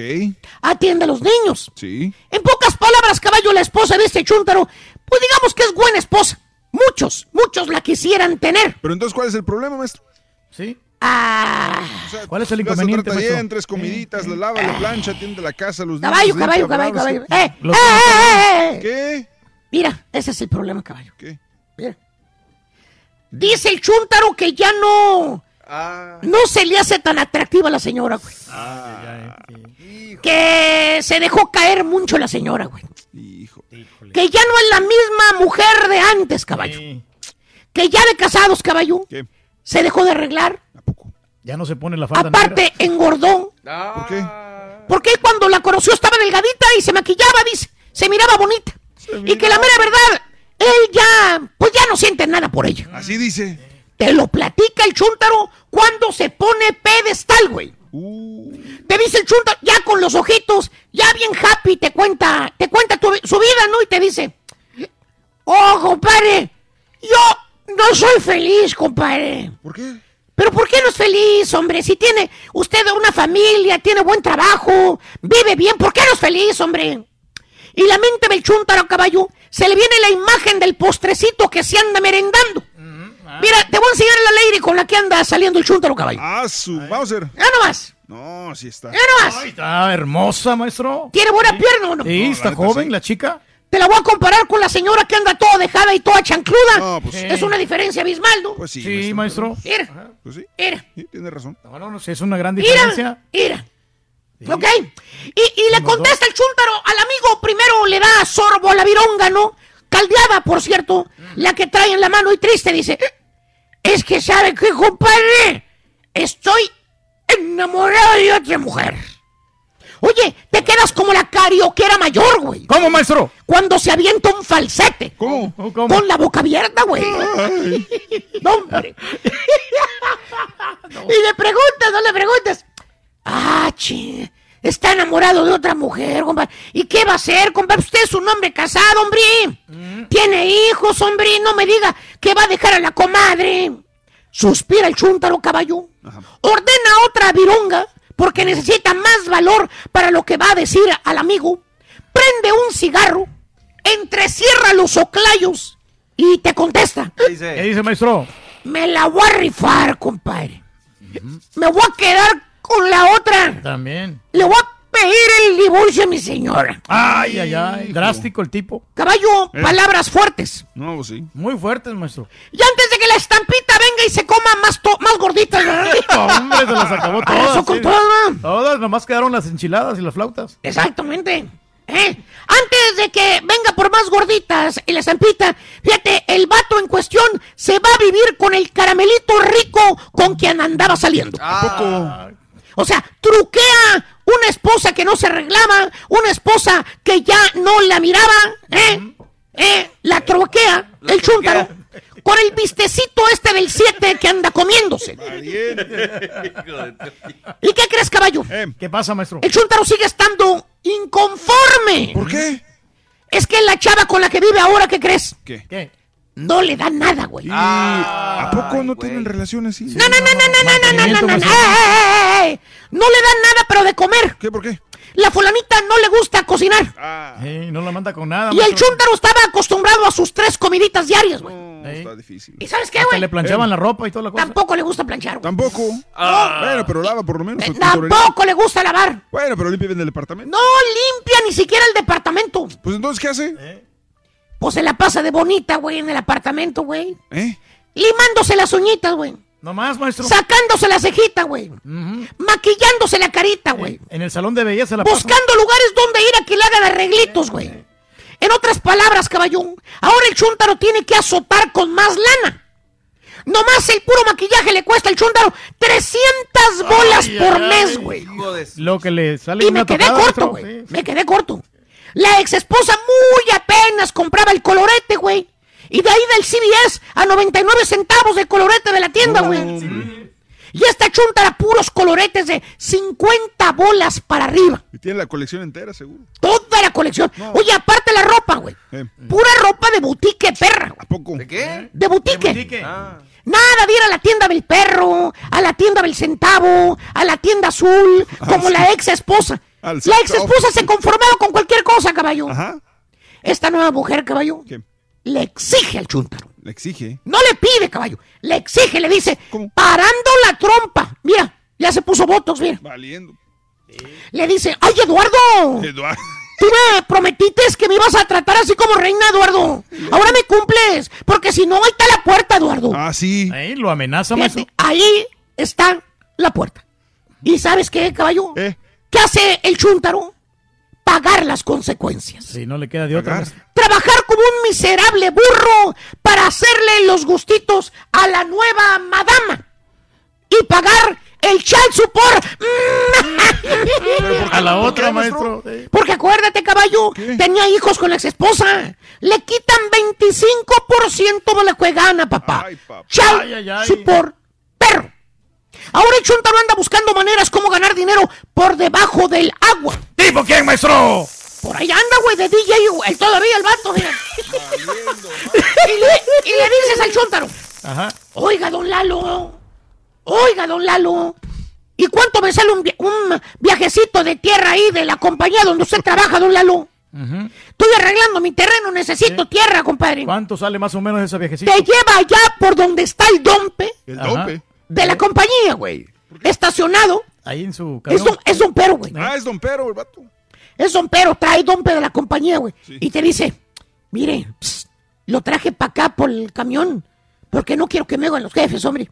Atiende a los niños. Sí. En pocas palabras, caballo, la esposa de este chúntaro, pues digamos que es buena esposa. Muchos, muchos la quisieran tener. Pero entonces, ¿cuál es el problema, maestro? Sí. Ah, O sea, ¿Cuál es el la inconveniente, trata maestro? bien, tres comiditas, la lava, la plancha, atiende la casa, los niños. caballo, limpia, caballo, caballo, caballo. sí. ¡Eh! Lo ¡Eh, eh, eh! ¿Qué? Mira, ese es el problema, caballo. ¿Qué? Mira. Dice el chúntaro que ya no. No se le hace tan atractiva a la señora, güey. Que se dejó caer mucho la señora, güey. Hijo. Que ya no es la misma mujer de antes, caballo. Que ya de casados, caballo. ¿Qué? Se dejó de arreglar. Ya no se pone la falda negra. Aparte, engordó. ¿Por qué? Porque él cuando la conoció estaba delgadita y se maquillaba, dice. Se miraba bonita. Y que la mera verdad, él ya, pues ya no siente nada por ella. Así dice. Te lo platica el chúntaro cuando se pone pedestal, güey. Uh. Te dice el chúntaro, ya con los ojitos, ya bien happy, te cuenta, te cuenta tu- su vida, ¿no? Y te dice, oh, compadre, yo no soy feliz, compadre. ¿Por qué? Pero ¿por qué no es feliz, hombre? Si tiene usted una familia, tiene buen trabajo, vive bien, ¿por qué no es feliz, hombre? Y la mente del chúntaro caballo se le viene la imagen del postrecito que se anda merendando. Mira, te voy a enseñar la lady con la que anda saliendo el chúntaro caballo. Ah, su Bowser. Ya nomás, No, sí está. ya nomás. Está hermosa, maestro. ¿Tiene buena pierna o no? Sí, No, está la joven sí. la chica. Te la voy a comparar con la señora que anda toda dejada y toda chancluda. No, pues- Es una diferencia abismal, ¿no? Pues sí. Sí, maestro. Mira, Pues sí. mira, Sí, tiene razón. No, no, no, sí, es una gran mira, diferencia. mira. ¿Ok? Y, y le contesta el chúntaro al amigo, primero le da sorbo a la vironga, ¿no? Caldeada, por cierto, la que trae en la mano y triste, dice, es que sabe que, compadre, estoy enamorado de otra mujer. Oye, te quedas como la carioquera mayor, güey. ¿Cómo, maestro? Cuando se avienta un falsete. ¿Cómo? ¿Cómo? Con la boca abierta, güey. No, hombre. Y le preguntas, no le preguntas. Ah, che. Está enamorado de otra mujer, compadre. ¿Y qué va a hacer, compadre? Usted es un hombre casado, hombre. Tiene hijos, hombre. No me diga que va a dejar a la comadre. Suspira el chúntaro, caballo. Ordena otra virunga porque necesita más valor para lo que va a decir al amigo. Prende un cigarro, entrecierra los oclayos y te contesta. ¿Qué dice, maestro? Me la voy a rifar, compadre. Me voy a quedar con la otra. También. Le voy a pedir el divorcio a mi señora. Ay, ay, ay. Drástico el tipo. Caballo, palabras fuertes. No, pues sí. Muy fuertes, maestro. Y antes de que la estampita venga y se coma más, to- más gorditas, ¿verdad? Hombre, se las acabó todas. con sí. todas. Todas, nomás quedaron las enchiladas y las flautas. Exactamente. ¿Eh? Antes de que venga por más gorditas y la estampita, fíjate, el vato en cuestión se va a vivir con el caramelito rico con quien andaba saliendo. O sea, truquea una esposa que no se arreglaba, una esposa que ya no la miraba, ¿eh? ¿Eh? La truquea, el chúntaro, con el vistecito este del 7 que anda comiéndose. ¿Y qué crees, caballo? ¿Qué pasa, maestro? El chúntaro sigue estando inconforme. ¿Por qué? Es que la chava con la que vive ahora, ¿qué crees? ¿Qué? ¿Qué? No le da nada, güey. ¿Y ¿A poco no tienen relaciones así? No, no, no, no, no, no, no, no, no, no, ey, ey. No le dan nada, pero de comer. ¿Qué? ¿Por qué? La fulanita no le gusta cocinar. Ah. Ey, no la manda con nada, Y el maestro. chúntaro estaba acostumbrado a sus tres comiditas diarias, güey. está difícil. ¿Y sabes qué, Hasta güey? le planchaban la ropa y toda la cosa. Tampoco le gusta planchar. güey. Tampoco. Ah. Bueno, pero lava por lo menos. con Tampoco le gusta lavar. Bueno, pero limpia bien el departamento. No limpia ni siquiera el departamento. Pues entonces, ¿qué hace? Pues se la pasa de bonita, güey, en el apartamento, güey. ¿Eh? Limándose las uñitas, güey. No más, maestro. Sacándose la cejita, güey. Maquillándose la carita, güey. En el salón de belleza la pasa. Buscando lugares donde ir a que le hagan arreglitos, güey. En otras palabras, caballón, ahora el chúntaro tiene que azotar con más lana. Nomás el puro maquillaje le cuesta al chúntaro 300 bolas Ay, por ay, mes, güey. Lo que le sale Y una me quedé tocada, corto, güey. Me quedé corto. La ex esposa muy apenas compraba el colorete, güey. Y de ahí del CBS a 99 centavos de colorete de la tienda, güey. Y esta chuntara puros coloretes de 50 bolas para arriba. Y tiene la colección entera, seguro. Toda la colección. Oye, aparte la ropa, güey. Eh, Pura ropa de boutique perra. güey. ¿A poco? ¿De qué? De boutique. Nada de ir a la tienda del perro, a la tienda del centavo, a la tienda azul, como la ex esposa. Al La ex esposa se conformaba con cualquier cosa, caballo. Ajá. Esta nueva mujer, caballo, ¿Qué? le exige al chúntaro. Le exige. No le pide, caballo. Le exige, le dice, parando la trompa. Mira, ya se puso votos, mira. Valiendo. Le dice, ay, Eduardo. Eduardo. Tú me prometiste que me ibas a tratar así como reina, Eduardo. Ahora me cumples, porque si no, ahí está la puerta, Eduardo. Ah, sí. Ahí lo amenaza, Fíjate, maestro. ahí está la puerta. ¿Y sabes qué, caballo? ¿Eh? ¿Qué hace el chúntaro? Pagar las consecuencias. Sí, no le queda de otra. Trabajar como un miserable burro para hacerle los gustitos a la nueva madama. Y pagar el child support. A la otra, maestro. Porque acuérdate, caballo, tenía hijos con la ex esposa. Le quitan 25% de la que gana, papá. Ay, papá. Child Ay, ay, ay. support, perro. Ahora el chuntaro anda buscando maneras como ganar dinero por debajo del agua. ¿Tipo quién, maestro? Por ahí anda, güey, de DJ, güey, todavía el vato, mira. y, le, y le dices al chuntaro, Ajá. oiga, don Lalo, oiga, don Lalo, ¿y cuánto me sale un, via- un viajecito de tierra ahí de la compañía donde usted trabaja, don Lalo? Estoy arreglando mi terreno, necesito tierra, compadre. ¿Cuánto sale más o menos esa viajecita? Te lleva allá por donde está el dompe El Ajá. De la compañía, güey. Estacionado. Ahí en su Es camión. don, es don Pero, güey. Ah, es Don Pero, el vato. Es don Pero, trae dompe de la compañía, güey. Y te dice, mire, ps, lo traje para acá por el camión, porque no quiero que me hagan los jefes, hombre.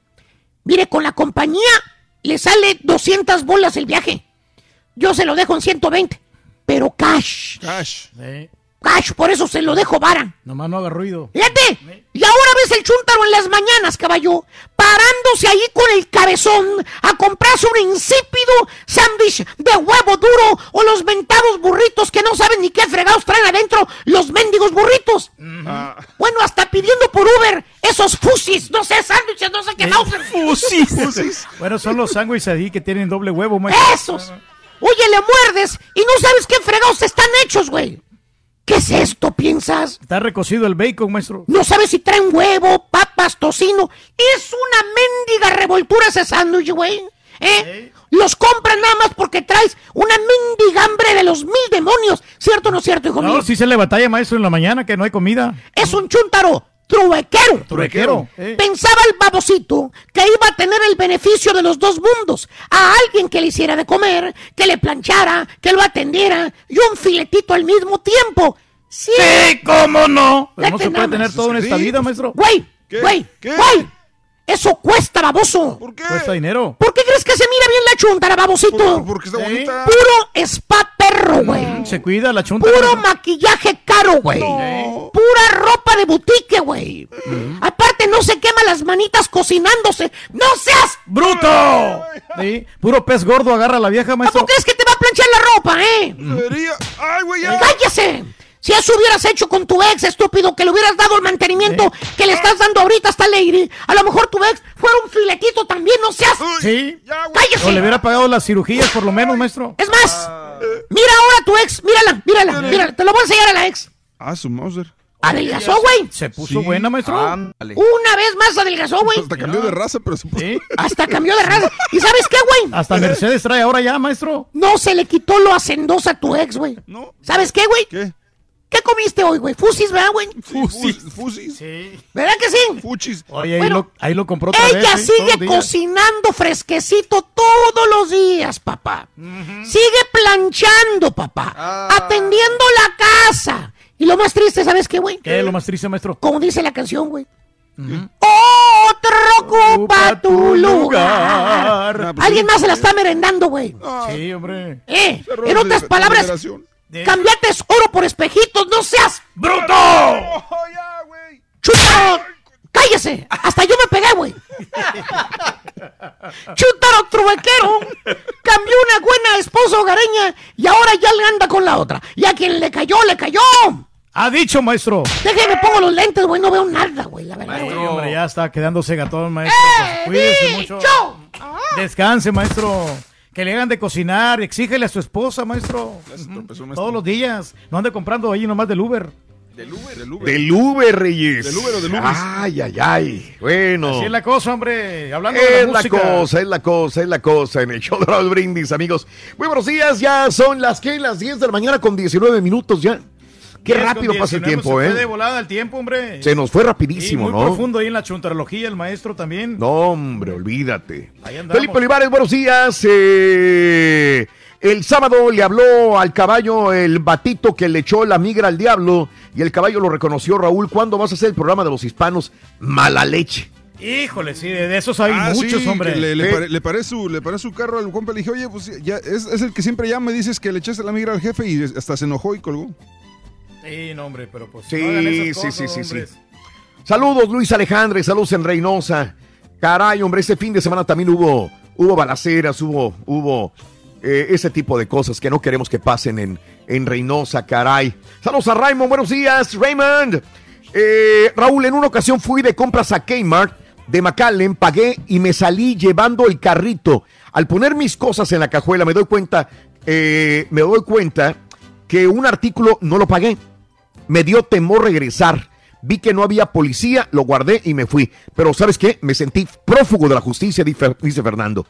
Mire, con la compañía le sale 200 bolas el viaje. Yo se lo dejo en 120, pero cash. Cash. Sí. Cash, por eso se lo dejo vara. Nomás no haga ruido. Fíjate, y ahora ves el chúntaro en las mañanas, caballo, parándose ahí con el cabezón a comprarse un insípido sándwich de huevo duro o los mentados burritos que no saben ni qué fregados traen adentro los mendigos burritos. Bueno, hasta pidiendo por Uber esos fusis, no sé, sándwiches, no sé qué más. Fusis. bueno, son los sándwiches ahí que tienen doble huevo, maestro. Esos. Oye, le muerdes y no sabes qué fregados están hechos, güey. ¿Qué es esto, piensas? Está recocido el bacon, maestro. No sabes si traen huevo, papas, tocino. Es una mendiga revoltura ese sándwich, güey. ¿Eh? Los compran nada más porque traes una mendiga hambre de los mil demonios. ¿Cierto o no es cierto, hijo mío? No, sí se le batalla, maestro, en la mañana que no hay comida. Es un chúntaro truequero. Truequero. Eh. Pensaba el babocito que iba a tener el beneficio de los dos mundos. A alguien que le hiciera de comer, que le planchara, que lo atendiera y un filetito al mismo tiempo. Sí, Sí, cómo no. Pero no se puede tener todo en esta vida, maestro. Güey, güey, güey. Eso cuesta, baboso. ¿Por qué? Cuesta dinero. ¿Por qué crees que se mira bien la chuntara, babosito? Por- porque está Sí. bonita. Puro spa perro, güey. Se cuida la chunta. Puro maquillaje caro, güey. Pura ropa de boutique, güey. Aparte, no se quema las manitas cocinándose. ¡No seas! ¡Bruto! Sí, puro pez gordo agarra a la vieja, maestro. ¿Cómo crees que te va a planchar la ropa, eh? Debería. Ay, güey. ¡Cállese! Si eso hubieras hecho con tu ex, estúpido, que le hubieras dado el mantenimiento que le estás dando ahorita a esta lady, a lo mejor tu ex fuera un filetito también, no seas... Sí. ¡Cállese! O le hubiera pagado las cirugías, por lo menos, maestro. Es más, mira ahora a tu ex, mírala, mírala, mírala, te lo voy a enseñar a la ex. Ah, su Mauser. Adelgazó, güey. Se puso Sí. buena, maestro. Ándale. Una vez más adelgazó, güey. Hasta cambió de raza, pero se puso. Sí. Hasta cambió de raza. ¿Y sabes qué, güey? Hasta Mercedes trae ahora ya, maestro. No se le quitó lo hacendosa a tu ex, güey. No. ¿Sabes qué, güey? ¿Qué? ¿Qué comiste hoy, güey? Fusis, ¿verdad, güey? Fusis. Fusis. Sí. ¿Verdad que sí? Fuchis. Oye, ahí, Bueno, lo, ahí lo compró otra Ella vez. ¿sí? Todos sigue cocinando fresquecito todos los días, papá. Sigue planchando, papá. Atendiendo la casa. Y lo más triste, ¿sabes qué, güey? ¿Qué es lo más triste, maestro? Como dice la canción, güey. Otro ocupa tu lugar. Ah, pues Alguien sí. más se la está merendando, güey. Sí, hombre. Eh, en otras palabras, cambiate oro por espejitos, no seas bruto. Oh. ¡Cállese! Hasta yo me pegué, güey. ¡Chútaro truequero! Cambió una buena esposa hogareña y ahora ya le anda con la otra. Y a quien le cayó, le cayó. Ha dicho, maestro. Déjeme pongo los lentes, güey, no veo nada, güey, la verdad. Güey. hombre, ya está quedándose gatón, maestro. ¡Eh, Pues, cuídese dicho! mucho. Descanse, maestro. Que le hagan de cocinar. Exígele a su esposa, maestro. Todos los días. No ande comprando ahí nomás del Uber. Del Uber. Del Uber. Del Uber, Reyes. Del Uber o del Ubis. Ay, ay, ay. Bueno. Así es la cosa, hombre. Hablando de Es la la música. cosa, es la cosa, es la cosa en el show de Raúl Brindis, amigos. Muy buenos días, ya son las que las 10 de la mañana con 19 minutos ya. Qué 10 con rápido pasa el 19, tiempo, se fue de ¿eh? volada el tiempo, hombre. Se nos fue Y rapidísimo, muy ¿no? profundo ahí en la chuntarología, el maestro también. No, hombre, olvídate. Ahí andamos. Felipe Olivares, buenos días. Eh, el sábado le habló al caballo el batito que le echó la migra al diablo y el caballo lo reconoció. Raúl, ¿cuándo vas a hacer el programa de los hispanos? Mala leche. Híjole, sí, de de esos hay Ah, muchos, sí, hombre. Le, le Sí. pare, le paré su, le paré su carro al compa. Le dije, oye, pues ya es, es el que siempre llama y dices que le echaste la migra al jefe y hasta se enojó y colgó. Sí, no, hombre, pero pues. Sí, no hagan esas sí, cosas, sí, sí, sí. hombres. Saludos, Luis Alejandre, saludos en Reynosa. Caray, hombre, este fin de semana también hubo, hubo balaceras, hubo, hubo eh, ese tipo de cosas que no queremos que pasen en, en Reynosa, caray. Saludos a Raymond, buenos días, Raymond. Eh, Raúl, en una ocasión fui de compras a Kmart de McAllen, pagué y me salí llevando el carrito. Al poner mis cosas en la cajuela me doy cuenta, eh, me doy cuenta que un artículo no lo pagué. Me dio temor regresar. Vi que no había policía, lo guardé y me fui. Pero ¿sabes qué? Me sentí prófugo de la justicia, dice Fernando.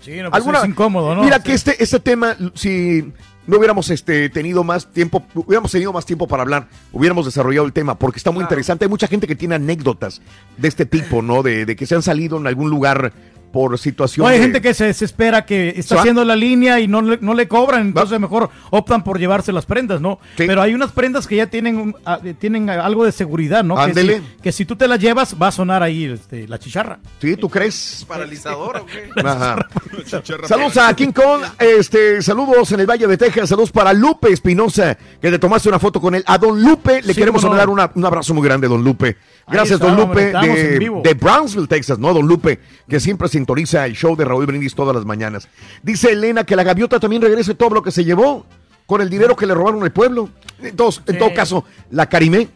Sí, no, pues es incómodo, ¿no? Mira Sí. que este, este tema, si no hubiéramos este, tenido más tiempo, hubiéramos tenido más tiempo para hablar, hubiéramos desarrollado el tema, porque está muy interesante. Hay mucha gente que tiene anécdotas de este tipo, ¿no? De, de que se han salido en algún lugar por situación. No, hay de- gente que se desespera, que está ¿Va? haciendo la línea y no le, no le cobran, entonces mejor optan por llevarse las prendas, ¿no? Pero hay unas prendas que ya tienen un- ah, eh, tienen algo de seguridad, ¿no? Que Ándele. si, que si tú te las llevas, va a sonar ahí este, la chicharra. ¿Sí? ¿Tú crees? ¿Paralizador o qué? Ajá. Saludos a King Kong, este, saludos en el Valle de Texas, saludos para Lupe Espinosa, que te tomaste una foto con él. A Don Lupe le Sí, queremos cómo no. dar una- un abrazo muy grande, Don Lupe. Gracias, está, Don Lupe, de, Brownsville, Texas, ¿no? Don Lupe, que siempre sintoniza el show de Raúl Brindis todas las mañanas. Dice Elena que la gaviota también regrese todo lo que se llevó con el dinero que le robaron al pueblo. Entonces, en Sí. todo caso, la Carimé.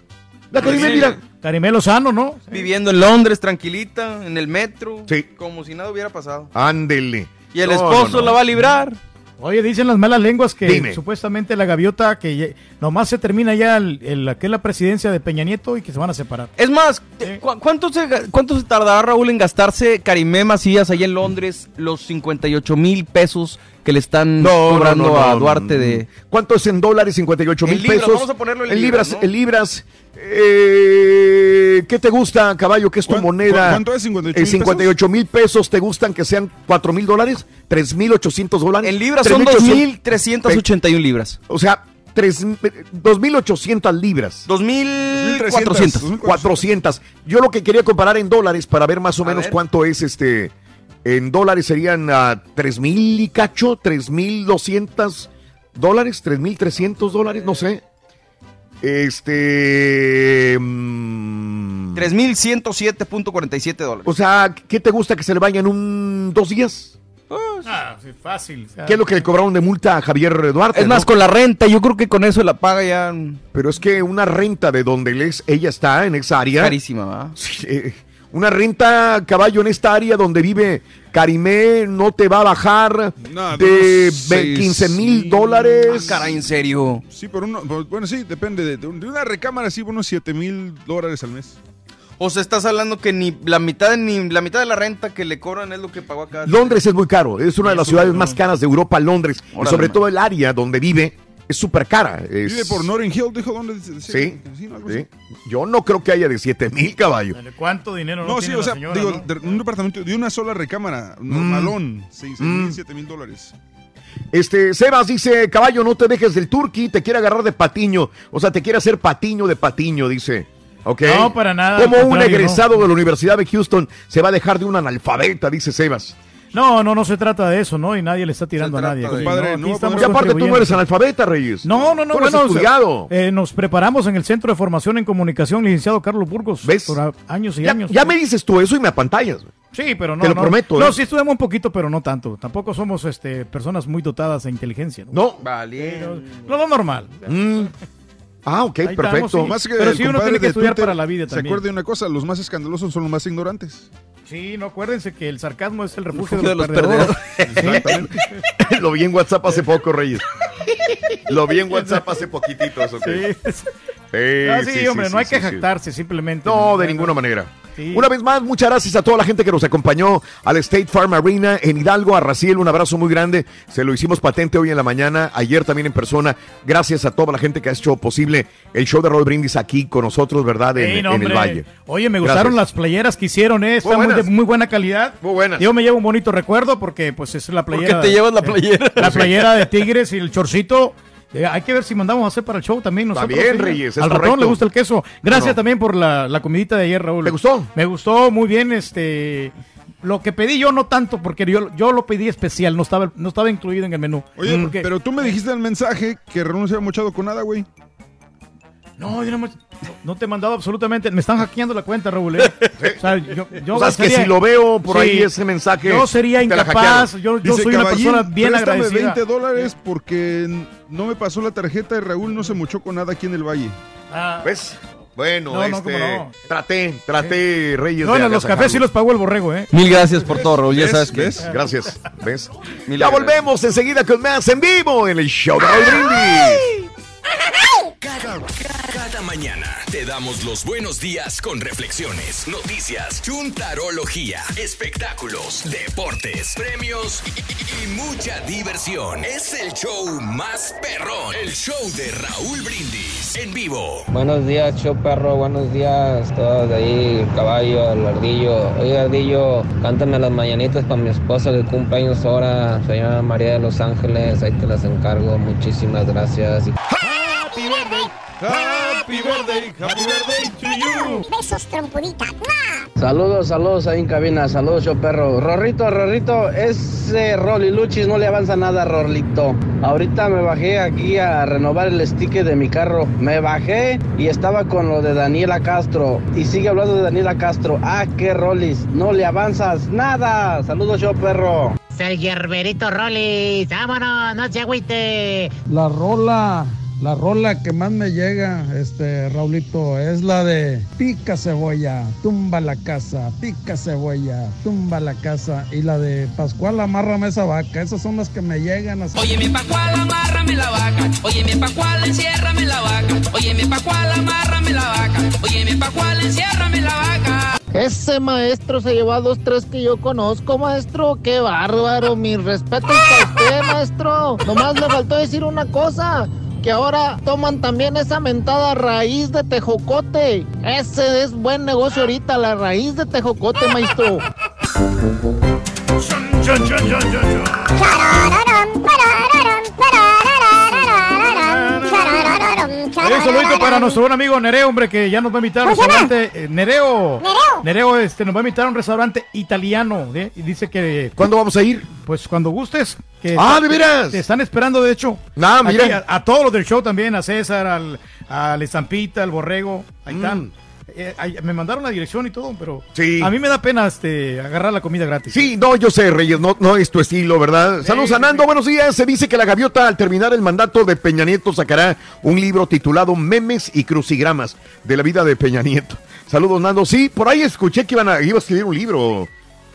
La Carimé, Sí. mira. Carimé Lozano, ¿no? Viviendo en Londres, tranquilita, en el metro. Sí. Como si nada hubiera pasado. Ándele. Y el No, esposo no, no. la va a librar. Oye, dicen las malas lenguas que Dime. supuestamente la gaviota, que nomás se termina ya el, el- la que es la presidencia de Peña Nieto y que se van a separar. Es más, ¿cu- ¿cuánto se, ¿cuánto se tardará Raúl en gastarse Karimé Macías allá en Londres los 58 mil pesos que le están No, no, cobrando no, a no, Duarte no. de... ¿Cuánto es en dólares? 58 mil pesos. vamos a ponerlo en en libras, libras. ¿no? En libras. Eh, ¿Qué te gusta, caballo? ¿Qué es tu ¿Cuán- moneda? cu- cuánto es 58 Eh, mil 58 mil pesos. ¿Te gustan que sean 4 mil dólares? ¿3 mil 800 dólares? En libras son 2.381 libras. O sea, 3, 2.800 libras. 2.400. 400. Yo lo que quería comparar en dólares para ver más o A menos ver. cuánto es este. En dólares serían a 3 mil y cacho, 3 mil 200 dólares, 3 mil 300 dólares, no sé. Este. mm, 3.107.47 dólares. o sea, ¿qué te gusta que se le vayan un dos días? Ah, sí, fácil. o sea, ¿Qué es lo que le cobraron de multa a Javier Duarte? Es más, no? con la renta, yo creo que con eso la paga ya... Pero es que una renta de donde él es- ella está, en esa área. Carísima, ¿va? Sí, eh, una renta, caballo, en esta área donde vive Karimé, no te va a bajar de de unos ve- seis 15 mil dólares. Ah, Caray, en serio. Sí, pero uno, bueno, sí, depende. De, de una recámara, sí, unos 7 mil dólares al mes. O sea, estás hablando que ni la mitad ni la mitad de la renta que le cobran es lo que pagó acá. Londres es muy caro, es una de las ciudades más caras de Europa, Londres. y sobre man. todo el área donde vive es súper cara. es- Vive por Northern Hill, dijo dónde. Sí. Yo no creo que haya de 7 mil caballos. ¿Cuánto dinero no, No, sí, o sea, señora, digo, no? de un departamento de una sola recámara, normalón, seis mil, siete mil dólares. Este, Sebas dice, caballo, no te dejes del turqui, te quiere agarrar de patiño. O sea, te quiere hacer patiño de patiño, dice. ¿Ok? No, para nada, Como un egresado de la Universidad de Houston se va a dejar de un analfabeta, dice Sebas. No, no, no se trata de eso, ¿no? Y nadie le está tirando a nadie. Compadre, no poder- Y aparte tú no eres analfabeta, Reyes. No, no, no, Tú bueno, estudiado. eh, nos preparamos en el Centro de Formación en Comunicación, licenciado Carlos Burgos. ¿Ves? Por años y Ya, años. ya me dices tú eso y me apantallas. Sí, pero no. Te lo no. prometo, No, ¿eh? sí estudiamos un poquito, pero no tanto. Tampoco somos este, personas muy dotadas de inteligencia. No. No. No, lo normal. Ah, ok, Ahí perfecto. estamos, sí. Más que Pero el sí uno tiene que de estudiar Twitter para la vida Se también. acuerde de una cosa, los más escandalosos son los más ignorantes. Sí, no acuérdense que el sarcasmo es el refugio, refugio de los, de los perdedores. Exactamente. Lo vi en WhatsApp hace poco, Reyes. Lo vi en WhatsApp hace poquitito, eso. que- Sí, Ah, sí, sí, hombre, sí, no hay sí, que sí. jactarse, simplemente. No, de ninguna manera. Sí. Una vez más, muchas gracias a toda la gente que nos acompañó al State Farm Arena en Hidalgo, a Raciel, un abrazo muy grande. Se lo hicimos patente hoy en la mañana, ayer también en persona. Gracias a toda la gente que ha hecho posible el show de Roll Brindis aquí con nosotros, ¿verdad? En, Sí, no, en el. Valle. Oye, me Gracias. gustaron las playeras que hicieron, ¿eh? Están muy, de buenas. muy buena calidad. Muy buenas. Yo me llevo un bonito recuerdo porque, pues, es la playera. te llevas la playera? La playera de Tigres y el chorcito. Eh, hay que ver si mandamos a hacer para el show también nosotros. bien, sí. Reyes, es Al ratón le gusta el queso. Gracias No. también por la, la comidita de ayer, Raúl. ¿Te gustó? Me gustó muy bien, este... Lo que pedí yo no tanto, porque yo, yo lo pedí especial, no estaba, no estaba incluido en el menú. Oye, Porque- pero tú me dijiste en el mensaje que Raúl no se había mochado con nada, güey. No, yo no, me- no te he mandado absolutamente. Me están hackeando la cuenta, Raúl. ¿eh? O sea, yo, yo O sea, es que si lo veo por ahí ese mensaje, Yo sería incapaz. Yo, yo Dice, soy una "Caballín, persona bien agradecida. 20 dólares porque no me pasó la tarjeta y Raúl no se mochó con nada aquí en el Valle. Ah. ¿Ves? Bueno, No, no, este, cómo no. traté, traté, Reyes. No, de no, los cafés sí los pagó el borrego, ¿eh? Mil gracias por todo, Raúl. Ya sabes que. ¿Ves? Gracias. ¿Ves? Mil ya gracias. volvemos enseguida con más en vivo en el show de Raúl Brindis. Cada, cada mañana te damos los buenos días con reflexiones, noticias, chuntarología, espectáculos, deportes, premios y, y- y mucha diversión. Es el show más perrón, el show de Raúl Brindis en vivo. Buenos días, show perro, buenos días, todos de ahí, el caballo, el ardillo. Oye, ardillo, cántame las mañanitas para mi esposa que cumple años ahora, se llama María de los Ángeles, ahí te las encargo, muchísimas gracias. Happy birthday, happy birthday, happy birthday to you. Besos, trompudita. Saludos, saludos ahí en cabina, saludos, show perro. Rorrito, Rorrito, ese Rolly Luchis no le avanza nada, Rorlito. Ahorita me bajé aquí a renovar el sticker de mi carro. Me bajé y estaba con lo de Daniela Castro. Y sigue hablando de Daniela Castro. Ah, qué Rollis, no le avanzas nada. Saludos, show perro. El hierberito Rollis, vámonos, no se agüite. La rola, la rola que más me llega, este Raulito, es la de pica cebolla, tumba la casa, pica cebolla, tumba la casa. Y la de Pascual, amárrame esa vaca. Esas son las que me llegan así. Oye, mi Pascual, amárrame la vaca. Oye, mi Pascual, enciérrame la vaca. Oye, mi Pascual, amárrame la vaca. Oye, mi Pascual, enciérrame la vaca. Ese maestro se llevó a dos, tres que yo conozco, maestro. Qué bárbaro. Mi respeto para usted, maestro. Nomás le faltó decir una cosa. Que ahora toman también esa mentada raíz de tejocote. Ese es buen negocio ahorita, la raíz de tejocote, maestro. Un saludito para nuestro buen amigo Nereo, hombre, que ya nos va a invitar a un ¿Cómo se llama? restaurante. eh, Nereo. Nereo. Nereo, este, nos va a invitar a un restaurante italiano. ¿eh? Y dice que. ¿Cuándo vamos a ir? Pues cuando gustes. Que Ah, ¿de veras? Te están esperando, de hecho. Mira. Aquí, a, a todos los del show también, a César, al, al Estampita, al Borrego. Ahí están. Eh, me mandaron la dirección y todo, pero. Sí. a mí me da pena este, agarrar la comida gratis. Sí, no, yo sé, Reyes, no, no es tu estilo, ¿verdad? Saludos a Nando, buenos días. Se dice que la gaviota al terminar el mandato de Peña Nieto sacará un libro titulado Memes y Crucigramas de la vida de Peña Nieto. Saludos, Nando. Sí, por ahí escuché que iban a, iba a escribir un libro.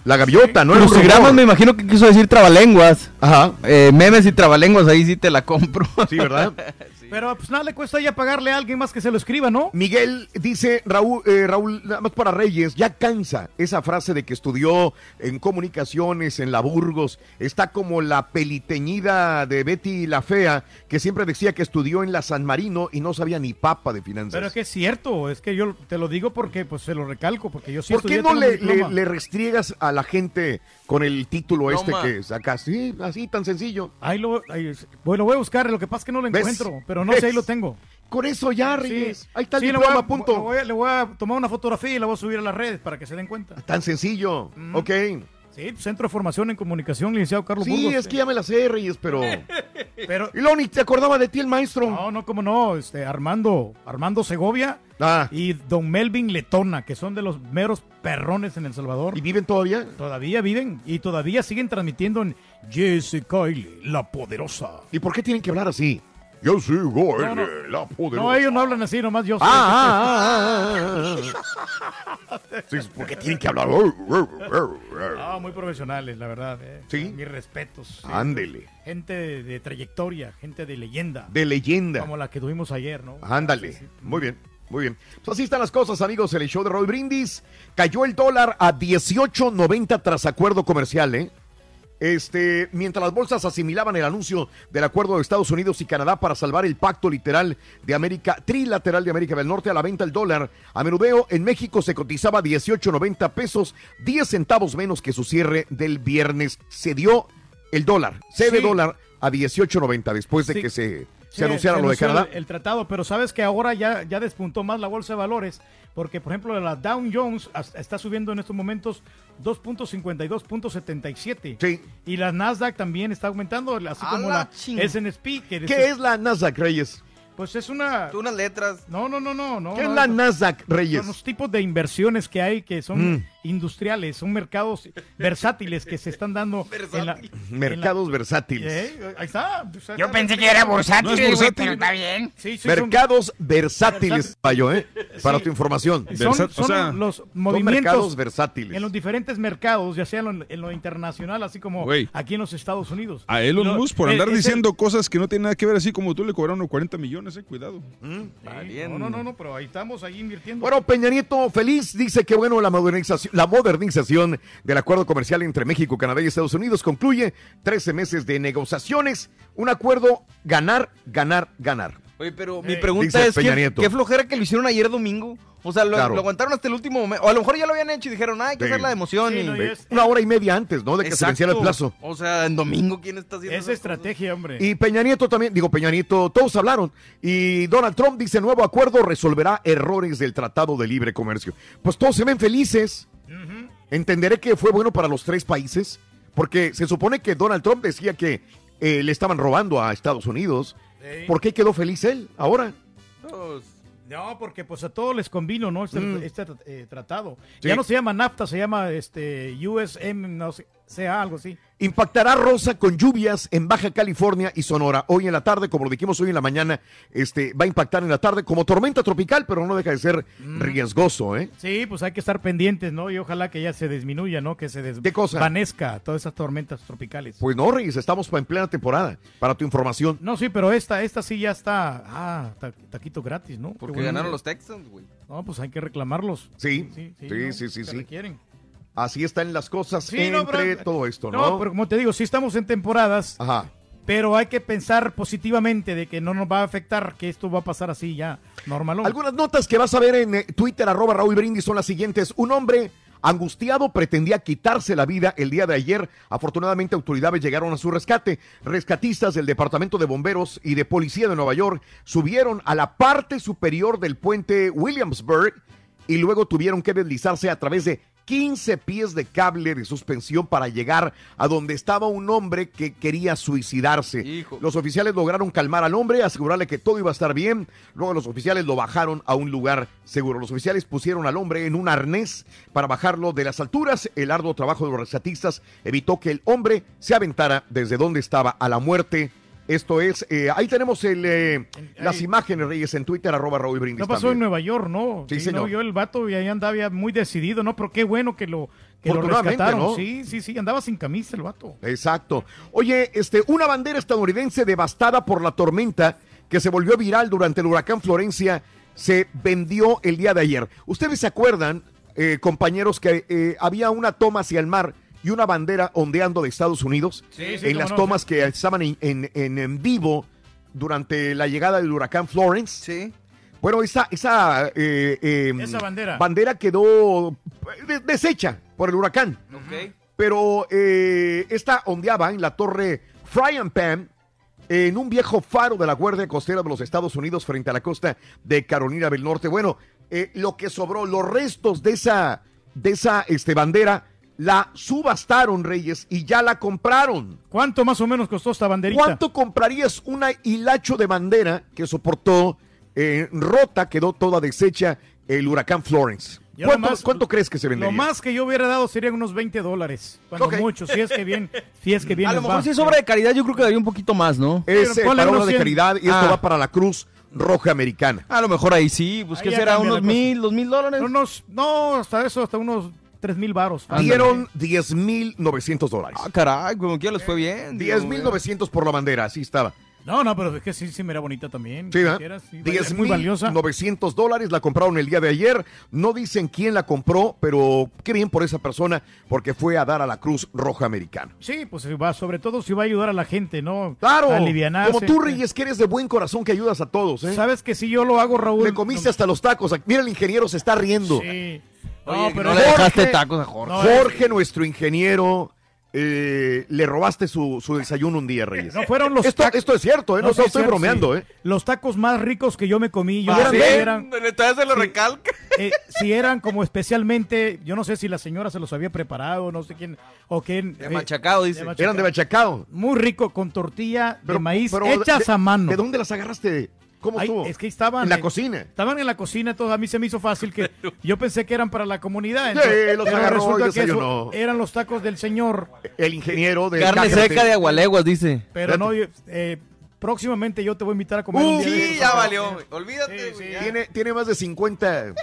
La gaviota, ¿no? Crucigramas me imagino que quiso decir trabalenguas. Ajá. Eh, memes y trabalenguas, ahí sí te la compro. Sí, ¿verdad? Pero pues nada le cuesta ya pagarle a alguien más que se lo escriba, ¿no? Miguel dice, Raúl, eh, Raúl, nada más para Reyes, ya cansa esa frase de que estudió en comunicaciones en la Burgos. Está como la peliteñida de Betty la Fea, que siempre decía que estudió en la San Marino y no sabía ni papa de finanzas. Pero es que es cierto, es que yo te lo digo porque pues se lo recalco, porque yo sí ¿Por qué no le, restriegas a la gente con el título este que sacas? Sí, así tan sencillo. Ahí lo, ahí, bueno, voy a buscar, lo que pasa es que no lo ¿Ves? encuentro, pero no sé, ahí lo tengo. Con eso ya, Reyes. Ahí está el le diploma, voy a- punto. Le voy, a, le voy a tomar una fotografía y la voy a subir a las redes para que se den cuenta. Tan sencillo. Ok. Sí, Centro de Formación en Comunicación, licenciado Carlos Sí, Burgos. es que ya me la sé, Reyes, pero... Pero, y luego ni te acordaba de ti el maestro. No, no, cómo no, este, Armando, Armando Segovia Ah. y Don Melvin Letona, que son de los meros perrones en El Salvador. ¿Y viven todavía? Todavía viven y todavía siguen transmitiendo en Jesse Kyle, la poderosa. ¿Y por qué tienen que hablar así? Yo sigo No, no. la poderosa. No, ellos no hablan así, nomás yo. Ah, ah, ah, ah, ah. Sí, ¿Por qué tienen que hablar? Ah, muy profesionales, la verdad. eh. Sí. Mis respetos. Ándele. Gente de, de trayectoria, gente de leyenda. De leyenda. Como la que tuvimos ayer, ¿no? Ándale. Muy bien. Muy bien. Pues así están las cosas, amigos. En el show de Roy Brindis cayó el dólar a 18.90 tras acuerdo comercial, ¿eh? Este, mientras las bolsas asimilaban el anuncio del acuerdo de Estados Unidos y Canadá para salvar el pacto literal de América, trilateral de América del Norte a la venta el dólar, a menudeo en México se cotizaba 18.90 pesos, 10 centavos menos que su cierre del viernes. Se dio el dólar, se Sí. dólar a 18.90 después de Sí. que se, se anunciara se lo de Canadá. El, el tratado, pero sabes que ahora ya, ya despuntó más la bolsa de valores, porque por ejemplo la Dow Jones está subiendo en estos momentos 2.52.77. Sí. Y la Nasdaq también está aumentando, así ¡A como la la S&P. Que ¿Qué es la Nasdaq, Reyes? Pues es una... Unas letras. No, no, no, no. no ¿Qué es la no. Nasdaq, Reyes? Son los tipos de inversiones que hay que son Mm. Industriales, son mercados versátiles que se están dando en la, Mercados versátiles. Eh, Ahí está. pues, Yo está. pensé que era bursátil, No es güey, bursátil. pero está bien. Sí, sí, son- Mercados versátiles, Payo, ¿eh? Para Sí. tu información. Son, son los movimientos mercados versátiles. en los diferentes mercados, ya sea en lo, en lo internacional, así como Güey. aquí en los Estados Unidos. A Elon Lo- Musk por eh, andar diciendo cosas que no tienen nada que ver, así como tú le cobraron 40 millones, eh, cuidado. Sí, No, no, no, no, pero ahí estamos, ahí invirtiendo. Bueno, Peña Nieto feliz dice que bueno la modernización, la modernización del acuerdo comercial entre México, Canadá y Estados Unidos concluye 13 meses de negociaciones, un acuerdo ganar, ganar, ganar. Oye, pero Eh, mi pregunta es, Peña ¿qué, Nieto. qué flojera que lo hicieron ayer domingo? O sea, lo, Claro. lo aguantaron hasta el último momento. O a lo mejor ya lo habían hecho y dijeron, ah, hay que Sí. hacer la emoción. Sí, y... no, y es- Una hora y media antes, ¿no? De que se venciera el plazo. O sea, en domingo, ¿quién está haciendo Esa estrategia, hombre. Y Peña Nieto también, digo Peña Nieto, todos hablaron. Y Donald Trump dice, nuevo acuerdo resolverá errores del Tratado de Libre Comercio. Pues todos se ven felices. Entenderé que fue bueno para los tres países, porque se supone que Donald Trump decía que eh, le estaban robando a Estados Unidos. Sí. ¿Por qué quedó feliz él ahora? Pues, No, porque pues a todos les convino, ¿no? Este, Mm. este, eh, tratado. Sí. Ya no se llama NAFTA, se llama este USM, no sé, sea algo así. Impactará Rosa con lluvias en Baja California y Sonora. Hoy en la tarde, como lo dijimos hoy en la mañana, este, va a impactar en la tarde como tormenta tropical, pero no deja de ser Mm. riesgoso, ¿eh? Sí, pues hay que estar pendientes, ¿no? Y ojalá que ya se disminuya, ¿no? Que se desvanezca todas esas tormentas tropicales. Pues no, Reyes, estamos en plena temporada, para tu información. No, sí, pero esta, esta sí ya está, ah, ta- taquito gratis, ¿no? Porque bueno. ganaron los Texans, güey. No, pues hay que reclamarlos. Sí, sí, sí, ¿no? sí, sí, Se sí. Así están las cosas Sí, entre no, pero- todo esto, ¿no? No, pero como te digo, sí estamos en temporadas, Ajá. pero hay que pensar positivamente de que no nos va a afectar, que esto va a pasar así ya, normal. Algunas notas que vas a ver en eh, Twitter, arroba Raúl Brindis, son las siguientes. Un hombre angustiado pretendía quitarse la vida el día de ayer. Afortunadamente, autoridades llegaron a su rescate. Rescatistas del Departamento de Bomberos y de Policía de Nueva York subieron a la parte superior del puente Williamsburg y luego tuvieron que deslizarse a través de 15 pies de cable de suspensión para llegar a donde estaba un hombre que quería suicidarse. Los oficiales lograron calmar al hombre, asegurarle que todo iba a estar bien. Luego los oficiales lo bajaron a un lugar seguro. Los oficiales pusieron al hombre en un arnés para bajarlo de las alturas. El arduo trabajo de los rescatistas evitó que el hombre se aventara desde donde estaba a la muerte Esto es, eh, ahí tenemos el, eh, las imágenes, Reyes, en Twitter, arroba Raúl Brindis. No pasó también. en Nueva York, ¿no? Sí, no, señor. yo el vato y ahí andaba muy decidido, ¿no? Pero qué bueno que lo, que lo rescataron. ¿no? Sí, sí, sí, andaba sin camisa el vato. Exacto. Oye, este, una bandera estadounidense devastada por la tormenta que se volvió viral durante el huracán Florencia se vendió el día de ayer. ¿Ustedes se acuerdan, eh, compañeros, que eh, había una toma hacia el mar y una bandera ondeando de Estados Unidos? Sí, sí, en las no, tomas que estaban en, en- en- en vivo durante la llegada del huracán Florence. Sí. Bueno, esa, esa, eh, eh, Esa bandera. bandera quedó de- deshecha por el huracán. Pero eh, esta ondeaba en la torre Frying Pan, en un viejo faro de la Guardia Costera de los Estados Unidos frente a la costa de Carolina del Norte. Bueno, eh, lo que sobró, los restos de esa, de esa este, bandera, la subastaron, Reyes, y ya la compraron. ¿Cuánto más o menos costó esta banderita? ¿Cuánto comprarías una hilacho de bandera que soportó eh, rota, quedó toda deshecha el huracán Florence? ¿Cuánto, nomás- cuánto crees que se vendería? Lo más que yo hubiera dado serían unos 20 dólares. Cuando mucho, si es que bien, si es que bien A lo mejor va. si es obra de caridad, yo creo que daría un poquito más, ¿no? Es eh, para obra de 100. caridad y esto Ah. va para la Cruz Roja Americana. A lo mejor ahí sí, pues Ahí que será unos mil, dos mil dólares. Unos, no, hasta eso, hasta unos 3 mil varos. Dieron 10.900 dólares. Ah, caray, como que les fue bien. digo, 10.900 por la bandera, así estaba. No, no, pero es que sí, sí me era bonita también. Sí, ¿verdad? Quisiera, sí, muy valiosa. 10.900 dólares, la compraron el día de ayer. No dicen quién la compró, pero qué bien por esa persona, porque fue a dar a la Cruz Roja Americana. Sí, pues va, sobre todo si va a ayudar a la gente, ¿no? Claro, A alivianarse. como tú, Reyes, que eres de buen corazón, que ayudas a todos. ¿eh? Sabes que si yo lo hago, Raúl. Le comiste hasta los tacos. Mira, el ingeniero se está riendo. Sí. Oye, que no le dejaste tacos a Jorge. No, Jorge, nuestro ingeniero, eh, le robaste su, su desayuno un día, Reyes. No fueron los esto, tacos- esto es cierto, ¿eh? no, No, sí, no estoy cierto, bromeando. sí. ¿eh? Los tacos más ricos que yo me comí, yo Ah, no eran, Todavía se lo Sí. recalca. eh, si eran como especialmente, yo no sé si la señora se los había preparado, no sé quién, o quién. De machacado, dice. Eran de bachacao. Muy rico, con tortilla Pero- de maíz pero hechas de- a mano. ¿De dónde las agarraste? ¿Cómo Ay, estuvo? es que estaban En la eh, cocina. Estaban en la cocina, entonces a mí se me hizo fácil que yo pensé que eran para la comunidad. Sí, los pero agarró y resulta que eso eran los tacos del señor, El ingeniero de Carne seca de agualeguas, dice. pero no, eh, próximamente yo te voy a invitar a comer un Uh, día de Sí, ya valió. güey. Olvídate, güey, ya. Tiene, tiene más de 50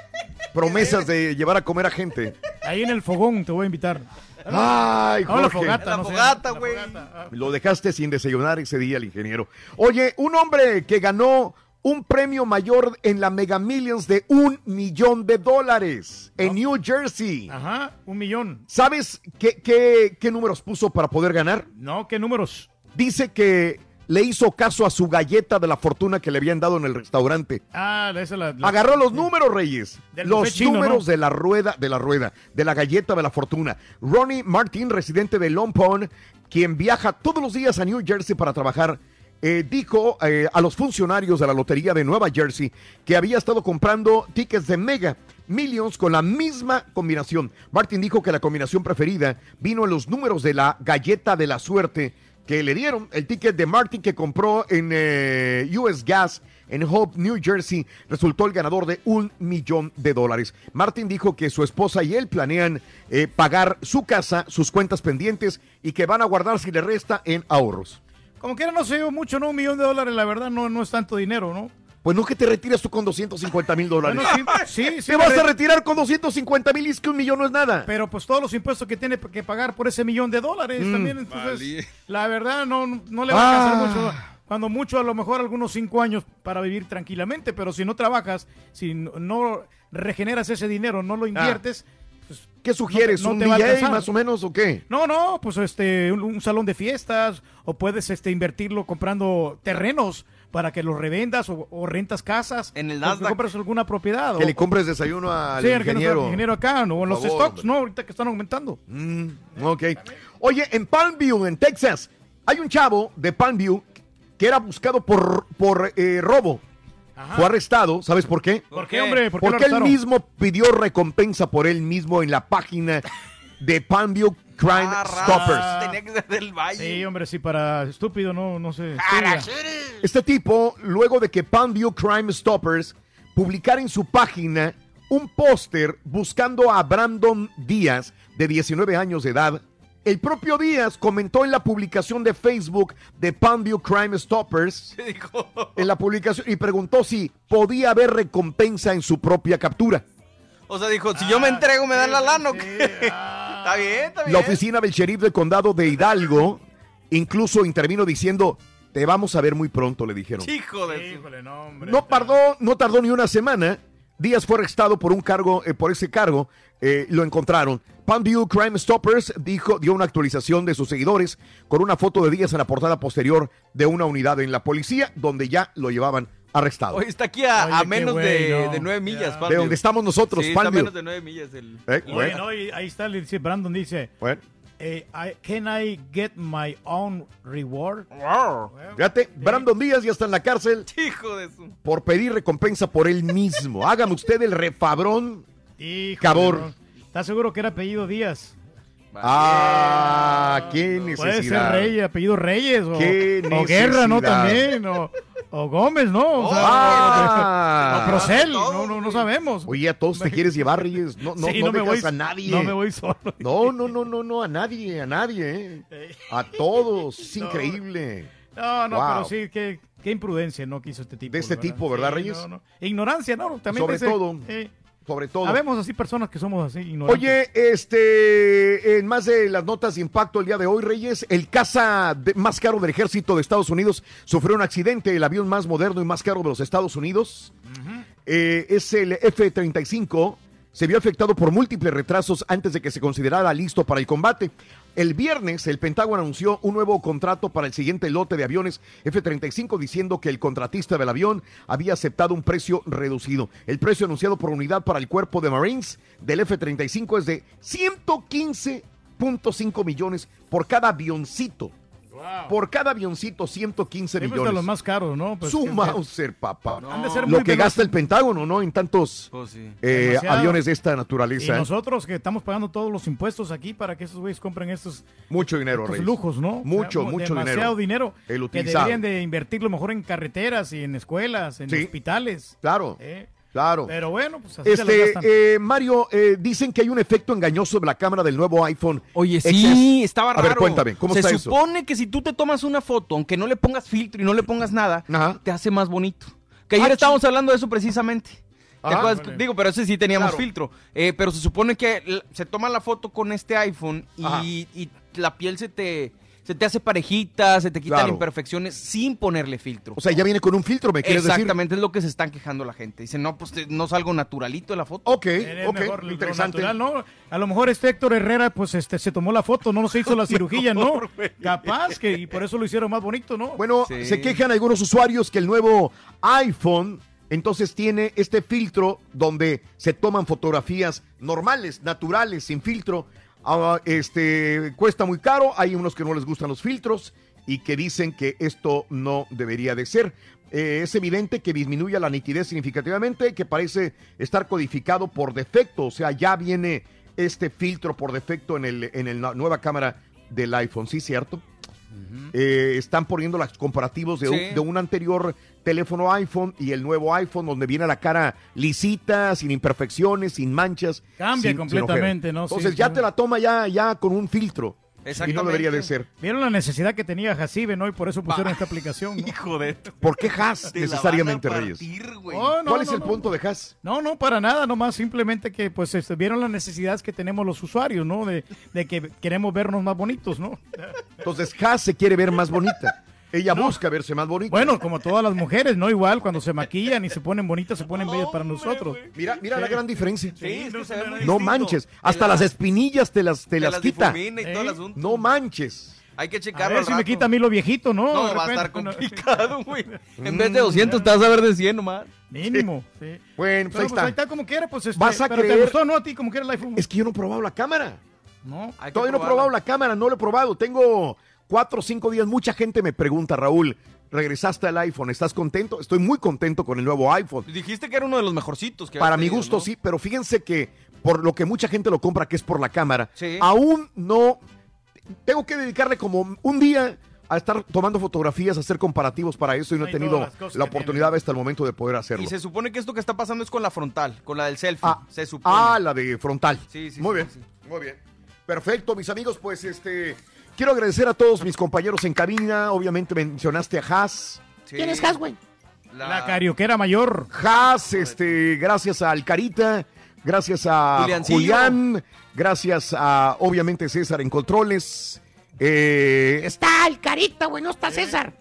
promesas de llevar a comer a gente. Ahí en el fogón te voy a invitar. Ay, No, la Jorge. fogata, La no sé. fogata, La güey. fogata, ah. Lo dejaste sin desayunar ese día el ingeniero. Oye, un hombre que ganó un premio mayor en la Mega Millions de un millón de dólares en New Jersey. Ajá, un millón. ¿Sabes qué, qué, qué números puso para poder ganar? No, ¿qué números? Dice que le hizo caso a su galleta de la fortuna que le habían dado en el restaurante. Ah, esa es la, la- Agarró los números, Reyes. Los chino, números ¿no? de la rueda, de la rueda, de la galleta de la fortuna. Ronnie Martin, residente de Long Pond, quien viaja todos los días a New Jersey para trabajar, eh, dijo eh, a los funcionarios de la lotería de Nueva Jersey que había estado comprando tickets de Mega Millions con la misma combinación. Martin dijo que la combinación preferida vino en los números de la galleta de la suerte que le dieron el ticket de Martin que compró en eh, US Gas en Hope, New Jersey, resultó el ganador de un millón de dólares. Martin dijo que su esposa y él planean eh, pagar su casa, sus cuentas pendientes y que van a guardar si le resta en ahorros. Como quiera no se dio mucho, ¿no? Un millón de dólares, la verdad, no, no es tanto dinero, ¿no? Pues no que te retiras tú con 250 mil dólares. Bueno, sí, sí, sí. te vas a re- retirar con 250 mil y es que un millón no es nada. Pero pues todos los impuestos que tiene que pagar por ese millón de dólares Mm. también, entonces, Vale. la verdad no, no le va a alcanzar Ah. mucho. Cuando mucho, a lo mejor algunos cinco años para vivir tranquilamente, pero si no trabajas, si no- regeneras ese dinero, no lo inviertes, pues, ¿Qué sugieres? no no ¿Un DJ más o menos o qué? No, no, pues este, un, un salón de fiestas, o puedes este, invertirlo comprando terrenos para que los revendas, o, o rentas casas. En el o que Nasdaq. compras alguna propiedad. Que o- le compres desayuno al Sí, no sea ingeniero. ingeniero acá, ¿no? O en los favor, stocks, ¿no? Ahorita que están aumentando. Mm, ok. Oye, en Palmview, en Texas, hay un chavo de Palmview que era buscado por, por eh, robo. Fue arrestado, ¿sabes por qué? ¿Por qué, hombre? ¿Por qué lo Porque él mismo pidió recompensa por él mismo en la página de Palmview Crime Stoppers. Tenía que ser del valle. Sí, hombre, sí, para estúpido, no, no sé. Este tipo, luego de que Palmview Crime Stoppers publicara en su página un póster buscando a Brandon Díaz, de 19 años de edad, El propio Díaz comentó en la publicación de Facebook de Palmview Crime Stoppers, en la publicación, y preguntó si podía haber recompensa en su propia captura. O sea, dijo, si yo me entrego, ¿me dan la lana está bien, está bien. La oficina del sheriff del condado de Hidalgo incluso intervino diciendo, te vamos a ver muy pronto, le dijeron. Hijo de... Híjole, no, hombre. No tardó, no tardó ni una semana. Díaz fue arrestado por un cargo, eh, por ese cargo, eh, lo encontraron. Palmview Crime Stoppers dijo, dio una actualización de sus seguidores con una foto de Díaz en la portada posterior de una unidad en la policía, donde ya lo llevaban arrestado. Oye, está aquí a, Oye, menos güey, de, no. de nueve millas, Ya. Palmview. De donde estamos nosotros, sí, está a menos de nueve millas. El... Eh, Oye, bueno, no, y ahí está, le dice, Brandon dice, bueno. eh, I- can I get my own reward? Fíjate, Brandon Díaz ya está en la cárcel Hijo de su... por pedir recompensa por él mismo. Hágame usted el refabrón. Híjole, Cabor. no. ¿Estás seguro que era apellido Díaz? Ah, qué Puede ser necesidad. Reyes, apellido Reyes o, Qué o Guerra, ¿no? necesidad. También, o, o Gómez, ¿no? O sea, Ah. o Procel, no, no, no sabemos. Oye, a todos te quieres llevar, Reyes. No, no, Sí, no, no me voy- a nadie. no me voy solo. No, no, no, no, no, a nadie, a nadie, ¿eh? A todos. Es increíble. No, no, Wow. pero sí, qué, qué imprudencia no quiso este tipo. De este ¿verdad? tipo, ¿verdad, Sí, Reyes? no, no. Ignorancia, ¿no? También Sobre dice- todo. eh, Sobre todo. Habemos así personas que somos así ignorantes. Oye, este, en más de las notas de impacto el día de hoy, Reyes, el caza de- más caro del ejército de Estados Unidos sufrió un accidente, el avión más moderno y más caro de los Estados Unidos. Eh, es el F-35. Se vio afectado por múltiples retrasos antes de que se considerara listo para el combate. El viernes, el Pentágono anunció un nuevo contrato para el siguiente lote de aviones F-35, diciendo que el contratista del avión había aceptado un precio reducido. El precio anunciado por unidad para el cuerpo de Marines del F-35 es de 115.5 millones por cada avioncito. Por cada avioncito, 115 Sí, pues, millones. de los más caros, ¿no? Pues, Su Mauser, papá. Han de ser Lo muy que gasta el Pentágono, ¿no? En tantos Pues sí. eh, aviones de esta naturaleza. ¿eh? nosotros que estamos pagando todos los impuestos aquí para que esos güeyes compren estos, Mucho dinero, estos Reyes. lujos, ¿no? Mucho, O sea, mucho demasiado dinero. El que utilizado. deberían de invertirlo mejor en carreteras y en escuelas, en Sí. hospitales. Claro, Eh, claro. Pero bueno, pues así se Este, gastan. eh, Mario, eh, dicen que hay un efecto engañoso de la cámara del nuevo iPhone. Oye, XS. sí, estaba raro. A ver, cuéntame, ¿cómo Se está eso? supone que si tú te tomas una foto, aunque no le pongas filtro y no le pongas nada, te hace más bonito. Que ayer Ah, estábamos hablando de eso precisamente. ¿Te acuerdas? vale. Digo, pero ese sí teníamos Claro. filtro. Eh, pero se supone que se toma la foto con este iPhone y la piel se te, se te hace parejita, se te quitan Claro. imperfecciones sin ponerle filtro. O sea, ya viene con un filtro, ¿me quieres decir? Exactamente, es lo que se están quejando la gente. Dicen, no, pues te- no salgo naturalito en la foto. Ok, mejor lo natural, ¿no? A lo mejor este Héctor Herrera, pues este se tomó la foto, no se hizo la cirugía, ¿no? Capaz que y por eso lo hicieron más bonito, ¿no? Bueno, se quejan algunos usuarios que el nuevo iPhone entonces tiene este filtro donde se toman fotografías normales, naturales, sin filtro. Ah, este cuesta muy caro, hay unos que no les gustan los filtros y que dicen que esto no debería de ser. Eh, es evidente que disminuye la nitidez significativamente, que parece estar codificado por defecto, o sea, ya viene este filtro por defecto en el en la nueva cámara del iPhone, ¿sí cierto? Eh, están poniendo los comparativos de, un, Sí. de un anterior teléfono iPhone y el nuevo iPhone, donde viene la cara lisita, sin imperfecciones, sin manchas. Cambia sin- completamente. ¿no? Entonces Sí, ya sí. te la toma ya, ya con un filtro. Y no debería de ser. Vieron la necesidad que tenía Jacibe, ¿no? Y por eso pusieron esta aplicación, ¿no? Hijo de... ¿Por qué la necesariamente, Reyes? Oh, no, ¿Cuál es el no. punto de Haas? No, no, para nada, nomás simplemente que pues este, vieron las necesidades que tenemos los usuarios, ¿no? De, de que queremos vernos más bonitos, ¿no? Entonces Haas se quiere ver más bonita. Ella busca verse más bonita. Bueno, como todas las mujeres, ¿no? Igual, cuando se maquillan y se ponen bonitas, se ponen bellas para nosotros. Mira, mira la gran diferencia. Sí, es que se ve No distinto. manches, hasta las espinillas te las, te te las las quita. asunto. No manches. Hay que A checarlo ver al si me quita a mí lo viejito, ¿no? No, va a estar complicado, güey. En vez de 200 te vas a ver de 100 nomás. Mínimo, sí. Bueno, pues Pero, ahí está. como quiera, pues este, Vas a pero te creer- gustó, ¿no? A ti como quiera el iPhone. Es que yo no he probado la cámara. No. Todavía no he probado la cámara, no lo he probado. Tengo cuatro o cinco días. Mucha gente me pregunta, Raúl, regresaste al iPhone, ¿estás contento? Estoy muy contento con el nuevo iPhone. Dijiste que era uno de los mejorcitos. Que Para mi tenido, gusto ¿no? sí, pero fíjense que por lo que mucha gente lo compra, que es por la cámara, Sí. aún no... Tengo que dedicarle como un día a estar tomando fotografías, a hacer comparativos para eso y no he Ay, tenido la oportunidad hasta el momento de poder hacerlo. Y se supone que esto que está pasando es con la frontal, con la del selfie. se supone. Ah, la de frontal. Sí, sí, Muy sí, bien, sí. muy bien. Perfecto, mis amigos, pues este quiero agradecer a todos mis compañeros en cabina. Obviamente mencionaste a Haas. ¿Quién es Has, güey? La, carioquera mayor. Haas, este, gracias a Alcarita, gracias a Juliancillo. Julián, gracias a obviamente César en controles. Eh, Está el carita, güey, no está César.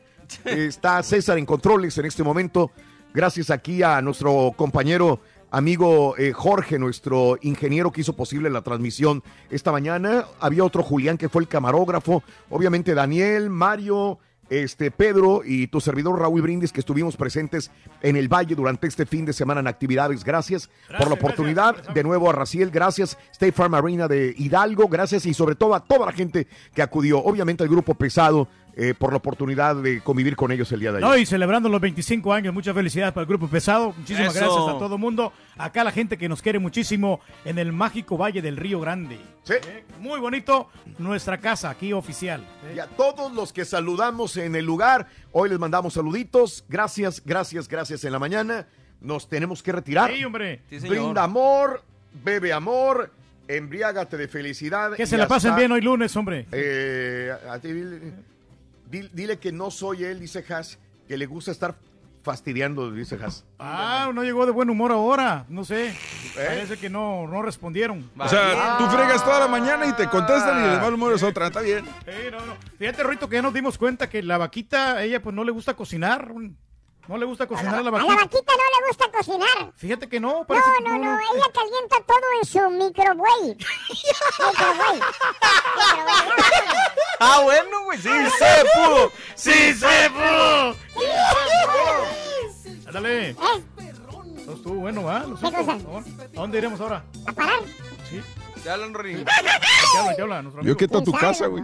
Está César en controles en este momento. Gracias aquí a nuestro compañero, amigo eh, Jorge, nuestro ingeniero que hizo posible la transmisión esta mañana. Había otro Julián que fue el camarógrafo. Obviamente Daniel, Mario, este Pedro y tu servidor Raúl Brindis que estuvimos presentes en el Valle durante este fin de semana en actividades. Gracias, por la oportunidad. De nuevo a Raciel, gracias. State Farm Arena de Hidalgo, gracias y sobre todo a toda la gente que acudió. Obviamente al grupo pesado eh, por la oportunidad de convivir con ellos el día de ayer. No, y celebrando los 25 años, muchas felicidades para el Grupo Pesado. Muchísimas Eso. gracias a todo el mundo. Acá la gente que nos quiere muchísimo en el mágico Valle del Río Grande. Eh, Muy bonito nuestra casa aquí oficial. Y a todos los que saludamos en el lugar, hoy les mandamos saluditos. Gracias, gracias, gracias en la mañana. Nos tenemos que retirar. Sí, hombre. Sí, señor. Brinda amor, bebe amor, embriágate de felicidad. Que se la pasen hasta- bien hoy lunes, hombre. Eh, a ti, dile, que no soy él, dice Haas, que le gusta estar fastidiando, dice Haas. Ah, no llegó de buen humor ahora. No sé. ¿Eh? Parece que no, no respondieron. O sea, tú fregas toda la mañana y te contestan y de mal humor es otra. Está bien. Sí, no, no. Fíjate, Rito, que ya nos dimos cuenta que la vaquita, ella pues no le gusta cocinar. No le gusta cocinar a la A la vaquita. vaquita no le gusta cocinar. Fíjate que no, No, que no, no, ella calienta todo en su microbuey. microbuey. Ah, bueno, güey. Sí se pudo. Sí se pudo. Ándale. ¿Eh? No estuvo bueno, ¿va? Lo ¿Qué cosa? ¿A dónde iremos ahora? ¿A parar? Sí. Te hablan, Rory. ¿Qué habla? ¿Qué habla? Nuestro Yo que está tu casa, güey.